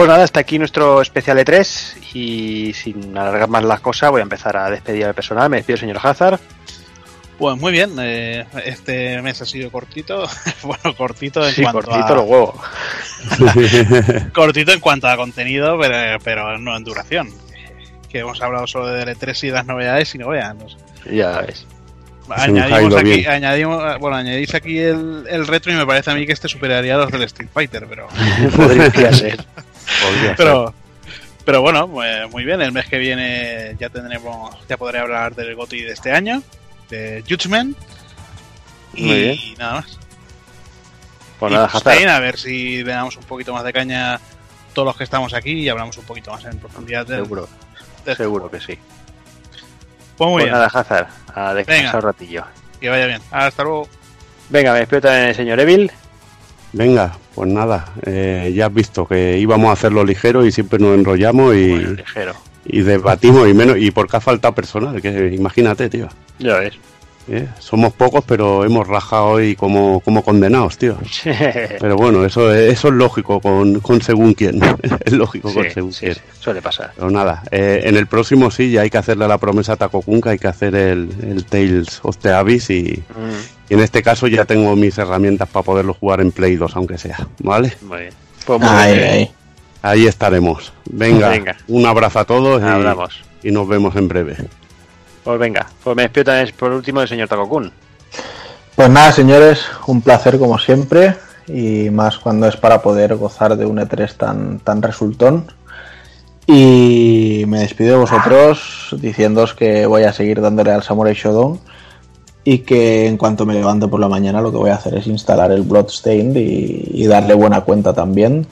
Pues nada, hasta aquí nuestro especial E3 y sin alargar más las cosas voy a empezar a despedir al personal. Me despido, señor Hazard. Pues muy bien, eh, este mes ha sido cortito, [LAUGHS] bueno, cortito en sí, cuanto cortito a... los huevos. [LAUGHS] cortito en cuanto a contenido, pero, pero, no en duración. Que hemos hablado solo de E3 y las novedades y no vean. No sé. Ya ves. Añadimos aquí, añadimos, bueno, añadís aquí el, el, retro y me parece a mí que este superaría a los del Street Fighter, pero... [LAUGHS] Podría ser. Pero, pero bueno, muy bien, el mes que viene ya tendremos, ya podré hablar del GOTI de este año, de Judgment y nada más. Pues y nada, Hazard. Stein, a ver si le damos un poquito más de caña todos los que estamos aquí y hablamos un poquito más en profundidad del, Seguro, del seguro que sí. Pues muy Pues bien, nada, Hazard, a descansar Venga. un ratillo. que vaya bien. Hasta luego. Venga, me despido también el señor Evil. Venga, pues nada, eh, ya has visto que íbamos a hacerlo ligero y siempre nos enrollamos y, Bueno, ligero. y debatimos y menos y porque ha faltado personal, que imagínate, tío. Ya ves. ¿Eh? Somos pocos, pero hemos rajado hoy como, como condenados, tío. [LAUGHS] Pero bueno, eso es, eso es lógico con, con según quién. [LAUGHS] es lógico con según sí, quién. sí, suele pasar. Pero nada, eh, en el próximo sí, ya hay que hacerle la promesa a Taco Kun, que hay que hacer el, el Tales of the Abyss y, Mm, y en este caso ya tengo mis herramientas para poderlo jugar en Play 2, aunque sea, ¿vale? muy bien. Pues muy Ahí, bien. ahí. Ahí estaremos. Venga, Venga. un abrazo a todos y, Hablamos. y nos vemos en breve. Pues venga, pues me despido también por último del señor Takokun. Pues nada, señores, un placer como siempre y más cuando es para poder gozar de un E3 tan, tan resultón. Y me despido de vosotros diciéndoos que voy a seguir dándole al Samurai Shodown y que en cuanto me levante por la mañana lo que voy a hacer es instalar el Bloodstained y darle buena cuenta también,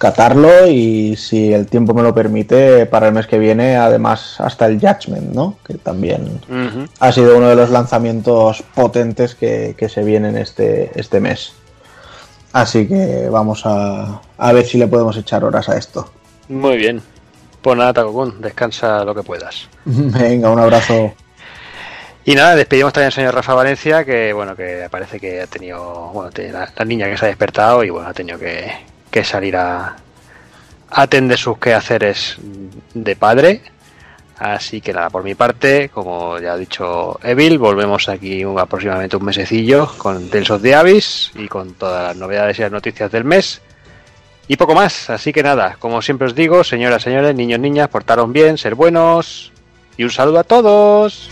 catarlo y si el tiempo me lo permite para el mes que viene además hasta el Judgment, ¿no? Que también ha sido uno de los lanzamientos potentes que, que se vienen este, este mes. Así que vamos a, a ver si le podemos echar horas a esto. Muy bien. Pues nada, Takokun, descansa lo que puedas. [LAUGHS] Venga, un abrazo. Y nada, despedimos también al señor Rafa Valencia, que bueno, que parece que ha tenido, bueno, la, la niña que se ha despertado y bueno, ha tenido que, que salir a, atender sus quehaceres de padre. Así que nada, por mi parte, como ya ha dicho Evil, volvemos aquí aproximadamente un mesecillo con Tales of the Abyss y con todas las novedades y las noticias del mes. Y poco más, así que nada, como siempre os digo, señoras, señores, niños, niñas, portaros bien, ser buenos y un saludo a todos.